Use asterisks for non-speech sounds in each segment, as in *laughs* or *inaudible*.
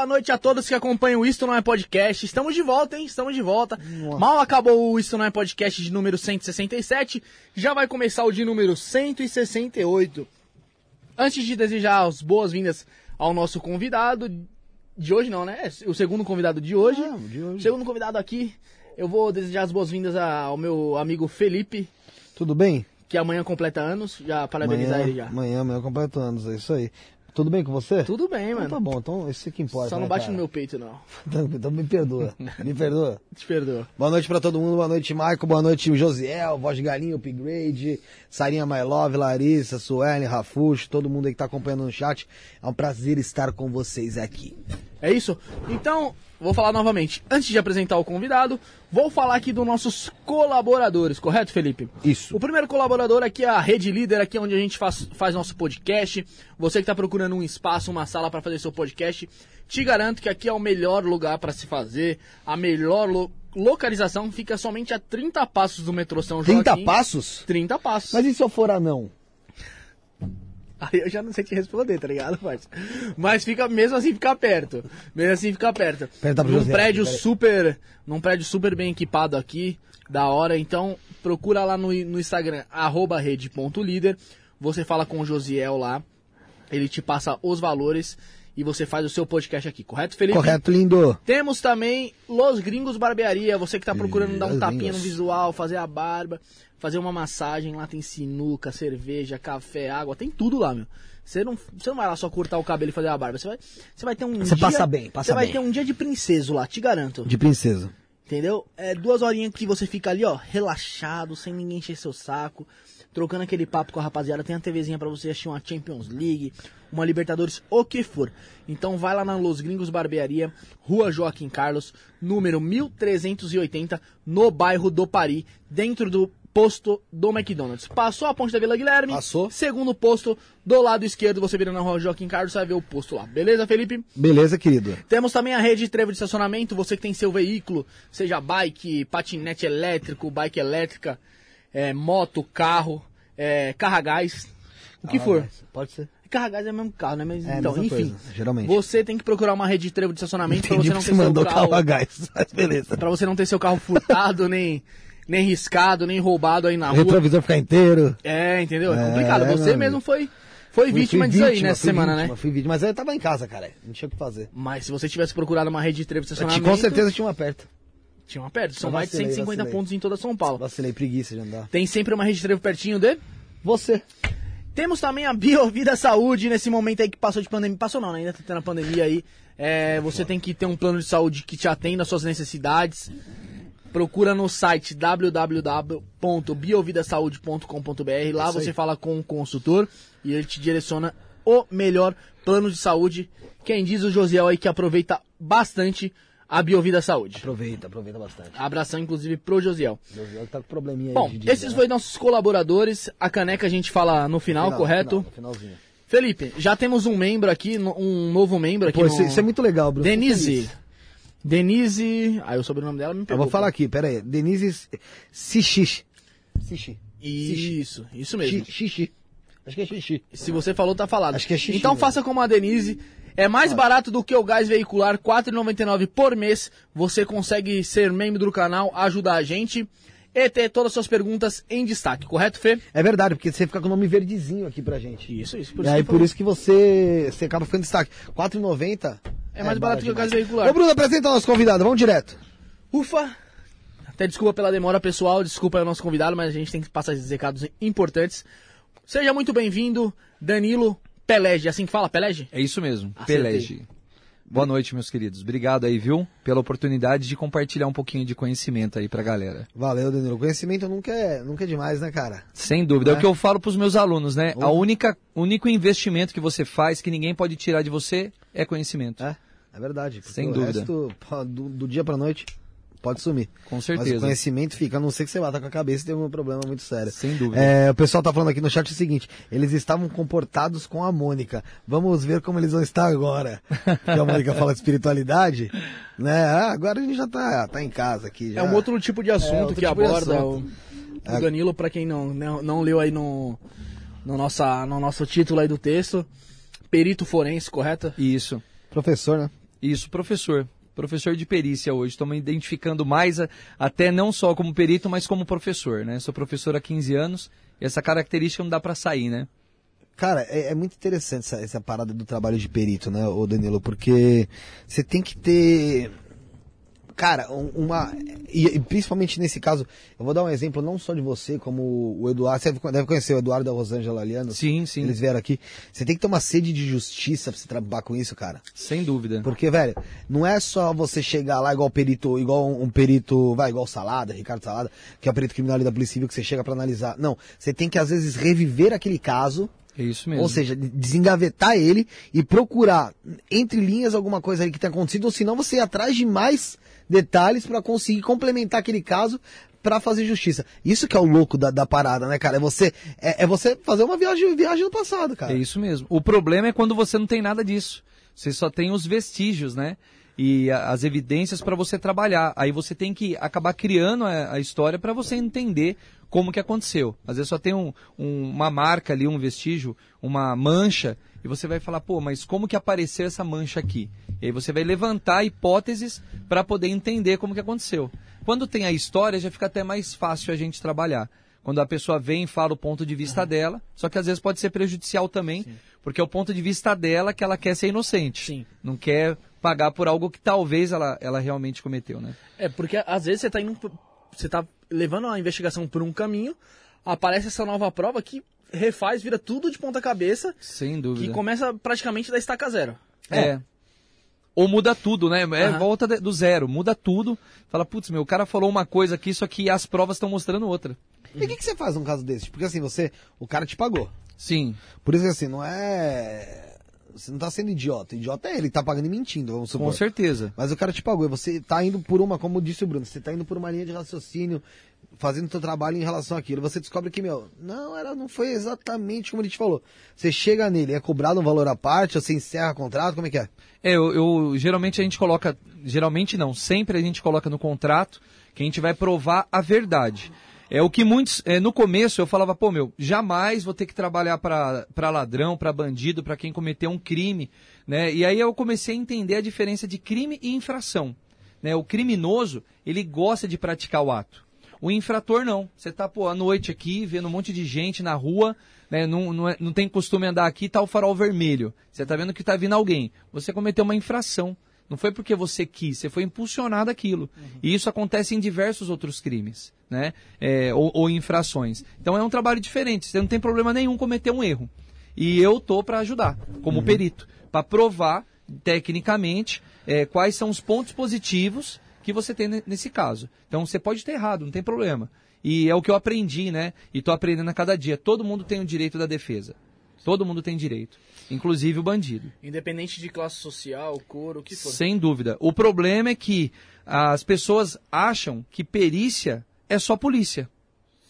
Boa noite a todos que acompanham o Isto Não É Podcast. Estamos de volta, hein? Estamos de volta. Mal acabou o Isto Não É Podcast de número 167, já vai começar o de número 168. Antes de desejar as boas-vindas ao nosso convidado de hoje, não, né? O segundo convidado de hoje. Ah, de hoje. Segundo convidado aqui, eu vou desejar as boas-vindas ao meu amigo Felipe, Tudo bem? que amanhã completa anos. Já parabenizar Amanhã, ele já. amanhã, amanhã eu completo anos, é isso aí. Tudo bem com você? Tudo bem, Então mano. tá bom, então isso que importa. Só não né, bate cara? no meu peito, não. *laughs* Então, então me perdoa, *laughs* me perdoa. Te perdoa. Boa noite pra todo mundo, boa noite Marco, boa noite Josiel, Voz de Galinha, Upgrade, Sarinha My Love, Larissa, Suelen, Rafuxo, todo mundo aí que tá acompanhando no chat. É um prazer estar com vocês aqui. É isso? Então, vou falar novamente. Antes de apresentar o convidado, vou falar aqui dos nossos colaboradores, correto, Felipe? Isso. O primeiro colaborador aqui é a Rede Líder, aqui onde a gente faz, faz nosso podcast. Você que está procurando um espaço, uma sala para fazer seu podcast, te garanto que aqui é o melhor lugar para se fazer, a melhor lo- localização fica somente a 30 passos do metrô São Joaquim. 30 passos? 30 passos. Mas e se eu for anão? Aí eu já não sei te responder, tá ligado, parça? Mas fica, mesmo assim fica perto. Mesmo assim fica perto. Pergunta num José, prédio peraí. super. Num prédio super bem equipado aqui, da hora. Então, procura lá no, no Instagram, arroba rede.líder. Você fala com o Josiel lá. Ele te passa os valores e você faz o seu podcast aqui, correto, Felipe? Correto, lindo. Temos também Los Gringos Barbearia. Você que tá procurando dar um tapinha no Gringos. visual, fazer a barba, fazer uma massagem. Lá tem sinuca, cerveja, café, água, tem tudo lá, meu. Você não, você não vai lá só cortar o cabelo e fazer a barba. Você vai, você vai ter um Você dia, passa bem, passa Você vai bem. ter um dia de princeso lá, te garanto. De princesa. Entendeu? É duas horinhas que você fica ali, ó, relaxado, sem ninguém encher seu saco, trocando aquele papo com a rapaziada. Tem a TVzinha pra você assistir uma Champions League, uma Libertadores, o que for. Então vai lá na Los Gringos Barbearia, Rua Joaquim Carlos, número 1380, no bairro do Pari, dentro do posto do McDonald's. Passou a ponte da Vila Guilherme. Passou. Segundo posto, do lado esquerdo, você vira na Rua Joaquim Carlos, você vai ver o posto lá. Beleza, Felipe? Beleza, querido? Temos também a rede de trevo de estacionamento. Você que tem seu veículo, seja bike, patinete elétrico, bike elétrica, é, moto, carro, é, carro a gás, o que Ah, for. Pode ser. Carro a gás é o mesmo carro, né? Mas É então, enfim. coisa, geralmente. Você tem que procurar uma rede de trevo de estacionamento pra Entendi você não ter seu mandou carro, carro a gás, *laughs* mas beleza. pra você não ter seu carro furtado, *laughs* nem, nem riscado, nem roubado aí na O rua. retrovisor ficar inteiro. É, entendeu? É É, complicado. meu Você mesmo foi, foi vítima disso aí nessa fui semana, vítima, né? Fui vítima, mas eu tava em casa, cara. Não tinha o que fazer. Mas se você tivesse procurado uma rede de trevo estacionamento... Com certeza tinha uma perto. Tinha uma perto. São Eu mais de vacilei, 150 vacilei. pontos em toda São Paulo. Vacilei, preguiça de andar. Tem sempre uma rede de trevo pertinho de. Você. Temos também a Biovida Saúde nesse momento aí que passou de pandemia. Passou não, né? ainda tá tendo a pandemia aí. É, você tem que ter um plano de saúde que te atenda às suas necessidades. Procura no site www.biovidasaude.com.br. Lá você fala com o consultor e ele te direciona o melhor plano de saúde. Quem diz o Josiel aí que aproveita bastante a Biovida Saúde. Aproveita, aproveita bastante. Abração, inclusive, pro Josiel. Deus tá com probleminha aí Bom, dia, esses né? foram nossos colaboradores. A caneca a gente fala no final, Final, correto? final, finalzinho. Felipe, já temos um membro aqui, no- um novo membro aqui. Pô, no... isso, é muito legal, Bruno. Fico Denise. Denise. Aí o sobrenome dela me Eu pegou. vou falar aqui, pera aí. Denise Xixi. Xixi. Isso, isso mesmo. Xi- Xixi. Acho que é xixi. Se você falou, tá falado. Acho que é xixi Então faça como a Denise. É mais barato do que o gás veicular, R$ 4,99 por mês. Você consegue ser membro do canal, ajudar a gente e ter todas as suas perguntas em destaque, correto, Fê? É verdade, porque você fica com o nome verdezinho aqui pra gente. Isso, isso. Por e isso aí que por isso que você, você acaba ficando em destaque. R$4,90 É mais barato que o gás veicular. Ô Bruno, apresenta o nosso convidado, vamos direto. Ufa! Até desculpa pela demora, pessoal. Desculpa aí o nosso convidado, mas a gente tem que passar esses recados importantes. Seja muito bem-vindo, Danilo Pelege. Assim que fala, Pelege? É isso mesmo, Acertei. Pelege. Boa noite, meus queridos. Obrigado aí, viu, pela oportunidade de compartilhar um pouquinho de conhecimento aí pra galera. Valeu, Danilo. Conhecimento nunca é, nunca é demais, né, cara? Sem dúvida, é, É. o que eu falo pros meus alunos, né? Uhum. única, único investimento que você faz que ninguém pode tirar de você é conhecimento. É, é verdade. Sem o dúvida. resto, do, do dia pra noite, pode sumir. Com Mas o certeza. conhecimento fica, a não ser que você bata com a cabeça e tem algum problema muito sério. Sem dúvida. É, o pessoal tá falando aqui no chat o seguinte: eles estavam comportados com a Mônica. Vamos ver como eles vão estar agora. *laughs* Porque a Mônica fala de espiritualidade, né? Ah, agora a gente já tá, tá em casa aqui. Já. É um outro tipo de assunto outro que tipo aborda assunto. o, o Danilo, pra quem não, não, não leu aí no, no, nossa, no nosso título aí do texto. Perito forense, correto? Isso. Professor, né? Isso, professor. Professor de perícia hoje. Estou me identificando mais, a, até não só como perito, mas como professor, né? Sou professor há 15 anos e essa característica não dá para sair, né? Cara, é, é muito interessante essa, essa, parada do trabalho de perito, né, o Danilo? Porque você tem que ter. Cara, uma. E, principalmente nesse caso, eu vou dar um exemplo não só de você, como o Eduardo. Você deve conhecer o Eduardo da Rosângela Aliano. Sim, sim. Eles vieram aqui. Você tem que ter uma sede de justiça pra você trabalhar com isso, cara. Sem dúvida. Porque, velho, não é só você chegar lá igual perito, igual um, perito, vai, igual Salada, Ricardo Salada, que é o perito criminal ali da Polícia Civil, que você chega para analisar. Não, você tem que às vezes reviver aquele caso é isso mesmo. Ou seja, desengavetar ele e procurar entre linhas alguma coisa aí que tenha acontecido, ou senão você ir atrás de mais detalhes para conseguir complementar aquele caso para fazer justiça. Isso que é o louco da, da parada, né, cara? É você, é, é, você fazer uma viagem, viagem no passado, cara. É isso mesmo. O problema é quando você não tem nada disso. Você só tem os vestígios, né? E a, as evidências para você trabalhar. Aí você tem que acabar criando a, a história para você entender como que aconteceu. Às vezes só tem um, um, uma marca ali, um vestígio, uma mancha, e você vai falar, pô, mas como que apareceu essa mancha aqui? E aí você vai levantar hipóteses para poder entender como que aconteceu. Quando tem a história, já fica até mais fácil a gente trabalhar. Quando a pessoa vem e fala o ponto de vista uhum. dela, só que às vezes pode ser prejudicial também, Sim. porque é o ponto de vista dela que ela quer ser inocente. Sim. Não quer pagar por algo que talvez ela, ela realmente cometeu, né? É, porque às vezes você está indo. Você tá levando a investigação por um caminho, aparece essa nova prova que refaz, vira tudo de ponta cabeça. Sem dúvida. Que começa praticamente da estaca zero. É. é. Ou muda tudo, né? É uhum. volta do zero, muda tudo. Fala, putz, meu, o cara falou uma coisa aqui, só que as provas estão mostrando outra. E o que, que você faz num caso desse? Porque assim, você. O cara te pagou. Sim. Por isso que assim, não é. Você não tá sendo idiota. Idiota é ele, que tá pagando e mentindo, vamos supor. Com certeza. Mas o cara te pagou. Você tá indo por uma, como disse o Bruno, você tá indo por uma linha de raciocínio, fazendo seu trabalho em relação àquilo. Você descobre que, meu, não, era, não foi exatamente como ele te falou. Você chega nele, é cobrado um valor à parte, você encerra o contrato, como é que é? É, eu, eu geralmente a gente coloca, geralmente não, sempre a gente coloca no contrato que a gente vai provar a verdade. É o que muitos, é, no começo eu falava, pô, meu, jamais vou ter que trabalhar para ladrão, para bandido, para quem cometeu um crime, né? E aí eu comecei a entender a diferença de crime e infração. Né? O criminoso, ele gosta de praticar o ato. O infrator não. Você tá, pô, à noite aqui, vendo um monte de gente na rua, né? Não, não, é, não tem costume andar aqui, tá o farol vermelho. Você tá vendo que tá vindo alguém. Você cometeu uma infração. Não foi porque você quis, você foi impulsionado aquilo. Uhum. E isso acontece em diversos outros crimes, né? É, ou, ou, infrações. Então é um trabalho diferente. Você não tem problema nenhum cometer um erro. E eu tô para ajudar, como uhum. perito, para provar tecnicamente é, quais são os pontos positivos que você tem nesse caso. Então você pode ter errado, não tem problema. E é o que eu aprendi, né? E estou aprendendo a cada dia. Todo mundo tem o direito da defesa. Todo mundo tem direito, inclusive o bandido. Independente de classe social, cor, o que for. Sem dúvida. O problema é que as pessoas acham que perícia é só polícia.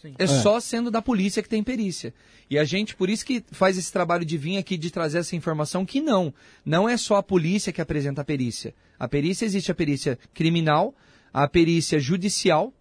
Sim. É, é, só sendo da polícia que tem perícia. E a gente, por isso que faz esse trabalho de vir aqui de trazer essa informação que não. Não é só a polícia que apresenta a perícia. A perícia existe a perícia criminal, a perícia judicial,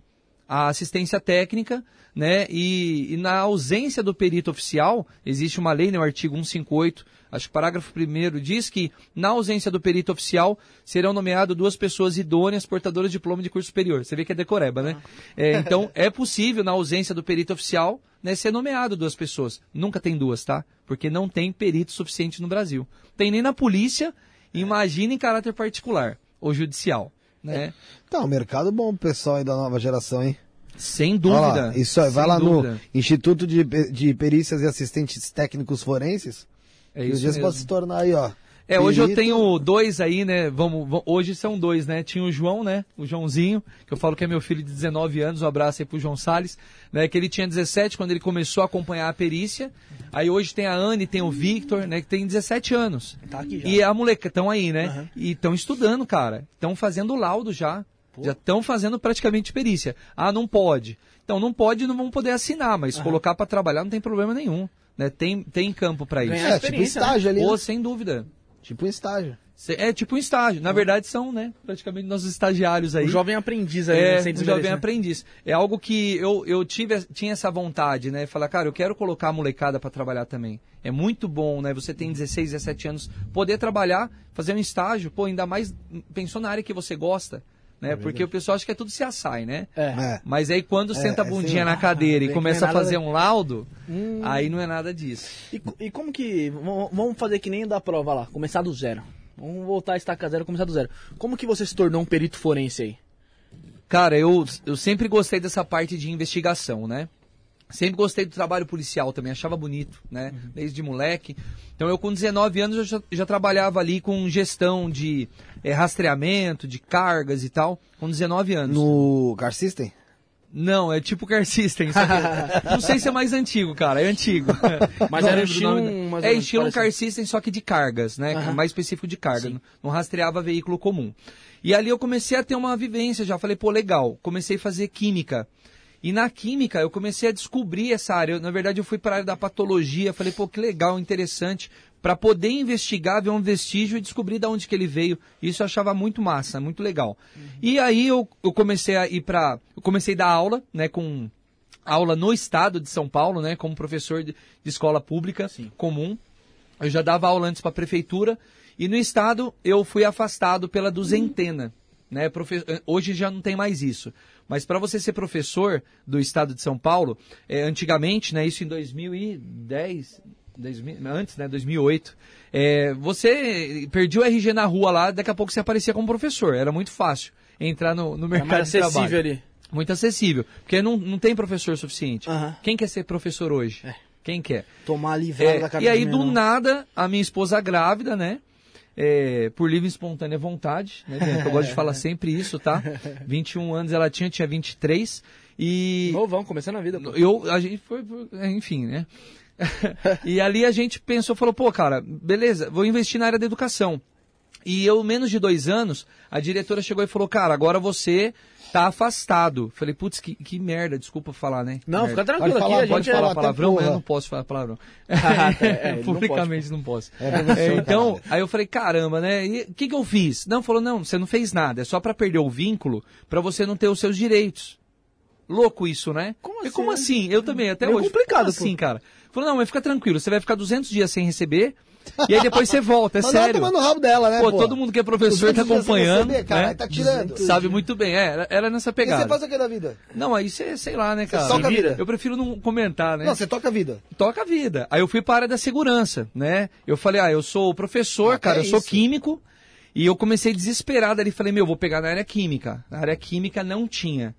a assistência técnica, né? E, e, na ausência do perito oficial, existe uma lei, no né, artigo 158, acho que o parágrafo 1 diz que, na ausência do perito oficial, serão nomeadas duas pessoas idôneas portadoras de diploma de curso superior. Você vê que é decoreba, né? É, então, *laughs* é possível, na ausência do perito oficial, né, ser nomeado duas pessoas. Nunca tem duas, tá? Porque não tem perito suficiente no Brasil. Tem nem na polícia, imagina em caráter particular ou judicial. Né? Então, mercado bom pro pessoal aí da nova geração, hein? Sem dúvida. Lá, isso aí, vai lá dúvida. no Instituto de, de Perícias e Assistentes Técnicos Forenses. É isso. E os dias pode se tornar aí, ó. É, hoje eu tenho dois aí, né? Vamos, vamos, hoje são dois, né? Tinha o João, né? O Joãozinho, que eu falo que é meu filho de 19 anos, um abraço aí pro João Salles, né? Que ele tinha 17 quando ele começou a acompanhar a perícia. Aí hoje tem a Anne, tem o Victor, né? Que tem 17 anos. Tá aqui já. E a moleca, estão aí, né? Uhum. E estão estudando, cara. Estão fazendo laudo já. Pô. Já estão fazendo praticamente perícia. Ah, não pode. Então não pode, não vão poder assinar, mas uhum. colocar para trabalhar não tem problema nenhum. Né? Tem, tem campo para isso. É, tipo estágio ali. Pô, né? sem dúvida. Tipo um estágio. É tipo um estágio. Na verdade, são, né, praticamente nossos estagiários aí. O jovem aprendiz aí, É, né, desmerecer, jovem né? aprendiz. É algo que eu, eu tive, tinha essa vontade, né? Falar, cara, eu quero colocar a molecada para trabalhar também. É muito bom, né? Você tem 16, 17 anos, poder trabalhar, fazer um estágio, pô, ainda mais pensou na área que você gosta, né? Porque o pessoal acha que é tudo se assai, né? É. É. Mas aí quando senta a é, bundinha sim. na cadeira e começa é a nada- fazer um laudo, Hum. aí não é nada disso. E, e como que. Vamos fazer que nem da prova lá, começar do zero. Vamos voltar a estaca zero, começar do zero. Como que você se tornou um perito forense aí? Cara, eu, eu sempre gostei dessa parte de investigação, né? Sempre gostei do trabalho policial também, achava bonito, né? Desde moleque. Então eu com 19 anos já, já trabalhava ali com gestão de eh, rastreamento, de cargas e tal, com 19 anos. No Car System? Não, é tipo Car System, *laughs* não sei se é mais antigo, cara, é antigo. *laughs* Mas Não era do estilo um- É estilo parecido. Car System, só que de cargas, né? Aham. Mais específico de carga, não, não rastreava veículo comum. E ali eu comecei a ter uma vivência já, falei, pô, legal, comecei a fazer química. E na química eu comecei a descobrir essa área. Eu, na verdade, eu fui para a área da patologia, falei, pô, que legal, interessante, para poder investigar, ver um vestígio e descobrir de onde que ele veio. Isso eu achava muito massa, muito legal. E aí eu, eu comecei a ir para, eu comecei a dar aula, né, com aula no estado de São Paulo, né, como professor de, de escola pública comum. Eu já dava aula antes para a prefeitura e no estado eu fui afastado pela duzentena. Né, profe- Hoje já não tem mais isso. Mas para você ser professor do estado de São Paulo, é, antigamente, né, isso em 2010, 2000, antes, né, 2008, é, você perdia o RG na rua lá, daqui a pouco você aparecia como professor. Era muito fácil entrar no, no mercado mais de trabalho. acessível ali. Muito acessível. Porque não, não tem professor suficiente. Aham. Quem quer ser professor hoje? É. Quem quer? Tomar livrada É, da cabeça e aí, do menor. nada, a minha esposa grávida, né? É, por livre e espontânea vontade, né? Bianca? Eu gosto de falar *laughs* sempre isso, tá? 21 anos ela tinha, tinha 23. E Novão, começando a vida. pô. eu, a gente foi, enfim, né? *laughs* e ali a gente pensou, falou, pô, cara, beleza, vou investir na área da educação. E eu, menos de dois anos, a diretora chegou e falou, cara, agora você tá afastado. Falei, putz, que, que merda, desculpa falar, né? Não, Merda. fica tranquilo Pode falar, a Pode gente falar palavrão, mas eu não posso falar palavrão. Ah, *laughs* é, é, ele não *laughs* Publicamente não, posso. É professor, então, aí eu falei, caramba, né? E o que, que eu fiz? Não, falou, não, você não fez nada. É só pra perder o vínculo, pra você não ter os seus direitos. Louco isso, né? Como E assim, como assim? Eu também, até Meio hoje. complicado, assim, cara? Falou, não, mas fica tranquilo, você vai ficar 200 dias sem receber, e aí depois você volta, é Mas ela sério. tomando o rabo dela, né, Pô, pô? todo mundo que é professor tá 200 dias sem acompanhando, receber, cara, né? tá tirando. Sabe muito bem, é, era, era nessa E pegada. você faz o que da vida? Não, aí você, sei lá, né, cara? toca a vida. Eu prefiro não comentar, né? Não, você toca a vida. toca a vida. Aí eu fui para a área da segurança, né? Eu falei, ah, eu sou professor, Ah, cara, é eu sou isso. químico. E eu comecei desesperado ali, falei, meu, vou pegar na área química. Na área química não tinha.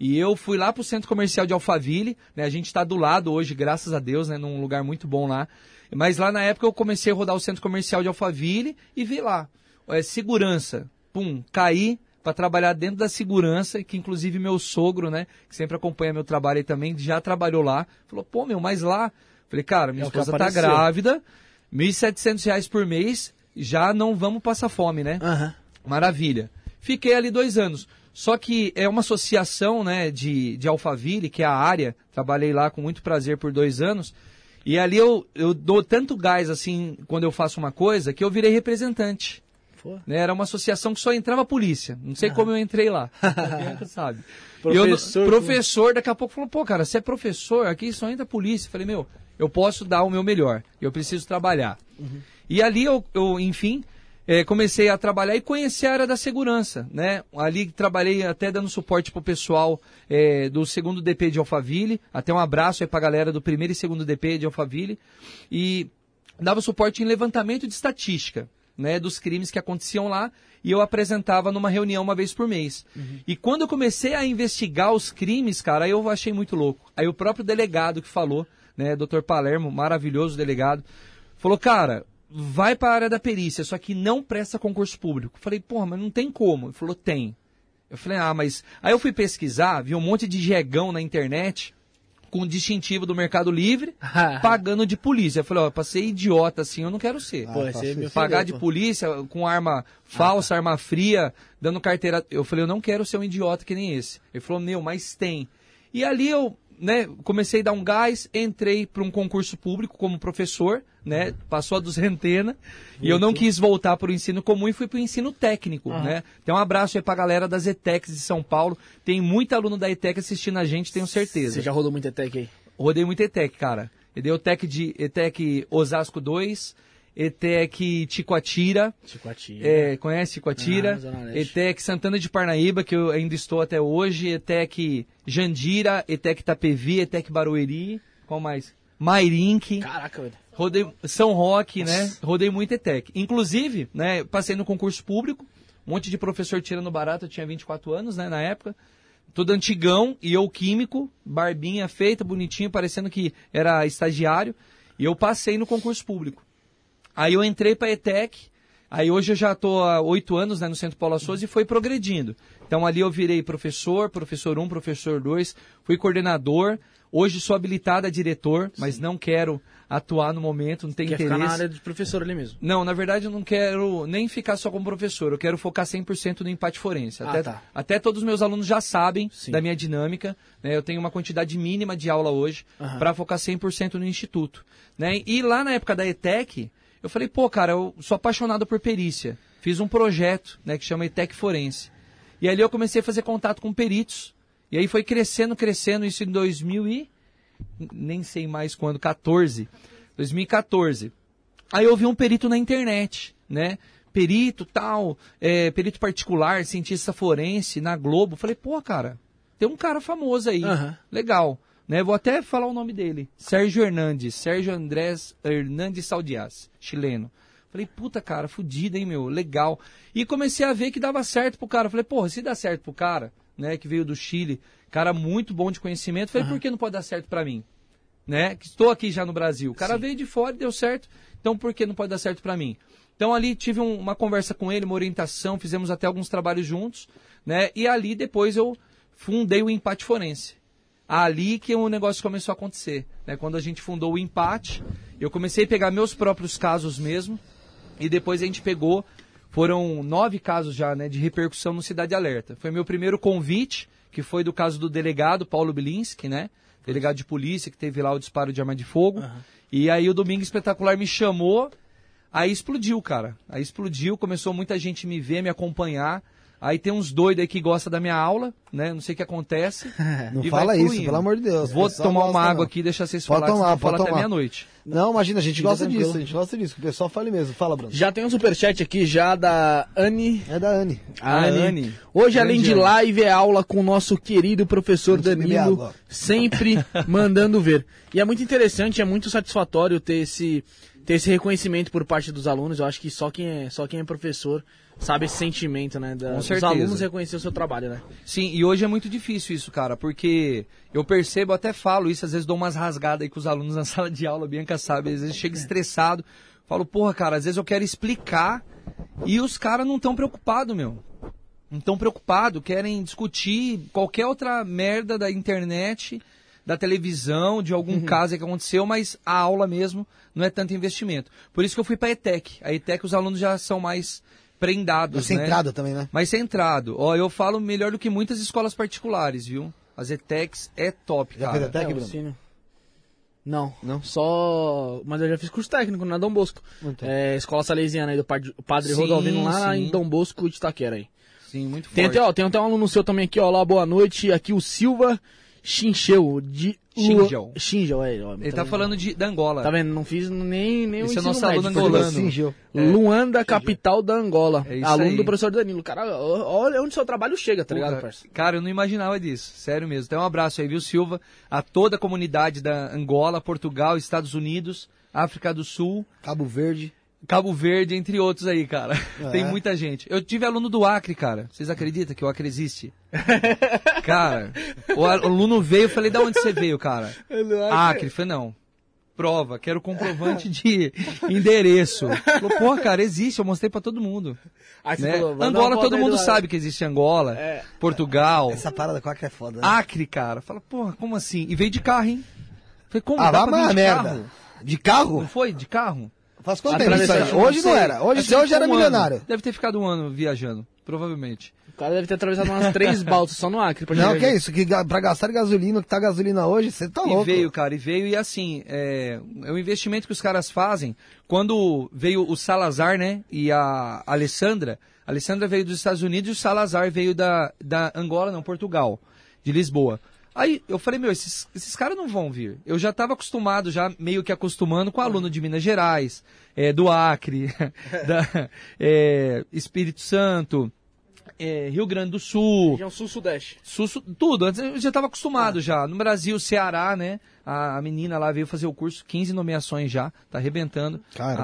E eu fui lá pro centro comercial de Alphaville, né? A gente tá do lado hoje, graças a Deus, né? Num lugar muito bom lá. Mas lá na época eu comecei a rodar o centro comercial de Alphaville e vi lá. É, segurança. Pum, caí para trabalhar dentro da segurança, que inclusive meu sogro, né? Que sempre acompanha meu trabalho aí também, já trabalhou lá. Falou, pô, meu, mas lá... Falei, cara, minha É esposa tá apareceu. grávida, 1.700 reais por mês, já não vamos passar fome, né? Aham. Maravilha. Fiquei ali dois anos. Só que é uma associação né, de, de Alphaville, que é a área. Trabalhei lá com muito prazer por dois anos. E ali eu, eu dou tanto gás assim quando eu faço uma coisa que eu virei representante. Né? Era uma associação que só entrava polícia. Não sei como eu entrei lá. *laughs* Sabe. Professor, eu, professor, daqui a pouco falou, pô, cara, você é professor, aqui só entra polícia. Eu falei, meu, eu posso dar o meu melhor. Eu preciso trabalhar. E ali eu, eu enfim, eh, comecei a trabalhar e conhecer a área da segurança, né? Ali trabalhei até dando suporte pro pessoal eh, do segundo DP de Alphaville. Até um abraço aí pra galera do primeiro e segundo DP de Alphaville. E dava suporte em levantamento de estatística, né, dos crimes que aconteciam lá, e eu apresentava numa reunião uma vez por mês. E quando eu comecei a investigar os crimes, cara, aí eu achei muito louco. Aí o próprio delegado que falou, né, Dr. Palermo, maravilhoso delegado, falou, cara, vai para a área da perícia, só que não presta concurso público. Eu falei, porra, mas não tem como. Ele falou, tem. Eu falei, ah, mas. Aí eu fui pesquisar, vi um monte de jegão na internet com distintivo do Mercado Livre, *laughs* pagando de polícia. Eu falei, ó, pra ser idiota assim, eu não quero ser. Pô, Ah, aí faço me isso. Pagar de pô. polícia com arma falsa, arma fria, dando carteira. Eu falei, eu não quero ser um idiota que nem esse. Ele falou, meu, mas tem. E ali eu né, comecei a dar um gás, entrei para um concurso público como professor, né, passou a duzentena, e eu não quis voltar para o ensino comum e fui para o ensino técnico, né. Então um abraço aí para a galera das ETECs de São Paulo, tem muito aluno da ETEC assistindo a gente, tenho certeza. Você já rodou muito ETEC aí? Rodei muito ETEC, cara. Eu dei ETEC de ETEC Osasco 2, ETEC Ticoatira, Ticoatira. é, conhece Ticoatira? Ah. ETEC Santana de Parnaíba, que eu ainda estou até hoje, ETEC Jandira, ETEC Tapevi, ETEC Barueri, qual mais? Mairink, Caraca, velho. Rodei São Roque, né? Rodei muito ETEC. Inclusive, né, passei no concurso público, um monte de professor tirando barato, eu tinha 24 anos, né, na época. Todo antigão e eu químico, barbinha feita, bonitinho, parecendo que era estagiário, e eu passei no concurso público. Aí eu entrei para ETEC, aí hoje eu já estou há oito anos né, no Centro Paulo Souza e foi progredindo. Então ali eu virei professor, professor 1, um, professor 2, fui coordenador, hoje sou habilitado a diretor, mas não quero atuar no momento, não tenho Quer ficar interesse. na área de professor ali mesmo. Não, na verdade eu não quero nem ficar só como professor, eu quero focar 100% no empate forense. Ah, Até, tá. até todos os meus alunos já sabem Sim. da minha dinâmica, né? eu tenho uma quantidade mínima de aula hoje para focar 100% no instituto. Né? E lá na época da ETEC, eu falei, pô cara, eu sou apaixonado por perícia, fiz um projeto né, que chama ETEC Forense. E ali eu comecei a fazer contato com peritos, e aí foi crescendo, crescendo, isso em 2000 e... nem sei mais quando, 14, 2014. Aí eu vi um perito na internet, né? Perito tal, é, perito particular, cientista forense, na Globo. Falei, pô, cara, tem um cara famoso aí, Aham. legal. Né? Vou até falar o nome dele. Sérgio Hernandes, Sérgio Andrés Hernandes Saldias, chileno. Falei, puta, cara, fudido, hein, meu, legal. E comecei a ver que dava certo pro cara. Falei, porra, se dá certo pro cara, né, que veio do Chile, cara muito bom de conhecimento, falei, por que não pode dar certo pra mim? né? Que estou aqui já no Brasil. O cara veio de fora e deu certo. Então por que não pode dar certo para mim? Então ali tive um- uma conversa com ele, uma orientação, fizemos até alguns trabalhos juntos, né? E ali depois eu fundei o Empate Forense. Ali que o negócio começou a acontecer, né? Quando a gente fundou o Empate, eu comecei a pegar meus próprios casos mesmo, e depois a gente pegou, foram nove casos já, né, de repercussão no Cidade Alerta. Foi meu primeiro convite, que foi do caso do delegado Paulo Bilinski, né? Delegado de polícia que teve lá o disparo de arma de fogo. E aí o Domingo Espetacular me chamou, aí explodiu, cara. Aí explodiu, começou muita gente me ver, me acompanhar. Aí tem uns doidos aí que gostam da minha aula, né? Não sei o que acontece. *laughs* Não E fala vai isso, fluindo. pelo amor de Deus. Vou pessoal tomar uma água não. aqui e deixar vocês Pode falarem, tomar, pode falo até tomar. meia-noite. Não, imagina, a gente Fica gosta tranquilo. disso, a gente gosta disso, que o pessoal fale mesmo. Fala, Bruno. Já tem um superchat aqui já da Anne. É da Anne. A Ah, Anne. Anne. Hoje, além Grande de Anne. live, é aula com o nosso querido professor Danilo, água. sempre *laughs* mandando ver. E é muito interessante, é muito satisfatório ter esse, ter esse reconhecimento por parte dos alunos. Eu acho que só quem é, só quem é professor sabe esse sentimento, né? Da, Com dos certeza. alunos reconhecer o seu trabalho, né? Sim, e hoje é muito difícil isso, cara, porque eu percebo, até falo isso, às vezes dou umas rasgadas aí com os alunos *laughs* na sala de aula, a Bianca sabe, às vezes chega estressado, falo, porra, cara, às vezes eu quero explicar e os caras não estão preocupados, meu. Não estão preocupados, querem discutir qualquer outra merda da internet, da televisão, de algum caso aí que aconteceu, mas a aula mesmo não é tanto investimento. Por isso que eu fui pra ETEC. A ETEC os alunos já são mais prendados, Você né? entrada também, né? mais centrado. Ó, eu falo melhor do que muitas escolas particulares, viu? As ETECs é top, Já cara. fez ETEC, É, Bruno? ensino. Não, Não? Só. Mas eu já fiz curso técnico na Dom Bosco. Então. É, escola salesiana aí do padre, padre Sim, Rodolvino lá sim. em Dom Bosco de Itaquera aí. Sim, muito Tem forte. até, ó, tem até um aluno seu também aqui, ó. Lá, boa noite. Aqui o Silva Chincheu. De. Xingel, é. Ó, Ele tá falando de, da Angola. Tá vendo? Não fiz nem, nem Esse é o ensino nosso aluno médio, angolano. Singeu. Luanda, capital da Angola. É isso aluno aí. do professor Danilo. Cara, olha onde seu trabalho chega, tá ligado, parceiro? Cara, eu não imaginava disso. Sério mesmo. Então um abraço aí, viu, Silva? A toda a comunidade da Angola, Portugal, Estados Unidos, África do Sul, Cabo Verde. Cabo Verde, entre outros aí, cara. É. Tem muita gente. Eu tive aluno do Acre, cara. Vocês acreditam que o Acre existe? *laughs* cara, o aluno veio, eu falei, da onde você veio, cara? *laughs* Acre. Falei, não. Prova, quero comprovante de *laughs* endereço. Falou, porra, cara, existe, eu mostrei pra todo mundo. Aí Né? falou, Angola, todo mundo do- sabe que existe Angola, É. Portugal, Essa parada com a Acre é foda, né? Acre, cara. Fala, porra, como assim? E veio de carro, hein? Falei, como? Ah, Dá vai pra vir de merda. carro? De Não carro? foi? De carro? Faz quanto tempo isso aí? Hoje não era. Hoje, que hoje era ficou um milionário. ano. Deve ter ficado um ano viajando, provavelmente. cara deve ter atravessado umas três *laughs* balsas só no Acre. Pra Não, que é isso? Que pra gastar gasolina, o que tá gasolina hoje, você tá E louco. veio, cara, e veio, e assim, é, é o investimento que os caras fazem. Quando veio o Salazar, né, e a Alessandra, a Alessandra veio dos Estados Unidos e o Salazar veio da, da Angola, não, Portugal, de Lisboa. Aí eu falei, meu, esses, esses caras não vão vir. Eu já estava acostumado, já meio que acostumando com aluno de Minas Gerais, é, do Acre, *laughs* da, é, Espírito Santo, é, Rio Grande do Sul, Região sul-sudeste. Sul, tudo, antes eu já estava acostumado já. No Brasil, Ceará, né? A, a menina lá veio fazer o curso, 15 nomeações já, tá arrebentando. Caraca.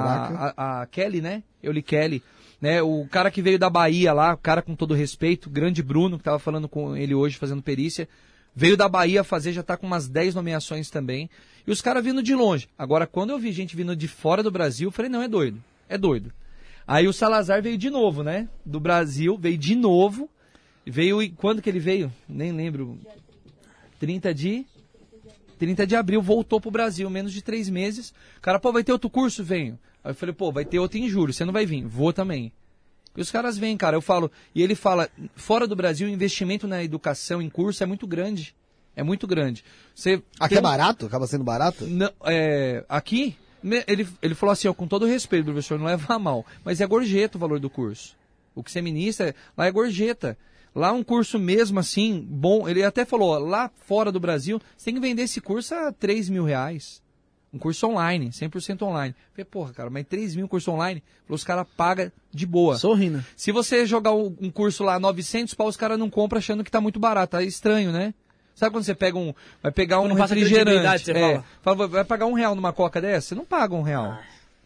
A, a- a Kelly, né? Eu li Kelly. Né, o cara que veio da Bahia lá, o cara com todo respeito, grande Bruno, que tava falando com ele hoje, fazendo perícia, veio da Bahia fazer, já tá com umas 10 nomeações também. E os caras vindo de longe. Agora, quando eu vi gente vindo de fora do Brasil, eu falei, não, é doido. É doido. Aí o Salazar veio de novo, né? Do Brasil, veio de novo. Veio e quando que ele veio? Nem lembro. 30 de 30 de abril voltou pro Brasil, menos de três meses. O cara, pô, vai ter outro curso? Venho. Aí eu falei, pô, vai ter outro em julho, você não vai vir? Vou também. E os caras vêm, cara. Eu falo, e ele fala, fora do Brasil, o investimento na educação em curso é muito grande. É muito grande. Você Aqui tem é barato? Acaba sendo barato? não, é, aqui, ele, ele falou assim, ó, com todo respeito, professor, não leva a mal, mas é gorjeta o valor do curso. O que você ministra, lá é gorjeta. Lá um curso mesmo assim, bom, ele até falou, ó, lá fora do Brasil, você tem que vender esse curso a 3 mil reais. Um curso online, 100% online. Eu Falei, porra, cara, mas 3 mil curso online? Falou, os caras pagam de boa. Sorrindo. Se você jogar um um curso lá 900 pau, os caras não compram achando que tá muito barato. É estranho, né? Sabe quando você pega um, vai pegar um Quando passa refrigerante? você é, fala. fala, vai pagar um real numa coca dessa? Você não paga um real.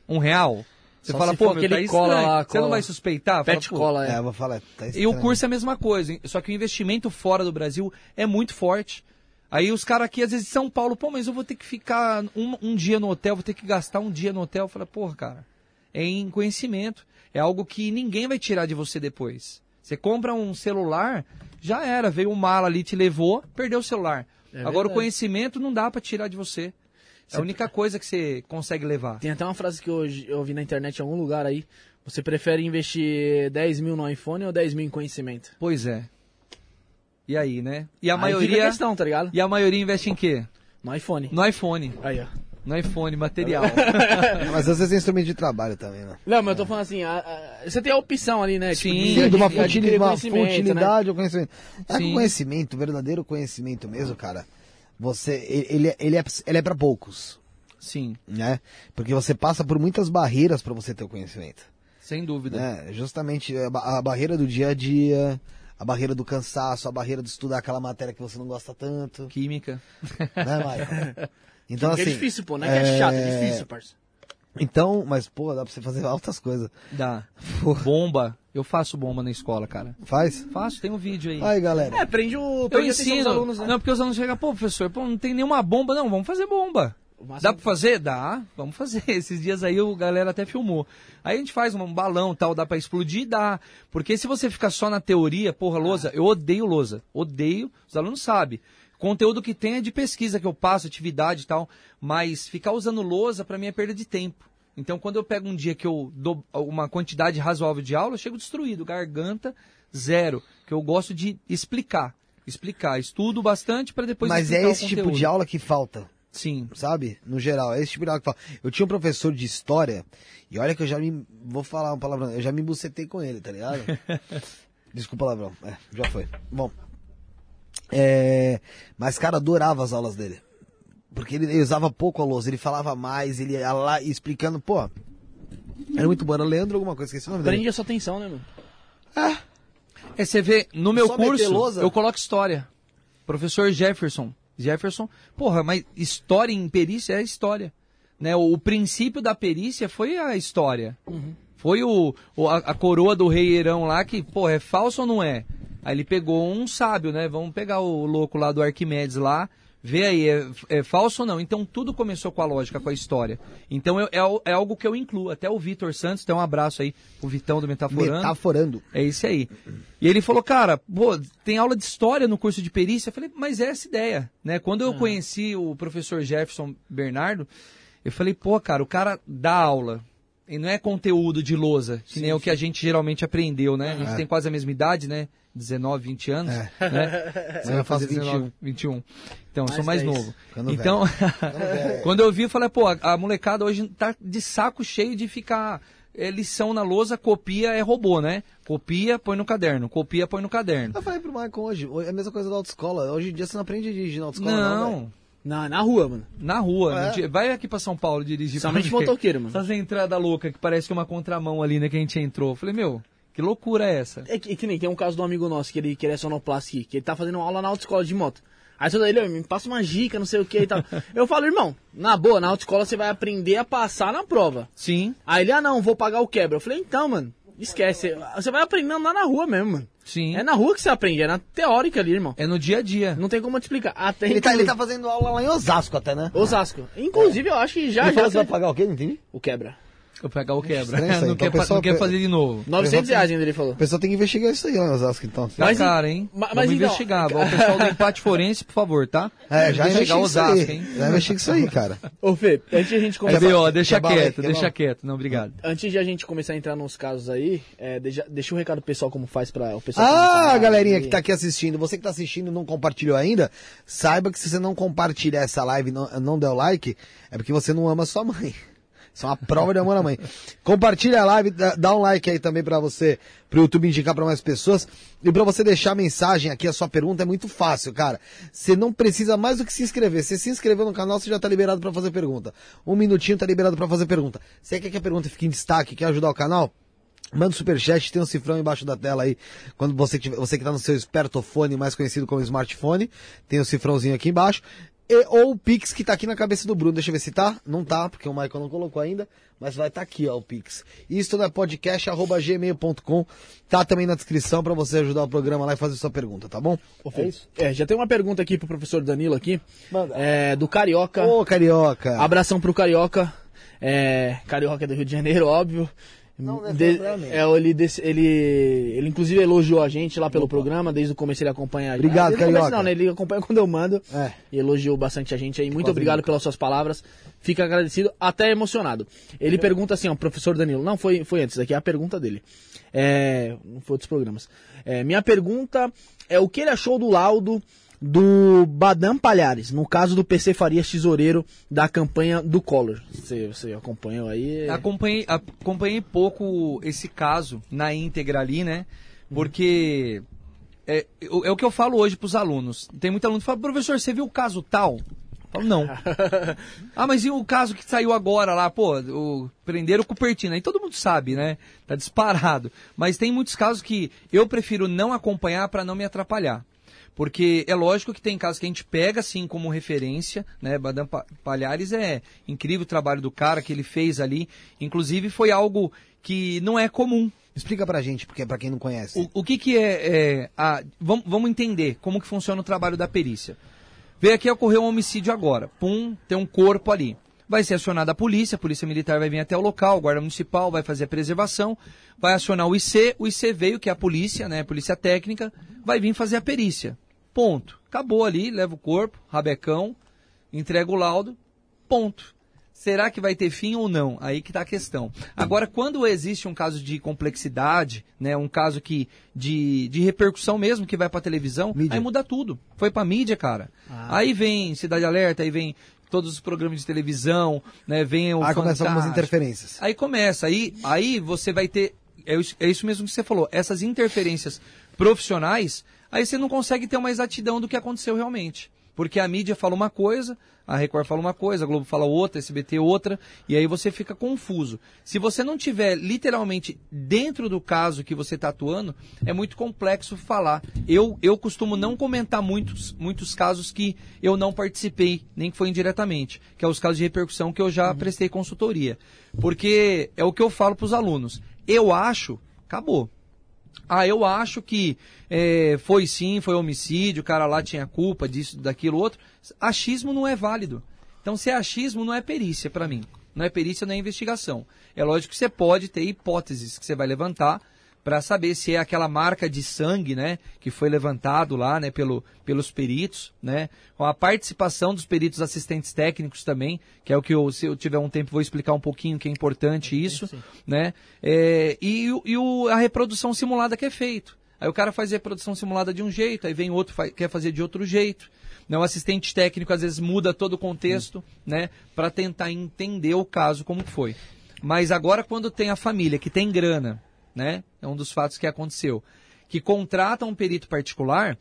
Um real? Você Só fala, se pô, meu, tá aquele cola estranho. lá, Você não cola. vai suspeitar? Fala, Pet pô, cola, É, é. eu vou falar. Tá E o curso é a mesma coisa, hein? só que o investimento fora do Brasil é muito forte. Aí os caras aqui, às vezes, de São Paulo, pô, mas eu vou ter que ficar um, um dia no hotel, vou ter que gastar um dia no hotel. Fala, porra, cara, é em conhecimento. É algo que ninguém vai tirar de você depois. Você compra um celular, já era, veio um mala ali, te levou, perdeu o celular. É Agora o verdade. conhecimento não dá pra tirar de você. É a única coisa que você consegue levar. Tem até uma frase que hoje eu vi na internet em algum lugar aí. Você prefere investir 10 mil no iPhone ou 10 mil em conhecimento? Pois é. E aí, né? E a Aí fica maioria. a questão, tá ligado? E a maioria investe em quê? No iPhone. No iPhone. Aí, ó. No iPhone, material. *laughs* Mas às vezes é instrumento de trabalho também, né? Não, mas eu tô falando assim, a- a- você tem a opção ali, né? Sim. de- Sim, de uma futilidade, uma conhecimento, né? futilidade ou conhecimento. É que Sim. o conhecimento, o verdadeiro conhecimento mesmo, cara, você, ele, ele, é- ele é, ele é para poucos, Sim, né? Porque você passa por muitas barreiras para você ter o conhecimento, sem dúvida. né? Justamente a, a barreira do dia a dia, a barreira do cansaço, a barreira de estudar aquela matéria que você não gosta tanto, Química. né, Maicon? *laughs* Então, Porque assim, é difícil, pô, não é que é chato, é difícil, parça. Então, mas, pô, dá pra você fazer altas coisas. Dá. Porra. Bomba. Eu faço bomba na escola, cara. Faz? Faço, tem um vídeo aí. Aí, galera. É, prende o. eu Prende atenção ensino. alunos, né? Não, porque os alunos chegam, pô, professor, pô, não tem nenhuma bomba. Não, vamos fazer bomba. Dá pra fazer? Dá, vamos fazer. *laughs* Esses dias aí o galera até filmou. Aí a gente faz um balão tal, dá pra explodir? Dá. Porque se você ficar só na teoria, porra, lousa, eu odeio lousa. Odeio, os alunos sabem. Conteúdo que tem é de pesquisa que eu passo, atividade e tal, mas ficar usando lousa pra mim é perda de tempo. Então quando eu pego um dia que eu dou uma quantidade razoável de aula, eu chego destruído, garganta zero, que eu gosto de explicar. Explicar, estudo bastante pra depois Mas explicar é o esse tipo de aula que falta. Sim. sabe? No geral, é esse tipo de aula que fala. Eu tinha um professor de história, e olha que eu já me. Vou falar uma palavra, eu já me bucetei com ele, tá ligado? *laughs* Desculpa palavrão. É, já foi. Bom. É, mas, cara, adorava as aulas dele. Porque ele, ele usava pouco a lousa, ele falava mais, ele ia lá explicando, pô. Era muito bom, era Leandro alguma coisa, esqueci o nome dele. Prende a sua atenção, né, mano? É, você vê, no meu Só curso, eu coloco história. Professor Jefferson. Jefferson, porra, mas história em perícia é história. Né? O, o princípio da perícia foi a história. Foi o, o- a, a coroa do rei Herão lá que, porra, é falso ou não é? Aí ele pegou um sábio, né? Vamos pegar o louco lá do Arquimedes lá, vê aí, é, é falso ou não? Então tudo começou com a lógica, com a história. Então eu- é, é algo que eu incluo. Até o Vitor Santos, tem um abraço aí pro Vitão do Metaforando. Metaforando. É isso aí. E ele falou, cara, pô, tem aula de história no curso de perícia. Eu falei, mas é essa ideia, né? Quando eu conheci o professor Jefferson Bernardo, eu falei, pô, cara, o cara dá aula, e não é conteúdo de lousa, que nem é o que a gente geralmente aprendeu, né? A gente É. tem quase a mesma idade, né? 19, 20 anos, É. né? *laughs* Você Eu vai faço fazer 21. 21. Então, eu sou Mais 10. novo. Ficando Então, *laughs* velho. quando eu vi, eu falei, pô, a, a molecada hoje tá de saco cheio de ficar é, lição na lousa, copia é robô, né? Copia, põe no caderno, copia, põe no caderno. Eu falei pro Michael hoje, é a mesma coisa da autoescola. Hoje em dia você não aprende a dirigir na autoescola, não, Não, é na rua, mano. na rua. É. dia- Vai aqui pra São Paulo dirigir. Somente motoqueiro, mano. Essas entradas loucas que parece que é uma contramão ali, né, que a gente entrou. Eu falei, meu, que loucura é essa? É que, que nem tem um caso de um amigo nosso que ele, que ele é sonoplasta aqui, que ele tá fazendo aula na autoescola de moto. Aí toda ele, "Ô, me passa uma dica, não sei o que e tal. *laughs* Eu falo, irmão, na boa, na autoescola você vai aprender a passar na prova. Sim, Aí ele, ah não, vou pagar o quebra. Eu falei, então, mano, esquece. Você vai aprendendo lá na rua mesmo, mano. sim. É na rua que você aprende, é na teórica ali, irmão. É no dia a dia. Não tem como eu te explicar. Até Ele tá, ele tá fazendo aula lá em Osasco até, né? Osasco. Inclusive, eu acho que já ele já falou que vai você- pagar o quê? Não entendi. o quebra. Eu pegar o quebra. Aí. *laughs* não Então, quer, pessoal, não quer fazer de novo. 900 reais ainda ele falou. A pessoa tem que investigar isso aí lá em Osasco, então. Tá Mas cara, hein? ma- mas Vamos então- investigar. O pessoal do empate forense, por favor, tá? É, já investigar investiga isso Osasco, aí. hein? Já investiga isso aí, cara. Ô, Fê, antes de a gente começar... ver, ó, deixa quer quieto, quer deixa quieto. Não, obrigado. Antes de a gente começar a entrar nos casos aí, é, deixa, deixa um recado pro pessoal como faz pra o pessoal... Ah, a- galerinha que tá aqui assistindo, você que tá assistindo e não compartilhou ainda, saiba que se você não compartilhar essa live e não, não der o like, é porque você não ama sua mãe. Isso é uma prova de amor à mãe. Compartilha a live, dá, um like aí também pra você, pro YouTube indicar pra mais pessoas. E pra você deixar a mensagem aqui, a sua pergunta é muito fácil, cara. Você não precisa mais do que se inscrever. Você se inscreveu no canal, você já tá liberado pra fazer pergunta. Um minutinho tá liberado pra fazer pergunta. Você quer que a pergunta fique em destaque, quer ajudar o canal? Manda um superchat, tem um cifrão embaixo da tela aí. Quando você, tiver, você que tá no seu espertofone, mais conhecido como smartphone, tem o cifrãozinho aqui embaixo. E, ou o Pix que tá aqui na cabeça do Bruno. Deixa eu ver se tá. Não tá, porque o Michael não colocou ainda. Mas vai estar tá aqui, ó, o Pix. Isso é podcast.gmail.com. Tá também na descrição pra você ajudar o programa lá e fazer sua pergunta, tá bom? Ô, Fê, é, já tem uma pergunta aqui pro professor Danilo aqui. Manda. É, do Carioca. Ô, carioca. Abração pro Carioca. É, Carioca é do Rio de Janeiro, óbvio. Não, não é De- problema. é, ele, ele, ele inclusive elogiou a gente lá pelo programa, desde o começo ele acompanha a gente. Obrigado, desde o começo Carioca. Não, né, ele acompanha quando eu mando. É. E elogiou bastante a gente aí. Muito Quase obrigado nunca. pelas suas palavras. Fica agradecido, até emocionado. Ele pergunta assim, ó, professor Danilo. Não, foi, foi antes, daqui é a pergunta dele. É, não foi outros programas. É, minha pergunta é o que ele achou do laudo do Badam Palhares, no caso do PC Farias Tesoureiro da campanha do Collor. Você, você acompanhou aí? Acompanhei, acompanhei pouco esse caso na íntegra ali, né? Porque é, é o que eu falo hoje pros alunos. Tem muito aluno que fala, professor, você viu o caso tal? Eu falo, não. *laughs* ah, mas e o caso que saiu agora lá? Pô, o, prenderam o Cupertino. Aí todo mundo sabe, né? Tá disparado. Mas tem muitos casos que eu prefiro não acompanhar para não me atrapalhar. Porque é lógico que tem casos que a gente pega assim como referência, né? Badam Pa- Palhares é incrível o trabalho do cara que ele fez ali. Inclusive foi algo que não é comum. Explica pra gente, porque é pra quem não conhece. O, o que que é, é a, vamos, vamos entender como que funciona o trabalho da perícia. Veio aqui ocorreu um homicídio agora. Pum, tem um corpo ali. Vai ser acionada a polícia, a polícia militar vai vir até o local, o guarda municipal vai fazer a preservação, vai acionar o IC, o IC veio, que é a polícia, né, a polícia técnica, vai vir fazer a perícia. Ponto. Acabou ali, leva o corpo, rabecão, entrega o laudo, ponto. Será que vai ter fim ou não? Aí que está a questão. Agora, quando existe um caso de complexidade, né, um caso que de, de repercussão mesmo que vai para televisão, Mídia. aí muda tudo. Foi para mídia, cara. Ah. Aí vem Cidade Alerta, aí vem todos os programas de televisão, né, vem o Aí começam algumas interferências. Aí começa, aí, aí você vai ter. É isso, é isso mesmo que você falou, essas interferências profissionais, aí você não consegue ter uma exatidão do que aconteceu realmente. Porque a mídia fala uma coisa, a Record fala uma coisa, a Globo fala outra, a SBT outra, e aí você fica confuso. Se você não tiver literalmente dentro do caso que você está atuando, é muito complexo falar. Eu, eu costumo não comentar muitos, muitos casos que eu não participei, nem que foi indiretamente, que é os casos de repercussão que eu já prestei consultoria. Porque é o que eu falo para os alunos. Eu acho, acabou. Ah, eu acho que é, foi sim, foi homicídio, o cara lá tinha culpa disso, daquilo, outro. Achismo não é válido. Então, se é achismo, não é perícia para mim. Não é perícia, não é investigação. É lógico que você pode ter hipóteses que você vai levantar para saber se é aquela marca de sangue, né, que foi levantado lá, né, pelo, pelos peritos, né, com a participação dos peritos assistentes técnicos também, que é o que eu, se eu tiver um tempo vou explicar um pouquinho que é importante isso, né, é, e, e o, a reprodução simulada que é feito. Aí o cara faz a reprodução simulada de um jeito, aí vem outro faz, quer fazer de outro jeito. Né? O assistente técnico às vezes muda todo o contexto, né, para tentar entender o caso como foi. Mas agora quando tem a família que tem grana, né? É um dos fatos que aconteceu. Que contrata um perito particular,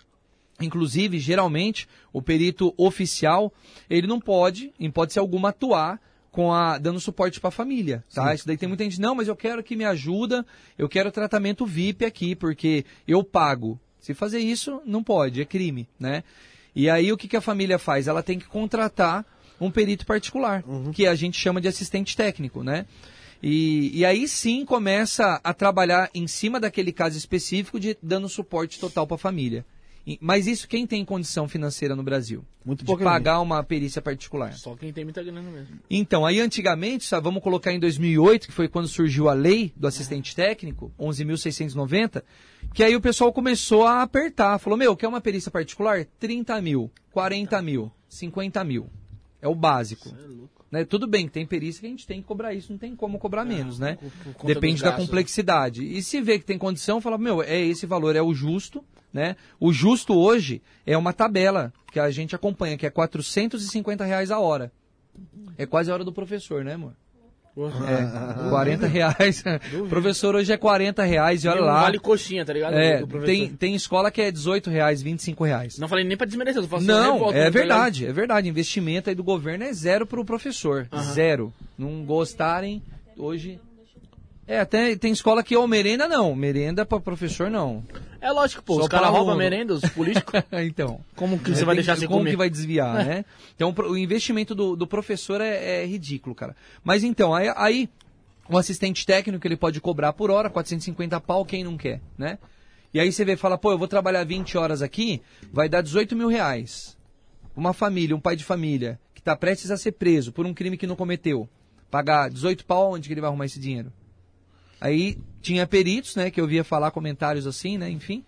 inclusive, geralmente, o perito oficial, ele não pode, em hipótese alguma, atuar com a, dando suporte para a família, tá? Sim. Isso daí tem muita gente, não, mas eu quero que me ajuda, eu quero tratamento VIP aqui, porque eu pago. Se fazer isso, não pode, é crime, né? E aí o que, que a família faz? Ela tem que contratar um perito particular, uhum. que a gente chama de assistente técnico, né? E, e aí sim começa a trabalhar em cima daquele caso específico de dando suporte total para a família. Mas isso quem tem condição financeira no Brasil? Muito de pagar uma perícia particular. Só quem tem muita grana mesmo. Então, aí antigamente, sabe, vamos colocar em 2008, que foi quando surgiu a lei do assistente técnico, 11.690, que aí o pessoal começou a apertar. Falou, meu, quer uma perícia particular? 30 mil, 40 mil, 50 mil. É o básico. Isso é louco. Né? Tudo bem, tem perícia que a gente tem que cobrar isso, não tem como cobrar é, menos, né? Depende da complexidade. E se vê que tem condição, fala, meu, é esse valor, é o justo, né? O justo hoje é uma tabela que a gente acompanha, que é 450 reais a hora. É quase a hora do professor, né, amor? É, 40 reais. professor hoje é 40 reais e olha lá. Vale coxinha, tá ligado? É, tem, tem escola que é 18 reais, 25 reais. Não falei nem pra desmerecer, tô falando Não, é verdade, é verdade. Investimento aí do governo é zero pro professor. Zero. Não gostarem, hoje é, até tem escola que ou merenda não, merenda para professor não. É lógico, pô, Só os caras roubam merenda, os políticos. *laughs* então. Como que é, você vai deixar sem Como comer? que vai desviar, é. *laughs* né? Então o investimento do, do professor é, é, ridículo, cara. Mas então, aí, aí o assistente técnico ele pode cobrar por hora, 450 pau, quem não quer, né? E aí você vê fala, pô, eu vou trabalhar 20 horas aqui, vai dar 18 mil reais. Uma família, um pai de família, que está prestes a ser preso por um crime que não cometeu, pagar 18 pau, onde que ele vai arrumar esse dinheiro? Aí tinha peritos, né, que eu via falar comentários assim, né, enfim,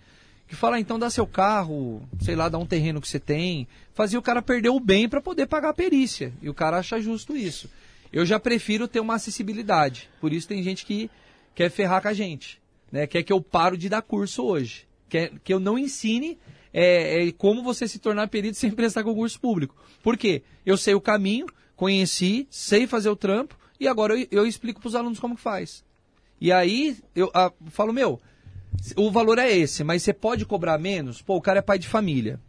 que fala, ah, então dá seu carro, sei lá, dá um terreno que você tem, fazia o cara perder o bem para poder pagar a perícia. E o cara acha justo isso. Eu já prefiro ter uma acessibilidade. Por isso tem gente que quer ferrar com a gente, né? Quer que eu paro de dar curso hoje, quer que eu não ensine é, é, como você se tornar perito *laughs* sem prestar concurso público. Por quê? Eu sei o caminho, conheci, sei fazer o trampo e agora eu, eu explico para os alunos como que faz. E aí eu a, falo, meu, o valor é esse, mas você pode cobrar menos? Pô, o cara é pai de família.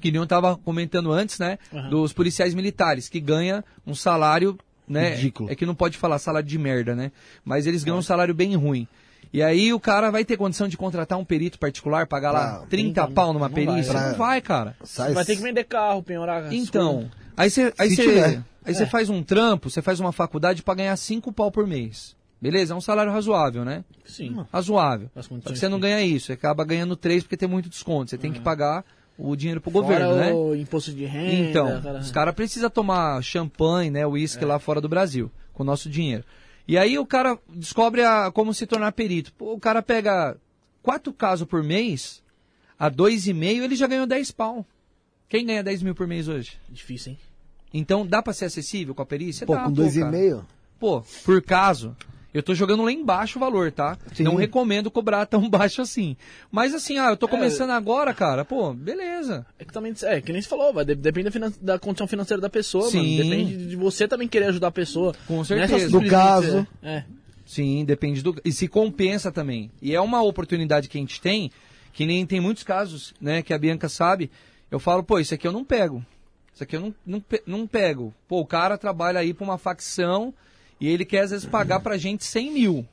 Que nem eu estava comentando antes, né? Uhum. Dos policiais militares, que ganha um salário, né? Ridículo. É que não pode falar salário de merda, né? Mas eles ganham um salário bem ruim. E aí o cara vai ter condição de contratar um perito particular, pagar lá ah, 30 então, pau numa perícia? Vai. Não vai, cara. Sai... Vai ter que vender carro, penhorar. Então, aí você aí você aí é. faz um trampo, você faz uma faculdade para ganhar 5 pau por mês. Beleza, é um salário razoável, né? Sim. Razoável. Só que você não ganha isso, você acaba ganhando três porque tem muito desconto. Você tem que uhum. pagar o dinheiro pro fora governo, né? o imposto de renda. Então, cara... os caras precisam tomar champanhe, né, uísque é. lá fora do Brasil, com o nosso dinheiro. E aí o cara descobre a, como se tornar perito. Pô, o cara pega quatro casos por mês, a dois e meio, ele já ganhou 10 pau. Quem ganha 10 mil por mês hoje? Difícil, hein? Então, dá para ser acessível com a perícia? Pô, dá, com dois e meio? Pô, por caso, eu tô jogando lá embaixo o valor, tá? Sim. Não recomendo cobrar *laughs* tão baixo assim. Mas assim, ah, eu tô é. começando é, agora, cara. Pô, beleza. É que também, é, que nem você falou, vai, depende da, da, condição financeira da pessoa, Sim. mano. Depende de você também querer ajudar a pessoa. Com é certeza. do caso. É. Sim, depende do. E se compensa também. E é uma oportunidade que a gente tem, que nem tem muitos casos, né, que a Bianca sabe. Eu falo, pô, isso aqui eu não pego. Isso aqui eu não, não, não pego. Pô, o cara trabalha aí pra uma facção e ele quer, às vezes, pagar pra gente 100 mil.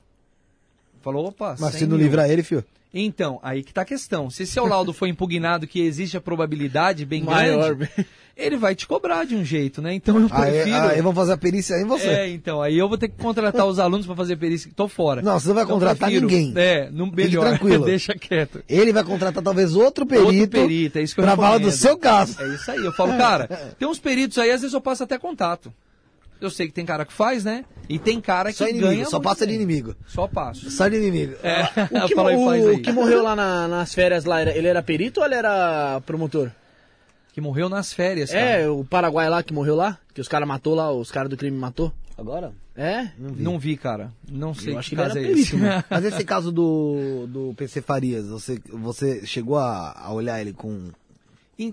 Falou, opa, Mas se não mil. livrar ele, filho? Então, aí que tá a questão. Se seu laudo for impugnado que existe a probabilidade bem Maior. grande, ele vai te cobrar de um jeito, né? Então eu prefiro... Aí, aí vão fazer a perícia em você. É, então, aí eu vou ter que contratar os alunos para fazer perícia, tô fora. Não, você não vai então, contratar prefiro, ninguém. É, não, melhor, tranquilo. *laughs* deixa quieto. Ele vai contratar talvez outro perito, outro perito é isso que eu pra falar do seu caso. É isso aí, eu falo, cara, *laughs* tem uns peritos aí, às vezes eu passo até contato. Eu sei que tem cara que faz, né? E tem cara que Só inimigo, ganha só passa de inimigo. Só passo. Só de inimigo. É, O *laughs* que, fala aí, faz o, aí. o que morreu lá na- nas férias lá, ele era perito ou ele era promotor? Que morreu nas férias, cara. É, o Paraguai lá que morreu lá, que os caras matou lá, os caras do crime matou. Agora? É? Não vi, cara. Não sei Eu que acho que caso era é esse. mano. Mas esse *laughs* caso do, do PC Farias, você, você chegou a, a olhar ele com.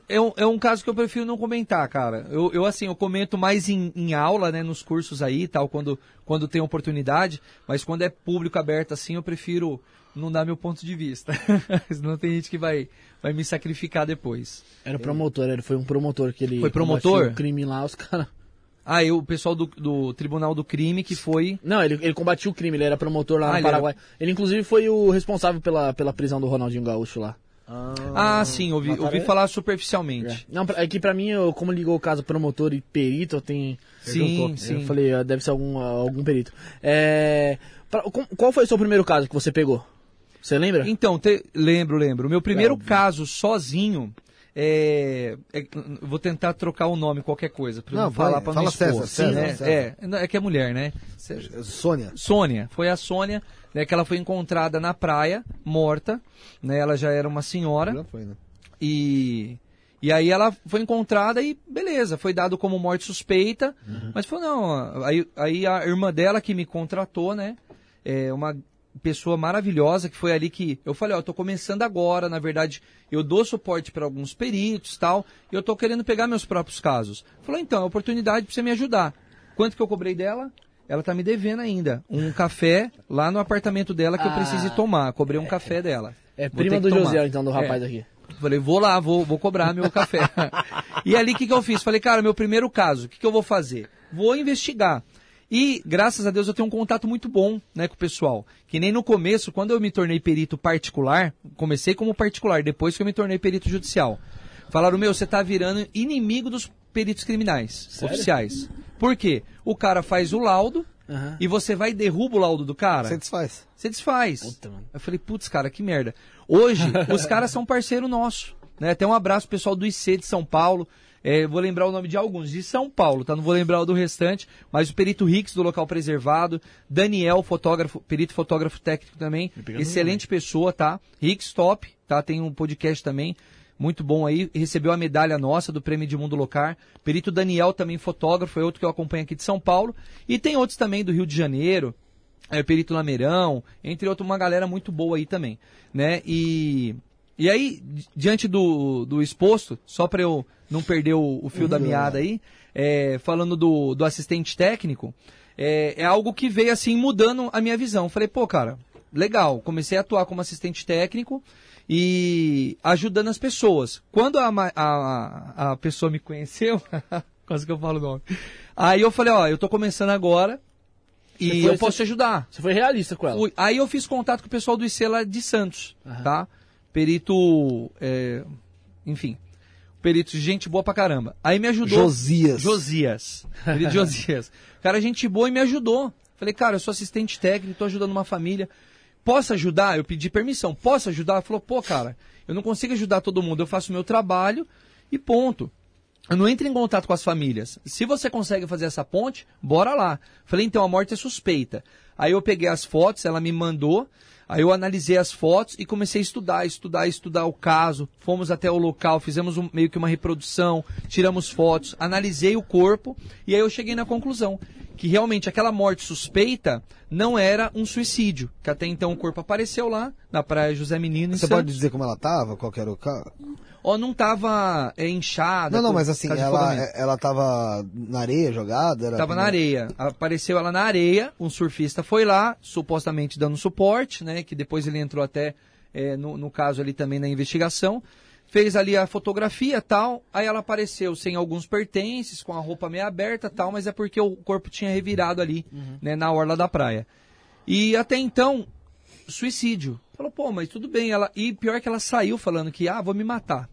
É um, é um caso que eu prefiro não comentar, cara. Eu, eu assim, eu comento mais em, em aula, né, nos cursos aí e tal, quando, quando tem oportunidade, mas quando é público aberto assim, eu prefiro não dar meu ponto de vista. *laughs* Senão tem gente que vai, vai me sacrificar depois. Era promotor, ele foi um promotor que ele Foi promotor? o crime lá, os caras. Ah, eu, o pessoal do, do Tribunal do Crime que foi. Não, ele, ele combatia o crime, ele era promotor lá Ah, no ele Paraguai. Ele inclusive foi o responsável pela, pela prisão do Ronaldinho Gaúcho lá. Ah, sim, ouvi, ouvi falar superficialmente. Não, pra- é que pra mim, eu, como ligou o caso promotor e perito, eu tenho. Sim, sim. Eu falei, ah, deve ser algum, algum perito. É, pra- com- qual foi o seu primeiro caso que você pegou? Você lembra? Então, te- lembro, lembro. Meu primeiro É óbvio. caso sozinho. É, é- vou tentar trocar o nome, qualquer coisa, pra Não, não, vai, falar pra fala não expor. César, César, né? César. É, é que é mulher, né? Sônia. Sônia, foi a Sônia, né, que ela foi encontrada na praia, morta, né? Ela já era uma senhora Já foi, né? e e aí ela foi encontrada e beleza, foi dado como morte suspeita, Uhum. mas falou não, aí, aí a irmã dela que me contratou, né? É uma pessoa maravilhosa que foi ali que eu falei, ó, eu tô começando agora, na verdade, eu dou suporte para alguns peritos, tal, e eu tô querendo pegar meus próprios casos. Falou, então, é oportunidade para você me ajudar. Quanto que eu cobrei dela? Ela tá me devendo ainda um café lá no apartamento dela que eu Ah. precise tomar. Cobrei um café dela. É Vou prima do tomar. José, então, do É. rapaz aqui. Falei, vou lá, vou, vou cobrar meu café. *laughs* e ali o que, que eu fiz? Falei, cara, meu primeiro caso, o que, que eu vou fazer? Vou investigar. E, graças a Deus, eu tenho um contato muito bom né, com o pessoal. Que nem no começo, quando eu me tornei perito particular, comecei como particular, depois que eu me tornei perito judicial. Falaram, meu, você tá virando inimigo dos peritos criminais, Sério? oficiais. Por quê? O cara faz o laudo Aham. e você vai e derruba o laudo do cara. Você desfaz. Você desfaz. Puta, mano. Eu falei, putz, cara, que merda. Hoje, *laughs* os caras são parceiro nosso. Né? Até um abraço pessoal do IC de São Paulo. É, vou lembrar o nome de alguns, de São Paulo, tá? Não vou lembrar o do restante, mas o perito Rix do local preservado, Daniel, fotógrafo, perito fotógrafo técnico também, excelente pessoa, tá? Rix top, tá? Tem um podcast também, muito bom aí, recebeu a medalha nossa do Prêmio de Mundo Locar. Perito Daniel também fotógrafo, é outro que eu acompanho aqui de São Paulo, e tem outros também do Rio de Janeiro, é, Perito Lameirão, entre outros, uma galera muito boa aí também, né? E, e aí, di- diante do, do exposto, só para eu não perder o, o fio da meada aí, é, falando do, do assistente técnico, é, é algo que veio assim mudando a minha visão. Falei, pô, cara, legal, comecei a atuar como assistente técnico e ajudando as pessoas. Quando a, a, a pessoa me conheceu, *laughs* quase que eu falo o nome, aí eu falei, ó, eu tô começando agora, e Você foi- eu posso te ajudar. Você foi realista com ela. Aí eu fiz contato com o pessoal do IC lá de Santos, Aham. tá? Perito, é, enfim, perito, gente boa pra caramba. Aí me ajudou. Josias. Josias. *laughs* Perito Josias. Cara, gente boa e me ajudou. Falei, cara, eu sou assistente técnico, tô ajudando uma família. Posso ajudar? Eu pedi permissão. Posso ajudar? Ela falou, pô, cara, eu não consigo ajudar todo mundo, eu faço o meu trabalho e ponto. Eu não entro em contato com as famílias. Se você consegue fazer essa ponte, bora lá. Falei, então a morte é suspeita. Aí eu peguei as fotos, ela me mandou, aí eu analisei as fotos e comecei a estudar, estudar, estudar o caso. Fomos até o local, fizemos um- meio que uma reprodução, tiramos fotos, analisei o corpo e aí eu cheguei na conclusão que realmente aquela morte suspeita não era um suicídio, que até então o corpo apareceu lá na praia José Menino Você pode dizer como ela tava? Qual que era o carro? Ó, não tava é, inchada. Não, não, mas assim, ela, afogamento. ela tava na areia jogada? Era Tava na areia. Apareceu ela na areia, um surfista foi lá, supostamente dando suporte, né? Que depois ele entrou até é, no, no caso ali também na investigação. Fez ali a fotografia tal, aí ela apareceu sem alguns pertences, com a roupa meio aberta tal, mas é porque o corpo tinha revirado ali, né, na orla da praia. E até então, suicídio. Falou, pô, mas tudo bem. Ela... E pior que ela saiu falando que, ah, vou me matar.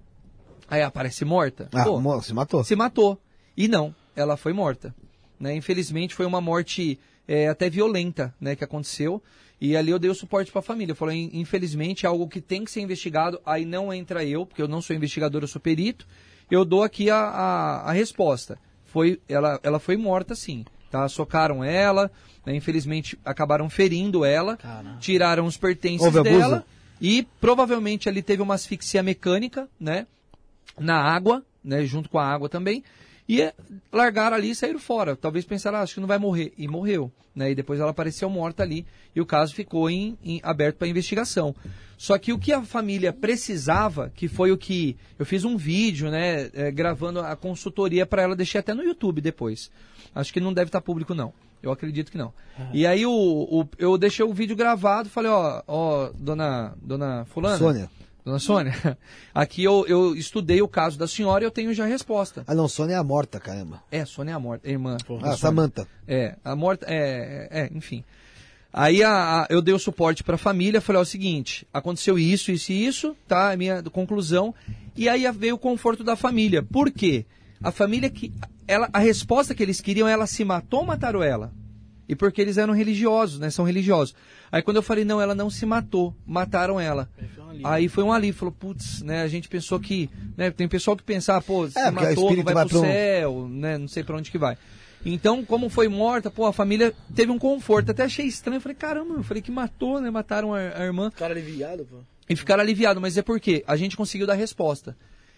Aí aparece morta. Ah, Pô, se matou. se matou. E não, ela foi morta. Né? Infelizmente foi uma morte é, até violenta né, que aconteceu. E ali eu dei o suporte para a família. Eu falei, infelizmente é algo que tem que ser investigado. Aí não entra eu, porque eu não sou investigador, eu sou perito. Eu dou aqui a, a, a resposta. Foi, ela, ela foi morta sim. tá? Socaram ela, né? infelizmente acabaram ferindo ela, Caramba. tiraram os pertences Houve abuso? dela e provavelmente ali teve uma asfixia mecânica, né? Na água, né? Junto com a água também. E eh, largaram ali e saíram fora. Talvez pensaram, ah, acho que não vai morrer. E morreu. Né? E depois ela apareceu morta ali. E o caso ficou em, em- aberto para investigação. Só que o que a família precisava, que foi o que. Eu fiz um vídeo, né? eh, gravando a consultoria para ela, deixei até no YouTube depois. Acho que não deve estar público, não. Eu acredito que não. E aí o, o- eu deixei o vídeo gravado, falei, ó, ó, dona, dona fulana. Sônia. Dona Sônia, *laughs* aqui eu, eu estudei o caso da senhora e eu tenho já a resposta. Ah, não, Sônia é a morta, caramba. É, Sônia é a morta, é irmã. da Ah. Samanta. É, a morta, é, é, é, enfim. Aí a- a- eu dei o suporte para a família, falei ó, o seguinte, aconteceu isso, isso e isso, tá? A minha conclusão. E aí veio o conforto da família. Por quê? A família que. Ela, a resposta que eles queriam, ela se matou ou mataram ela? E porque eles eram religiosos, né? São religiosos. Aí quando eu falei, não, ela não se matou, mataram ela. Aí foi um alívio. Aí foi um alívio, falou, putz, né? A gente pensou que. Né, tem pessoal que pensa, pô, se É, porque o matou, não vai, vai pro um- céu, né? Não sei pra onde que vai. Então, como foi morta, pô, a família teve um conforto. Até achei estranho. Falei, caramba, eu falei que matou, né? Mataram a, a irmã. Cara aliviado, pô. E ficaram aliviados. Mas é porque a gente conseguiu dar resposta.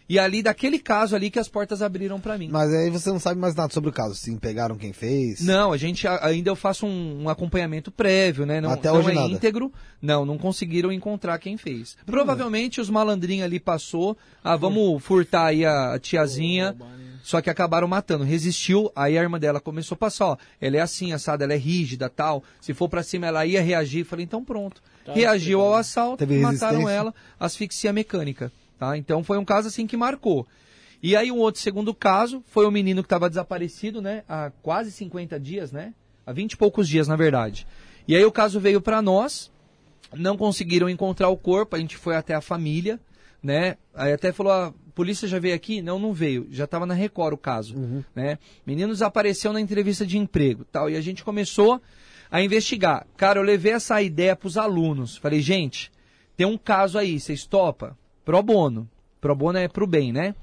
E ali, daquele caso ali, que as portas abriram pra mim. Mas aí você não sabe mais nada sobre o caso. Sim, pegaram quem fez. Não, a gente ainda eu faço um, um acompanhamento prévio, né? Não, Até não hoje é nada. íntegro. Não, não conseguiram encontrar quem fez. Provavelmente os malandrinhos ali passou. Ah, vamos furtar aí a tiazinha. Só que acabaram matando. Resistiu, aí a irmã dela começou a passar, ó. Ela é assim, assada, ela é rígida, tal. Se for pra cima, ela ia reagir. Falei, então pronto. Tá Reagiu ao assalto, Teve mataram resistência. ela, asfixia mecânica. Tá? Então foi um caso assim que marcou. E aí um outro segundo caso foi o menino que estava desaparecido, né? Há quase 50 dias, né? Há 20 e poucos dias, na verdade. E aí o caso veio para nós, não conseguiram encontrar o corpo, a gente foi até a família, né? Aí até falou, a polícia já veio aqui? Não, não veio. Já estava na Record o caso, né? Menino desapareceu na entrevista de emprego, tal. E a gente começou a investigar. Cara, eu levei essa ideia para os alunos. Falei, gente, tem um caso aí, vocês topam? Pro bono. Pro bono é pro bem, né?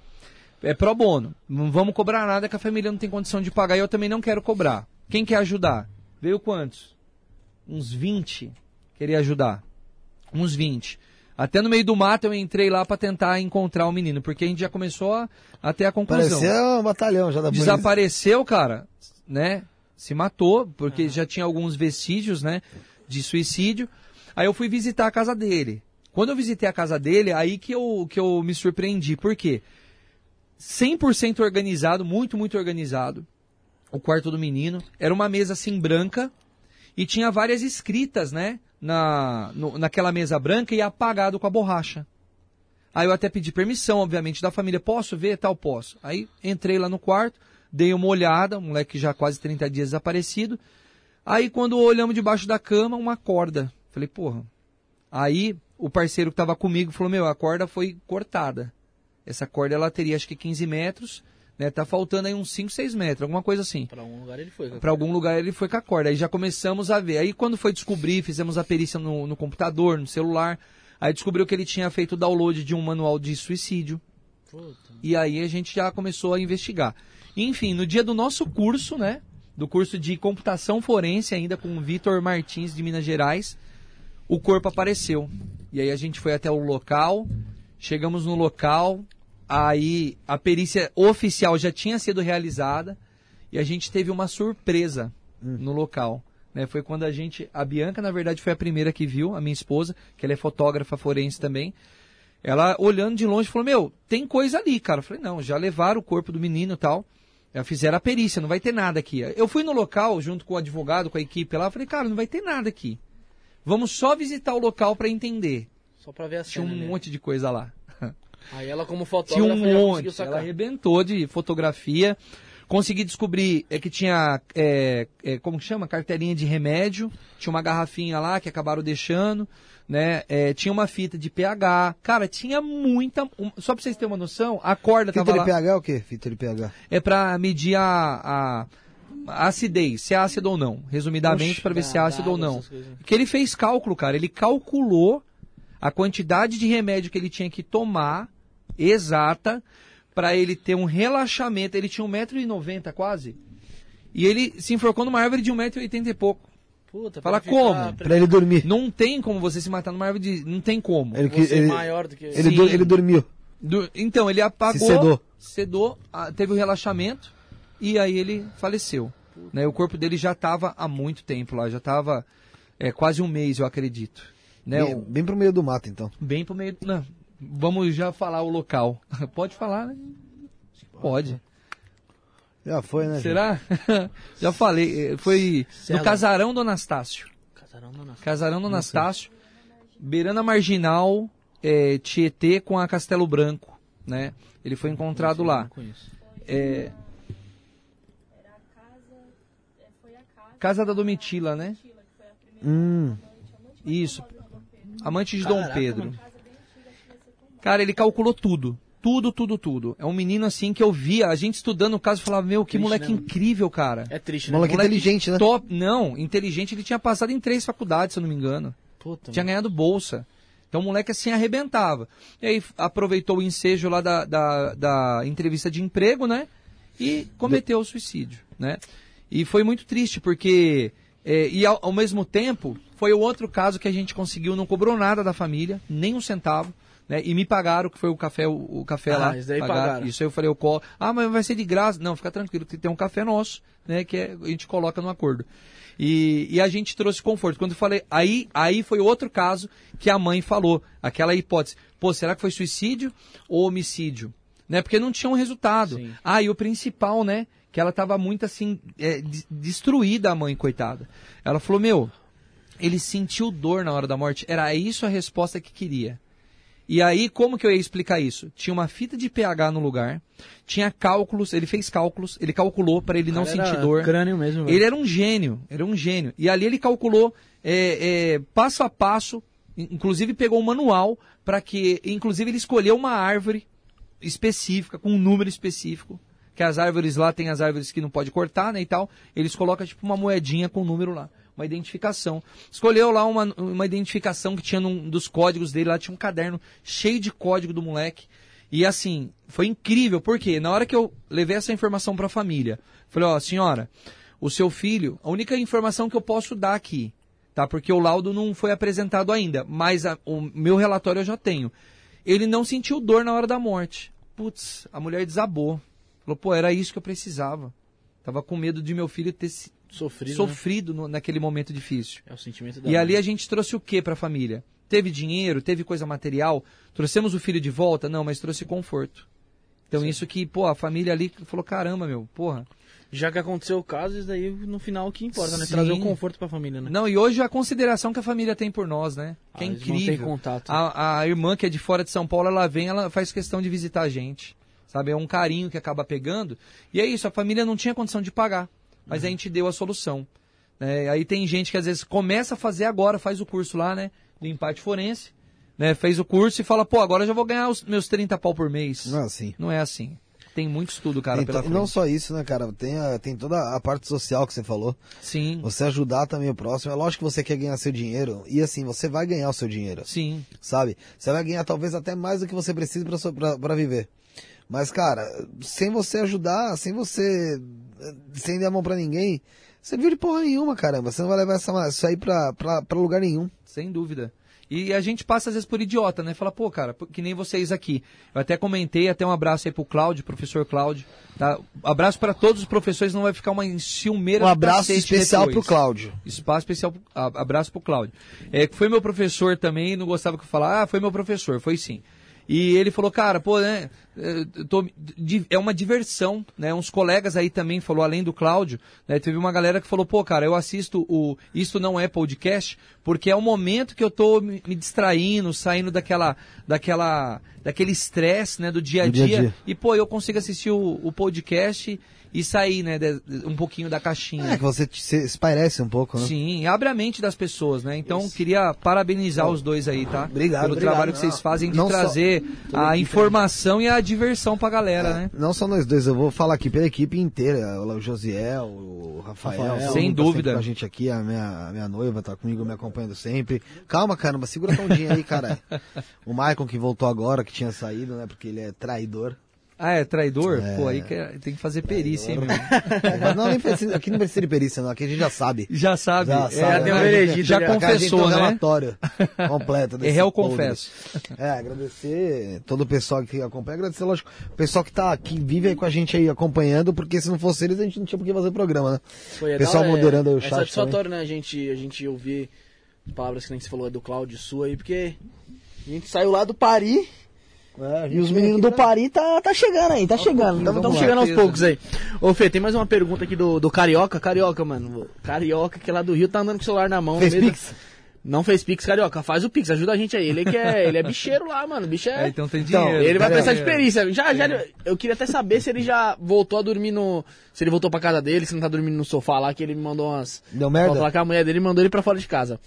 É pro bono. Não vamos cobrar nada que a família não tem condição de pagar e eu também não quero cobrar. Quem quer ajudar? Veio quantos? Uns 20 queria ajudar. Uns 20. Até no meio do mato eu entrei lá para tentar encontrar o menino, porque a gente já começou a, a ter a conclusão. Parecia um batalhão já da polícia. Desapareceu, cara, né? Se matou, porque já tinha alguns vestígios, né? De suicídio. Aí eu fui visitar a casa dele. Quando eu visitei a casa dele, aí que eu, que eu me surpreendi. Por quê? 100% organizado, muito, muito organizado. O quarto do menino. Era uma mesa assim branca e tinha várias escritas, né? Na, no- naquela mesa branca e apagado com a borracha. Aí eu até pedi permissão, obviamente, da família. Posso ver? Tal, posso. Aí entrei lá no quarto, dei uma olhada, um moleque já quase 30 dias desaparecido. Aí quando olhamos debaixo da cama, uma corda. Falei, porra. Aí o parceiro que tava comigo falou, meu, a corda foi cortada. Essa corda ela teria acho que 15 metros, né? Tá faltando aí uns 5, 6 metros, alguma coisa assim. Pra algum lugar ele foi. Para algum lugar ele foi com a corda. Aí já começamos a ver. Aí quando foi descobrir, fizemos a perícia no, no computador, no celular. Aí descobriu que ele tinha feito o download de um manual de suicídio. Puta. E aí a gente já começou a investigar. Enfim, no dia do nosso curso, né? Do curso de computação forense, ainda com o Vitor Martins de Minas Gerais, o corpo apareceu. E aí a gente foi até o local, chegamos no local, aí a perícia oficial já tinha sido realizada e a gente teve uma surpresa no local. Né? Foi quando a gente. A Bianca, na verdade, foi a primeira que viu, a minha esposa, que ela é fotógrafa forense também. Ela, olhando de longe, falou: Meu, tem coisa ali, cara. Eu falei: Não, já levaram o corpo do menino e tal. Já fizeram a perícia, não vai ter nada aqui. Eu fui no local, junto com o advogado, com a equipe lá. Falei: Cara, não vai ter nada aqui. Vamos só visitar o local para entender. Só pra ver a Tinha cena. um né? monte de coisa lá. Aí ela, como Tinha fotógrafa, um já monte. conseguiu Ela sacar. arrebentou de fotografia. Consegui descobrir é, que tinha, é, é, como que chama? Carteirinha de remédio. Tinha uma garrafinha lá que acabaram deixando. Né? É, tinha uma fita de pH. Cara, tinha muita. um- só pra vocês terem uma noção, a corda Fita tava de lá. pH é o quê? Fita de pH. É pra medir a, a, a acidez, se é ácido ou não. Resumidamente, para ver se é ácido ou não. Que ele fez cálculo, cara. Ele calculou a quantidade de remédio que ele tinha que tomar, exata, para ele ter um relaxamento. Ele tinha 1,90m quase. E ele se enforcou numa árvore de 1,80m e pouco. Puta, Fala pra ficar- como? Pra ele dormir. Não tem como você se matar numa árvore de. Não tem como. Ele, que- Você ele, maior do que... ele, Sim. ele dormiu. Do- então, ele apagou. Se sedou. sedou, ah, teve o relaxamento e aí ele faleceu. Né? O corpo dele já estava há muito tempo lá, já estava quase um mês, eu acredito. Né? Bem, O- bem pro meio do mato, então. bem pro meio. Não, vamos já falar o local. *laughs* Pode falar, né? Pode. Já foi, né? gente? Será? *laughs* já falei. eh, Foi Cela. no Casarão do Anastácio. Casarão do Anastácio. Casarão do Anastácio, beirando a marginal é, Tietê com a Castelo Branco, né? Ele foi encontrado lá. Não conheço. É, Casa da Domitila, né? Hum, Isso. Amante de Dom Pedro. Cara, ele calculou tudo. Tudo, tudo, tudo. É um menino assim que eu via, a gente estudando o caso, falava, meu, que Triste, moleque né, incrível, cara. É triste, né? moleque Moleque inteligente, né? Top. Não, inteligente, ele tinha passado em três faculdades, se eu não me engano. Puta, Tinha mano. ganhado bolsa. Então o moleque assim arrebentava. E aí aproveitou o ensejo lá da, da, da entrevista de emprego, né? E cometeu o suicídio, né? E foi muito triste, porque. é, e ao, ao mesmo tempo, foi o outro caso que a gente conseguiu, não cobrou nada da família, nem um centavo. Né? E me pagaram, que foi o café, o, o café Ah, lá. isso daí pagaram. Isso aí eu falei, eu colo. Ah, mas vai ser de graça. Não, fica tranquilo, que tem um café nosso, né? Que é- a gente coloca no acordo. E, e a gente trouxe conforto. Quando eu falei, aí, aí foi outro caso que a mãe falou, aquela hipótese. Pô, será que foi suicídio ou homicídio? Né? Porque não tinha um resultado. Sim. Ah, e o principal, né? Que ela tava muito assim, é, de- destruída a mãe, coitada. Ela falou, meu, ele sentiu dor na hora da morte. Era isso a resposta que queria. E aí, como que eu ia explicar isso? Tinha uma fita de pH no lugar, tinha cálculos, ele fez cálculos, ele calculou para ele não sentir dor. crânio mesmo, velho. Ele era um gênio, era um gênio. E ali ele calculou é, é, passo a passo, in- inclusive pegou um manual para que, inclusive ele escolheu uma árvore específica, com um número específico, que as árvores lá tem as árvores que não pode cortar, né, e tal. Eles colocam tipo uma moedinha com um número lá, uma identificação. Escolheu lá uma, uma identificação que tinha num dos códigos dele, lá tinha um caderno cheio de código do moleque. E assim, foi incrível, porque na hora que eu levei essa informação para a família, falei, ó, senhora, o seu filho, a única informação que eu posso dar aqui, tá? Porque o laudo não foi apresentado ainda, mas a- o meu relatório eu já tenho. Ele não sentiu dor na hora da morte. Putz, a mulher desabou. Falou, pô, era isso que eu precisava. Tava com medo de meu filho ter se- Sofrido, né? sofrido no- naquele momento difícil. É o sentimento da E ali mãe. a gente trouxe o que para a família? Teve dinheiro, teve coisa material, trouxemos o filho de volta? Não, mas trouxe conforto. Então isso que, pô, a família ali falou, caramba, meu, porra. Já que aconteceu o caso, isso daí no final o que importa, né? Sim. Trazer o conforto pra família, né? Não, e hoje a consideração que a família tem por nós, né? Que é Ah, mantêm incrível. contato. A, a irmã que é de fora de São Paulo, ela vem, ela faz questão de visitar a gente. Sabe? É um carinho que acaba pegando. E é isso, a família não tinha condição de pagar. Mas Uhum. a gente deu a solução. É, aí tem gente que às vezes começa a fazer agora, faz o curso lá, né? Do empate forense. Né, fez o curso e fala, pô, agora eu já vou ganhar os meus 30 pau por mês. Não é assim. Não é assim. Tem muito estudo, cara, Então, pela e frente. não só isso, né, cara? Tem, a- tem toda a parte social que você falou. Sim, Você ajudar também o próximo. É lógico que você quer ganhar seu dinheiro. E assim, você vai ganhar o seu dinheiro. sim. Sabe? Você vai ganhar talvez até mais do que você precisa pra viver. Mas, cara, sem você ajudar, sem você. sem dar a mão pra ninguém, você de porra nenhuma, caramba. Você não vai levar essa, isso aí pra, pra, pra lugar nenhum. Sem dúvida. E a gente passa às vezes por idiota, né? Fala, pô, cara, que nem vocês aqui. Eu até comentei, até um abraço aí pro Cláudio, professor Cláudio. Tá? Abraço para todos os professores, não vai ficar uma ciumeira Um abraço especial depois. pro Cláudio. Espaço especial, abraço pro Cláudio. É, foi meu professor também, não gostava que eu falasse, ah, foi meu professor, foi sim. E ele falou, cara, pô, né, eh, tô- é uma diversão, né, uns colegas aí também falou, além do Cláudio, né, teve uma galera que falou, pô, cara, eu assisto o Isto Não É Podcast, porque é o momento que eu tô me, me distraindo, saindo daquela, daquela, daquele estresse, né, do dia a Do dia a dia, dia. e pô, eu consigo assistir o, o podcast e sair, né, de- um pouquinho da caixinha. É, que você se espirece um pouco, né? Sim, abre a mente das pessoas, né? Então, queria parabenizar os dois aí, tá? Obrigado, Pelo obrigado. trabalho que vocês Não, fazem de não só- trazer a informação e a diversão pra galera, né? Não só nós dois, eu vou falar aqui pela equipe inteira. O Josiel, o Rafael, Sem tá dúvida. Com a gente aqui, a minha, a minha noiva tá comigo me acompanhando sempre. Calma, caramba, segura a ondinha aí, cara. *laughs* O Maicon que voltou agora, que tinha saído, né? Porque ele é traidor. Ah, é traidor? É. Pô, aí que é- tem que fazer perícia, hein, meu? Mas não, nem precisa, aqui não precisa de perícia, não. Aqui a gente já sabe. Já sabe. Já é, sabe, já deu um já- veredito, já já. Aqui confessou, um né? relatório completo. É desse podre. confesso. É, agradecer todo o pessoal que acompanha. Agradecer, lógico, o pessoal que tá que vive aí com a gente aí acompanhando, porque se não fosse eles, a gente não tinha por que fazer programa, né? Foi, é Pessoal moderando aí o é, chat É satisfatório, né, a gente, a gente ouvir palavras que nem você falou é do Cláudio sua aí, porque a gente saiu lá do Paris É, e os meninos do Paris tá, tá chegando aí, tá chegando. Estamos chegando aos poucos aí. Ô Fê, tem mais uma pergunta aqui do, do Carioca. Carioca, mano. Carioca, que é lá do Rio, tá andando com o celular na mão. Fez no meio Pix? da- Não fez Pix, Carioca. Faz o Pix, ajuda a gente aí. Ele que é, ele é bicheiro lá, mano. Bicho é... É, então tem Então, dinheiro. Ele vai precisar de perícia. Já, já, eu queria até saber se ele já voltou a dormir no. Se ele voltou pra casa dele, se não tá dormindo no sofá lá, que ele me mandou umas. Deu merda? Falar que a mulher dele mandou ele pra fora de casa.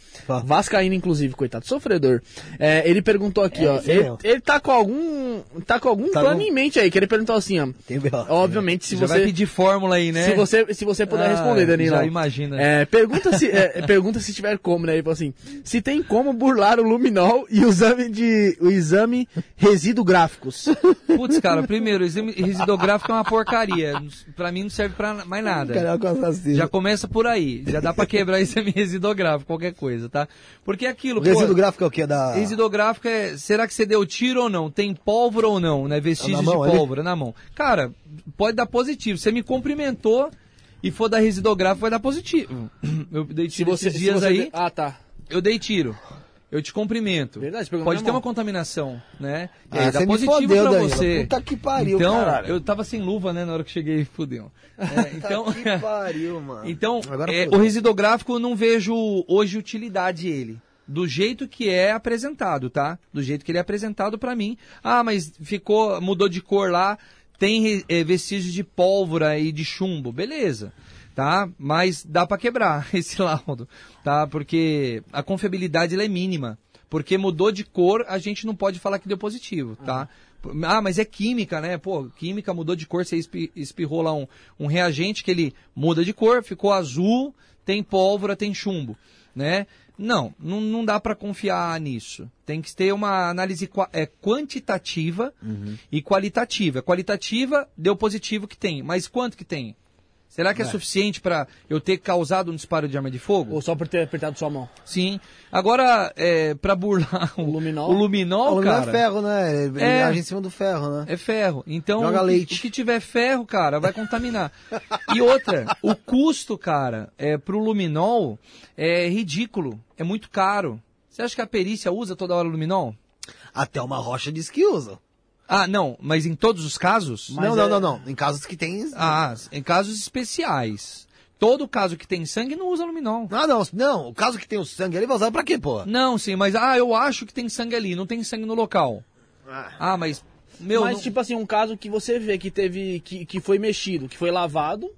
Vascaíno, inclusive, coitado, sofredor. É, ele perguntou aqui, É, ó. Ele, ele tá com algum. Tá com algum Tá plano com- em mente aí, que ele perguntou assim, ó. Tem B.O. Obviamente, se já vai você. pedir fórmula aí, né? Se você, se você puder Ah, responder, Danilo. já imagina. É, pergunta, se, é, pergunta se tiver como, né? Ele falou assim: se tem como burlar o luminol e o exame de. o exame resíduo gráficos. Putz, cara, primeiro, o exame residográfico é uma porcaria. Pra mim não serve pra mais nada. Carioca assassino. Já começa por aí. Já dá pra quebrar exame residográfico, qualquer coisa, tá? Porque é aquilo, O resíduo pô, gráfico é o que? Da... Residográfico é, será que você deu tiro ou não? Tem pólvora ou não, né? Vestígios mão, de pólvora na mão. Cara, pode dar positivo. Você me cumprimentou e for dar residográfico, vai dar positivo. *clears throat* Eu dei Se você, dias você- aí, Ah, tá. Eu dei tiro. Eu te cumprimento. Verdade, Pode ter uma contaminação, né? E Ah, aí dá você me positivo pra você. Puta que pariu, então, caralho. eu tava sem luva, né, na hora que cheguei, fudeu. *laughs* É, então, que *laughs* pariu, mano. então é, o residográfico eu não vejo hoje utilidade ele. Do jeito que é apresentado, tá? Do jeito que ele é apresentado pra mim. Ah, mas ficou, mudou de cor lá, tem eh, vestígios de pólvora e de chumbo. Beleza. Tá? Mas dá pra quebrar *laughs* esse laudo, tá? Porque a confiabilidade é mínima. Porque mudou de cor, a gente não pode falar que deu positivo, tá? Ah, mas é química, né? Pô, química mudou de cor, você espi- espirrou lá um, um reagente que ele muda de cor, ficou azul, tem pólvora, tem chumbo, né? Não, não, não dá para confiar nisso. Tem que ter uma análise é, quantitativa e qualitativa. Qualitativa, deu positivo que tem, mas quanto que tem? Será que é, suficiente para eu ter causado um disparo de arma de fogo? Ou só por ter apertado sua mão. Sim. Agora, é, para burlar o, O luminol? o luminol, O luminol cara, é ferro, né? Ele É. age em cima do ferro, né? é ferro. Então, Joga o que- leite. o que tiver ferro, cara, vai contaminar. *laughs* e outra, o custo, cara, é, pro luminol é ridículo. É muito caro. Você acha que a perícia usa toda hora luminol? Até uma rocha diz que usa. Ah, não, mas em todos os casos? Mas não, não, é- não, não. Em casos que tem. Ah, em casos especiais. Todo caso que tem sangue não usa luminol. Não, não, não. O caso que tem o sangue ali vai usar pra quê, pô? Não, sim, mas ah, eu acho que tem sangue ali, não tem sangue no local. Ah, mas meu, Mas, não- tipo assim, um caso que você vê que teve. que, que foi mexido, que foi lavado,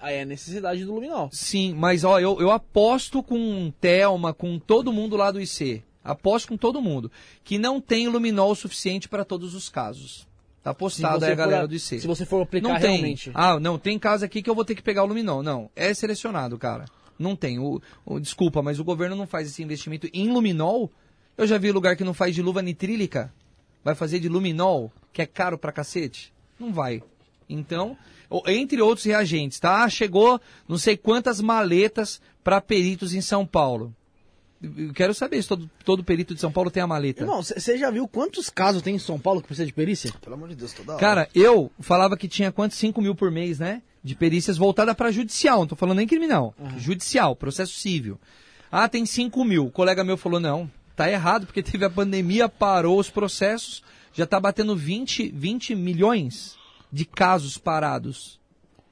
aí é a necessidade do luminol. Sim, mas ó, eu, eu aposto com Thelma, com todo mundo lá do IC. Aposto com todo mundo. Que não tem luminol suficiente para todos os casos. Tá apostado aí a galera do IC. Se você for aplicar não tem. realmente. Ah, não, tem caso aqui que eu vou ter que pegar o luminol. Não, é selecionado, cara. Não tem. O, o- desculpa, mas o governo não faz esse investimento em luminol. Eu já vi lugar que não faz de luva nitrílica. Vai fazer de luminol, que é caro pra cacete? Não vai. Então, entre outros reagentes, tá? Chegou não sei quantas maletas para peritos em São Paulo. Eu quero saber se todo, todo perito de São Paulo tem a maleta. Irmão, você já viu quantos casos tem em São Paulo que precisa de perícia? Pelo amor de Deus, toda hora. Cara, eu falava que tinha quantos? 5 mil por mês, né? De perícias voltada para judicial, não tô falando nem criminal. Judicial, processo civil. Ah, tem 5 mil. O colega meu falou, não, tá errado, porque teve a pandemia, parou os processos, já tá batendo 20, 20 milhões de casos parados.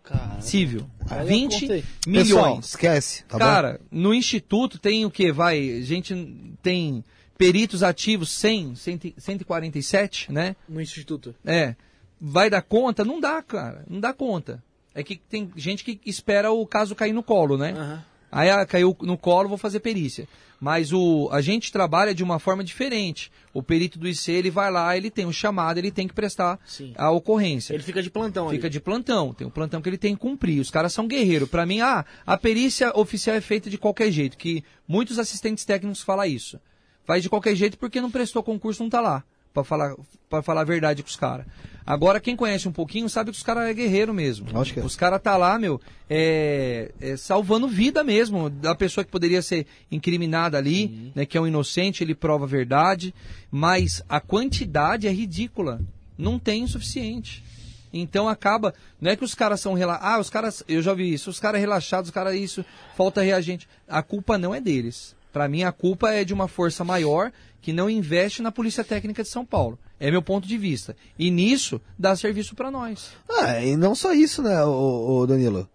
Cara. Civil. Aí eu 20 contei. milhões. Pessoal, esquece. Tá bom? Cara, no instituto tem o que? Vai, a gente tem peritos ativos 100, 100 147, né? No instituto. É. Vai dar conta? Não dá, cara. Não dá conta. É que tem gente que espera o caso cair no colo, né? Aham. Aí ah, caiu no colo, vou fazer perícia. Mas o, a gente trabalha de uma forma diferente. O perito do IC, ele vai lá, ele tem um chamado, ele tem que prestar Sim. a ocorrência. Ele fica de plantão Fica ali. de plantão, tem um plantão que ele tem que cumprir. Os caras são guerreiros. Pra mim, ah, a perícia oficial é feita de qualquer jeito, que muitos assistentes técnicos falam isso. Faz de qualquer jeito porque não prestou concurso, não tá lá. Pra falar, pra falar a verdade com os caras. Agora, quem conhece um pouquinho sabe que os caras é guerreiro mesmo. Acho que é. Os caras tá lá, meu, é, é, salvando vida mesmo. Da pessoa que poderia ser incriminada ali, né? Que é um inocente, ele prova a verdade. Mas a quantidade é ridícula. Não tem o suficiente. Então acaba. Não é que os caras são relaxados. Ah, os caras. Eu já vi isso. Os caras relaxados, os caras isso. Falta reagente. A culpa não é deles. Pra mim, a culpa é de uma força maior que não investe na Polícia Técnica de São Paulo. É meu ponto de vista. E nisso, dá serviço pra nós. Ah, e não só isso, né, o, o Danilo?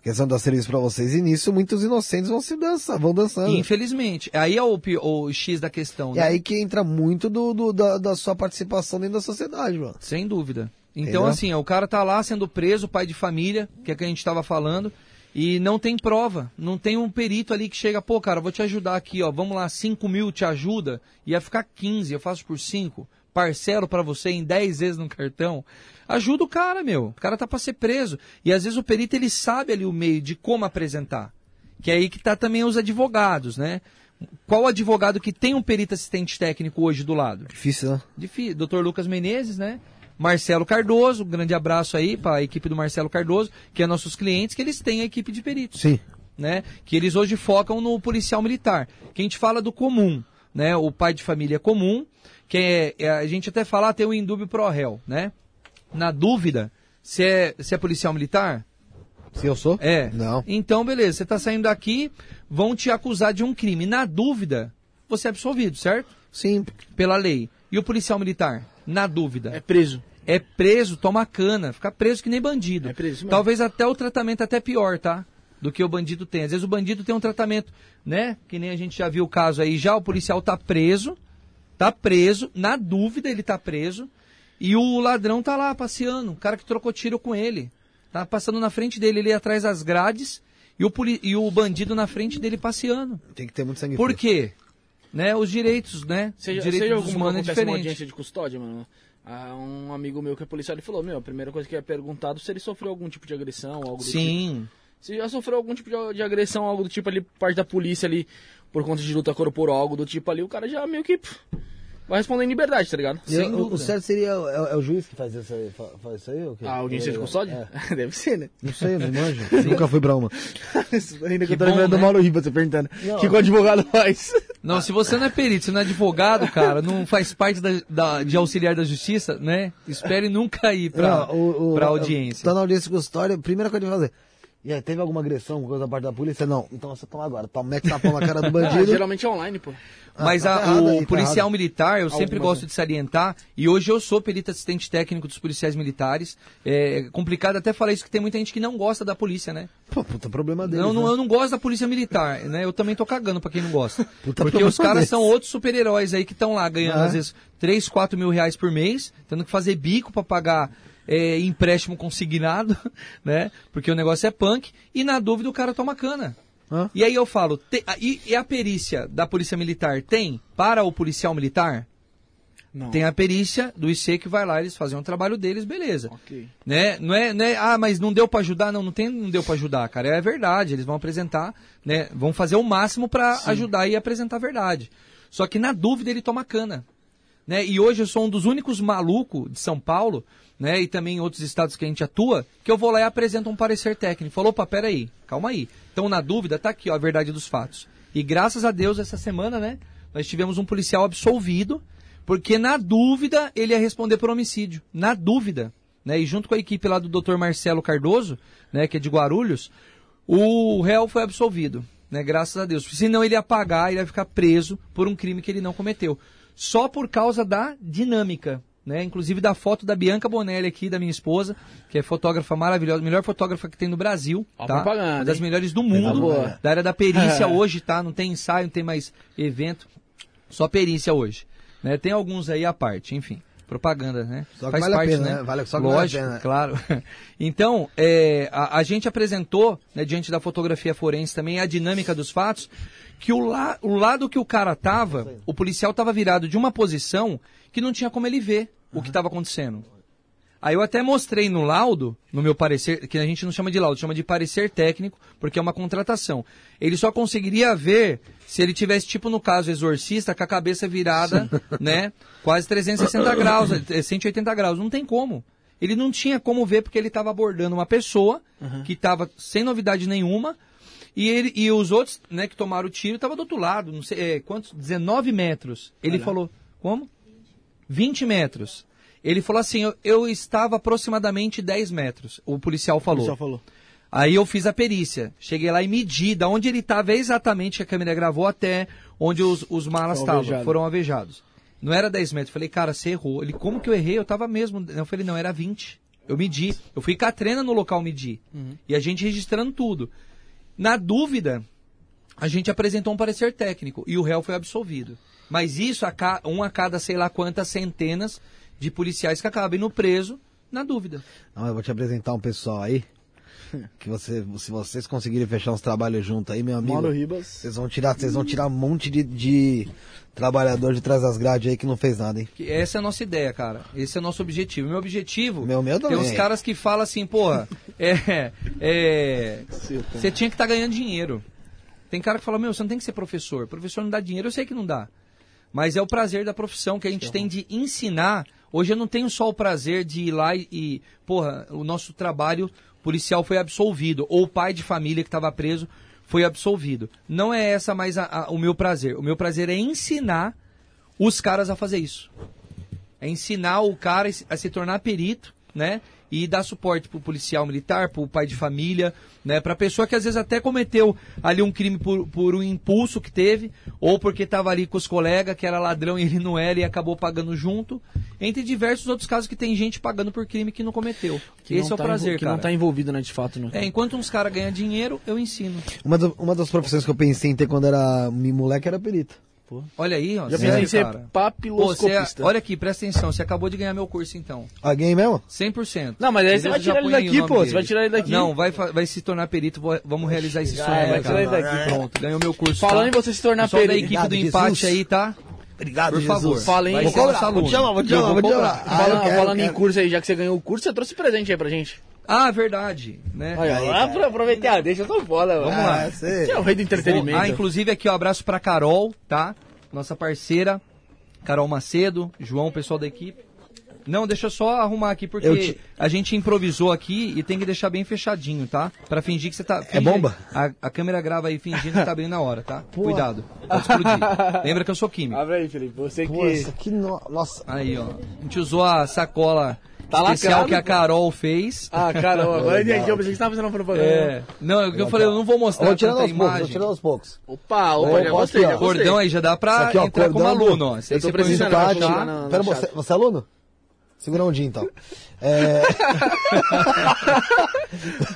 A questão dar serviço pra vocês, e nisso muitos inocentes vão se dançar, vão dançando. Infelizmente. Aí é o, o X da questão. E né? aí que entra muito do, do- da, da sua participação dentro da sociedade, mano. Sem dúvida. Então, Entendeu? assim, o cara tá lá sendo preso, pai de família, que é que a gente tava falando, e não tem prova. Não tem um perito ali que chega, pô, cara, vou te ajudar aqui, ó, vamos lá, 5 mil te ajuda, ia ficar 15, eu faço por 5, parcelo pra você em 10 vezes no cartão. Ajuda o cara, meu. O cara tá pra ser preso. E às vezes o perito, ele sabe ali o meio de como apresentar. Que é aí que tá também os advogados, né? Qual advogado que tem um perito assistente técnico hoje do lado? Difícil, né? Difí- Dr. Lucas Menezes, né? Marcelo Cardoso, um grande abraço aí para a equipe do Marcelo Cardoso, que é nossos clientes, que eles têm a equipe de peritos, Sim. né? Que eles hoje focam no policial militar. Que a gente fala do comum, né? O pai de família comum, que é, é- a gente até fala, ah, tem o indúbio pro réu, né? Na dúvida, se é, se é policial militar, Se eu sou? é. Não. Então, beleza, você está saindo daqui, vão te acusar de um crime. Na dúvida, você é absolvido, certo? Sim. Pela lei. E o policial militar? Na dúvida. É preso. É preso, toma cana, fica preso que nem bandido. É preso mesmo. Talvez até o tratamento até pior, tá? Do que o bandido tem. Às vezes o bandido tem um tratamento, né? Que nem a gente já viu o caso aí, já o policial tá preso, tá preso, na dúvida ele tá preso, e o ladrão tá lá passeando, o cara que trocou tiro com ele. Tá passando na frente dele, ele atrás das grades, e o, poli- e o bandido na frente dele passeando. Tem que ter muito sangue Por frio. quê? Né? Os direitos, né? Seja, direitos seja alguma humanos é uma audiência de custódia, mano. Ah, um amigo meu que é policial, ele falou, meu, a primeira coisa que é perguntado se ele sofreu algum tipo de agressão, algo do tipo. Sim. Se já sofreu algum tipo de, de agressão, algo do tipo ali, por parte da polícia ali, por conta de luta corporal, algo do tipo ali, o cara já meio que pff, vai responder em liberdade, tá ligado? E Sem o- certo seria, é, é o juiz que faz isso aí, fa- faz isso aí? ou o quê? A audiência de É, custódia? é. *laughs* Deve ser, né? Não sei, eu não manjo. *laughs* Nunca fui pra uma. Ainda que, Que eu tô bom, lembrando do né? Mauro Riba, você perguntando. O que, que o advogado faz? Não, se você não é perito, se não é advogado, cara, não faz parte da, da- de auxiliar da justiça, né? Espere nunca ir pra, Não, o- o- pra audiência. Tá na audiência com história, primeira coisa que vai fazer. E aí, teve alguma agressão, alguma coisa da parte da polícia? Não. Então você toma agora. Toma, mete tapão na cara do *laughs* Ah, bandido. geralmente é online, pô. Mas tá a- errado o aí, tá policial errado. militar, eu sempre gosto né? de salientar, e hoje eu sou perito assistente técnico dos policiais militares. É complicado até falar isso, que tem muita gente que não gosta da polícia, né? Pô, puta problema deles. Não, não, né? eu não gosto da polícia militar, né? Eu também tô cagando pra quem não gosta. *laughs* Puta Porque os caras desse. são outros super-heróis aí que estão lá ganhando, Ah. às vezes, 3, 4 mil reais por mês, tendo que fazer bico pra pagar é, empréstimo consignado, *laughs* né? Porque o negócio é punk, e na dúvida o cara toma cana. Hã? E aí eu falo, te- a- e, e a perícia da polícia militar tem para o policial militar? Não. Tem a perícia do IC que vai lá, eles fazem o trabalho deles, beleza. Ok. Né? Não, é, não é, ah, mas não deu pra ajudar? Não, não tem, não deu pra ajudar, cara. É verdade, eles vão apresentar, né? Vão fazer o máximo pra ajudar e apresentar a verdade. Só que na dúvida ele toma cana. Né? E hoje eu sou um dos únicos malucos de São Paulo, né? E também em outros estados que a gente atua, que eu vou lá e apresento um parecer técnico. Falou, opa, peraí, calma aí. Então, na dúvida, tá aqui, ó, a verdade dos fatos. E graças a Deus, essa semana, né? Nós tivemos um policial absolvido, porque na dúvida ele ia responder por homicídio. Na dúvida. Né? E junto com a equipe lá do Dr. Marcelo Cardoso, né, que é de Guarulhos, o réu foi absolvido, né, graças a Deus. Senão ele ia pagar, ele ia ficar preso por um crime que ele não cometeu. Só por causa da dinâmica, né? Inclusive da foto da Bianca Bonelli aqui, da minha esposa, que é fotógrafa maravilhosa, melhor fotógrafa que tem no Brasil, Ó, tá? propaganda, Uma das melhores do mundo, boa. da área da perícia *laughs* hoje, tá? Não tem ensaio, não tem mais evento, só perícia hoje, né? Tem alguns aí à parte, enfim. Propaganda, né? Só que vale a pena, né? Vale- só que vale a Lógico, pena. claro. *laughs* Então, é, a, a gente apresentou, né, diante da fotografia forense também, a dinâmica dos fatos, que o, la, o lado que o cara tava, o policial tava virado de uma posição que não tinha como ele ver o que estava acontecendo. Aí eu até mostrei no laudo, no meu parecer, que a gente não chama de laudo, chama de parecer técnico, porque é uma contratação. Ele só conseguiria ver se ele tivesse, tipo no caso, exorcista, com a cabeça virada, né? Quase 360 *coughs* graus, eh, 180 graus. Não tem como. Ele não tinha como ver porque ele estava abordando uma pessoa que estava sem novidade nenhuma. E, ele, e os outros, né, que tomaram o tiro, estavam do outro lado, não sei, é, quantos? 19 metros. Ele falou, como? 20 metros. Ele falou assim, eu, eu estava aproximadamente 10 metros, o policial O falou. pessoal falou. Aí eu fiz a perícia. Cheguei lá e medi da onde ele estava exatamente que a câmera gravou até onde os, os malas estavam, foram alvejados. Não era 10 metros. Falei, cara, você errou. Ele, como que eu errei? Eu tava mesmo. Eu falei, não, era 20. Eu medi. Eu fui com a trena no local medir. E a gente registrando tudo. Na dúvida, a gente apresentou um parecer técnico e o réu foi absolvido. Mas isso, um a cada sei lá quantas centenas de policiais que acabam indo preso na dúvida. Não, eu vou te apresentar um pessoal aí. *laughs* Que você, se vocês conseguirem fechar uns trabalhos juntos aí, meu amigo. Mauro Ribas. Vocês vão tirar, vocês vão tirar um monte de, de trabalhador de trás das grades aí que não fez nada, hein? Essa é a nossa ideia, cara. Esse é o nosso objetivo. Meu objetivo. Meu- meu Tem uns caras que falam assim, porra, é. é você tinha que estar ganhando dinheiro. Tem cara que fala, meu, você não tem que ser professor. Professor não dá dinheiro, eu sei que não dá. Mas é o prazer da profissão que a gente tem de ensinar. Hoje eu não tenho só o prazer de ir lá e, e, porra, o nosso trabalho policial foi absolvido. Ou o pai de família que estava preso foi absolvido. Não é essa mais a- a- o meu prazer. O meu prazer é ensinar os caras a fazer isso. É ensinar o cara a se tornar perito, né? E dar suporte pro policial militar, pro pai de família, né? Pra pessoa que às vezes até cometeu ali um crime por, por um impulso que teve, ou porque tava ali com os colegas, que era ladrão e ele não era e acabou pagando junto. Entre diversos outros casos que tem gente pagando por crime que não cometeu. Que Esse não é o tá prazer, Que cara. não tá envolvido, né, de fato. No... É, enquanto uns caras ganham dinheiro, eu ensino. Uma, do- uma das profissões que eu pensei em ter quando era moleque era perito. Olha aí, ó. Já sério, pensei em ser cara. Pô, você, papiloscopista. olha aqui, presta atenção. Você acabou de ganhar meu curso, então. Alguém mesmo? 100%. Não, mas aí você vai tirar ele daqui, pô. Você dele. vai tirar ele daqui. Não, vai, vai se tornar perito. vamos realizar esse sonho, vai né, tirar ele daqui. Pronto, ganhou meu curso. Falando tá? em você se tornar Pessoal da perito. equipe do empate Jesus. aí, tá? Obrigado, Por favor. Fala aí. Vai Vou ser cobrar, vou te chamar, vou te Eu chamar, vou te chamar. Ah, Falando, eu quero, falando em curso aí, já que você ganhou o curso, você trouxe presente aí pra gente. Ah, verdade. Né? Olha, aí, lá pra aproveitar, deixa eu tô foda, Vamos mano. lá. Ah, sei. Você é o rei do entretenimento. Ah, inclusive aqui, ó, abraço pra Carol, tá? Nossa parceira. Carol Macedo, João, pessoal da equipe. Não, deixa eu só arrumar aqui, porque te- a gente improvisou aqui e tem que deixar bem fechadinho, tá? Pra fingir que você tá... finge- bomba? A, a câmera grava aí fingindo que tá bem na hora, tá? Cuidado, pode explodir. *laughs* Lembra que eu sou químico. Abre aí, Felipe. Você Pô, que. isso aqui, no... nossa. Aí, ó. A gente usou a sacola Tá especial lacrado, que a. Carol fez. Ah, caramba, *laughs* agora eu entendi. Eu pensei que você fazendo uma propaganda. É. Não, é o que eu falei, eu não vou mostrar Vou tirando aos poucos, vou tirando aos poucos. Opa, opa, já posso gostei, já gostei. Cordão aí já dá pra aqui, ó, entrar como cordão do- aluno, ó. Eu tô precisando lá. lá Pera, você é aluno? Segura um dia então. É... *laughs*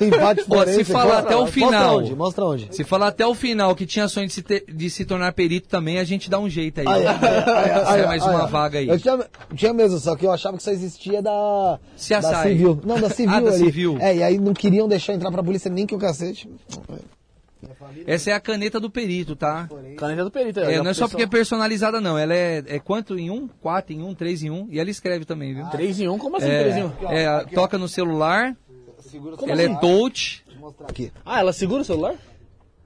Empate Ó, se falar até o Mostra final. onde? Mostra onde? Se falar até o final que tinha sonho de se, ter- de se tornar perito também, a gente dá um jeito aí. É mais ai, uma vaga aí. Eu tinha, tinha mesmo, só que eu achava que só existia da, Se da civil. Não, da *laughs* civil Ah, da ali. civil. É, e aí não queriam deixar entrar pra polícia nem que o cacete. Essa é a caneta do perito, tá? Caneta do perito. É, já não é só porque é personalizada, não. Ela é, é quanto em um? Quatro em um, três em um. E ela escreve também, viu? 3 em 1, como assim É, 3 em 1? é, a- toca no celular, Como ela assim? é touch. Aqui. Ah, ela segura o celular?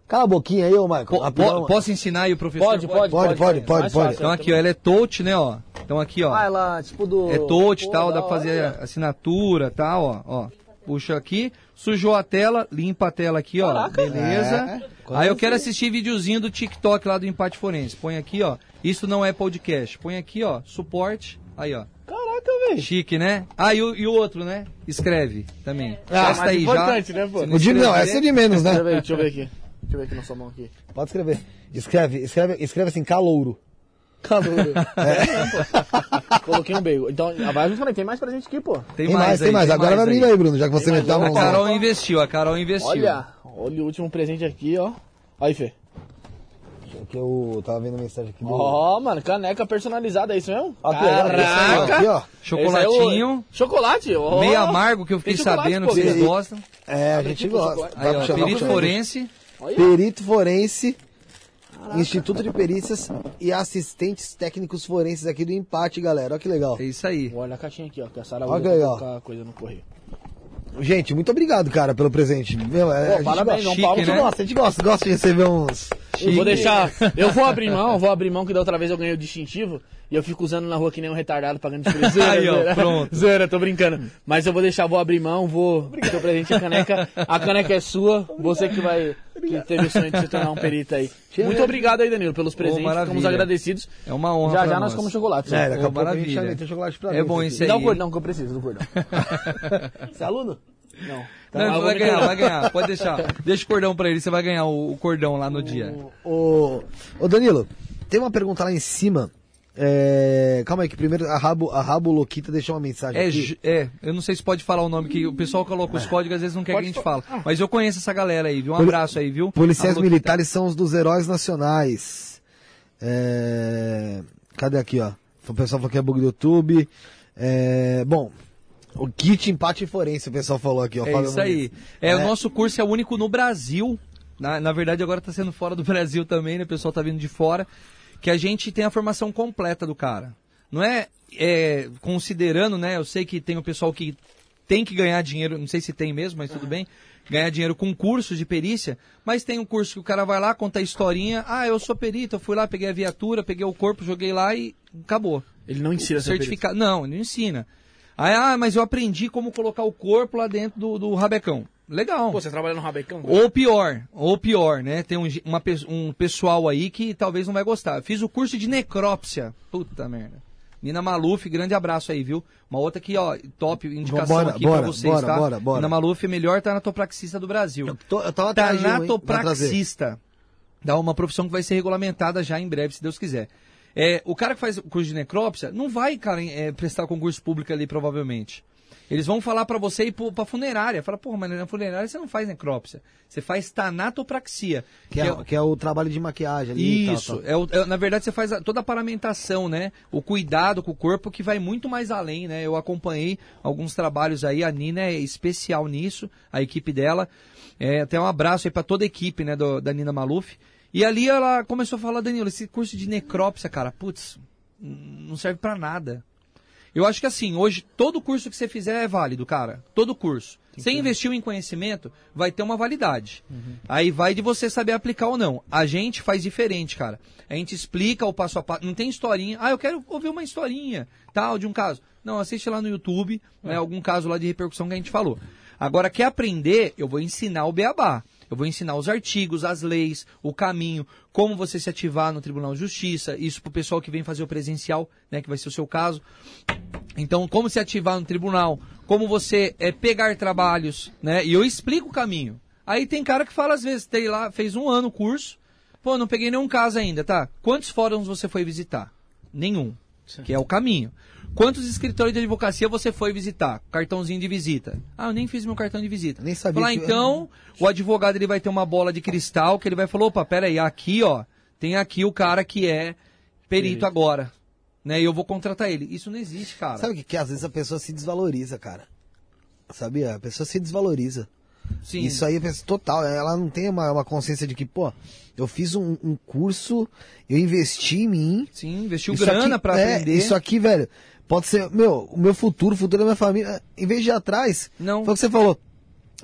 Cala a boquinha aí, ô Michael. Po- posso ensinar aí o professor? Pode, pode, Pode, pode, pode, pode. fácil, Então aqui, ó, ela é touch, né, ó. Então aqui, ó. Ah, ela, tipo do... É touch e tal, dá pra fazer assinatura e tal, ó, ó. Puxa aqui, sujou a tela, limpa a tela aqui, ó. Caraca. Beleza. É, Aí eu quero assistir videozinho do TikTok lá do Empate Forense. Põe aqui, ó. Isso não é podcast. Põe aqui, ó. Suporte. Aí, ó. Caraca, velho. Chique, né? Ah, e o, e o outro, né? Escreve também. Ah, Testa mais aí importante, já. né, pô? O de, não, essa é de menos, né? Deixa eu ver, deixa eu ver aqui. Deixa eu ver aqui na sua mão aqui. Pode escrever. Escreve, escreve, escreve assim, calouro. Calor. É. Coloquei um bagel. Então, a vai justamente tem mais pra gente aqui, pô. Tem, Tem mais, tem mais. Agora vai vir aí, Bruno, já que você meteu a A mão. Carol investiu, a Carol investiu. Olha, olha o último presente aqui, ó. Aí, Fê. Que eu tava vendo a mensagem aqui do. Ó, mano, caneca personalizada, é isso mesmo? Legal, Caraca! Aqui, ó. Chocolatinho. É o- Chocolate, ó. Meio amargo que eu fiquei Tem sabendo pô, que vocês gostam. É, a Abre gente aqui pro gosta. Aí, ó, perito forense. Olha. Perito forense. Instituto de Perícias e assistentes técnicos forenses aqui do empate, galera. Olha que legal. É isso aí. Olha a caixinha aqui, ó, que a Sara Olha usa pra colocar coisa no correio. Gente, muito obrigado, cara, pelo presente. Meu, é, a gente parabéns, chique, Paulo. A gente né? gosta, a gente gosta, gosta de receber uns. Eu vou deixar. Eu vou abrir mão, vou abrir mão que da outra vez eu ganhei o distintivo e eu fico usando na rua que nem um retardado pagando de *laughs* preço. Aí, ó, pronto. *laughs* Zoeira, tô brincando. Mas eu vou deixar, vou abrir mão, vou. Teu presente a caneca. A caneca é sua, você que vai. Que teve o sonho de se tornar um perito aí. Muito obrigado aí, Danilo, pelos presentes. maravilha. Ficamos agradecidos. É uma honra Já pra já nós nós. comemos chocolate. É, daqui a pouco a gente tem chocolate pra É bom aqui. esse Me dá o aí. cordão que eu preciso do cordão. *laughs* Você é aluno? Não. Então, Não, vai ganhar, vai ganhar. Pode deixar. Deixa o cordão pra ele, você vai ganhar o, o cordão lá no dia. Ô, ô Danilo, tem uma pergunta lá em cima. É, calma aí, que primeiro a Rabo, a Rabo Loquita deixou uma mensagem É, aqui. É, eu não sei se pode falar o nome, que o pessoal coloca os códigos, às vezes não quer que a gente fale. Mas eu conheço essa galera aí, viu? Um Poli- abraço aí, viu? Policiais militares são os dos heróis nacionais. É, cadê aqui, ó? O pessoal falou que é bug do YouTube. É, bom, o kit empate forense, o pessoal falou aqui, ó. É isso aí. Muniz. É, o nosso curso é o único no Brasil. Na, na verdade, agora está sendo fora do *laughs* Brasil também, né? O pessoal tá vindo de fora. Que a gente tem a formação completa do cara. Não é, é, considerando, né? Eu sei que tem o pessoal que tem que ganhar dinheiro, não sei se tem mesmo, mas tudo bem. Ganhar dinheiro com cursos de perícia, mas tem um curso que o cara vai lá, conta a historinha. Ah, eu sou perito, eu fui lá, peguei a viatura, peguei o corpo, joguei lá e acabou. Ele não ensina perito. Certificado. Não, ele não ensina. Aí, ah, mas eu aprendi como colocar o corpo lá dentro do, do rabecão. Legal. Pô, você trabalha no Rabecão? Ou pior, ou pior, né? Tem um, uma um pessoal aí que talvez não vai gostar. Eu Fiz o curso de necrópsia. Puta merda. Nina Maluf, grande abraço aí, viu? Uma outra que, ó, top indicação Bora, aqui bora, pra vocês, bora, tá? bora, bora. Nina Maluf, melhor tanatopraxista do Brasil. Eu, tô, eu tava. Tanatopraxista. Dá uma profissão que vai ser regulamentada já em breve, se Deus quiser. É, o cara que faz o curso de necrópsia não vai, cara, é, prestar concurso público ali, provavelmente. Eles vão falar pra você ir pra funerária. Fala, porra, mas na funerária você não faz necrópsia. Você faz tanatopraxia. Que é, que é o trabalho de maquiagem ali. e tal, Isso, tal. É o- é- na verdade você faz a- toda a paramentação, né? O cuidado com o corpo que vai muito mais além, né? Eu acompanhei alguns trabalhos aí, a Nina é especial nisso, a equipe dela. É, até um abraço aí pra toda a equipe, né, do- da Nina Maluf. E ali ela começou a falar, Danilo, esse curso de necrópsia, cara, putz, não serve pra nada. Eu acho que assim, hoje todo curso que você fizer é válido, cara. Todo curso. Você investiu em conhecimento, vai ter uma validade. Aí vai de você saber aplicar ou não. A gente faz diferente, cara. A gente explica o passo a passo. Não tem historinha. Ah, eu quero ouvir uma historinha, tal, de um caso. Não, assiste lá no YouTube, né, algum caso lá de repercussão que a gente falou. Agora, quer aprender? Eu vou ensinar o beabá. Eu vou ensinar os artigos, as leis, o caminho, como você se ativar no Tribunal de Justiça, isso pro pessoal que vem fazer o presencial, né, que vai ser o seu caso. Então, como se ativar no tribunal, como você é, pegar trabalhos, né? E eu explico o caminho. Aí tem cara que fala às vezes, tem lá, fez um ano o curso, pô, não peguei nenhum caso ainda, tá? Quantos fóruns você foi visitar? Nenhum, que é o caminho. Quantos escritórios de advocacia você foi visitar? Cartãozinho de visita. Ah, eu nem fiz meu cartão de visita. Nem sabia Falar, que- então, o advogado ele vai ter uma bola de cristal que ele vai falar, opa, peraí, aqui, ó, tem aqui o cara que é perito agora. Né, e eu vou contratar ele. Isso não existe, cara. Sabe o que, que é? Às vezes a pessoa se desvaloriza, cara. Sabia? A pessoa se desvaloriza. Sim. Isso aí é total. Ela não tem uma, uma consciência de que, pô, eu fiz um, um curso, eu investi em mim. Sim, investiu grana aqui- pra é, aprender. Isso aqui, velho, pode ser, meu, o meu futuro, o futuro da minha família. Em vez de ir atrás, Não. foi o que você falou.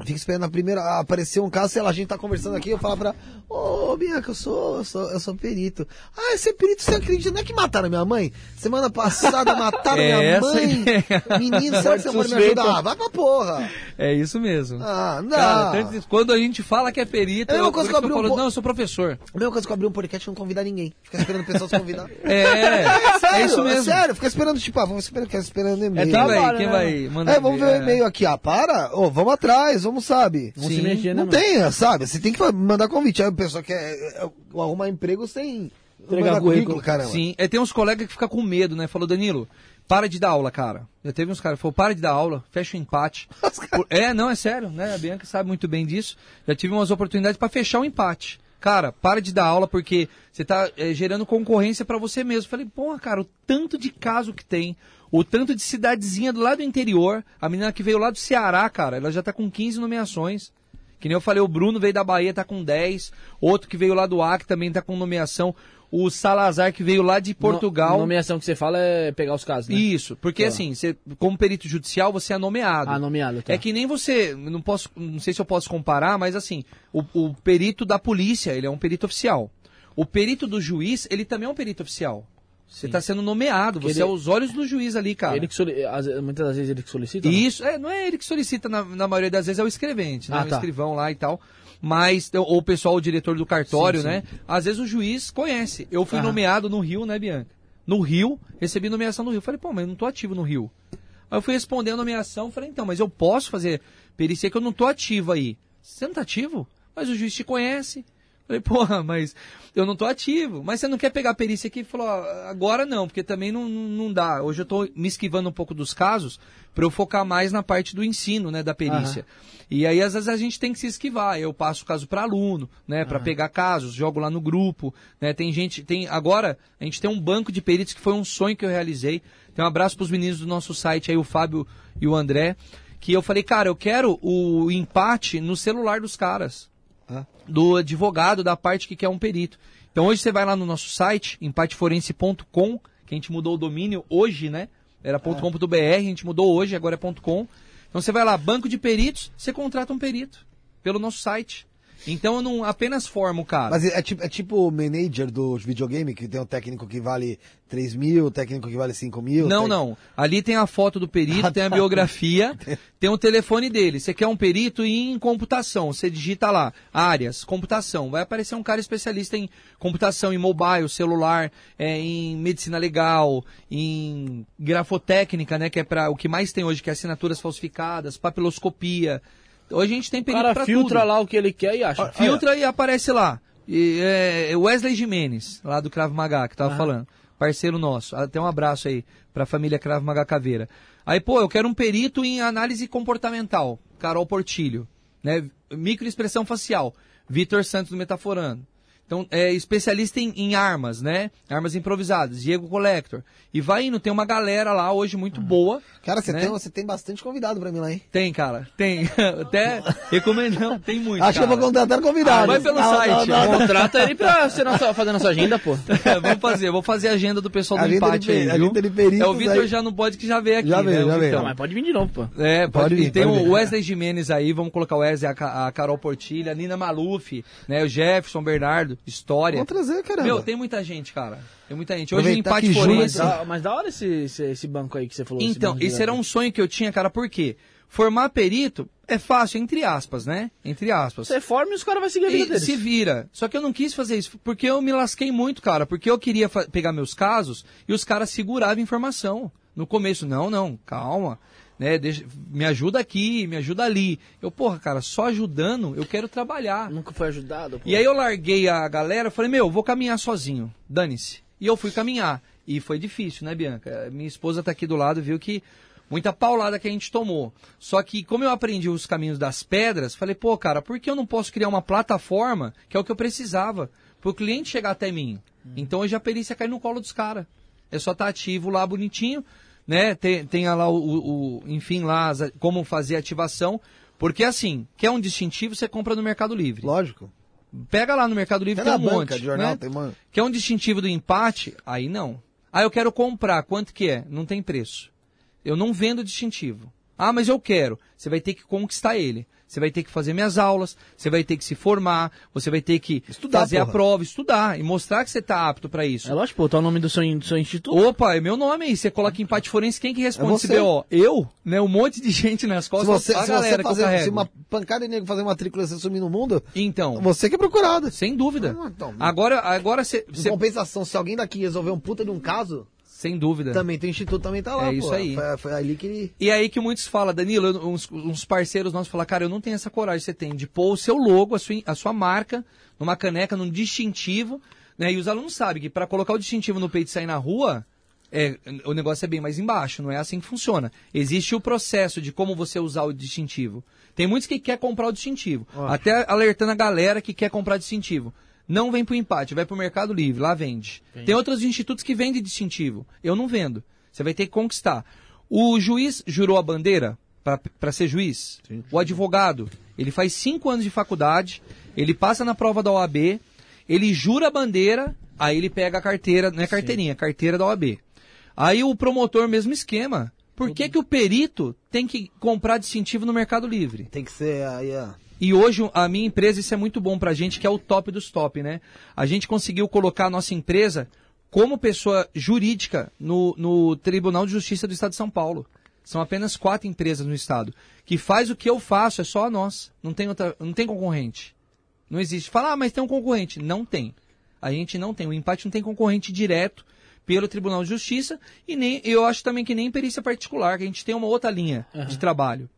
Fica esperando a primeira aparecer um caso, sei lá, a gente tá conversando aqui, eu falo pra. Ô, Bianca, eu sou, eu sou, eu sou perito. Ah, esse é perito, você acredita? Não é que mataram minha mãe? Semana passada *laughs* mataram É minha mãe. ideia. Menino, será que *laughs* você pode me ajudar? Ah, vai pra porra. É isso mesmo. Ah, não. Cara, tanto- quando a gente fala que é perito, É eu, coisa que eu eu abri um falo, po- não, eu sou professor. A mesma coisa que eu abrir um podcast e não convidar ninguém. Ficar esperando pessoas convidar. *laughs* É, é isso mesmo. É sério, fica esperando, tipo, ah, vamos esperar, ficar esperando e-mail. Quem trabalho, vai, quem vai mandar É, vamos ver o e-mail aqui. Ah, para. Ô, vamos atrás, vamos, sabe? Sim. se mexer, né, Não mano? tem, sabe? Você tem que mandar convite. Aí a pessoa quer é, é, arrumar emprego sem Entregar currículo. caramba. Sim, é, tem uns colegas que ficam com medo, né? Falou, Danilo, para de dar aula, cara. Já teve uns caras que falaram, para de dar aula, fecha o empate. *laughs* Por- É, não, é sério, né? A Bianca sabe muito bem disso. Já tive umas oportunidades para fechar o empate. Cara, para de dar aula porque você tá é, gerando concorrência para você mesmo. Falei, porra, cara, o tanto de caso que tem, o tanto de cidadezinha do lado do interior, a menina que veio lá do Ceará, cara, ela já tá com 15 nomeações. Que nem eu falei, o Bruno veio da Bahia, tá com 10. Outro que veio lá do Acre também tá com nomeação. O Salazar, que veio lá de Portugal. No, nomeação que você fala é pegar os casos, né? Isso, porque Tá. assim, você, como perito judicial, você é nomeado. Ah, nomeado, tá. É que nem você, não posso, não sei se eu posso comparar, mas assim, o, o perito da polícia, ele é um perito oficial. O perito do juiz, ele também é um perito oficial. Você está sendo nomeado, você ele- é os olhos do juiz ali, cara. Ele que muitas das vezes ele que solicita? né? Isso, é, não é ele que solicita, na, na maioria das vezes é o escrevente, né? Ah, o tá. escrivão lá e tal. Mas, ou o pessoal, o diretor do cartório, Sim, sim. né? Às vezes o juiz conhece. Eu fui Aham. nomeado no Rio, né, Bianca? No Rio, recebi nomeação no Rio. Falei, pô, mas eu não tô ativo no Rio. Aí eu fui responder a nomeação, falei, então, mas eu posso fazer perícia que eu não tô ativo aí. Você não tá ativo? Mas o juiz te conhece. Falei, porra, mas eu não tô ativo. Mas você não quer pegar a perícia aqui? Falou, "Ah, agora não, porque também não, não, dá. Hoje eu tô me esquivando um pouco dos casos para eu focar mais na parte do ensino, né, da perícia. E aí, às vezes, a gente tem que se esquivar. Eu passo o caso para aluno, né, para pegar casos, jogo lá no grupo, né, tem gente, tem, agora, a gente tem um banco de peritos que foi um sonho que eu realizei. Tem um abraço pros meninos do nosso site aí, o Fábio e o André, que eu falei, cara, eu quero o empate no celular dos caras do advogado, da parte que quer um perito. Então hoje você vai lá no nosso site, empateforense.com, que a gente mudou o domínio hoje, né? Era .com.br, a gente mudou hoje, agora é .com. Então você vai lá, banco de peritos, você contrata um perito pelo nosso site. Então eu não apenas formo o cara. Mas é tipo, é tipo o manager do videogame, que tem um técnico que vale 3 mil, o técnico que vale 5 mil. Não, não. Ali tem a foto do perito, Ah, tem a tá. biografia, *laughs* tem o telefone dele. Você quer um perito em computação, você digita lá, áreas, computação. Vai aparecer um cara especialista em computação, em mobile, celular, é, em medicina legal, em grafotécnica, né, que é para o que mais tem hoje, que é assinaturas falsificadas, papiloscopia. Hoje a gente tem O perito cara para filtra tudo. lá o que ele quer e acha. Filtra e aparece lá. E, é, Wesley Jimenez, lá do Cravo Magá, que tava falando. Parceiro nosso. Até um abraço aí pra família Cravo Magá Caveira. Aí, pô, eu quero um perito em análise comportamental. Carol Portilho. Né? Microexpressão facial. Vitor Santos do Metaforando. Então, é especialista em, em armas, né? Armas improvisadas. Diego Collector. E vai indo, tem uma galera lá hoje muito boa. Cara, você, né? tem, você tem bastante convidado pra mim lá, hein? Tem, cara. Tem. *laughs* Até recomendo. Não, tem muito. Acho que eu cara. vou contratar convidado. Ah, vai pelo Não, site. não, não. Contrata ele pra você nossa, fazer nossa agenda, pô. *laughs* É, vamos fazer, vou fazer a agenda do pessoal do empate aí, viu? é, o Vitor já não pode que já veio aqui, Já né? veio, o já veio. Não, mas pode vir de novo, pô. É, pode, Pode vir. vir, Tem pode o vir. Wesley Jimenez aí, vamos colocar o Wesley, a, a Carol Portilha, a Nina Maluf, né? O Jefferson Bernardo, História. Vamos trazer, caramba. Meu, tem muita gente, cara. Tem muita gente. Hoje o Aproveitar empate junho forense. Mas da, mas da hora esse, esse, esse banco aí que você falou. Então, de esse era um sonho que eu tinha, cara, por quê? Formar perito é fácil, entre aspas, né? Entre aspas. Você forma e os caras vão seguir a vida E deles. se vira. Só que eu não quis fazer isso, porque eu me lasquei muito, cara. Porque eu queria pegar meus casos e os caras seguravam informação. No começo, não, não, calma. Né, deixa- me ajuda aqui, me ajuda ali. Eu, porra, cara, só ajudando, eu quero trabalhar. Nunca foi ajudado, pô. E aí eu larguei a galera, falei, meu, vou caminhar sozinho, dane-se. E eu fui caminhar. E foi difícil, né, Bianca? Minha esposa tá aqui do lado, viu que muita paulada que a gente tomou. Só que como eu aprendi os caminhos das pedras, falei, pô, cara, por que eu não posso criar uma plataforma, que é o que eu precisava, para o cliente chegar até mim? Então hoje a perícia cai no colo dos caras. É só estar ativo lá, bonitinho, né? Tem, tem lá o, o- enfim, lá as- como fazer a ativação. Porque assim, quer um distintivo, você compra no Mercado Livre. Lógico. Pega lá no Mercado Livre, tem na um banca monte. de jornal né? tem uma... Quer um distintivo do empate? Aí não. Ah, eu quero comprar. Quanto que é? Não tem preço. Eu não vendo distintivo. Ah, mas eu quero. Você vai ter que conquistar ele. Você vai ter que fazer minhas aulas, você vai ter que se formar, você vai ter que Estudar, fazer a porra. prova, estudar e mostrar que você está apto para isso. É lógico, pô, tá o nome do seu, do seu instituto. Opa, é meu nome aí. Você coloca empate forense, quem que responde É esse você. BO? Eu? Né? Um monte de *laughs* gente nas Se costas. você, a se galera você fazer se uma pancada de nego fazer matrícula e você sumir no mundo, Então, você que é procurado. sem dúvida. Ah, então. Agora, agora você, Em compensação, se alguém daqui resolver um puta de um caso, sem dúvida. também tem instituto, também tá lá, É isso pô. aí. Foi, foi ali que ele... E aí que muitos falam, Danilo, uns, uns parceiros nossos falam, cara, eu não tenho essa coragem que você tem de pôr o seu logo, a sua, a sua marca, numa caneca, num distintivo, né? E os alunos sabem que para colocar o distintivo no peito e sair na rua, é, o negócio é bem mais embaixo, não é assim que funciona. Existe o processo de como você usar o distintivo. Tem muitos que quer comprar o distintivo. Até alertando a galera que quer comprar distintivo. Não vem pro empate, vai pro Mercado Livre, lá vende. Tem outros institutos que vendem distintivo. Eu não vendo. Você vai ter que conquistar. O juiz jurou a bandeira para ser juiz. O advogado, ele faz cinco anos de faculdade, ele passa na prova da OAB, ele jura a bandeira, aí ele pega a carteira, não é carteirinha, é carteira da OAB. Aí o promotor, mesmo esquema. Por que, que o perito tem que comprar distintivo no Mercado Livre? Tem que ser aí, ó. E hoje a minha empresa, isso é muito bom pra gente, que é o top dos top, né? A gente conseguiu colocar a nossa empresa como pessoa jurídica no, no Tribunal de Justiça do Estado de São Paulo. São apenas quatro empresas no estado. Que faz o que eu faço, é só a nós. Não tem, outra, não tem concorrente. Não existe. Fala, ah, mas tem um concorrente. Não tem. A gente não tem. O empate não tem concorrente direto pelo Tribunal de Justiça e nem eu acho também que nem perícia particular, que a gente tem uma outra linha uhum. de trabalho.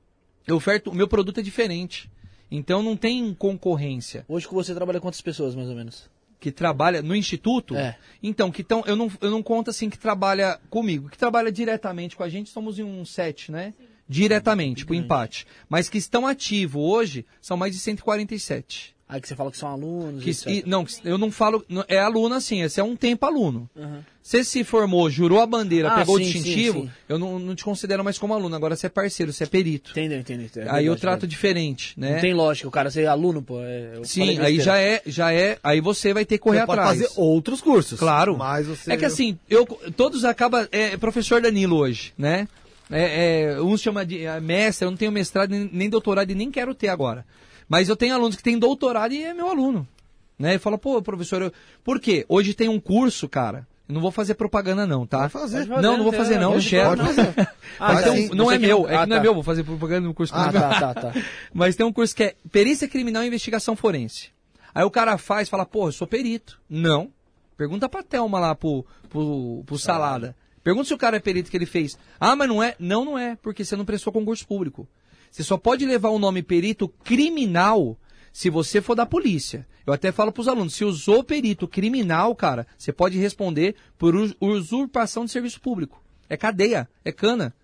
Eu oferto, o meu produto é diferente. Então não tem concorrência. Hoje com você trabalha quantas pessoas, mais ou menos? Que trabalha no instituto? É. Então, que tão, eu, não, eu não conto assim que trabalha comigo. Que trabalha diretamente com a gente, somos em um set, né? Diretamente, pro empate. Mas que estão ativos hoje, são mais de 147. Aí que você fala que são alunos. Que, e, não, eu não falo. É aluno assim, esse é um tempo aluno. Uhum. Você se formou, jurou a bandeira, ah, pegou sim, o distintivo, sim, sim. eu não, não, te considero mais como aluno. Agora você é parceiro, você é perito. Entendeu, entendeu. É aí eu trato diferente, né? Não tem lógica, o cara ser aluno, pô. É, sim, aí já é, já é. Aí você vai ter que correr você atrás. Pode fazer outros cursos. Claro. Mas você... É que assim, eu, todos acabam. É professor Danilo hoje, né? É, é, uns chama de é, mestre, eu não tenho mestrado nem, nem doutorado e nem quero ter agora. Mas eu tenho alunos que têm doutorado e é meu aluno. Né? E fala, pô, professor, eu... por quê? Hoje tem um curso, cara. Não vou fazer propaganda, não, tá? Vai fazer. Não, não vou fazer, não, eu quero. *laughs* Ah, então, não é meu, é que não é meu, vou fazer propaganda no curso. Ah, tá, tá, tá. *laughs* Mas tem um curso que é Perícia Criminal e Investigação Forense. Aí o cara faz, fala, pô, eu sou perito. Não. Pergunta pra Thelma lá, pro, pro, pro Salada. Pergunta se o cara é perito que ele fez. Ah, mas não é? Não, não é, porque você não prestou concurso público. Você só pode levar o nome perito criminal se você for da polícia. Eu até falo para os alunos, se usou perito criminal, cara, você pode responder por usurpação de serviço público. É cadeia, é cana.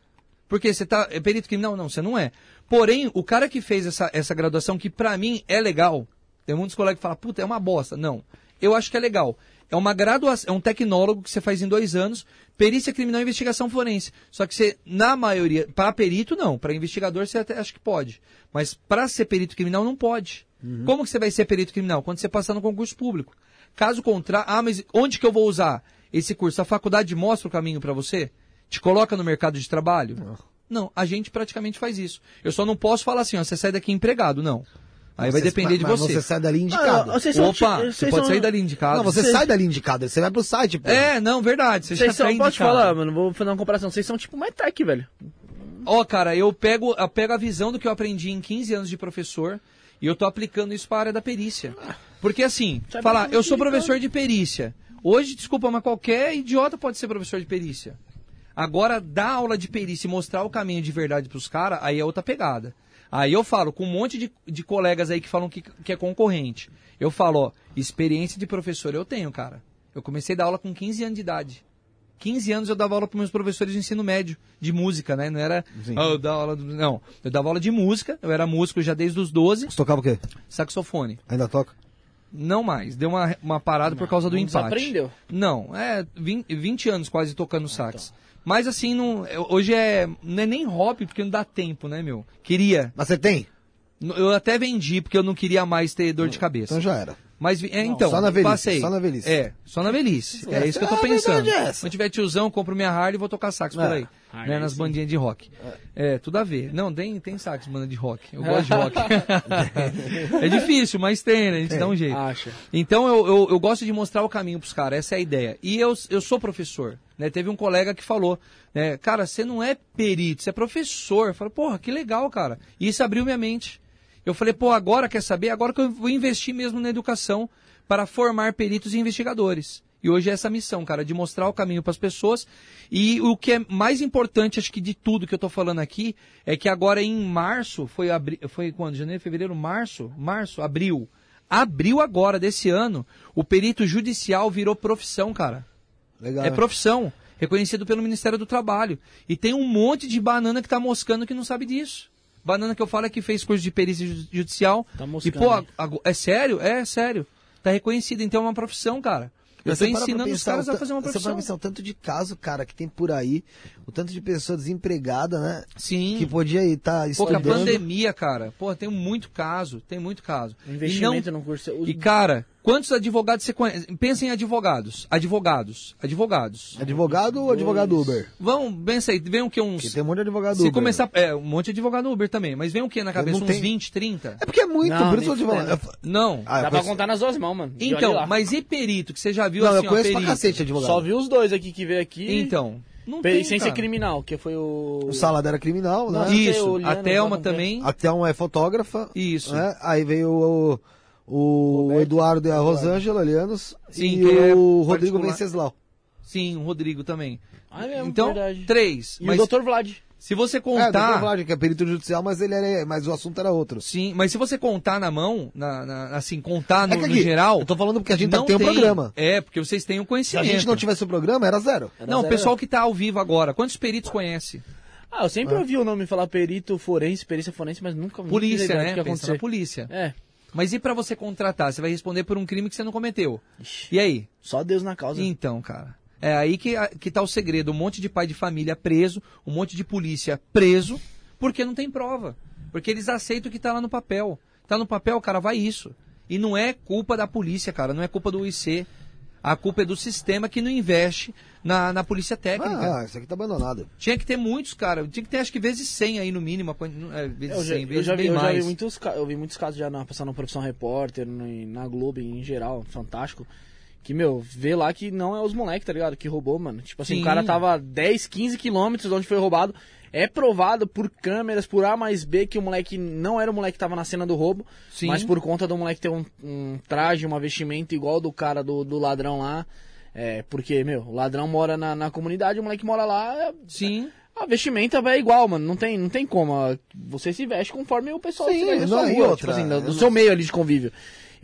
Porque você tá. É perito criminal? Não, você não é. Porém, o cara que fez essa, essa graduação, que para mim é legal, tem muitos colegas que falam, puta, é uma bosta. Não. Eu acho que é legal. É uma graduação, é um tecnólogo que você faz em dois anos, perícia criminal e investigação forense. Só que você, na maioria, para perito não, para investigador você até acha que pode. Mas para ser perito criminal não pode. Uhum. Como que você vai ser perito criminal? Quando você passar no concurso público. Caso contrário, ah, mas onde que eu vou usar esse curso? A faculdade mostra o caminho para você? Te coloca no mercado de trabalho? Não. não, a gente praticamente faz isso. Eu só não posso falar assim, ó, você sai daqui empregado, não. Aí vai depender de mas você. você sai dali indicado. Ah, Opa, você pode são... sair dali indicado. Não, você Cês... sai dali indicado. Você vai pro site. Pô. É, não, verdade. Você Vocês já são, pode falar, mano. Vou fazer uma comparação. Vocês são tipo MyTech, velho. Ó, oh, cara, eu pego, eu pego a visão do que eu aprendi em 15 anos de professor e eu tô aplicando isso para a área da perícia. Porque assim, falar, eu sou professor de perícia. Hoje, desculpa, mas qualquer idiota pode ser professor de perícia. Agora, dar aula de perícia e mostrar o caminho de verdade pros caras, aí é outra pegada. Aí eu falo com um monte de, de colegas aí que falam que, que é concorrente. Eu falo, ó, experiência de professor eu tenho, cara. Eu comecei a dar aula com 15 anos de idade. 15 anos eu dava aula para meus professores de ensino médio, de música, né? Não era. Oh, eu dava aula. Não, eu dava aula de música, eu era músico já desde os 12. Você tocava o quê? Saxofone. Ainda toca? Não mais, deu uma, uma parada não, por causa do empate. Você aprendeu? Não, é 20, 20 anos quase tocando sax. então. Mas assim, não, hoje é, não é nem hobby, porque não dá tempo, né, meu? Queria. Mas você tem? Eu até vendi, porque eu não queria mais ter dor de cabeça. Então já era. Mas, é, então, só na velhice, passei. Só na velhice. É, só na velhice. É, é isso que eu tô pensando. É Se eu tiver tiozão, compro minha Harley e vou tocar sax por é. aí. né, nas bandinhas de rock. É. é. tudo a ver. Não, tem, tem sax, banda de rock. Eu gosto de *laughs* rock. *laughs* é difícil, mas tem, né? A gente dá um jeito. Acha. Então eu, eu, eu, gosto de mostrar o caminho pros caras, essa é a ideia. E eu, eu sou professor. Né? Teve um colega que falou, né, cara, você não é perito, você é professor. Eu falei, porra, que legal, cara. E isso abriu minha mente. Eu falei, pô, agora quer saber? Agora que eu vou investir mesmo na educação para formar peritos e investigadores. E hoje é essa missão, cara, de mostrar o caminho para as pessoas. E o que é mais importante, acho que de tudo que eu estou falando aqui, é que agora em março, foi, abri... foi quando? Janeiro, fevereiro, março? Março, abril. Abril agora desse ano, o perito judicial virou profissão, cara. Legal. É profissão, reconhecido pelo Ministério do Trabalho. E tem um monte de banana que está moscando que não sabe disso. Banana que eu falo é que fez curso de perícia judicial. Tá moscando. E, pô, é sério? É sério. Tá reconhecido, então é uma profissão, cara. Eu Você pra ensinando os caras a fazer uma Você para profissão. pensar o tanto de caso, cara, que tem por aí, o tanto de pessoa desempregada, né? Sim. Que podia estar Pô, com a estudando. pandemia, cara. Pô, tem muito caso, tem muito caso. Investimento e não, no curso. Os- E, cara, quantos advogados você conhece? Pensa em advogados. Advogados. Advogados. Advogado ou advogado Uber? Vão, pensa aí, vem o que uns... Porque tem um monte de advogado Se Uber. começar... É, um monte de advogado Uber também. Mas vem o que na cabeça? Uns tenho- 20, 30? É porque é muito, Não, por isso eu falando. fudendo. Não. Ah, Dá pra contar nas duas mãos, mano. Então, mas e perito? Que você já viu Não, assim, eu conheço ó, pra perito? cacete advogado. Só vi os dois aqui que veio aqui. Então, não tem, sem cara. ser criminal, que foi o. O Salada era criminal, né? Isso, a Thelma também. A Thelma é fotógrafa. Isso. né? Aí veio o, o Roberto. Eduardo e a Rosângela Lianos. Sim, e é o Rodrigo particular. Venceslau. Sim, o Rodrigo também. Ah, é mesmo, então, verdade. três. E mas o Dr. Vlad. se você É, contar... doutor Vlad, que é perito judicial, mas ele era, mas o assunto era outro. Sim, mas se você contar na mão, na, na- assim, contar no, É que no aqui, geral... Eu tô falando porque a gente tá- não tem um programa. É, porque vocês têm o Se a conhecimento. gente não tivesse o programa, era zero. Era Não, o zero. pessoal que tá ao vivo agora, quantos peritos conhece? Ah, eu sempre ouvi o nome falar perito forense, perícia forense, mas nunca Polícia, né? que acontecer. na polícia. É. Mas e pra você contratar? Você vai responder por um crime que você não cometeu. Ixi, E aí? Só Deus na causa. Então, cara. É aí que, que tá o segredo. Um monte de pai de família preso, um monte de polícia preso, porque não tem prova. Porque eles aceitam o que tá lá no papel. Tá no papel, cara, vai isso. E não é culpa da polícia, cara. Não é culpa do UIC. A culpa é do sistema que não investe na, na polícia técnica. Ah, isso aqui tá abandonado. Tinha que ter muitos, cara. Tinha que ter, acho que vezes 100 aí no mínimo. É, vezes Eu já, 100, eu vezes já vi, eu já vi mais. muitos, eu vi muitos casos já na, passando na profissão repórter, no- na Globo em geral, fantástico. Que, meu, vê lá que não é os moleques, tá ligado? Que roubou, mano. Tipo assim, Sim. o cara tava 10, 15 quilômetros de onde foi roubado. É provado por câmeras, por A mais B, que o moleque não era o moleque que tava na cena do roubo. Sim. Mas por conta do moleque ter um, um traje, uma vestimenta igual do cara do, do ladrão lá. É, porque, meu, o ladrão mora na, na comunidade, o moleque mora lá. é- Sim. a vestimenta é igual, mano. Não tem, não tem como. Você se veste conforme o pessoal Sim, se veste na não, sua e rua, outra, tipo assim, do não- seu meio ali de convívio.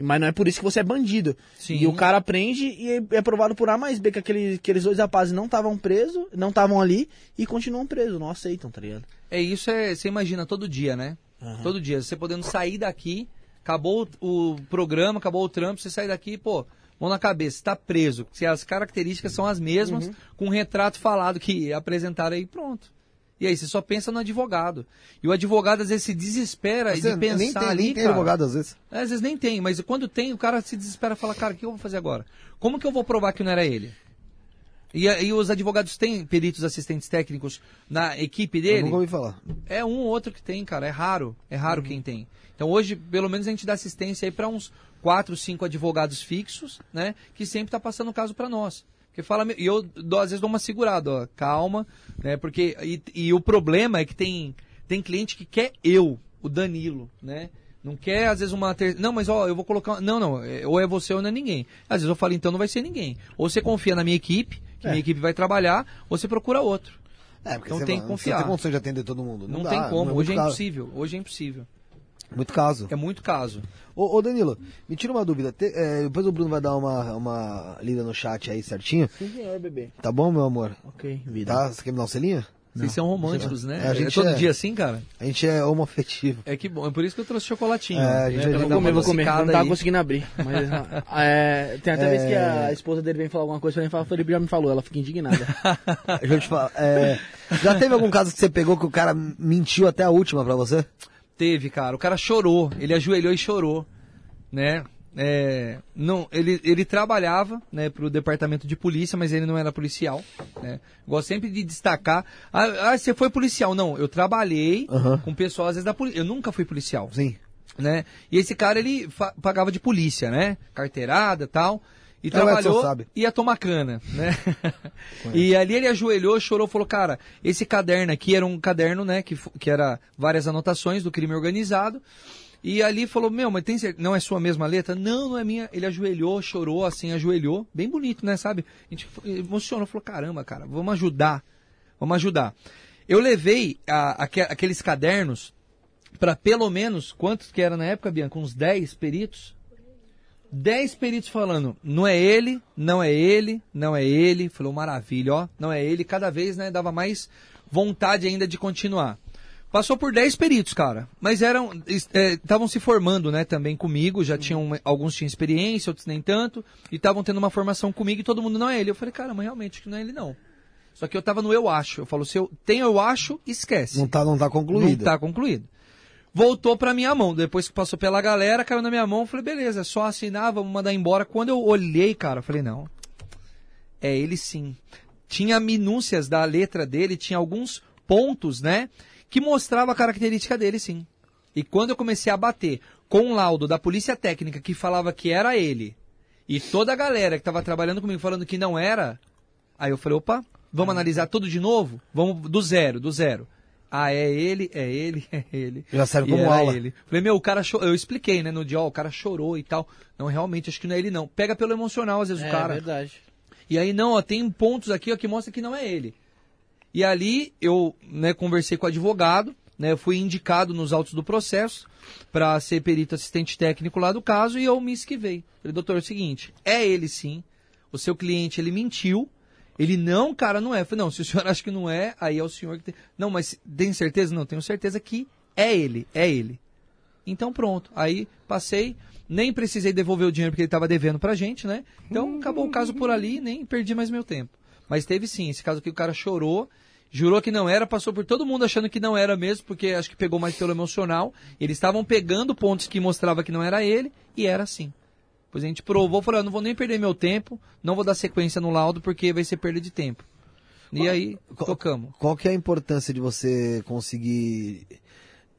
Mas não é por isso que você é bandido. Sim. E o cara prende e é- é provado por A mais B que aquele, aqueles dois rapazes não estavam presos, não estavam ali e continuam presos, não aceitam, tá ligado? É isso, é, você imagina todo dia, né? Todo dia. Você podendo sair daqui, acabou o, o programa, acabou o trampo, você sai daqui, pô, mão na cabeça, está preso. Se as características são as mesmas, com um retrato falado que apresentaram aí, pronto. E aí, você só pensa no advogado. E o advogado às vezes se desespera Você de pensar nem tem, ali, nem tem cara. advogado às vezes. É, Às vezes nem tem, mas quando tem, o cara se desespera e fala, cara, o que eu vou fazer agora? Como que eu vou provar que não era ele? E, e os advogados têm peritos assistentes técnicos na equipe Eu dele? nunca ouvi falar. É um ou outro que tem, cara. É raro. É raro quem tem. Então hoje, pelo menos, a gente dá assistência aí para uns quatro, cinco advogados fixos, né? Que sempre tá passando o caso para nós. Porque fala, e eu dou, às vezes dou uma segurada, ó, calma, né? Porque e, e o problema é que tem tem cliente que quer eu, o Danilo, né? Não quer, às vezes, uma ter... Não, mas ó, eu vou colocar. Não, não, é- ou é você ou não é ninguém. Às vezes eu falo, então não vai ser ninguém. Ou você confia na minha equipe, que minha equipe vai trabalhar, ou você procura outro. É, porque Então você tem que confiar. Você tem condição de atender todo mundo. Não, dá, tem como. não Hoje é muito caso. impossível. Hoje é impossível. Muito caso. É muito caso. Ô, ô, Danilo, me tira uma dúvida. Te- é, depois o Bruno vai dar uma, uma lida no chat aí certinho. Sim, senhor, bebê. Tá bom, meu amor? Ok, vida. Tá? Você quer me dar um selinho? Vocês são românticos, né? É, a gente todo é. dia assim, cara? A gente é homoafetivo. É que bom. É por isso que eu trouxe chocolatinho. É, a gente É, vai comer, vou comer. Não tava aí. conseguindo abrir. Mas, é, *laughs* tem até vez que a esposa dele vem falar alguma coisa pra mim, fala, Felipe já me falou, ela fica indignada. Deixa *laughs* eu te falar. é, já teve algum caso que você pegou que o cara mentiu até a última pra você? Teve, cara. O cara chorou. Ele ajoelhou e chorou, né? É, não, ele, ele trabalhava né, para o departamento de polícia, mas ele não era policial. Né? Gosto sempre de destacar. Ah, ah, você foi policial? Não, eu trabalhei Aham. com pessoal às vezes da polícia. Eu nunca fui policial. Sim. né? E esse cara ele pagava de polícia, né? Carteirada, tal. E É, trabalhou sabe. ia tomar cana, né? *laughs* e ali ele ajoelhou, chorou, falou: "Cara, esse caderno aqui era um caderno, né, que que era várias anotações do crime organizado". E ali falou: "Meu, mas tem cer- não é sua mesma letra?". "Não, não é minha". Ele ajoelhou, chorou assim, ajoelhou, bem bonito, né, sabe? A gente emocionou, falou: "Caramba, cara, vamos ajudar. Vamos ajudar". Eu levei a- aque- aqueles cadernos para pelo menos, quantos que era na época, Bianca? Uns 10 peritos? 10 peritos falando, não é ele, não é ele, não é ele. Falou, maravilha, ó, não é ele. Cada vez, né, dava mais vontade ainda de continuar. Passou por 10 peritos, cara. Mas eram. Estavam se formando, né, também comigo. Já tinham. Alguns tinham experiência, outros nem tanto. E estavam tendo uma formação comigo e todo mundo não é ele. Eu falei, cara, mas realmente que não é ele, não. Só que eu tava no eu acho. Eu falo, se eu tenho eu acho, esquece. Não tá, não tá concluído. Não tá concluído. Voltou pra minha mão. Depois que passou pela galera, caiu na minha mão. Falei, beleza, é só assinar, vamos mandar embora. Quando eu olhei, cara, falei, não. É ele sim. Tinha minúcias da letra dele, tinha alguns pontos, né? Que mostrava a característica dele, sim. E quando eu comecei a bater com o laudo da polícia técnica que falava que era ele, e toda a galera que estava trabalhando comigo falando que não era, aí eu falei, opa, vamos analisar tudo de novo? Vamos do zero, do zero. Ah, é ele, é ele, *laughs* é ele. Já serve como aula. Ele. Falei, meu, o cara chorou. Eu expliquei, né, no dia, ó, o cara chorou e tal. Não, realmente, acho que não é ele, não. Pega pelo emocional, às vezes, É o cara. verdade. E aí, não, ó, tem pontos aqui ó, que mostra que não é ele. E ali eu né, conversei com o advogado, né, eu fui indicado nos autos do processo para ser perito assistente técnico lá do caso e eu me esquivei. Falei, doutor, é o seguinte, é ele sim, o seu cliente ele mentiu, ele não, cara, não é. Eu falei, não, se o senhor *laughs* acha que não é, aí é o senhor que tem. Não, mas tem certeza? Não, tenho certeza que é ele, é ele. Então pronto, aí passei, nem precisei devolver o dinheiro porque ele estava devendo pra gente, né? Então acabou o caso por ali, nem perdi mais meu tempo. Mas teve sim, esse caso que o cara chorou, jurou que não era, passou por todo mundo achando que não era mesmo, porque acho que pegou mais pelo emocional. Eles estavam pegando pontos que mostrava que não era ele, e era assim. Pois a gente provou, falou, "Eu não vou nem perder meu tempo, não vou dar sequência no laudo, porque vai ser perda de tempo. E aí, qual- tocamos. Qual que é a importância de você conseguir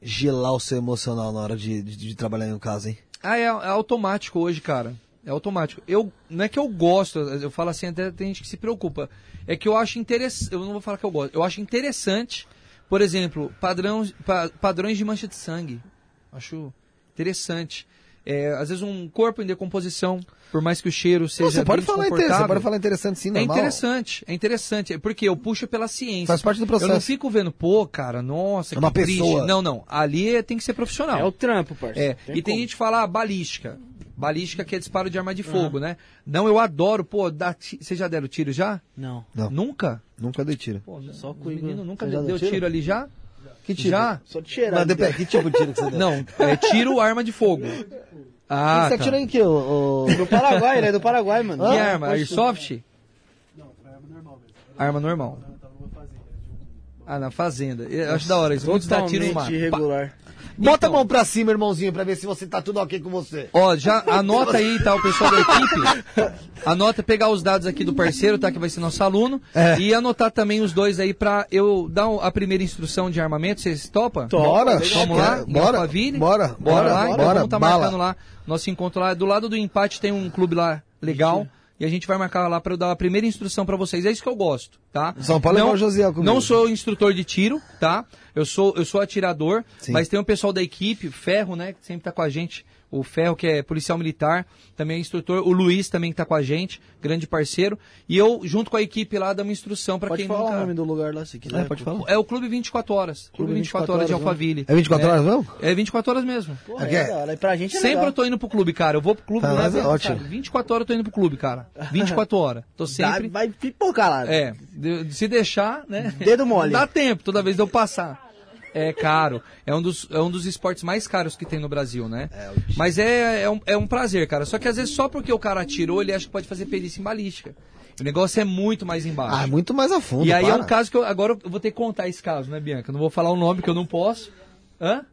gelar o seu emocional na hora de, de, de trabalhar no caso, hein? Ah, é, é automático hoje, cara. É automático. Eu, não é que eu gosto, eu falo assim, até tem gente que se preocupa. É que eu acho interessante, eu não vou falar que eu gosto, eu acho interessante, por exemplo, padrão, pa- padrões de mancha de sangue. Acho interessante. É, às vezes um corpo em decomposição, por mais que o cheiro seja você pode falar interessante, você pode falar interessante sim, é normal. interessante, é interessante, porque eu puxo pela ciência. Faz parte do Eu não processo. fico vendo, pô, cara, nossa, É uma que triste. pessoa. Não, não, ali é- tem que ser profissional. É o trampo, parceiro. É, e tem como. gente que fala ah, balística. Balística que é disparo de arma de fogo, né? Não, eu adoro, pô, vocês já deram tiro já? Não. Não. Nunca? Nunca dei tiro. Pô, Só o comigo. menino nunca deu, deu tiro? tiro? ali já? Que tiro? Já? Só de cheirar. Mas depende, que tipo de tiro que você deu? Não, é tiro, arma de fogo. Ah, você tá. atirou em que, ô? ô- Do Paraguai, ele é do Paraguai, mano. Que Ah, arma? Airsoft? Não, foi arma normal mesmo. Arma normal. Eu tava numa fazenda de um. Ah, na fazenda. Eu acho da hora isso. Totalmente mar. irregular. Bota Então. a mão pra cima, irmãozinho, pra ver se você tá tudo ok com você. Ó, já anota aí, tá, o pessoal da equipe. *laughs* Anota, pegar os dados aqui do parceiro, tá, que vai ser nosso aluno. É. E anotar também os dois aí pra eu dar a primeira instrução de armamento. Vocês topam? Topa, Bora, Vamos lá? Bora, Alphaville? bora, Bora, bora, lá? Então bora, vamos tá bala. marcando lá. Nosso encontro lá. Do lado do empate tem um clube lá legal. E a gente vai marcar lá para eu dar a primeira instrução para vocês. É isso que eu gosto, tá? Só pode levar o Josiel comigo. Não sou instrutor de tiro, tá? Eu sou, eu sou atirador, Sim. mas tem o pessoal da equipe, Ferro, né, que sempre tá com a gente. O Ferro, que é policial militar, também é instrutor. O Luiz também que tá com a gente, grande parceiro. E eu, junto com a equipe lá, damos instrução para Pode quem falar nunca... o nome do lugar lá, se quiser. É, pode falar. É o Clube 24 Horas. Clube, 24, horas, de horas, né? Alphaville. É 24 horas mesmo? É 24 horas mesmo. Porra, é é- da hora. E pra gente é Sempre legal. eu tô indo pro clube, cara. Eu vou pro clube, Tá, mas é é ótimo. 24 horas eu tô indo pro clube, cara. 24 horas. Tô Dá- sempre. vai pipocar lá. É, de- se deixar, né? Dedo mole. Dá tempo toda vez de eu passar. É caro. É um dos, é um dos esportes mais caros que tem no Brasil, né? Mas é, é, um, é um prazer, cara. Só que às vezes só porque o cara atirou, ele acha que pode fazer perícia em balística. O negócio é muito mais embaixo. Ah, muito mais a fundo, E aí é para. um caso que eu, agora eu vou ter que contar esse caso, né, Bianca? Eu não vou falar o nome que eu não posso. Hã?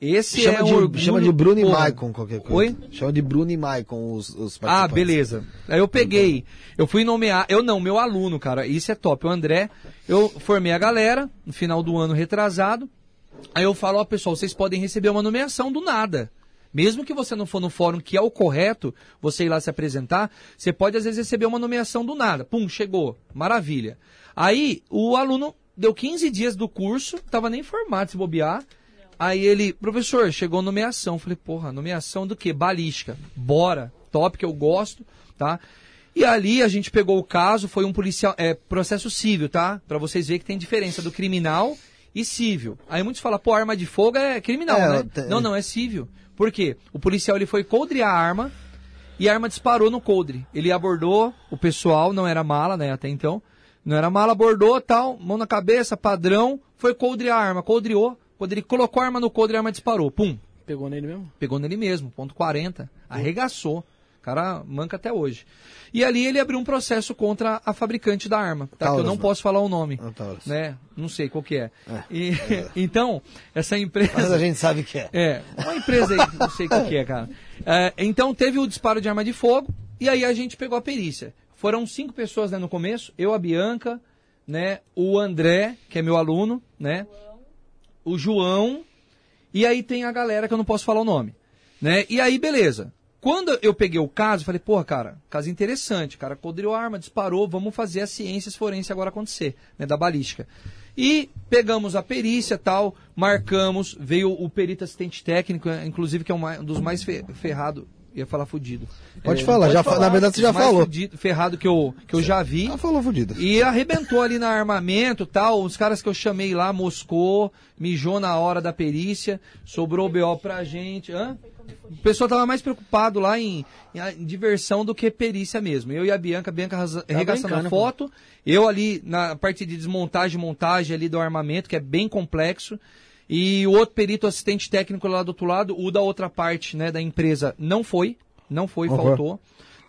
Esse Chama, é um de, orgulho, chama de Bruno e. Maicon, qualquer coisa. Oi? Chama de Bruno e Maicon os, os Ah, beleza. Aí eu peguei, eu fui nomear, eu não, meu aluno, cara, isso é top, o André, eu formei a galera no final do ano retrasado, aí eu falo, ó pessoal, vocês podem receber uma nomeação do nada. Mesmo que você não for no fórum, que é o correto, você ir lá se apresentar, você pode às vezes receber uma nomeação do nada. Pum, chegou. Maravilha. Aí o aluno deu 15 dias do curso, tava nem formado se bobear. Aí ele, professor, chegou a nomeação. Falei, porra, nomeação do quê? Balística. Bora. Top, que eu gosto, tá? E ali a gente pegou o caso, foi um policial, é processo civil, tá? Pra vocês verem que tem diferença do criminal e civil. Aí muitos falam, pô, arma de fogo é criminal, É, né? Não, não, é civil. Por quê? O policial ele foi coldrear a arma e a arma disparou no coldre. Ele abordou o pessoal, não era mala, né, até então. Não era mala, abordou, tal, mão na cabeça, padrão, foi coldre a arma, coldreou, quando ele colocou a arma no coldre, a arma disparou, pum, Pegou nele mesmo? pegou nele mesmo, ponto 40, arregaçou. O cara manca até hoje. E ali ele abriu um processo contra a fabricante da arma, tá? que eu Taurus, não né? posso falar o nome, Ah, Taurus. né? Não sei qual que é. E, *laughs* então, essa empresa... Mas a gente sabe que é. *laughs* É, uma empresa aí, não sei qual que é, cara. É, então teve o disparo de arma de fogo e aí a gente pegou a perícia. Foram cinco pessoas né, no começo, eu, a Bianca, né, o André, que é meu aluno, né, o João, e aí tem a galera que eu não posso falar o nome, né, e aí beleza. Quando eu peguei o caso, falei, porra, cara, caso interessante, cara, codriou a arma, disparou, vamos fazer as ciências forenses agora acontecer, né, da balística. E pegamos a perícia tal, marcamos, veio o perito assistente técnico, inclusive que é um dos mais fe ferrado, ia falar fudido. Pode É, falar, já fa- na verdade você já falou. fudido- ferrado que eu, que eu já vi. Ah, falou fudido. E arrebentou ali na armamento tal. Os caras que eu chamei lá, moscou, mijou na hora da perícia, sobrou BO pra gente. Hã? O pessoal tava mais preocupado lá em, em, diversão do que perícia mesmo. Eu e a Bianca, a Bianca arregaçando a brincando, foto. Eu ali na parte de desmontagem e montagem ali do armamento, que é bem complexo. E o outro perito assistente técnico lá do outro lado, o da outra parte, né, da empresa, não foi. Não foi, Uhum. faltou.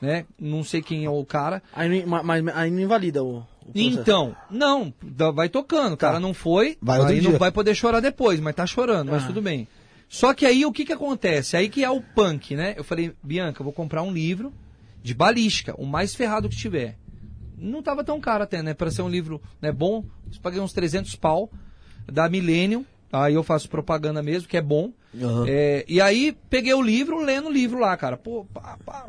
Né? Não sei quem é o cara. Aí mas aí não invalida o. Então, não, vai tocando. O cara não foi, Vai aí dia. não vai poder chorar depois, mas tá chorando, mas Ah. tudo bem. Só que aí o que que acontece? Aí que é o punk, né? Eu falei, Bianca, eu vou comprar um livro de balística, o mais ferrado que tiver. Não tava tão caro até, né? Para ser um livro né, bom, eu paguei uns 300 pau da Millennium. Aí eu faço propaganda mesmo, que é bom. Aham. É, e aí peguei o livro, lendo o livro lá, cara. Pô, pá, pá.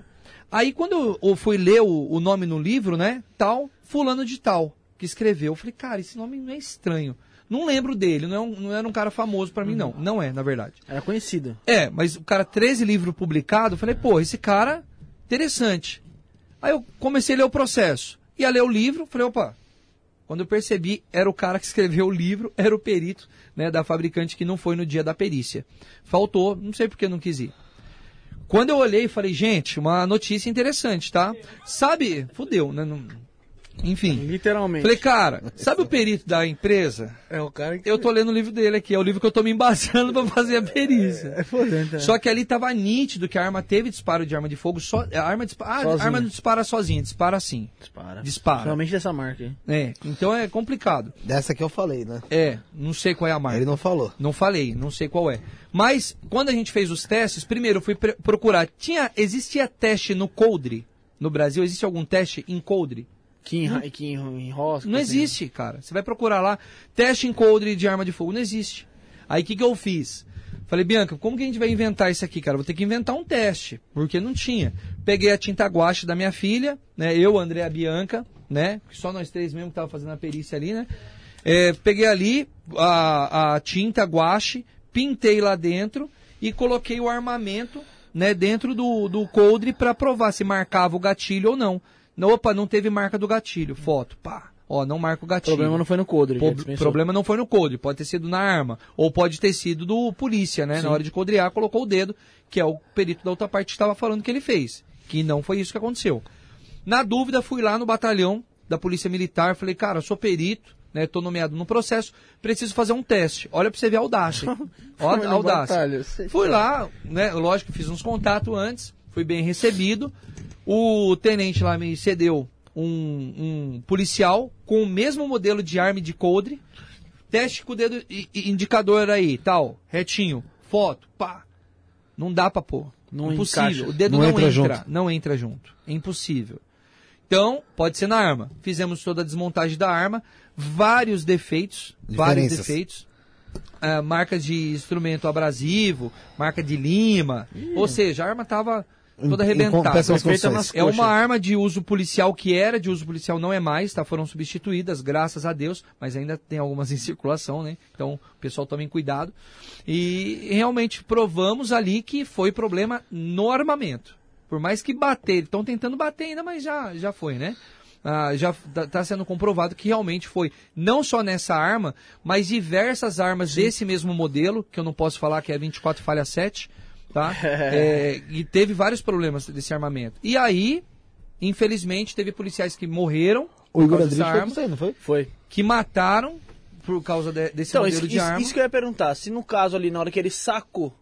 Aí quando eu- fui ler o, o nome no livro, né? Tal, fulano de tal, que escreveu. Eu falei, cara, esse nome não é estranho. Não lembro dele, não, é um- não era um cara famoso pra mim, não. Não é, na verdade. Era conhecido. É, mas o cara, 13 livros publicados, eu falei, pô, esse cara, interessante. Aí eu comecei a ler o processo. Ia ler o livro, falei, opa. Quando eu percebi, era o cara que escreveu o livro, *laughs* era o perito, né, da fabricante que não foi no dia da perícia. Faltou, não sei porque não quis ir. Quando eu olhei, falei, gente, uma notícia interessante, tá? Sabe, fudeu, né? não- Enfim. Literalmente. Falei, cara, sabe o perito da empresa? é o cara que... Eu tô lendo o livro dele aqui, é o livro que eu tô me embasando *laughs* pra fazer a perícia. É é. Só que ali tava nítido que a arma teve disparo de arma de fogo, só, a arma, dispa- ah, a arma não dispara sozinha, dispara assim. Dispara. Dispara. Realmente dessa marca aí. É, então é complicado. Dessa que eu falei, né? É, não sei qual é a marca. Ele não falou. Não falei, não sei qual é. Mas, quando a gente fez os testes, primeiro eu fui procurar. Tinha, existia teste no coldre? No Brasil, existe algum teste em coldre? Que, em, que em, em rosca. Não assim. existe, cara. Você vai procurar lá, teste em coldre de arma de fogo. Não existe. Aí o que, que eu fiz? Falei, Bianca, como que a gente vai inventar isso aqui, cara? Vou ter que inventar um teste, porque não tinha. Peguei a tinta guache da minha filha, né? Eu, André, a Bianca, né? Só nós três mesmo que tava fazendo a perícia ali, né? É, peguei ali a, a tinta guache, pintei lá dentro e coloquei o armamento, né? Dentro do, do coldre para provar se marcava o gatilho ou não. Opa, não teve marca do gatilho. Foto, pá. Ó, não marca o O gatilho. problema não foi no codre. O problema não foi no coldre, pode ter sido na arma, ou pode ter sido do polícia, né? Na hora de codrear, colocou o dedo, que é o perito da outra parte que estava falando que ele fez. Que não foi isso que aconteceu. Na dúvida, fui lá no batalhão da Polícia Militar, falei, cara, eu sou perito, né? Tô nomeado no processo, preciso fazer um teste. Olha pra você ver a audácia. *laughs* Foi a audácia. batalha, Fui lá, né? Lógico, fiz uns contatos antes, fui bem recebido. O tenente lá me cedeu um, um policial com o mesmo modelo de arma de coldre. Teste com o dedo indicador aí, tal, retinho, foto, pá. Não dá pra pôr. Não Impossível. encaixa. O dedo Não não, entra entra, junto. não entra junto. É impossível. Então, pode ser na arma. Fizemos toda a desmontagem da arma, vários defeitos, vários defeitos. Ah, marcas de instrumento abrasivo, marca de lima. Ou seja, a arma estava toda arrebentada. É coxas. uma arma de uso policial que era de uso policial, não é mais, tá? Foram substituídas, graças a Deus, mas ainda tem algumas *laughs* em circulação, né? Então, o pessoal tomem cuidado. E realmente provamos ali que foi problema no armamento. Por mais que bater, estão tentando bater ainda, mas já, já foi, né? Ah, já está sendo comprovado que realmente foi não só nessa arma, mas diversas armas desse mesmo modelo, que eu não posso falar que é 24 falha 7, tá? *laughs* É, e teve vários problemas desse armamento. E aí, infelizmente, teve policiais que morreram O Igor dessa foi arma. aí, não foi? Foi. que mataram por causa de- desse Então, modelo isso, de isso- arma. isso que eu ia perguntar. Se no caso ali, na hora que ele sacou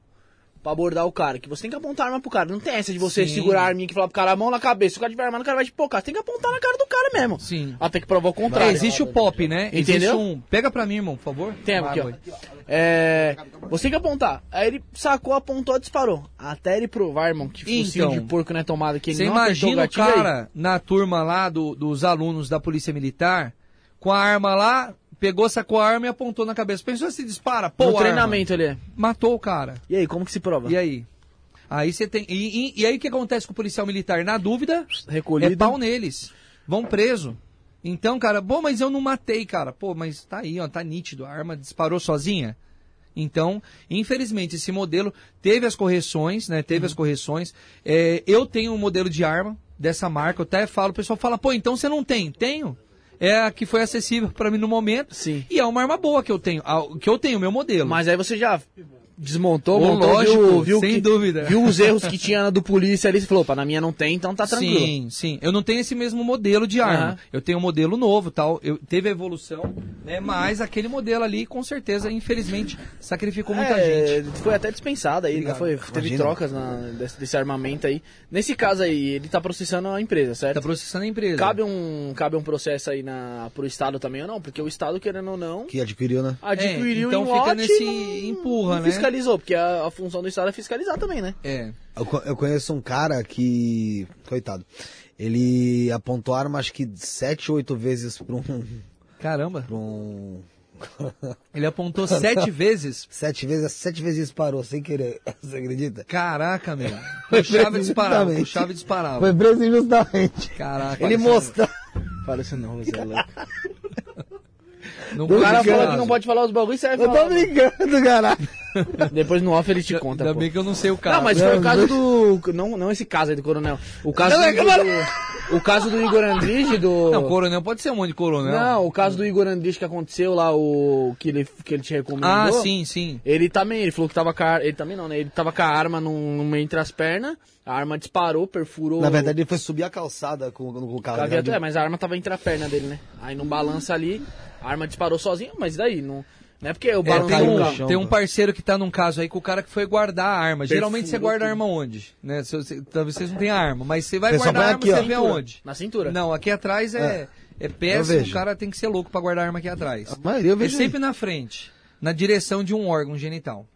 pra abordar o cara, que você tem que apontar a arma pro cara. Não tem essa de você Sim. segurar a arminha e falar pro cara a mão na cabeça. Se o cara tiver armado, o cara vai te pocar. Você tem que apontar na cara do cara mesmo. Sim. Até que provar o É, contrário. existe o pop, né? Existe Entendeu? um... Pega pra mim, irmão, por favor. Tem aqui, ó. É, você tem que apontar. Aí ele sacou, apontou, disparou. Até ele provar, irmão, que focinho Então, de porco não é tomada, que ele Você imagina o gatilho aí. cara na turma lá do- dos alunos da Polícia Militar, com a arma lá, pegou, sacou a arma e apontou na cabeça. Pensou se dispara? Pô, No arma. treinamento ele é. Matou o cara. E aí, como que se prova? E aí? Aí você tem. E, e- e aí o que acontece com o policial militar? Na dúvida, Recolhido. é pau neles. Vão preso. Então, cara, bom, mas eu não matei, cara. Pô, mas tá aí, ó, tá nítido. A arma disparou sozinha. Então, infelizmente, esse modelo teve as correções, né? Teve as correções. É, eu tenho um modelo de arma dessa marca, eu até falo, o pessoal fala, pô, então você não tem? Tenho. É a que foi acessível para mim no momento. Sim. E é uma arma boa que eu tenho. a- Que eu tenho, meu modelo. Mas aí você já desmontou, montou, lógico, viu, viu sem que- dúvida. Viu os erros que tinha na do polícia ali, você falou, opa, na minha não tem, então tá tranquilo. Sim, sim. Eu não tenho esse mesmo modelo de arma. Aham. Eu tenho um modelo novo, tal. Eu teve evolução, né? Mas aquele modelo ali, com certeza, infelizmente, sacrificou muita É, gente. Foi até dispensado aí, né? Obrigado. Foi, teve Imagina. trocas na- desse, desse armamento aí. Nesse caso aí, ele tá processando a empresa, certo? Tá processando a empresa. Cabe um, cabe um processo aí na, pro Estado também ou não? Porque o Estado, querendo ou não, Que adquiriu, né? adquiriu então em fica lote nesse empurra, né? Fiscalizou, porque a, a função do Estado é fiscalizar também, né? É. Eu, eu conheço um cara que. Coitado. Ele apontou arma acho que sete, oito vezes pra um. Caramba. Pra um *laughs* Ele apontou sete vezes. sete vezes, sete vezes disparou sem querer. *laughs* Você acredita? Caraca, meu. *laughs* Puxava e disparava. Puxava e disparava. Foi preso injustamente. Caraca. Ele mostra. Fala isso não, você é louco. Não O cara fala falar. que não pode falar os bagulhos, você vai Eu tô falar. brincando, caralho. *laughs* Depois no off ele te conta, Ainda pô. bem que eu não sei o caso. Não, mas foi o caso do. Não, não esse caso aí do coronel. O caso Não, do, é que Igor- do- O caso do Igor Andrige, do. Não, coronel pode ser um monte de coronel. Não, o caso do Igor Andrige que aconteceu lá, o. que ele, que ele te recomendou. Ah, sim, sim. Ele também, ele falou que tava com a, Ele também não, né? Ele tava com a arma num, numa entre as pernas, a arma disparou, perfurou. Na verdade, ele foi subir a calçada com, com o carro. né? viatura, é, mas a arma tava entre a perna dele, né? Aí no balanço ali, a arma disparou sozinha, mas daí? Não, não é porque o É, balanço tem, um, chão, tem um parceiro que tá num caso aí com o cara que foi guardar a arma. Geralmente você guarda a arma onde? Né? Se você- talvez vocês não tenham arma, mas você vai só guardar a arma, aqui, ó. você vê aonde? Na cintura. Não, aqui atrás é, é. péssimo, vejo. o cara tem que ser louco pra guardar a arma aqui atrás. A maioria eu É vejo. sempre na frente, na direção de um órgão genital.